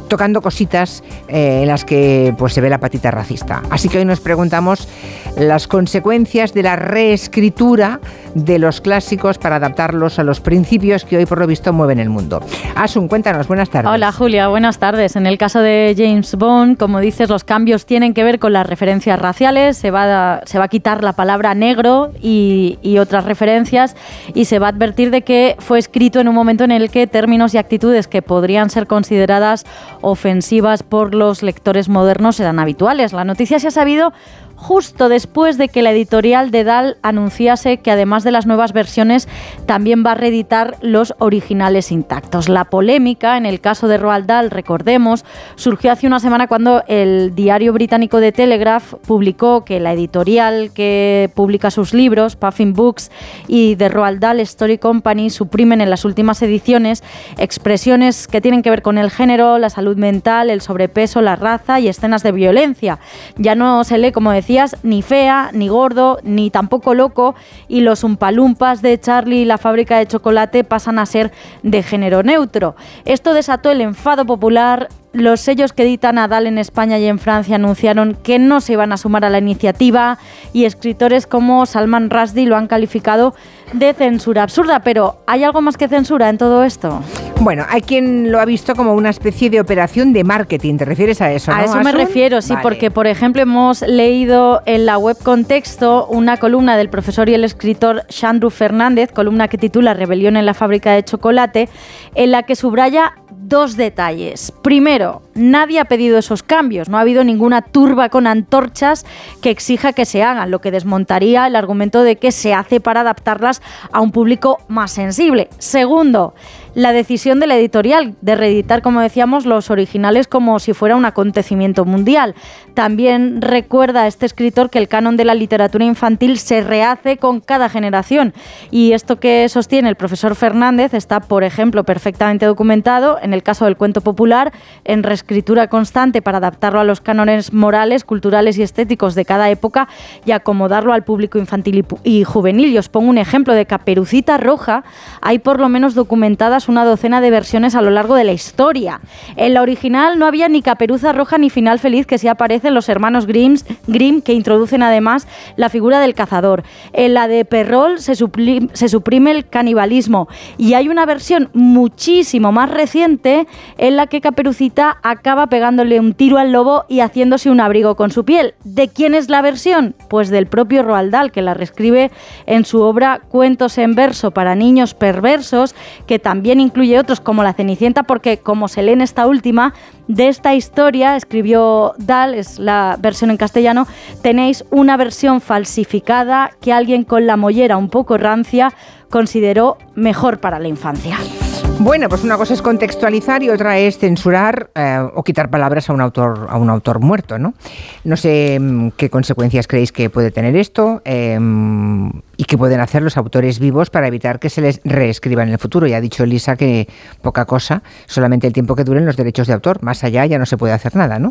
tocando cositas eh, en las que pues, se ve la patita racista. Así que hoy nos preguntamos las consecuencias de la reescritura de los clásicos para adaptarlos a los principios que hoy por lo visto mueven el mundo. Asun, cuéntanos, buenas tardes. Hola Julia, buenas tardes. En el caso de James Bond, como dices, los cambios tienen que ver con las referencias raciales, se va se va a quitar la palabra negro y, y otras referencias y se va a advertir de que fue escrito en un momento en el que términos y actitudes que podrían ser consideradas ofensivas por los lectores modernos eran habituales. La noticia se ha sabido justo después de que la editorial de Dal anunciase que además de las nuevas versiones también va a reeditar los originales intactos. La polémica en el caso de Roald Dahl, recordemos, surgió hace una semana cuando el diario británico de Telegraph publicó que la editorial que publica sus libros, Puffin Books y The Roald Dahl Story Company, suprimen en las últimas ediciones expresiones que tienen que ver con el género, la salud mental, el sobrepeso, la raza y escenas de violencia. Ya no se lee, como decía, ni fea, ni gordo, ni tampoco loco, y los umpalumpas de Charlie y la fábrica de chocolate pasan a ser de género neutro. Esto desató el enfado popular los sellos que editan Nadal en España y en Francia anunciaron que no se iban a sumar a la iniciativa y escritores como Salman Rushdie lo han calificado de censura absurda. Pero ¿hay algo más que censura en todo esto? Bueno, hay quien lo ha visto como una especie de operación de marketing. ¿Te refieres a eso? A eso me refiero, sí, porque por ejemplo hemos leído en la web Contexto una columna del profesor y el escritor Chandru Fernández, columna que titula Rebelión en la fábrica de chocolate, en la que subraya dos detalles. Primero, nadie ha pedido esos cambios, no ha habido ninguna turba con antorchas que exija que se hagan, lo que desmontaría el argumento de que se hace para adaptarlas a un público más sensible. Segundo, la decisión de la editorial de reeditar, como decíamos, los originales como si fuera un acontecimiento mundial. También recuerda a este escritor que el canon de la literatura infantil se rehace con cada generación. Y esto que sostiene el profesor Fernández está, por ejemplo, perfectamente documentado en el caso del cuento popular, en reescritura constante para adaptarlo a los cánones morales, culturales y estéticos de cada época y acomodarlo al público infantil y, juvenil. Y os pongo un ejemplo de Caperucita Roja. Hay por lo menos documentadas una docena de versiones a lo largo de la historia. En la original no había ni caperuza roja ni final feliz que sí aparecen los hermanos Grimm, Grimm que introducen además la figura del cazador. En la de Perrol se, se suprime el canibalismo y hay una versión muchísimo más reciente en la que Caperucita acaba pegándole un tiro al lobo y haciéndose un abrigo con su piel. ¿De quién es la versión? Pues del propio Roald Dahl, que la reescribe en su obra Cuentos en verso para niños perversos, que también incluye otros como La Cenicienta, porque como se lee en esta última, de esta historia, escribió Dal, es la versión en castellano, tenéis una versión falsificada que alguien con la mollera un poco rancia consideró mejor para la infancia. Bueno, pues una cosa es contextualizar y otra es censurar eh, o quitar palabras a un autor a un autor muerto, ¿no? No sé mm, qué consecuencias creéis que puede tener esto. Eh, y qué pueden hacer los autores vivos para evitar que se les reescriba en el futuro. Ya ha dicho Elisa que poca cosa, solamente el tiempo que duren los derechos de autor. Más allá ya no se puede hacer nada, ¿no?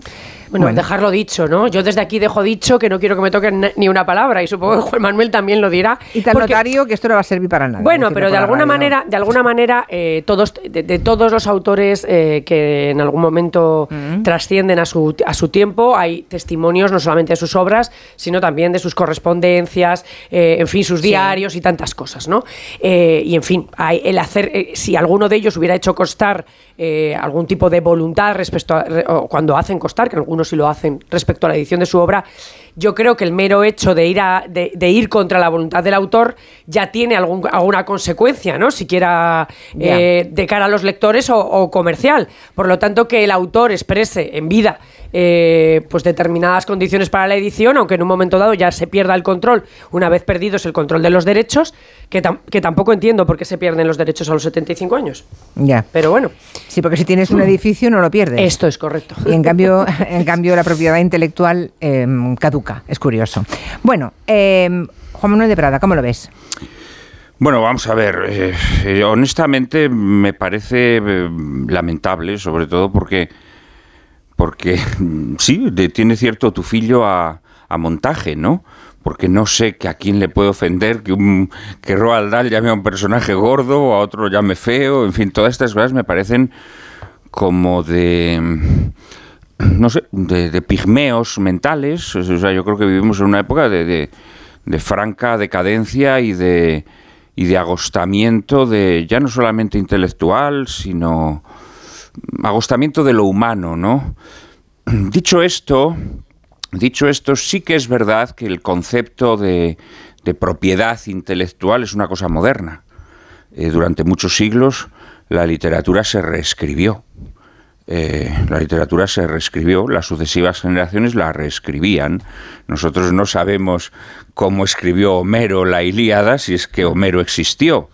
Bueno, dejarlo dicho, ¿no? Yo desde aquí dejo dicho que no quiero que me toquen ni una palabra y supongo que Juan Manuel también lo dirá. Y tal notario que esto no va a servir para nada. Bueno, pero de alguna, manera, de alguna manera, eh, todos, de, todos los autores eh, que en algún momento mm. trascienden a su, a su tiempo, hay testimonios no solamente de sus obras, sino también de sus correspondencias, eh, en fin, sus diarios y tantas cosas, ¿no? Eh, y en fin, el hacer, eh, si alguno de ellos hubiera hecho costar eh, algún tipo de voluntad respecto a, cuando hacen costar, que algunos sí lo hacen respecto a la edición de su obra, yo creo que el mero hecho de ir, a, de, ir contra la voluntad del autor ya tiene algún, alguna consecuencia, ¿no? Siquiera de cara a los lectores o, comercial. Por lo tanto, que el autor exprese en vida pues determinadas condiciones para la edición, aunque en un momento dado ya se pierda el control, una vez perdidos el control de los derechos, que, que tampoco entiendo por qué se pierden los derechos a los 75 años. Ya. Pero bueno. Sí, porque si tienes un edificio no lo pierdes. Esto es correcto. Y en cambio, en cambio la propiedad intelectual em, caduca. Es curioso. Bueno, em, Juan Manuel de Prada, ¿cómo lo ves? Bueno, vamos a ver. Eh, eh, honestamente me parece eh, lamentable, sobre todo porque, porque sí, tiene cierto tufillo a, a montaje, ¿no? porque no sé que a quién le puede ofender que, un, que Roald Dahl llame a un personaje gordo o a otro llame feo, en fin, todas estas cosas me parecen como de no sé, de, pigmeos mentales. O sea, yo creo que vivimos en una época de, de, franca decadencia y de, y de agostamiento de ya no solamente intelectual, sino agostamiento de lo humano, ¿no? Dicho esto, dicho esto, sí que es verdad que el concepto de, propiedad intelectual es una cosa moderna. Eh, durante muchos siglos la literatura se reescribió. Eh, la literatura se reescribió, las sucesivas generaciones la reescribían. Nosotros no sabemos cómo escribió Homero la Ilíada, si es que Homero existió.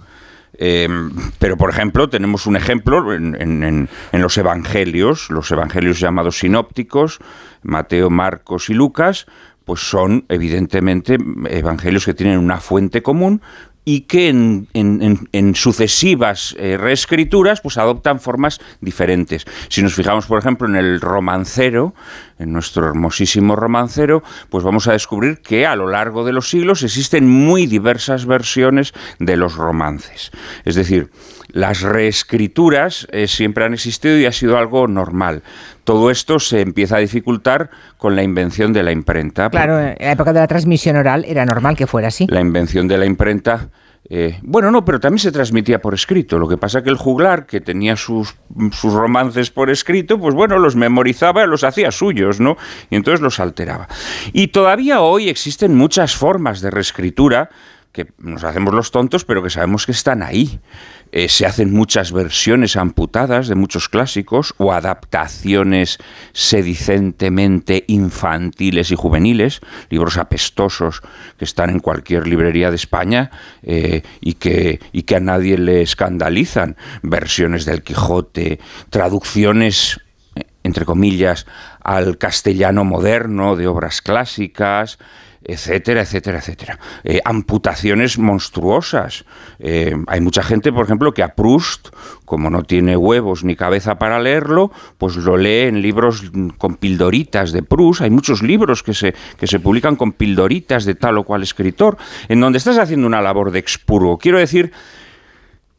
Em, pero, por ejemplo, tenemos un ejemplo en, los evangelios, los evangelios llamados sinópticos, Mateo, Marcos y Lucas, pues son evidentemente evangelios que tienen una fuente común, y que en, sucesivas eh, reescrituras pues adoptan formas diferentes. Si nos fijamos, por ejemplo, en el romancero, en nuestro hermosísimo romancero, pues vamos a descubrir que a lo largo de los siglos existen muy diversas versiones de los romances. Es decir, las reescrituras eh, siempre han existido y ha sido algo normal. Todo esto se empieza a dificultar con la invención de la imprenta. Claro, en la época de la transmisión oral era normal que fuera así. La invención de la imprenta eh, bueno, no, pero también se transmitía por escrito. Lo que pasa que el juglar, que tenía sus, sus, romances por escrito, pues bueno, los memorizaba, los hacía suyos, ¿no? Y entonces los alteraba. Y todavía hoy existen muchas formas de reescritura que nos hacemos los tontos, pero que sabemos que están ahí. Eh, se hacen muchas versiones amputadas de muchos clásicos o adaptaciones sedicentemente infantiles y juveniles, libros apestosos que están en cualquier librería de España eh, y, que, y que a nadie le escandalizan, versiones del Quijote, traducciones eh, entre comillas, al castellano moderno de obras clásicas, etcétera, etcétera, etcétera. Eh, amputaciones monstruosas. Eh, hay mucha gente, por ejemplo, que a Proust, como no tiene huevos ni cabeza para leerlo, pues lo lee en libros con pildoritas de Proust. Hay muchos libros que se, que se publican con pildoritas de tal o cual escritor, en donde estás haciendo una labor de expurgo. Quiero decir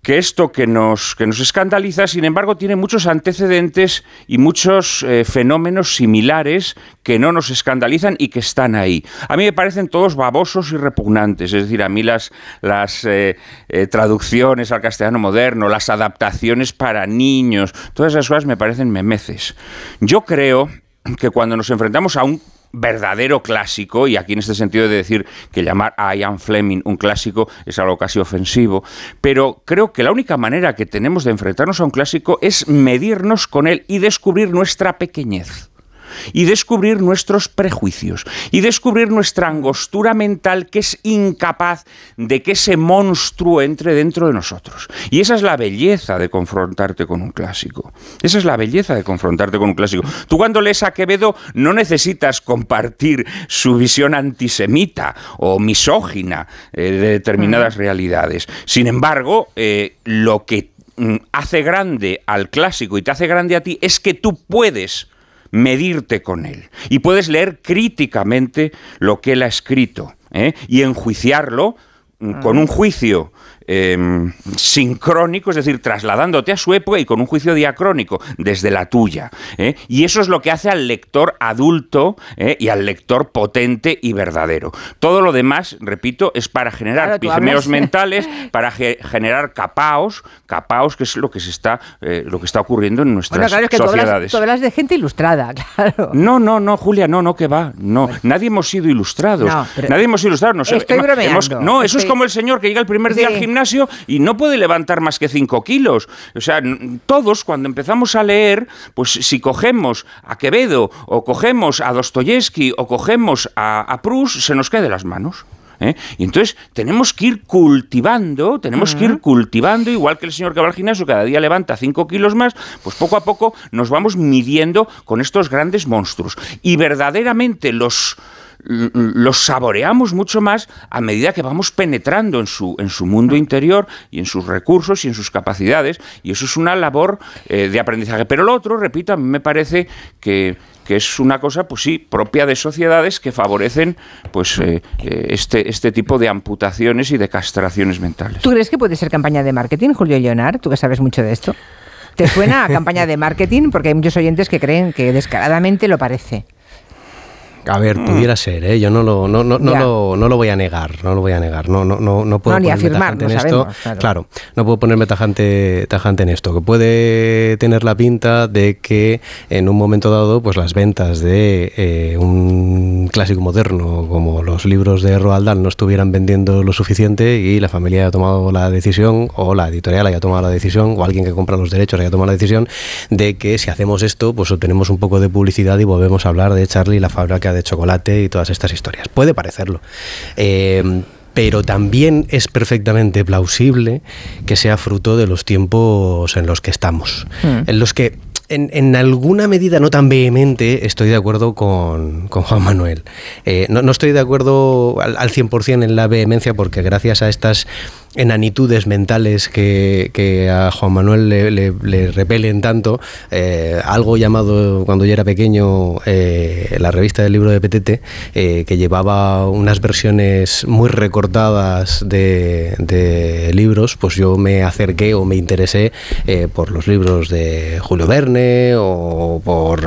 que esto que nos, que nos escandaliza, sin embargo, tiene muchos antecedentes y muchos eh, fenómenos similares que no nos escandalizan y que están ahí. A mí me parecen todos babosos y repugnantes, es decir, a mí las, las eh, eh, traducciones al castellano moderno, las adaptaciones para niños, todas esas cosas me parecen memeces. Yo creo que cuando nos enfrentamos a un verdadero clásico, y aquí en este sentido de decir que llamar a Ian Fleming un clásico es algo casi ofensivo, pero creo que la única manera que tenemos de enfrentarnos a un clásico es medirnos con él y descubrir nuestra pequeñez y descubrir nuestros prejuicios y descubrir nuestra angostura mental que es incapaz de que ese monstruo entre dentro de nosotros. Y esa es la belleza de confrontarte con un clásico. Esa es la belleza de confrontarte con un clásico. Tú cuando lees a Quevedo no necesitas compartir su visión antisemita o misógina eh, de determinadas realidades. Sin embargo, eh, lo que mm, hace grande al clásico y te hace grande a ti es que tú puedes medirte con él. Y puedes leer críticamente lo que él ha escrito ¿eh? y enjuiciarlo mm, con un juicio Em, sincrónico, es decir, trasladándote a su época y con un juicio diacrónico desde la tuya. ¿eh? Y eso es lo que hace al lector adulto ¿eh? y al lector potente y verdadero. Todo lo demás, repito, es para generar claro, mentales, para generar capaos, capaos que es lo que se está, eh, lo que está ocurriendo en nuestras bueno, claro, que sociedades. Tú hablas, de gente ilustrada, claro. No, no, no, Julia, no, no que va, no. Nadie hemos sido ilustrados. Nadie hemos sido ilustrados. estoy bromeando. no, eso es como el señor que llega el primer día al gimnasio y no puede levantar más que 5 kilos. O sea, todos cuando empezamos a leer, pues si cogemos a Quevedo o cogemos a Dostoyevsky o cogemos a, a Proust, se nos cae de las manos. ¿eh? Y entonces tenemos que ir cultivando, tenemos que ir cultivando, igual que el señor que va al gimnasio cada día levanta 5 kilos más, pues poco a poco nos vamos midiendo con estos grandes monstruos. Y verdaderamente los los saboreamos mucho más a medida que vamos penetrando en su, en su mundo interior y en sus recursos y en sus capacidades. Y eso es una labor eh, de aprendizaje. Pero lo otro, repito, a mí me parece que, es una cosa, pues sí, propia de sociedades que favorecen pues eh, eh, este, este tipo de amputaciones y de castraciones mentales. ¿Tú crees que puede ser campaña de marketing, Julio Leonard? ¿Tú que sabes mucho de esto? ¿Te suena a campaña de marketing? Porque hay muchos oyentes que creen que descaradamente lo parece. A ver, Mm. pudiera ser, ¿eh? Yo no lo, no, no, no, lo, no lo voy a negar, no lo voy a negar. No, no, no, no puedo No, ponerme afirmar, tajante en sabemos, esto. claro. no puedo ponerme tajante, tajante en esto. Que puede tener la pinta de que en un momento dado, pues las ventas de eh, un clásico moderno como los libros de Roald Dahl no estuvieran vendiendo lo suficiente y la familia haya tomado la decisión, o la editorial haya tomado la decisión, o alguien que compra los derechos haya tomado la decisión de que si hacemos esto, pues obtenemos un poco de publicidad y volvemos a hablar de Charlie, la fábrica de chocolate y todas estas historias. Puede parecerlo. Eh, pero también es perfectamente plausible que sea fruto de los tiempos en los que estamos, Hmm. en los que en, en alguna medida no tan vehemente estoy de acuerdo con, con Juan Manuel. Eh, no, no estoy de acuerdo al, al 100% en la vehemencia porque gracias a estas enanitudes mentales que, que a Juan Manuel le, le- le repelen tanto, eh, algo llamado cuando yo era pequeño eh, la revista del libro de Petete, eh, que llevaba unas versiones muy recortadas de, libros, pues yo me acerqué o me interesé por los libros de Julio Verne o por,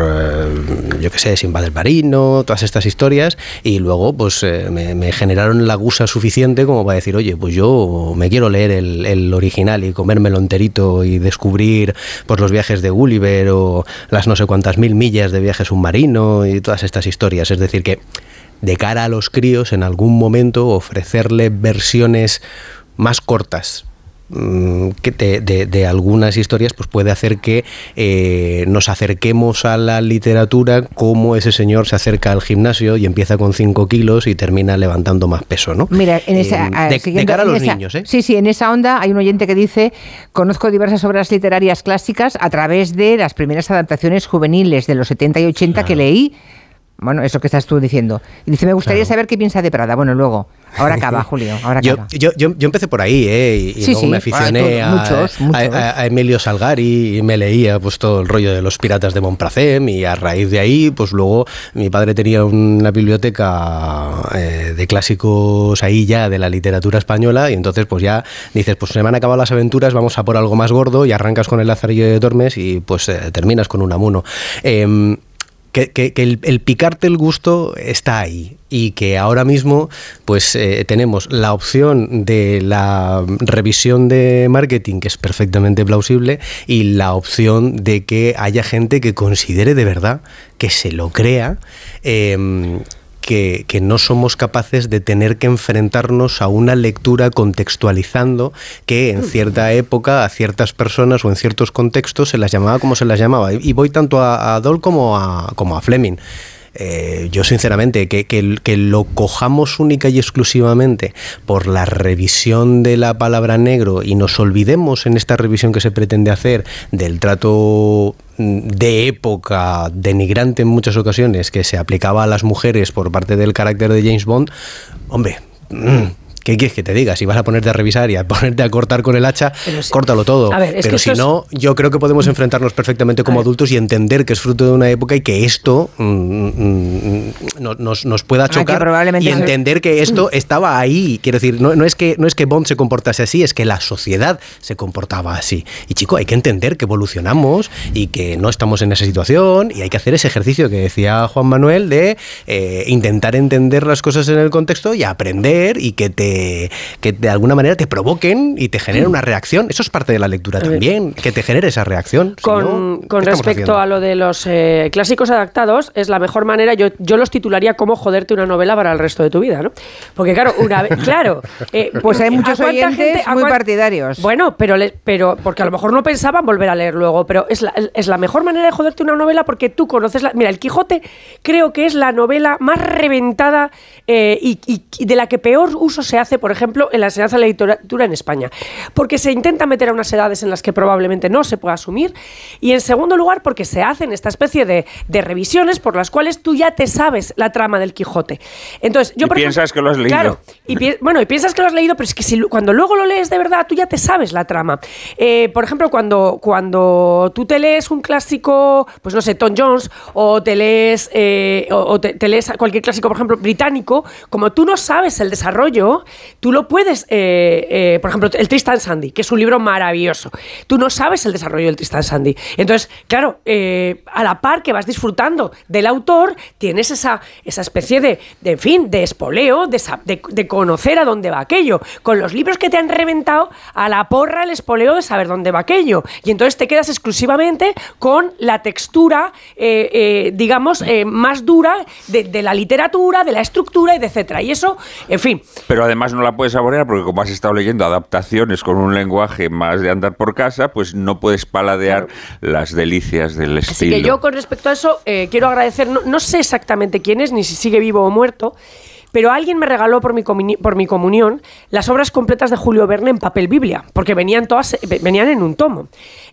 yo qué sé, Simba del Marino, todas estas historias, y luego pues me, me generaron la gusa suficiente como para decir, oye, pues yo me quiero leer el, el original y comérmelo enterito y descubrir pues los viajes de Gulliver o las no sé cuántas mil millas de viaje submarino y todas estas historias. Es decir, que de cara a los críos, en algún momento ofrecerle versiones más cortas que de, de- de algunas historias pues puede hacer que eh, nos acerquemos a la literatura como ese señor se acerca al gimnasio y empieza con 5 kilos y termina levantando más peso, ¿no? Mira, en esa, Eh, ah, de- de, cara a los esa- niños, ¿eh? Sí, sí, en esa onda hay un oyente que dice, conozco diversas obras literarias clásicas a través de las primeras adaptaciones juveniles de los 70 y 80 que leí. Bueno, eso que estás tú diciendo. Y dice, me gustaría saber qué piensa de Prada. Bueno, luego. Ahora acaba, Julio, ahora acaba. yo, yo, yo empecé por ahí, ¿eh? Y, y Sí, luego sí, me aficioné ah, a, muchos, muchos. a- a- Emilio Salgari y me leía pues todo el rollo de los piratas de Montpracem y a raíz de ahí, pues luego mi padre tenía una biblioteca eh, de clásicos ahí ya de la literatura española y entonces pues ya dices, pues se me han acabado las aventuras, vamos a por algo más gordo y arrancas con el Lazarillo de Tormes y pues eh, terminas con un amuno. Em, que, el picarte el gusto está ahí y que ahora mismo pues eh, tenemos la opción de la revisión de marketing que es perfectamente plausible y la opción de que haya gente que considere de verdad que se lo crea em, que, no somos capaces de tener que enfrentarnos a una lectura contextualizando que en cierta época a ciertas personas o en ciertos contextos se las llamaba como se las llamaba. Y voy tanto a, a Dole como a, como a Fleming. Eh, yo sinceramente, que, que- lo cojamos única y exclusivamente por la revisión de la palabra negro y nos olvidemos en esta revisión que se pretende hacer del trato mm, de época denigrante en muchas ocasiones que se aplicaba a las mujeres por parte del carácter de James Bond, hombre... mm, ¿Qué quieres que te diga? Si vas a ponerte a revisar y a ponerte a cortar con el hacha, córtalo todo. A ver, es Pero que si es- no, yo creo que podemos enfrentarnos perfectamente como adultos y entender que es fruto de una época y que esto mm, mm, no- nos, nos pueda Ah, chocar y entender que esto estaba ahí. Quiero decir, no, no es que, no es que Bond se comportase así, es que la sociedad se comportaba así. Y chico, hay que entender que evolucionamos y que no estamos en esa situación y hay que hacer ese ejercicio que decía Juan Manuel de eh, intentar entender las cosas en el contexto y aprender y que te que de alguna manera te provoquen y te generen una reacción. Eso es parte de la lectura también, que te genere esa reacción. Si Con, no, con ¿qué estamos respecto haciendo? a lo de los eh, clásicos adaptados, es la mejor manera, yo, yo los titularía como joderte una novela para el resto de tu vida, ¿no? Porque claro, una vez, claro, eh, Pues hay ¿a muchos oyentes gente- muy cuán- partidarios. Bueno, pero, le- pero porque a lo mejor no pensaban volver a leer luego, pero es la, es la mejor manera de joderte una novela porque tú conoces la... Mira, El Quijote creo que es la novela más reventada eh, y, y- y de la que peor uso se hace, por ejemplo, en la enseñanza de la literatura en España. Porque se intenta meter a unas edades en las que probablemente no se pueda asumir. Y en segundo lugar, porque se hacen esta especie de, de revisiones por las cuales tú ya te sabes la trama del Quijote. Entonces, yo Y por ejemplo- piensas que lo has leído. Claro, y pi- bueno, y piensas que lo has leído, pero es que si, cuando luego lo lees de verdad, tú ya te sabes la trama. Eh, por ejemplo, cuando, cuando tú te lees un clásico, pues no sé, Tom Jones, o te lees, eh, o, o te, te lees cualquier clásico, por ejemplo, británico, como tú no sabes el desarrollo, tú lo puedes, eh, eh, por ejemplo, el Tristan Sandy, que es un libro maravilloso. Tú no sabes el desarrollo del Tristan Sandy. Entonces, claro, eh, a la par que vas disfrutando del autor, tienes esa, esa especie de, de, en fin, de espoleo, de, de- de conocer a dónde va aquello. Con los libros que te han reventado, a la porra el espoleo de saber dónde va aquello. Y entonces te quedas exclusivamente con la textura, digamos, más dura de, la literatura, de la estructura etcétera. Y eso, en fin, Pero además no la puedes saborear porque como has estado leyendo adaptaciones con un lenguaje más de andar por casa, pues no puedes paladear las delicias del Así estilo. que yo con respecto a eso eh, quiero agradecer, no, no sé exactamente quién es, ni si sigue vivo o muerto, pero alguien me regaló por mi, por mi comunión las obras completas de Julio Verne en papel Biblia, porque venían todas, eh, venían en un tomo.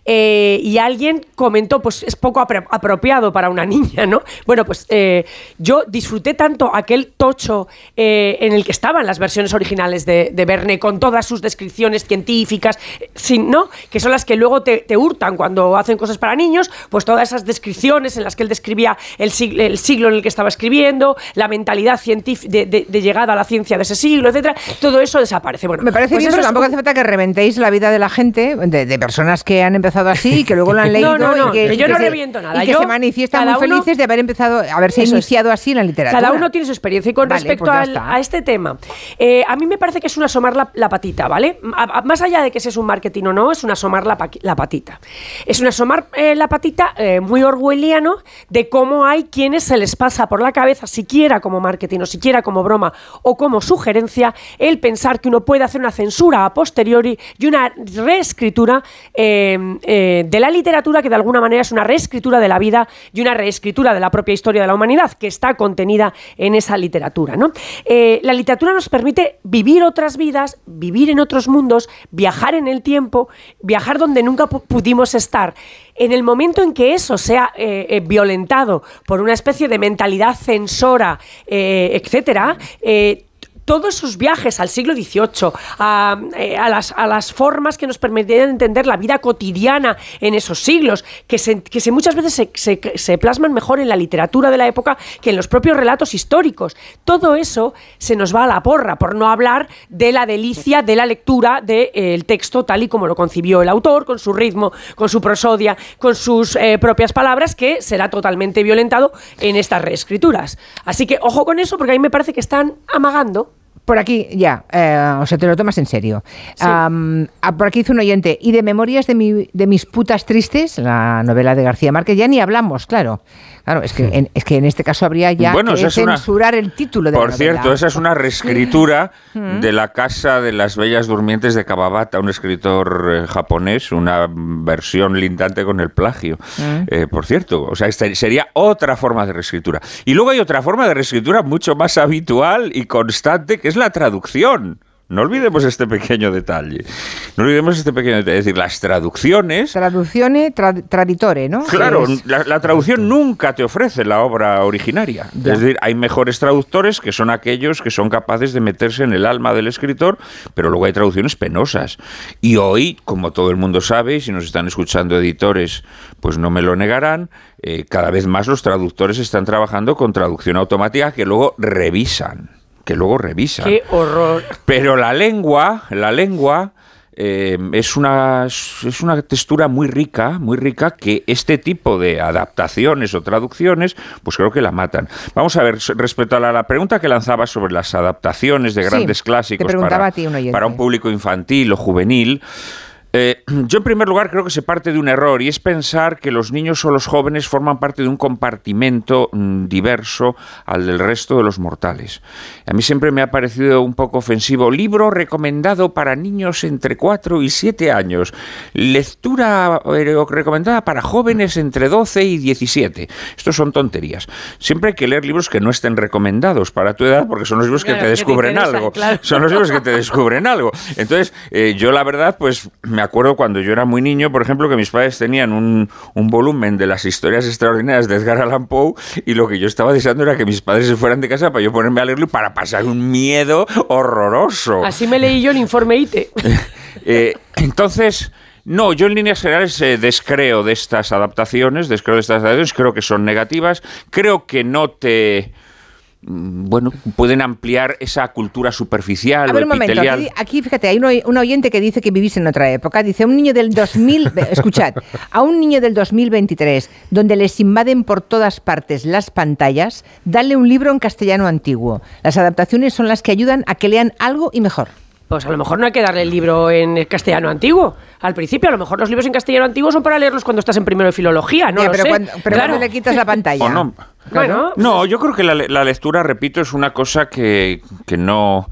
Eh, y alguien comentó, pues es poco apro- apropiado para una niña, ¿no? Bueno, pues eh, yo disfruté tanto aquel tocho eh, en el que estaban las versiones originales de, de Verne, con todas sus descripciones científicas, eh, sin, ¿no? Que son las que luego te, te hurtan cuando hacen cosas para niños, pues todas esas descripciones en las que él describía el siglo, el siglo en el que estaba escribiendo, la mentalidad científica de, de- de llegada a la ciencia de ese siglo, etcétera, todo eso desaparece. Bueno, Me parece pues bien, pero tampoco un- hace falta que reventéis la vida de la gente, de, de personas que han empezado así y que luego lo han No, leído. no, no, y que, que yo que no se- reviento nada. Y que Yo- se manifiestan muy uno- felices de haber empezado, haberse es. iniciado así en la literatura. Cada uno tiene su experiencia. Y con Vale, respecto pues al- a este tema, eh, a mí me parece que es un asomar la, la patita, ¿vale? A- a- más allá de que si es un marketing o no, es un asomar la, la patita. Es un asomar eh, la patita eh, muy orwelliano de cómo hay quienes se les pasa por la cabeza, siquiera como marketing o siquiera como broma o como sugerencia, el pensar que uno puede hacer una censura a posteriori y una reescritura eh, eh, de la literatura que de alguna manera es una reescritura de la vida y una reescritura de la propia historia de la humanidad que está contenida en esa literatura. ¿no? Eh, la literatura nos permite vivir otras vidas, vivir en otros mundos, viajar en el tiempo, viajar donde nunca pu- pudimos estar. En el momento en que eso sea eh, violentado por una especie de mentalidad censora, etcétera, todos sus viajes al siglo XVIII, a, eh, a las, a las formas que nos permitían entender la vida cotidiana en esos siglos, que, muchas veces se, plasman mejor en la literatura de la época que en los propios relatos históricos. Todo eso se nos va a la porra, por no hablar de la delicia de la lectura del texto tal y como lo concibió el autor, con su ritmo, con su prosodia, con sus eh, propias palabras, que será totalmente violentado en estas reescrituras. Así que ojo con eso, porque a mí me parece que están amagando Por aquí, ya, eh, o sea, te lo tomas en serio. Ah, por aquí hizo un oyente, y de Memorias de, mi- de mis putas tristes, la novela de García Márquez, ya ni hablamos, claro. Claro, es que en, es que en este caso habría ya Bueno, que una- censurar el título de Por la cierto, esa es una reescritura Mm. de La Casa de las Bellas Durmientes de Kawabata, un escritor eh, japonés, una versión lindante con el plagio. Eh, por cierto, o sea, esta sería otra forma de reescritura. Y luego hay otra forma de reescritura mucho más habitual y constante, que es la traducción. No olvidemos este pequeño detalle. No olvidemos este pequeño detalle. Es decir, las traducciones Traduzione, tra- traditore, ¿no? Claro, la, la traducción nunca te ofrece la obra originaria. Ya. Es decir, hay mejores traductores que son aquellos que son capaces de meterse en el alma del escritor, pero luego hay traducciones penosas. Y hoy, como todo el mundo sabe, y si nos están escuchando editores, pues no me lo negarán, eh, cada vez más los traductores están trabajando con traducción automática que luego revisan. Que luego revisan. ¡Qué horror! Pero la lengua, la lengua eh, es, una, es una textura muy rica, muy rica, que este tipo de adaptaciones o traducciones, pues creo que la matan. Vamos a ver, respecto a la, la pregunta que lanzaba sobre las adaptaciones de Sí, grandes te clásicos preguntaba para, a ti un oyente. para un público infantil o juvenil, eh, yo en primer lugar creo que se parte de un error y es pensar que los niños o los jóvenes forman parte de un compartimento mm, diverso al del resto de los mortales. A mí siempre me ha parecido un poco ofensivo. Libro recomendado para niños entre 4 y 7 años. Lectura eh, recomendada para jóvenes entre 12 y 17. Estos son tonterías. Siempre hay que leer libros que no estén recomendados para tu edad porque son los libros que te que te descubren algo. claro. Son los libros que te descubren algo. Entonces, eh, yo la verdad, pues me acuerdo cuando yo era muy niño, por ejemplo, que mis padres tenían un, un volumen de las historias extraordinarias de Edgar Allan Poe y lo que yo estaba deseando era que mis padres se fueran de casa para yo ponerme a leerlo y para pasar un miedo horroroso. Así me leí yo el informe ITE. Eh, entonces, no, yo en líneas generales eh, descreo de estas adaptaciones, descreo de estas adaptaciones, creo que son negativas, creo que no te bueno, pueden ampliar esa cultura superficial. A ver, un momento, aquí, fíjate, hay un, oyente que dice que vivís en otra época. Dice, un niño del 2000, escuchad, a un niño del 2023, donde les invaden por todas partes las pantallas, dale un libro en castellano antiguo. Las adaptaciones son las que ayudan a que lean algo y mejor. Pues a lo mejor no hay que darle el libro en castellano antiguo. Al principio, a lo mejor los libros en castellano antiguo son para leerlos cuando estás en primero de filología, ¿no? pero, sé. Cuando, pero cuando le quitas la pantalla. no. Bueno, no, yo creo que la, la, lectura, repito, es una cosa que, que no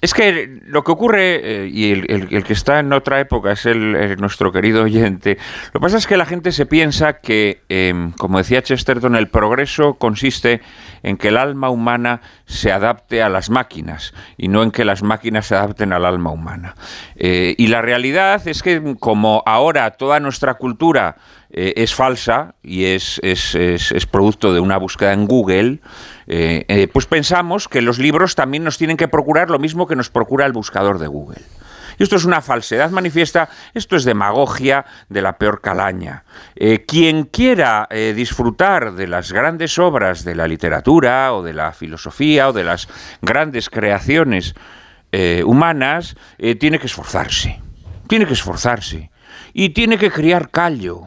es que lo que ocurre, eh, y el, que está en otra época es el, nuestro querido oyente, lo que pasa es que la gente se piensa que, em, como decía Chesterton, el progreso consiste en que el alma humana se adapte a las máquinas y no en que las máquinas se adapten al alma humana. Eh, y la realidad es que como ahora toda nuestra cultura eh, es falsa y es, es, es, producto de una búsqueda en Google, eh, pues pensamos que los libros también nos tienen que procurar lo mismo que nos procura el buscador de Google. Y esto es una falsedad manifiesta, esto es demagogia de la peor calaña. quien quiera disfrutar de las grandes obras de la literatura o de la filosofía o de las grandes creaciones humanas, tiene que esforzarse. Tiene que esforzarse. Y tiene que criar callo.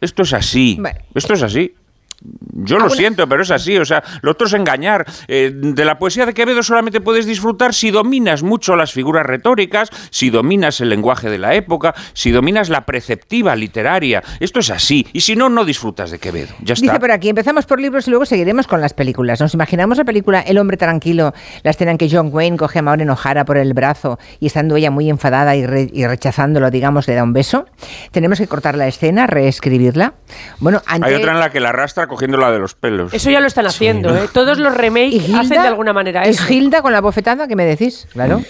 Esto es así. Esto es así. Yo lo siento, pero es así. O sea, lo otro es engañar. Eh, de la poesía de Quevedo solamente puedes disfrutar si dominas mucho las figuras retóricas, si dominas el lenguaje de la época, si dominas la preceptiva literaria. Esto es así. Y si no, no disfrutas de Quevedo. Ya está. Dice por aquí, empezamos por libros y luego seguiremos con las películas. Nos imaginamos la película El hombre tranquilo, la escena en que John Wayne coge a Maureen O'Hara por el brazo y estando ella muy enfadada y, rechazándolo, digamos, le da un beso. Tenemos que cortar la escena, reescribirla. Bueno, Hay otra en la que la arrastra cogiendo la de los pelos. Eso ya lo están haciendo, ¿eh? Todos los remakes hacen de alguna manera eso. ¿Es Hilda con la bofetada que me decís? Claro.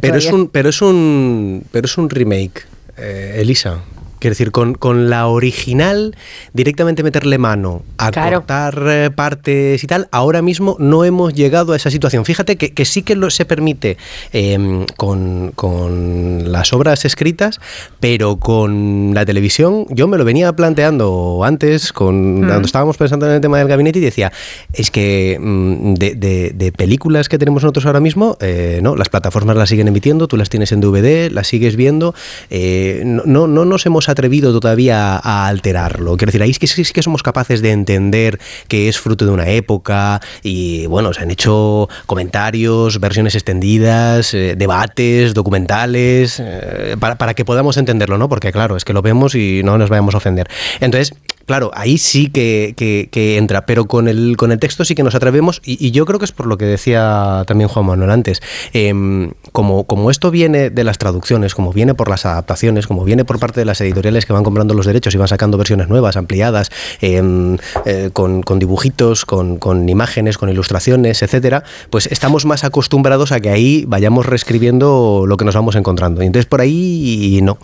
Pero es, un, pero es un pero es un remake, eh, Elisa. Quiero decir, con, con, la original, directamente meterle mano a cortar eh, partes y tal, ahora mismo no hemos llegado a esa situación. Fíjate que, que sí que lo, se permite em, con, con, las obras escritas, pero con la televisión, yo me lo venía planteando antes, con, mm. cuando estábamos pensando en el tema del gabinete, y decía, es que mm, de, de, películas que tenemos nosotros ahora mismo, eh, no, las plataformas las siguen emitiendo, tú las tienes en DVD, las sigues viendo, eh, no, no, no nos hemos atrevido todavía a alterarlo. Quiero decir, ahí es que sí, que somos capaces de entender que es fruto de una época y bueno, se han hecho comentarios, versiones extendidas, eh, debates, documentales, eh, para, para, que podamos entenderlo, ¿no? Porque claro, es que lo vemos y no nos vayamos a ofender. Entonces, Claro, ahí sí que, entra, pero con el, con el texto sí que nos atrevemos y, yo creo que es por lo que decía también Juan Manuel antes. Em, como, como esto viene de las traducciones, como viene por las adaptaciones, como viene por parte de las editoriales que van comprando los derechos y van sacando versiones nuevas, ampliadas, em, eh, con, dibujitos, con, imágenes, con ilustraciones, etcétera, pues estamos más acostumbrados a que ahí vayamos reescribiendo lo que nos vamos encontrando. Y entonces por ahí no.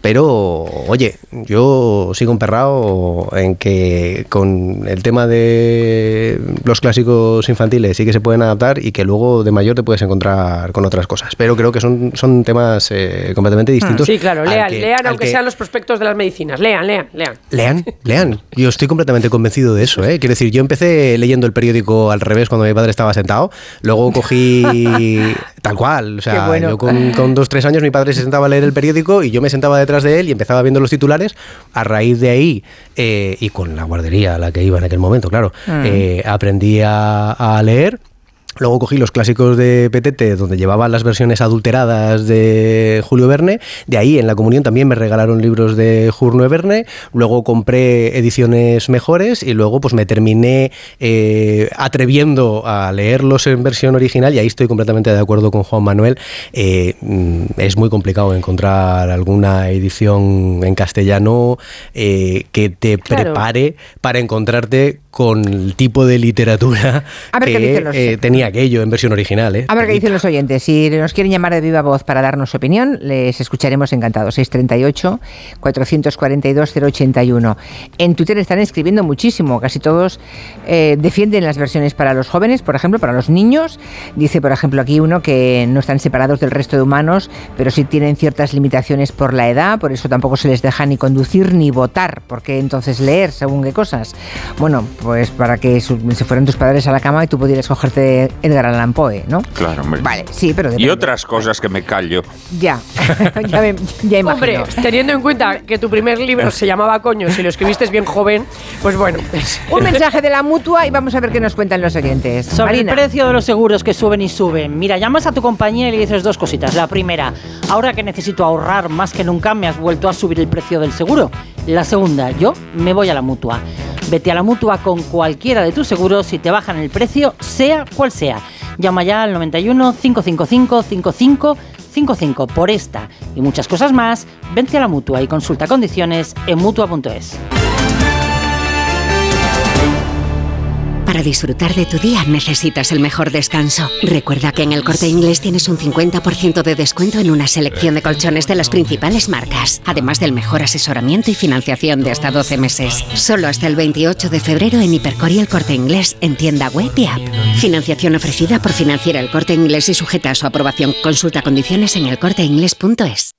Pero, oye, yo sigo emperrado en que con el tema de los clásicos infantiles sí que se pueden adaptar y que luego de mayor te puedes encontrar con otras cosas. Pero creo que son, son temas eh, completamente distintos. Sí, claro, lean, lean aunque sean los prospectos de las medicinas. Lean, lean, lean. Lean, lean. Yo estoy completamente convencido de eso. ¿eh? Quiero decir, yo empecé leyendo el periódico al revés cuando mi padre estaba sentado, luego cogí tal cual. O sea, yo con, con dos, tres años mi padre se sentaba a leer el periódico y yo me sentaba detrás de él y empezaba viendo los titulares. A raíz de ahí, eh, y con la guardería a la que iba en aquel momento, claro, mm. eh, aprendí a leer Luego cogí los clásicos de Petete, donde llevaban las versiones adulteradas de Julio Verne. De ahí, en la comunión, también me regalaron libros de Jurno Verne. Luego compré ediciones mejores y luego pues me terminé eh, atreviendo a leerlos en versión original. Y ahí estoy completamente de acuerdo con Juan Manuel. Eh, es muy complicado encontrar alguna edición en castellano eh, que te prepare para encontrarte con el tipo de literatura que tenía aquello en versión original, ¿eh? A ver qué dicen los oyentes. Si nos quieren llamar de viva voz para darnos su opinión, les escucharemos encantados. 638 442 081. En Twitter están escribiendo muchísimo. Casi todos eh, defienden las versiones para los jóvenes, por ejemplo, para los niños. Dice, por ejemplo, aquí uno que no están separados del resto de humanos, pero sí tienen ciertas limitaciones por la edad, por eso tampoco se les deja ni conducir ni votar, porque entonces leer según qué cosas. Bueno, pues para que se fueran tus padres a la cama y tú pudieras cogerte Edgar Allan Poe, ¿no? Claro, hombre. Vale, sí, pero Y otras cosas que me callo. Ya, ya, me, ya imagino. Hombre, teniendo en cuenta que tu primer libro se llamaba Coño, si lo escribiste bien joven, pues bueno. Un mensaje de la mutua y vamos a ver qué nos cuentan los oyentes. Sobre el precio de los seguros que suben y suben. Mira, llamas a tu compañía y le dices dos cositas. La primera, ahora que necesito ahorrar más que nunca, me has vuelto a subir el precio del seguro. La segunda, yo me voy a la mutua. Vete a la mutua con cualquiera de tus seguros y te bajan el precio, sea cual sea. Llama ya al 91 555 55 55 por esta y muchas cosas más. Vente a la mutua y consulta condiciones en mutua.es. Para disfrutar de tu día necesitas el mejor descanso. Recuerda que en el corte inglés tienes un 50% de descuento en una selección de colchones de las principales marcas, además del mejor asesoramiento y financiación de hasta 12 meses. Solo hasta el 28 de febrero en Hipercor y el corte inglés en tienda web y app. Financiación ofrecida por Financiera el corte inglés y sujeta a su aprobación. Consulta condiciones en elcorteinglés.es.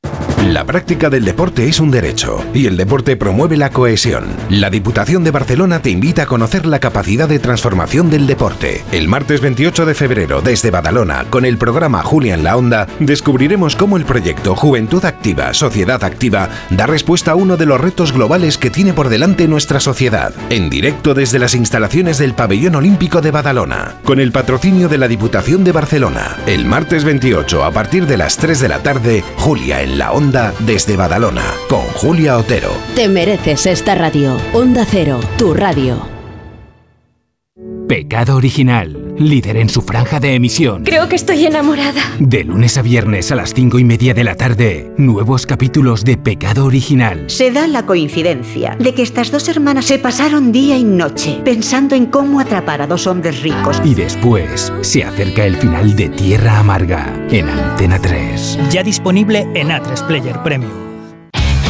La práctica del deporte es un derecho y el deporte promueve la cohesión. La Diputación de Barcelona te invita a conocer la capacidad de transformación del deporte. El martes 28 de febrero, desde Badalona, con el programa Julia en la Onda, descubriremos cómo el proyecto Juventud Activa, Sociedad Activa da respuesta a uno de los retos globales que tiene por delante nuestra sociedad. En directo desde las instalaciones del Pabellón Olímpico de Badalona, con el patrocinio de la Diputación de Barcelona. El martes 28, a partir de las 3 de la tarde, Julia en la Onda desde Badalona, con Julia Otero. Te mereces esta radio. Onda Cero, tu radio. Pecado Original, líder en su franja de emisión. Creo que estoy enamorada. De lunes a viernes a las cinco y media de la tarde, nuevos capítulos de Pecado Original. Se da la coincidencia de que estas dos hermanas se pasaron día y noche pensando en cómo atrapar a dos hombres ricos. Y después se acerca el final de Tierra Amarga en Antena 3. Ya disponible en A3 Player Premium.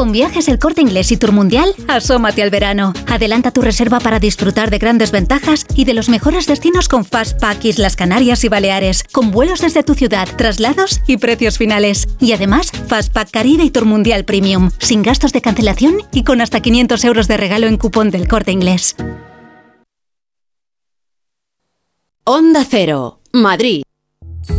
Con viajes el corte inglés y Tour Mundial, asómate al verano. Adelanta tu reserva para disfrutar de grandes ventajas y de los mejores destinos con Fastpack Islas Canarias y Baleares, con vuelos desde tu ciudad, traslados y precios finales. Y además, Fastpack Caribe y Tour Mundial Premium, sin gastos de cancelación y con hasta 500 euros de regalo en cupón del corte inglés. Onda Cero, Madrid.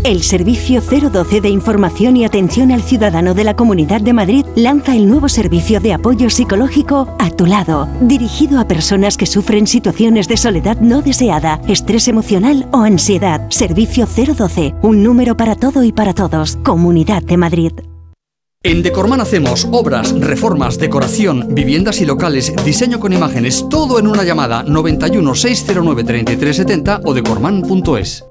El Servicio 012 de Información y Atención al Ciudadano de la Comunidad de Madrid lanza el nuevo servicio de apoyo psicológico A tu lado, dirigido a personas que sufren situaciones de soledad no deseada, estrés emocional o ansiedad. Servicio 012, un número para todo y para todos. Comunidad de Madrid. En Decorman hacemos obras, reformas, decoración, viviendas y locales, diseño con imágenes, todo en una llamada 91 609 3370 o decorman.es.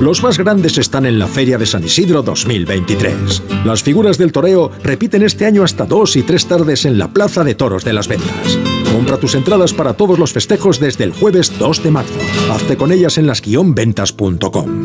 Los más grandes están en la Feria de San Isidro 2023. Las figuras del toreo repiten este año hasta dos y tres tardes en la Plaza de Toros de las Ventas. Compra tus entradas para todos los festejos desde el jueves 2 de marzo. Hazte con ellas en las-ventas.com.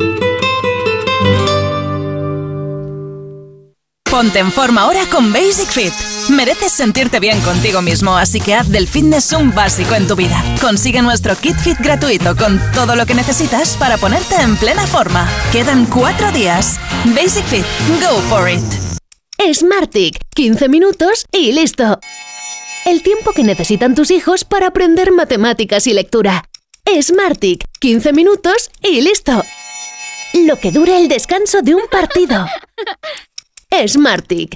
Ponte en forma ahora con Basic Fit. Mereces sentirte bien contigo mismo, así que haz del fitness un básico en tu vida. Consigue nuestro kit fit gratuito con todo lo que necesitas para ponerte en plena forma. Quedan cuatro días. Basic Fit, go for it. Smartick, 15 minutos y listo. El tiempo que necesitan tus hijos para aprender matemáticas y lectura. Smartick, 15 minutos y listo. Lo que dura el descanso de un partido. Smartick,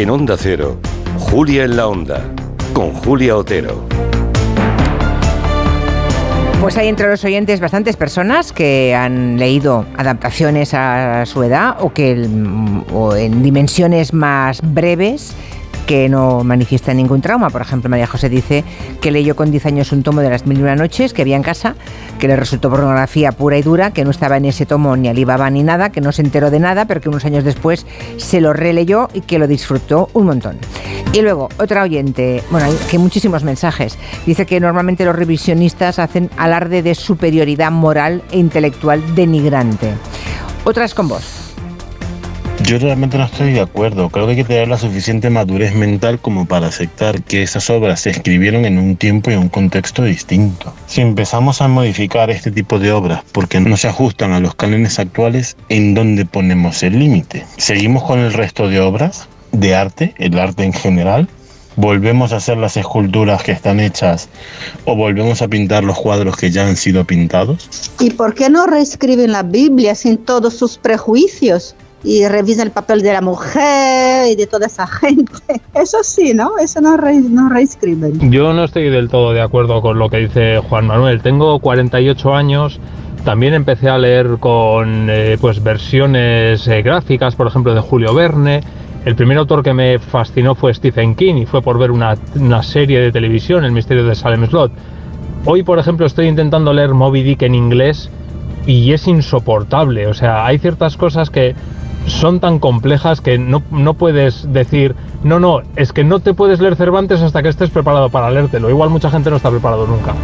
En Onda Cero, Julia en la Onda, con Julia Otero. Pues hay entre los oyentes bastantes personas que han leído adaptaciones a su edad o que en dimensiones más breves que no manifiestan ningún trauma. Por ejemplo, María José dice que leyó con 10 años un tomo de las mil y una noches que había en casa, que le resultó pornografía pura y dura, que no estaba en ese tomo ni Alibaba ni nada, que no se enteró de nada, pero que unos años después se lo releyó y que lo disfrutó un montón. Y luego, otra oyente, bueno, hay que muchísimos mensajes, dice que normalmente los revisionistas hacen alarde de superioridad moral e intelectual denigrante. Otras con vos. Yo realmente no estoy de acuerdo. Creo que hay que tener la suficiente madurez mental como para aceptar que esas obras se escribieron en un tiempo y en un contexto distinto. Si empezamos a modificar este tipo de obras porque no se ajustan a los cánones actuales, ¿en dónde ponemos el límite? ¿Seguimos con el resto de obras de arte, el arte en general? ¿Volvemos a hacer las esculturas que están hechas o volvemos a pintar los cuadros que ya han sido pintados? ¿Y por qué no reescriben la Biblia sin todos sus prejuicios? Y revisan el papel de la mujer y de toda esa gente. Eso sí, ¿no? Eso no, re, no reescriben. Yo no estoy del todo de acuerdo con lo que dice Juan Manuel. Tengo 48 años. También empecé a leer con eh, pues versiones eh, gráficas, por ejemplo, de Julio Verne. El primer autor que me fascinó fue Stephen King y fue por ver una, una serie de televisión, El misterio de Salem Slot. Hoy, por ejemplo, estoy intentando leer Moby Dick en inglés y es insoportable. O sea, hay ciertas cosas que son tan complejas que no, no, puedes decir, no, no, es que no te puedes leer Cervantes hasta que estés preparado para leértelo. Igual mucha gente no está preparado nunca.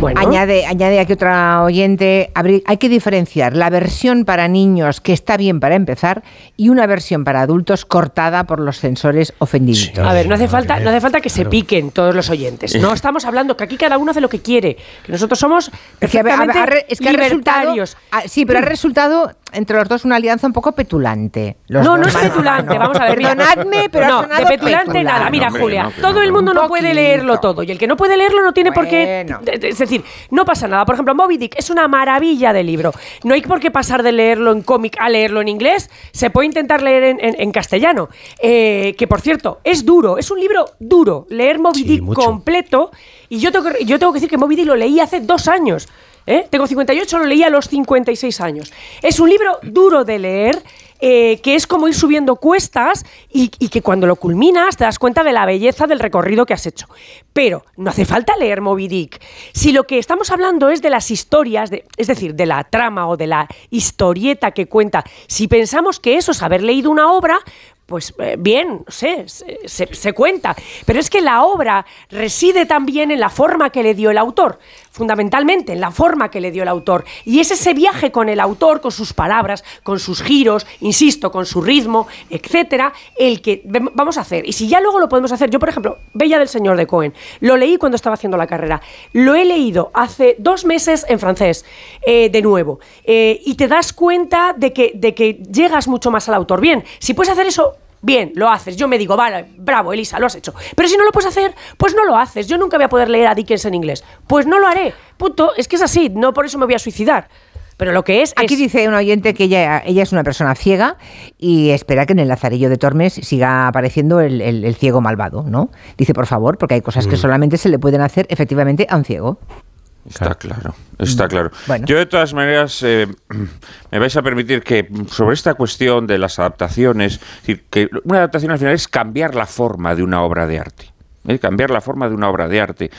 Bueno. Añade, añade aquí otra oyente, hay que diferenciar la versión para niños que está bien para empezar y una versión para adultos cortada por los censores ofendidos. a ver, no hace falta, no hace falta que se piquen todos los oyentes. No estamos hablando que aquí cada uno hace lo que quiere, que nosotros somos perfectamente es que, libertarios. sí, pero ha resultado entre los dos una alianza un poco petulante. no, no es petulante, vamos a ver. Perdonadme, pero no, de petulante nada. Mira, Julia, todo el mundo no puede leerlo todo y el que no puede leerlo no tiene por qué. Es decir, no pasa nada. Por ejemplo, Moby Dick es una maravilla de libro. No hay por qué pasar de leerlo en cómic a leerlo en inglés. Se puede intentar leer en, castellano. Eh, que por cierto, es duro, es un libro duro. Leer Moby Dick completo. Y yo tengo, yo tengo que decir que Moby Dick lo leí hace dos años. ¿Eh? Tengo 58, lo leí a los 56 años. Es un libro duro de leer, eh, que es como ir subiendo cuestas y, que cuando lo culminas te das cuenta de la belleza del recorrido que has hecho. Pero no hace falta leer Moby Dick. Si lo que estamos hablando es de las historias, es decir, de la trama o de la historieta que cuenta, si pensamos que eso es haber leído una obra, pues eh, bien, no sé, se, cuenta. Pero es que la obra reside también en la forma que le dio el autor, fundamentalmente en la forma que le dio el autor. Y es ese viaje con el autor, con sus palabras, con sus giros, insisto, con su ritmo, etcétera, el que vamos a hacer. Y si ya luego lo podemos hacer, yo por ejemplo, Bella del Señor de Cohen, lo leí cuando estaba haciendo la carrera, lo he leído hace dos meses en francés, eh, de nuevo, eh, y te das cuenta de que, de que llegas mucho más al autor. Bien, si puedes hacer eso bien, lo haces. Yo me digo, vale, bravo, Elisa, lo has hecho. Pero si no lo puedes hacer, pues no lo haces. Yo nunca voy a poder leer a Dickens en inglés. Pues no lo haré. Punto. Es que es así, no por eso me voy a suicidar. Pero lo que es. Aquí es- dice un oyente que ella, ella es una persona ciega y espera que en el Lazarillo de Tormes siga apareciendo el, el- el ciego malvado, ¿no? Dice, por favor, porque hay cosas que Mm. solamente se le pueden hacer efectivamente a un ciego. Está claro, está claro. Bueno. Yo de todas maneras eh, me vais a permitir que sobre esta cuestión de las adaptaciones, es decir, que una adaptación al final es cambiar la forma de una obra de arte. ¿eh? Cambiar la forma de una obra de arte.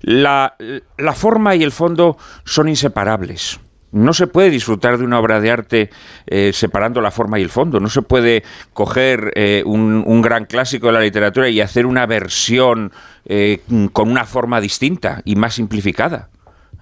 La, la forma y el fondo son inseparables. No se puede disfrutar de una obra de arte eh, separando la forma y el fondo. No se puede coger eh, un, un gran clásico de la literatura y hacer una versión eh, con una forma distinta y más simplificada.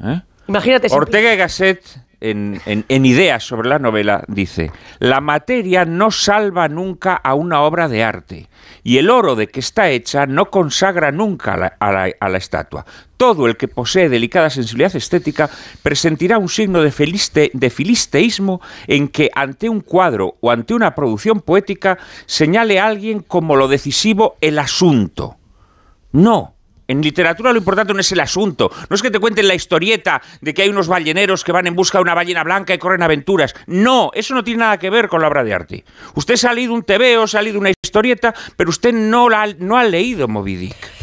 ¿Eh? Imagínate. Ortega y Gasset, en, en- en Ideas sobre la novela, dice, la materia no salva nunca a una obra de arte y el oro de que está hecha no consagra nunca a la, a la- a la estatua. Todo el que posee delicada sensibilidad estética presentirá un signo de, de filisteísmo en que ante un cuadro o ante una producción poética señale a alguien como lo decisivo el asunto. No. En literatura lo importante no es el asunto. No es que te cuenten la historieta de que hay unos balleneros que van en busca de una ballena blanca y corren aventuras. No, eso no tiene nada que ver con la obra de arte. Usted ha leído un se ha leído una historieta, pero usted no, la, no ha leído Moby Dick.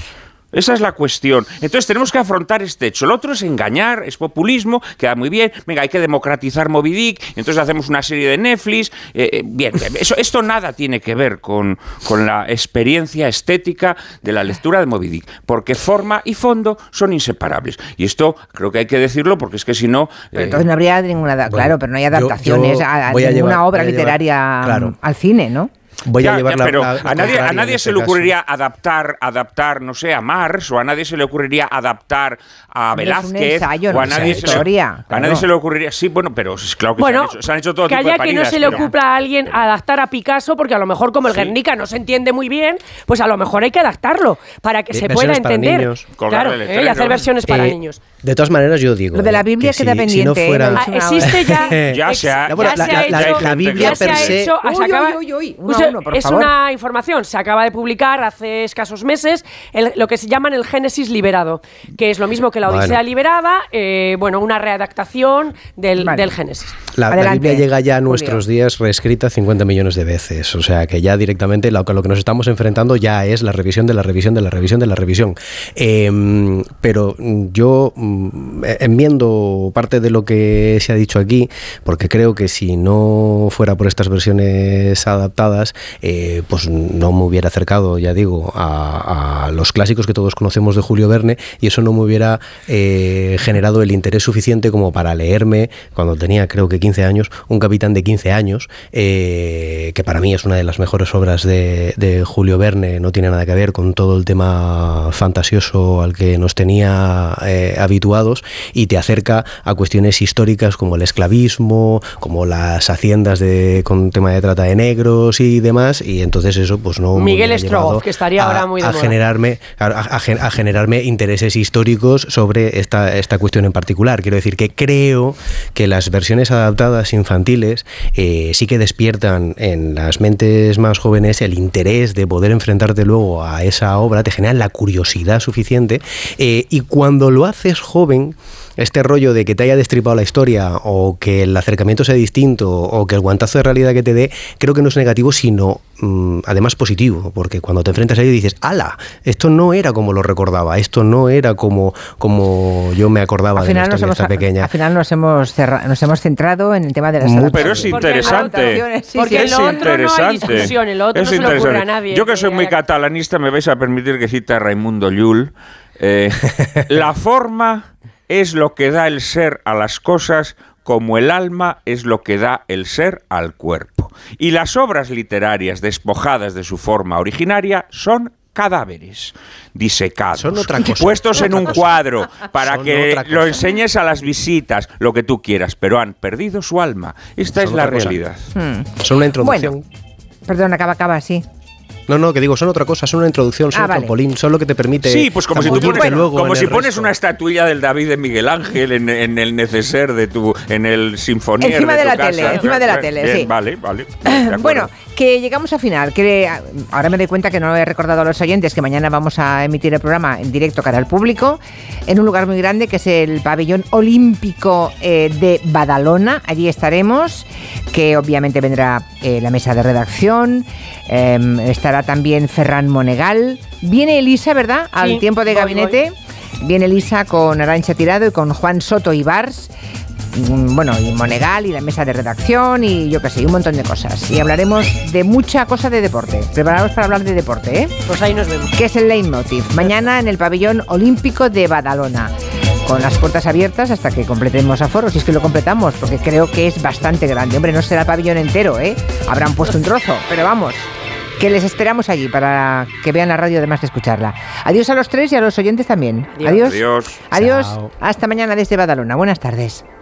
Esa es la cuestión. Entonces tenemos que afrontar este hecho. Lo otro es engañar, es populismo, queda muy bien. Venga, hay que democratizar Moby Dick, entonces hacemos una serie de Netflix. eh, eh, bien, eso, esto nada tiene que ver con, con la experiencia estética de la lectura de Moby Dick, porque forma y fondo son inseparables. Y esto creo que hay que decirlo porque es que si no... Pero eh, entonces no habría ninguna, da- claro, pero no hay adaptaciones yo a, a voy a ninguna llevar- obra llevar- literaria claro. al cine, ¿no? Voy Ya, a llevar ya, la- pero la- la a nadie, a nadie se este le caso. ocurriría adaptar, adaptar, no sé, a Mars, o a nadie se le ocurriría adaptar a Hombre, es un Velázquez, ensayo, o no a nadie, se le, a claro. nadie se le ocurriría. Sí, bueno, pero es claro que Bueno, se, han hecho, se han hecho todo que tipo de haya que no se le ocupla a alguien adaptar a Picasso, porque a lo mejor como el Sí. Guernica no se entiende muy bien, pues a lo mejor hay que adaptarlo para que se pueda para entender. niños. Claro, ¿eh? y hacer versiones para Eh, niños. De todas maneras, yo digo. Lo de la Biblia que queda si- si pendiente, no ¿eh? fuera- No Ah, existe ya, Ya se ha- la- Biblia per ha se- Uy, uy, uy, uy, uno, por es favor. una información, se acaba de publicar hace escasos meses el- lo que se llaman el Génesis liberado, que es lo mismo que la Bueno. Odisea liberada, eh, bueno, una readaptación del, Vale. del Génesis. La, la Biblia llega ya a nuestros días reescrita 50 millones de veces. O sea que ya directamente lo, lo que nos estamos enfrentando ya es la revisión de la revisión de la revisión de la revisión. Eh, pero yo mm, eh, enmiendo parte de lo que se ha dicho aquí, porque creo que si no fuera por estas versiones adaptadas, eh, pues no me hubiera acercado, ya digo, a, los clásicos que todos conocemos de Julio Verne y eso no me hubiera eh, generado el interés suficiente como para leerme, cuando tenía creo que 15 años, Un capitán de 15 años, eh, que para mí es una de las mejores obras de, de Julio Verne, no tiene nada que ver con todo el tema fantasioso al que nos tenía eh, habituados y te acerca a cuestiones históricas como el esclavismo, como las haciendas de, con tema de trata de negros y demás, y entonces eso pues no... Miguel Strogoff, que estaría a- ahora muy de a moda. generarme a, a- a gen- a generarme intereses históricos sobre esta, esta cuestión en particular. Quiero decir que creo que las versiones adaptadas infantiles eh, sí que despiertan en las mentes más jóvenes el interés de poder enfrentarte luego a esa obra, te generan la curiosidad suficiente eh, y cuando lo haces joven, este rollo de que te haya destripado la historia o que el acercamiento sea distinto o que el guantazo de realidad que te dé, creo que no es negativo, sino mm, además positivo, porque cuando te enfrentas a ello dices, ala, esto no era como lo recordaba, esto no era como, como yo me acordaba Al de la final, nos historia hemos, esta pequeña. al final nos hemos, cerra- nos hemos centrado en el tema de las Muy- Pero es interesante. Sí, Porque sí. es lo otro no hay interesante. discusión, el otro Es no se le ocurre a interesante. nadie Yo que soy muy catalanista, me vais a permitir que cite a Raimundo Llull. Eh, la forma es lo que da el ser a las cosas como el alma es lo que da el ser al cuerpo. Y las obras literarias despojadas de su forma originaria son cadáveres disecados, Son otra cosa. puestos en Otra un cosa. cuadro para Son que otra cosa. lo enseñes a las visitas, lo que tú quieras, pero han perdido su alma. Esta Son es la otra cosa. realidad. Hmm. Son una introducción. Bueno, perdón, acaba, acaba, sí. No, no, que digo, son otra cosa, son una introducción, son Ah, un vale. trampolín, son lo que te permite. Sí, pues como si, tú pones, luego como si pones resto. una estatuilla del David de Miguel Ángel en, en el neceser de tu, en el sinfonía Encima de tu la casa. tele, encima de la tele, Bien, sí. Vale, vale. Bueno, que llegamos al final. Que ah, ahora me doy cuenta que no lo he recordado a los oyentes que mañana vamos a emitir el programa en directo cara al público en un lugar muy grande que es el pabellón olímpico eh, de Badalona. Allí estaremos, que obviamente vendrá eh, la mesa de redacción, eh, estará también Ferran Monegal. Viene Elisa, ¿verdad? Al Sí, tiempo de voy, gabinete. Viene Elisa con Arancha Tirado y con Juan Soto Ibars mm, bueno, y Monegal y la mesa de redacción y yo qué sé, y un montón de cosas. Y hablaremos de mucha cosa de deporte. Preparados para hablar de deporte, ¿eh? Pues ahí nos vemos. Que es el leitmotiv. Mañana en el pabellón olímpico de Badalona. Con las puertas abiertas hasta que completemos aforo, si es que lo completamos, porque creo que es bastante grande. Hombre, no será el pabellón entero, ¿eh? Habrán puesto un trozo, pero vamos, que les esperamos allí para que vean la radio además de escucharla. Adiós a los tres y a los oyentes también. Adiós. Adiós. Adiós. Hasta mañana desde Badalona. Buenas tardes.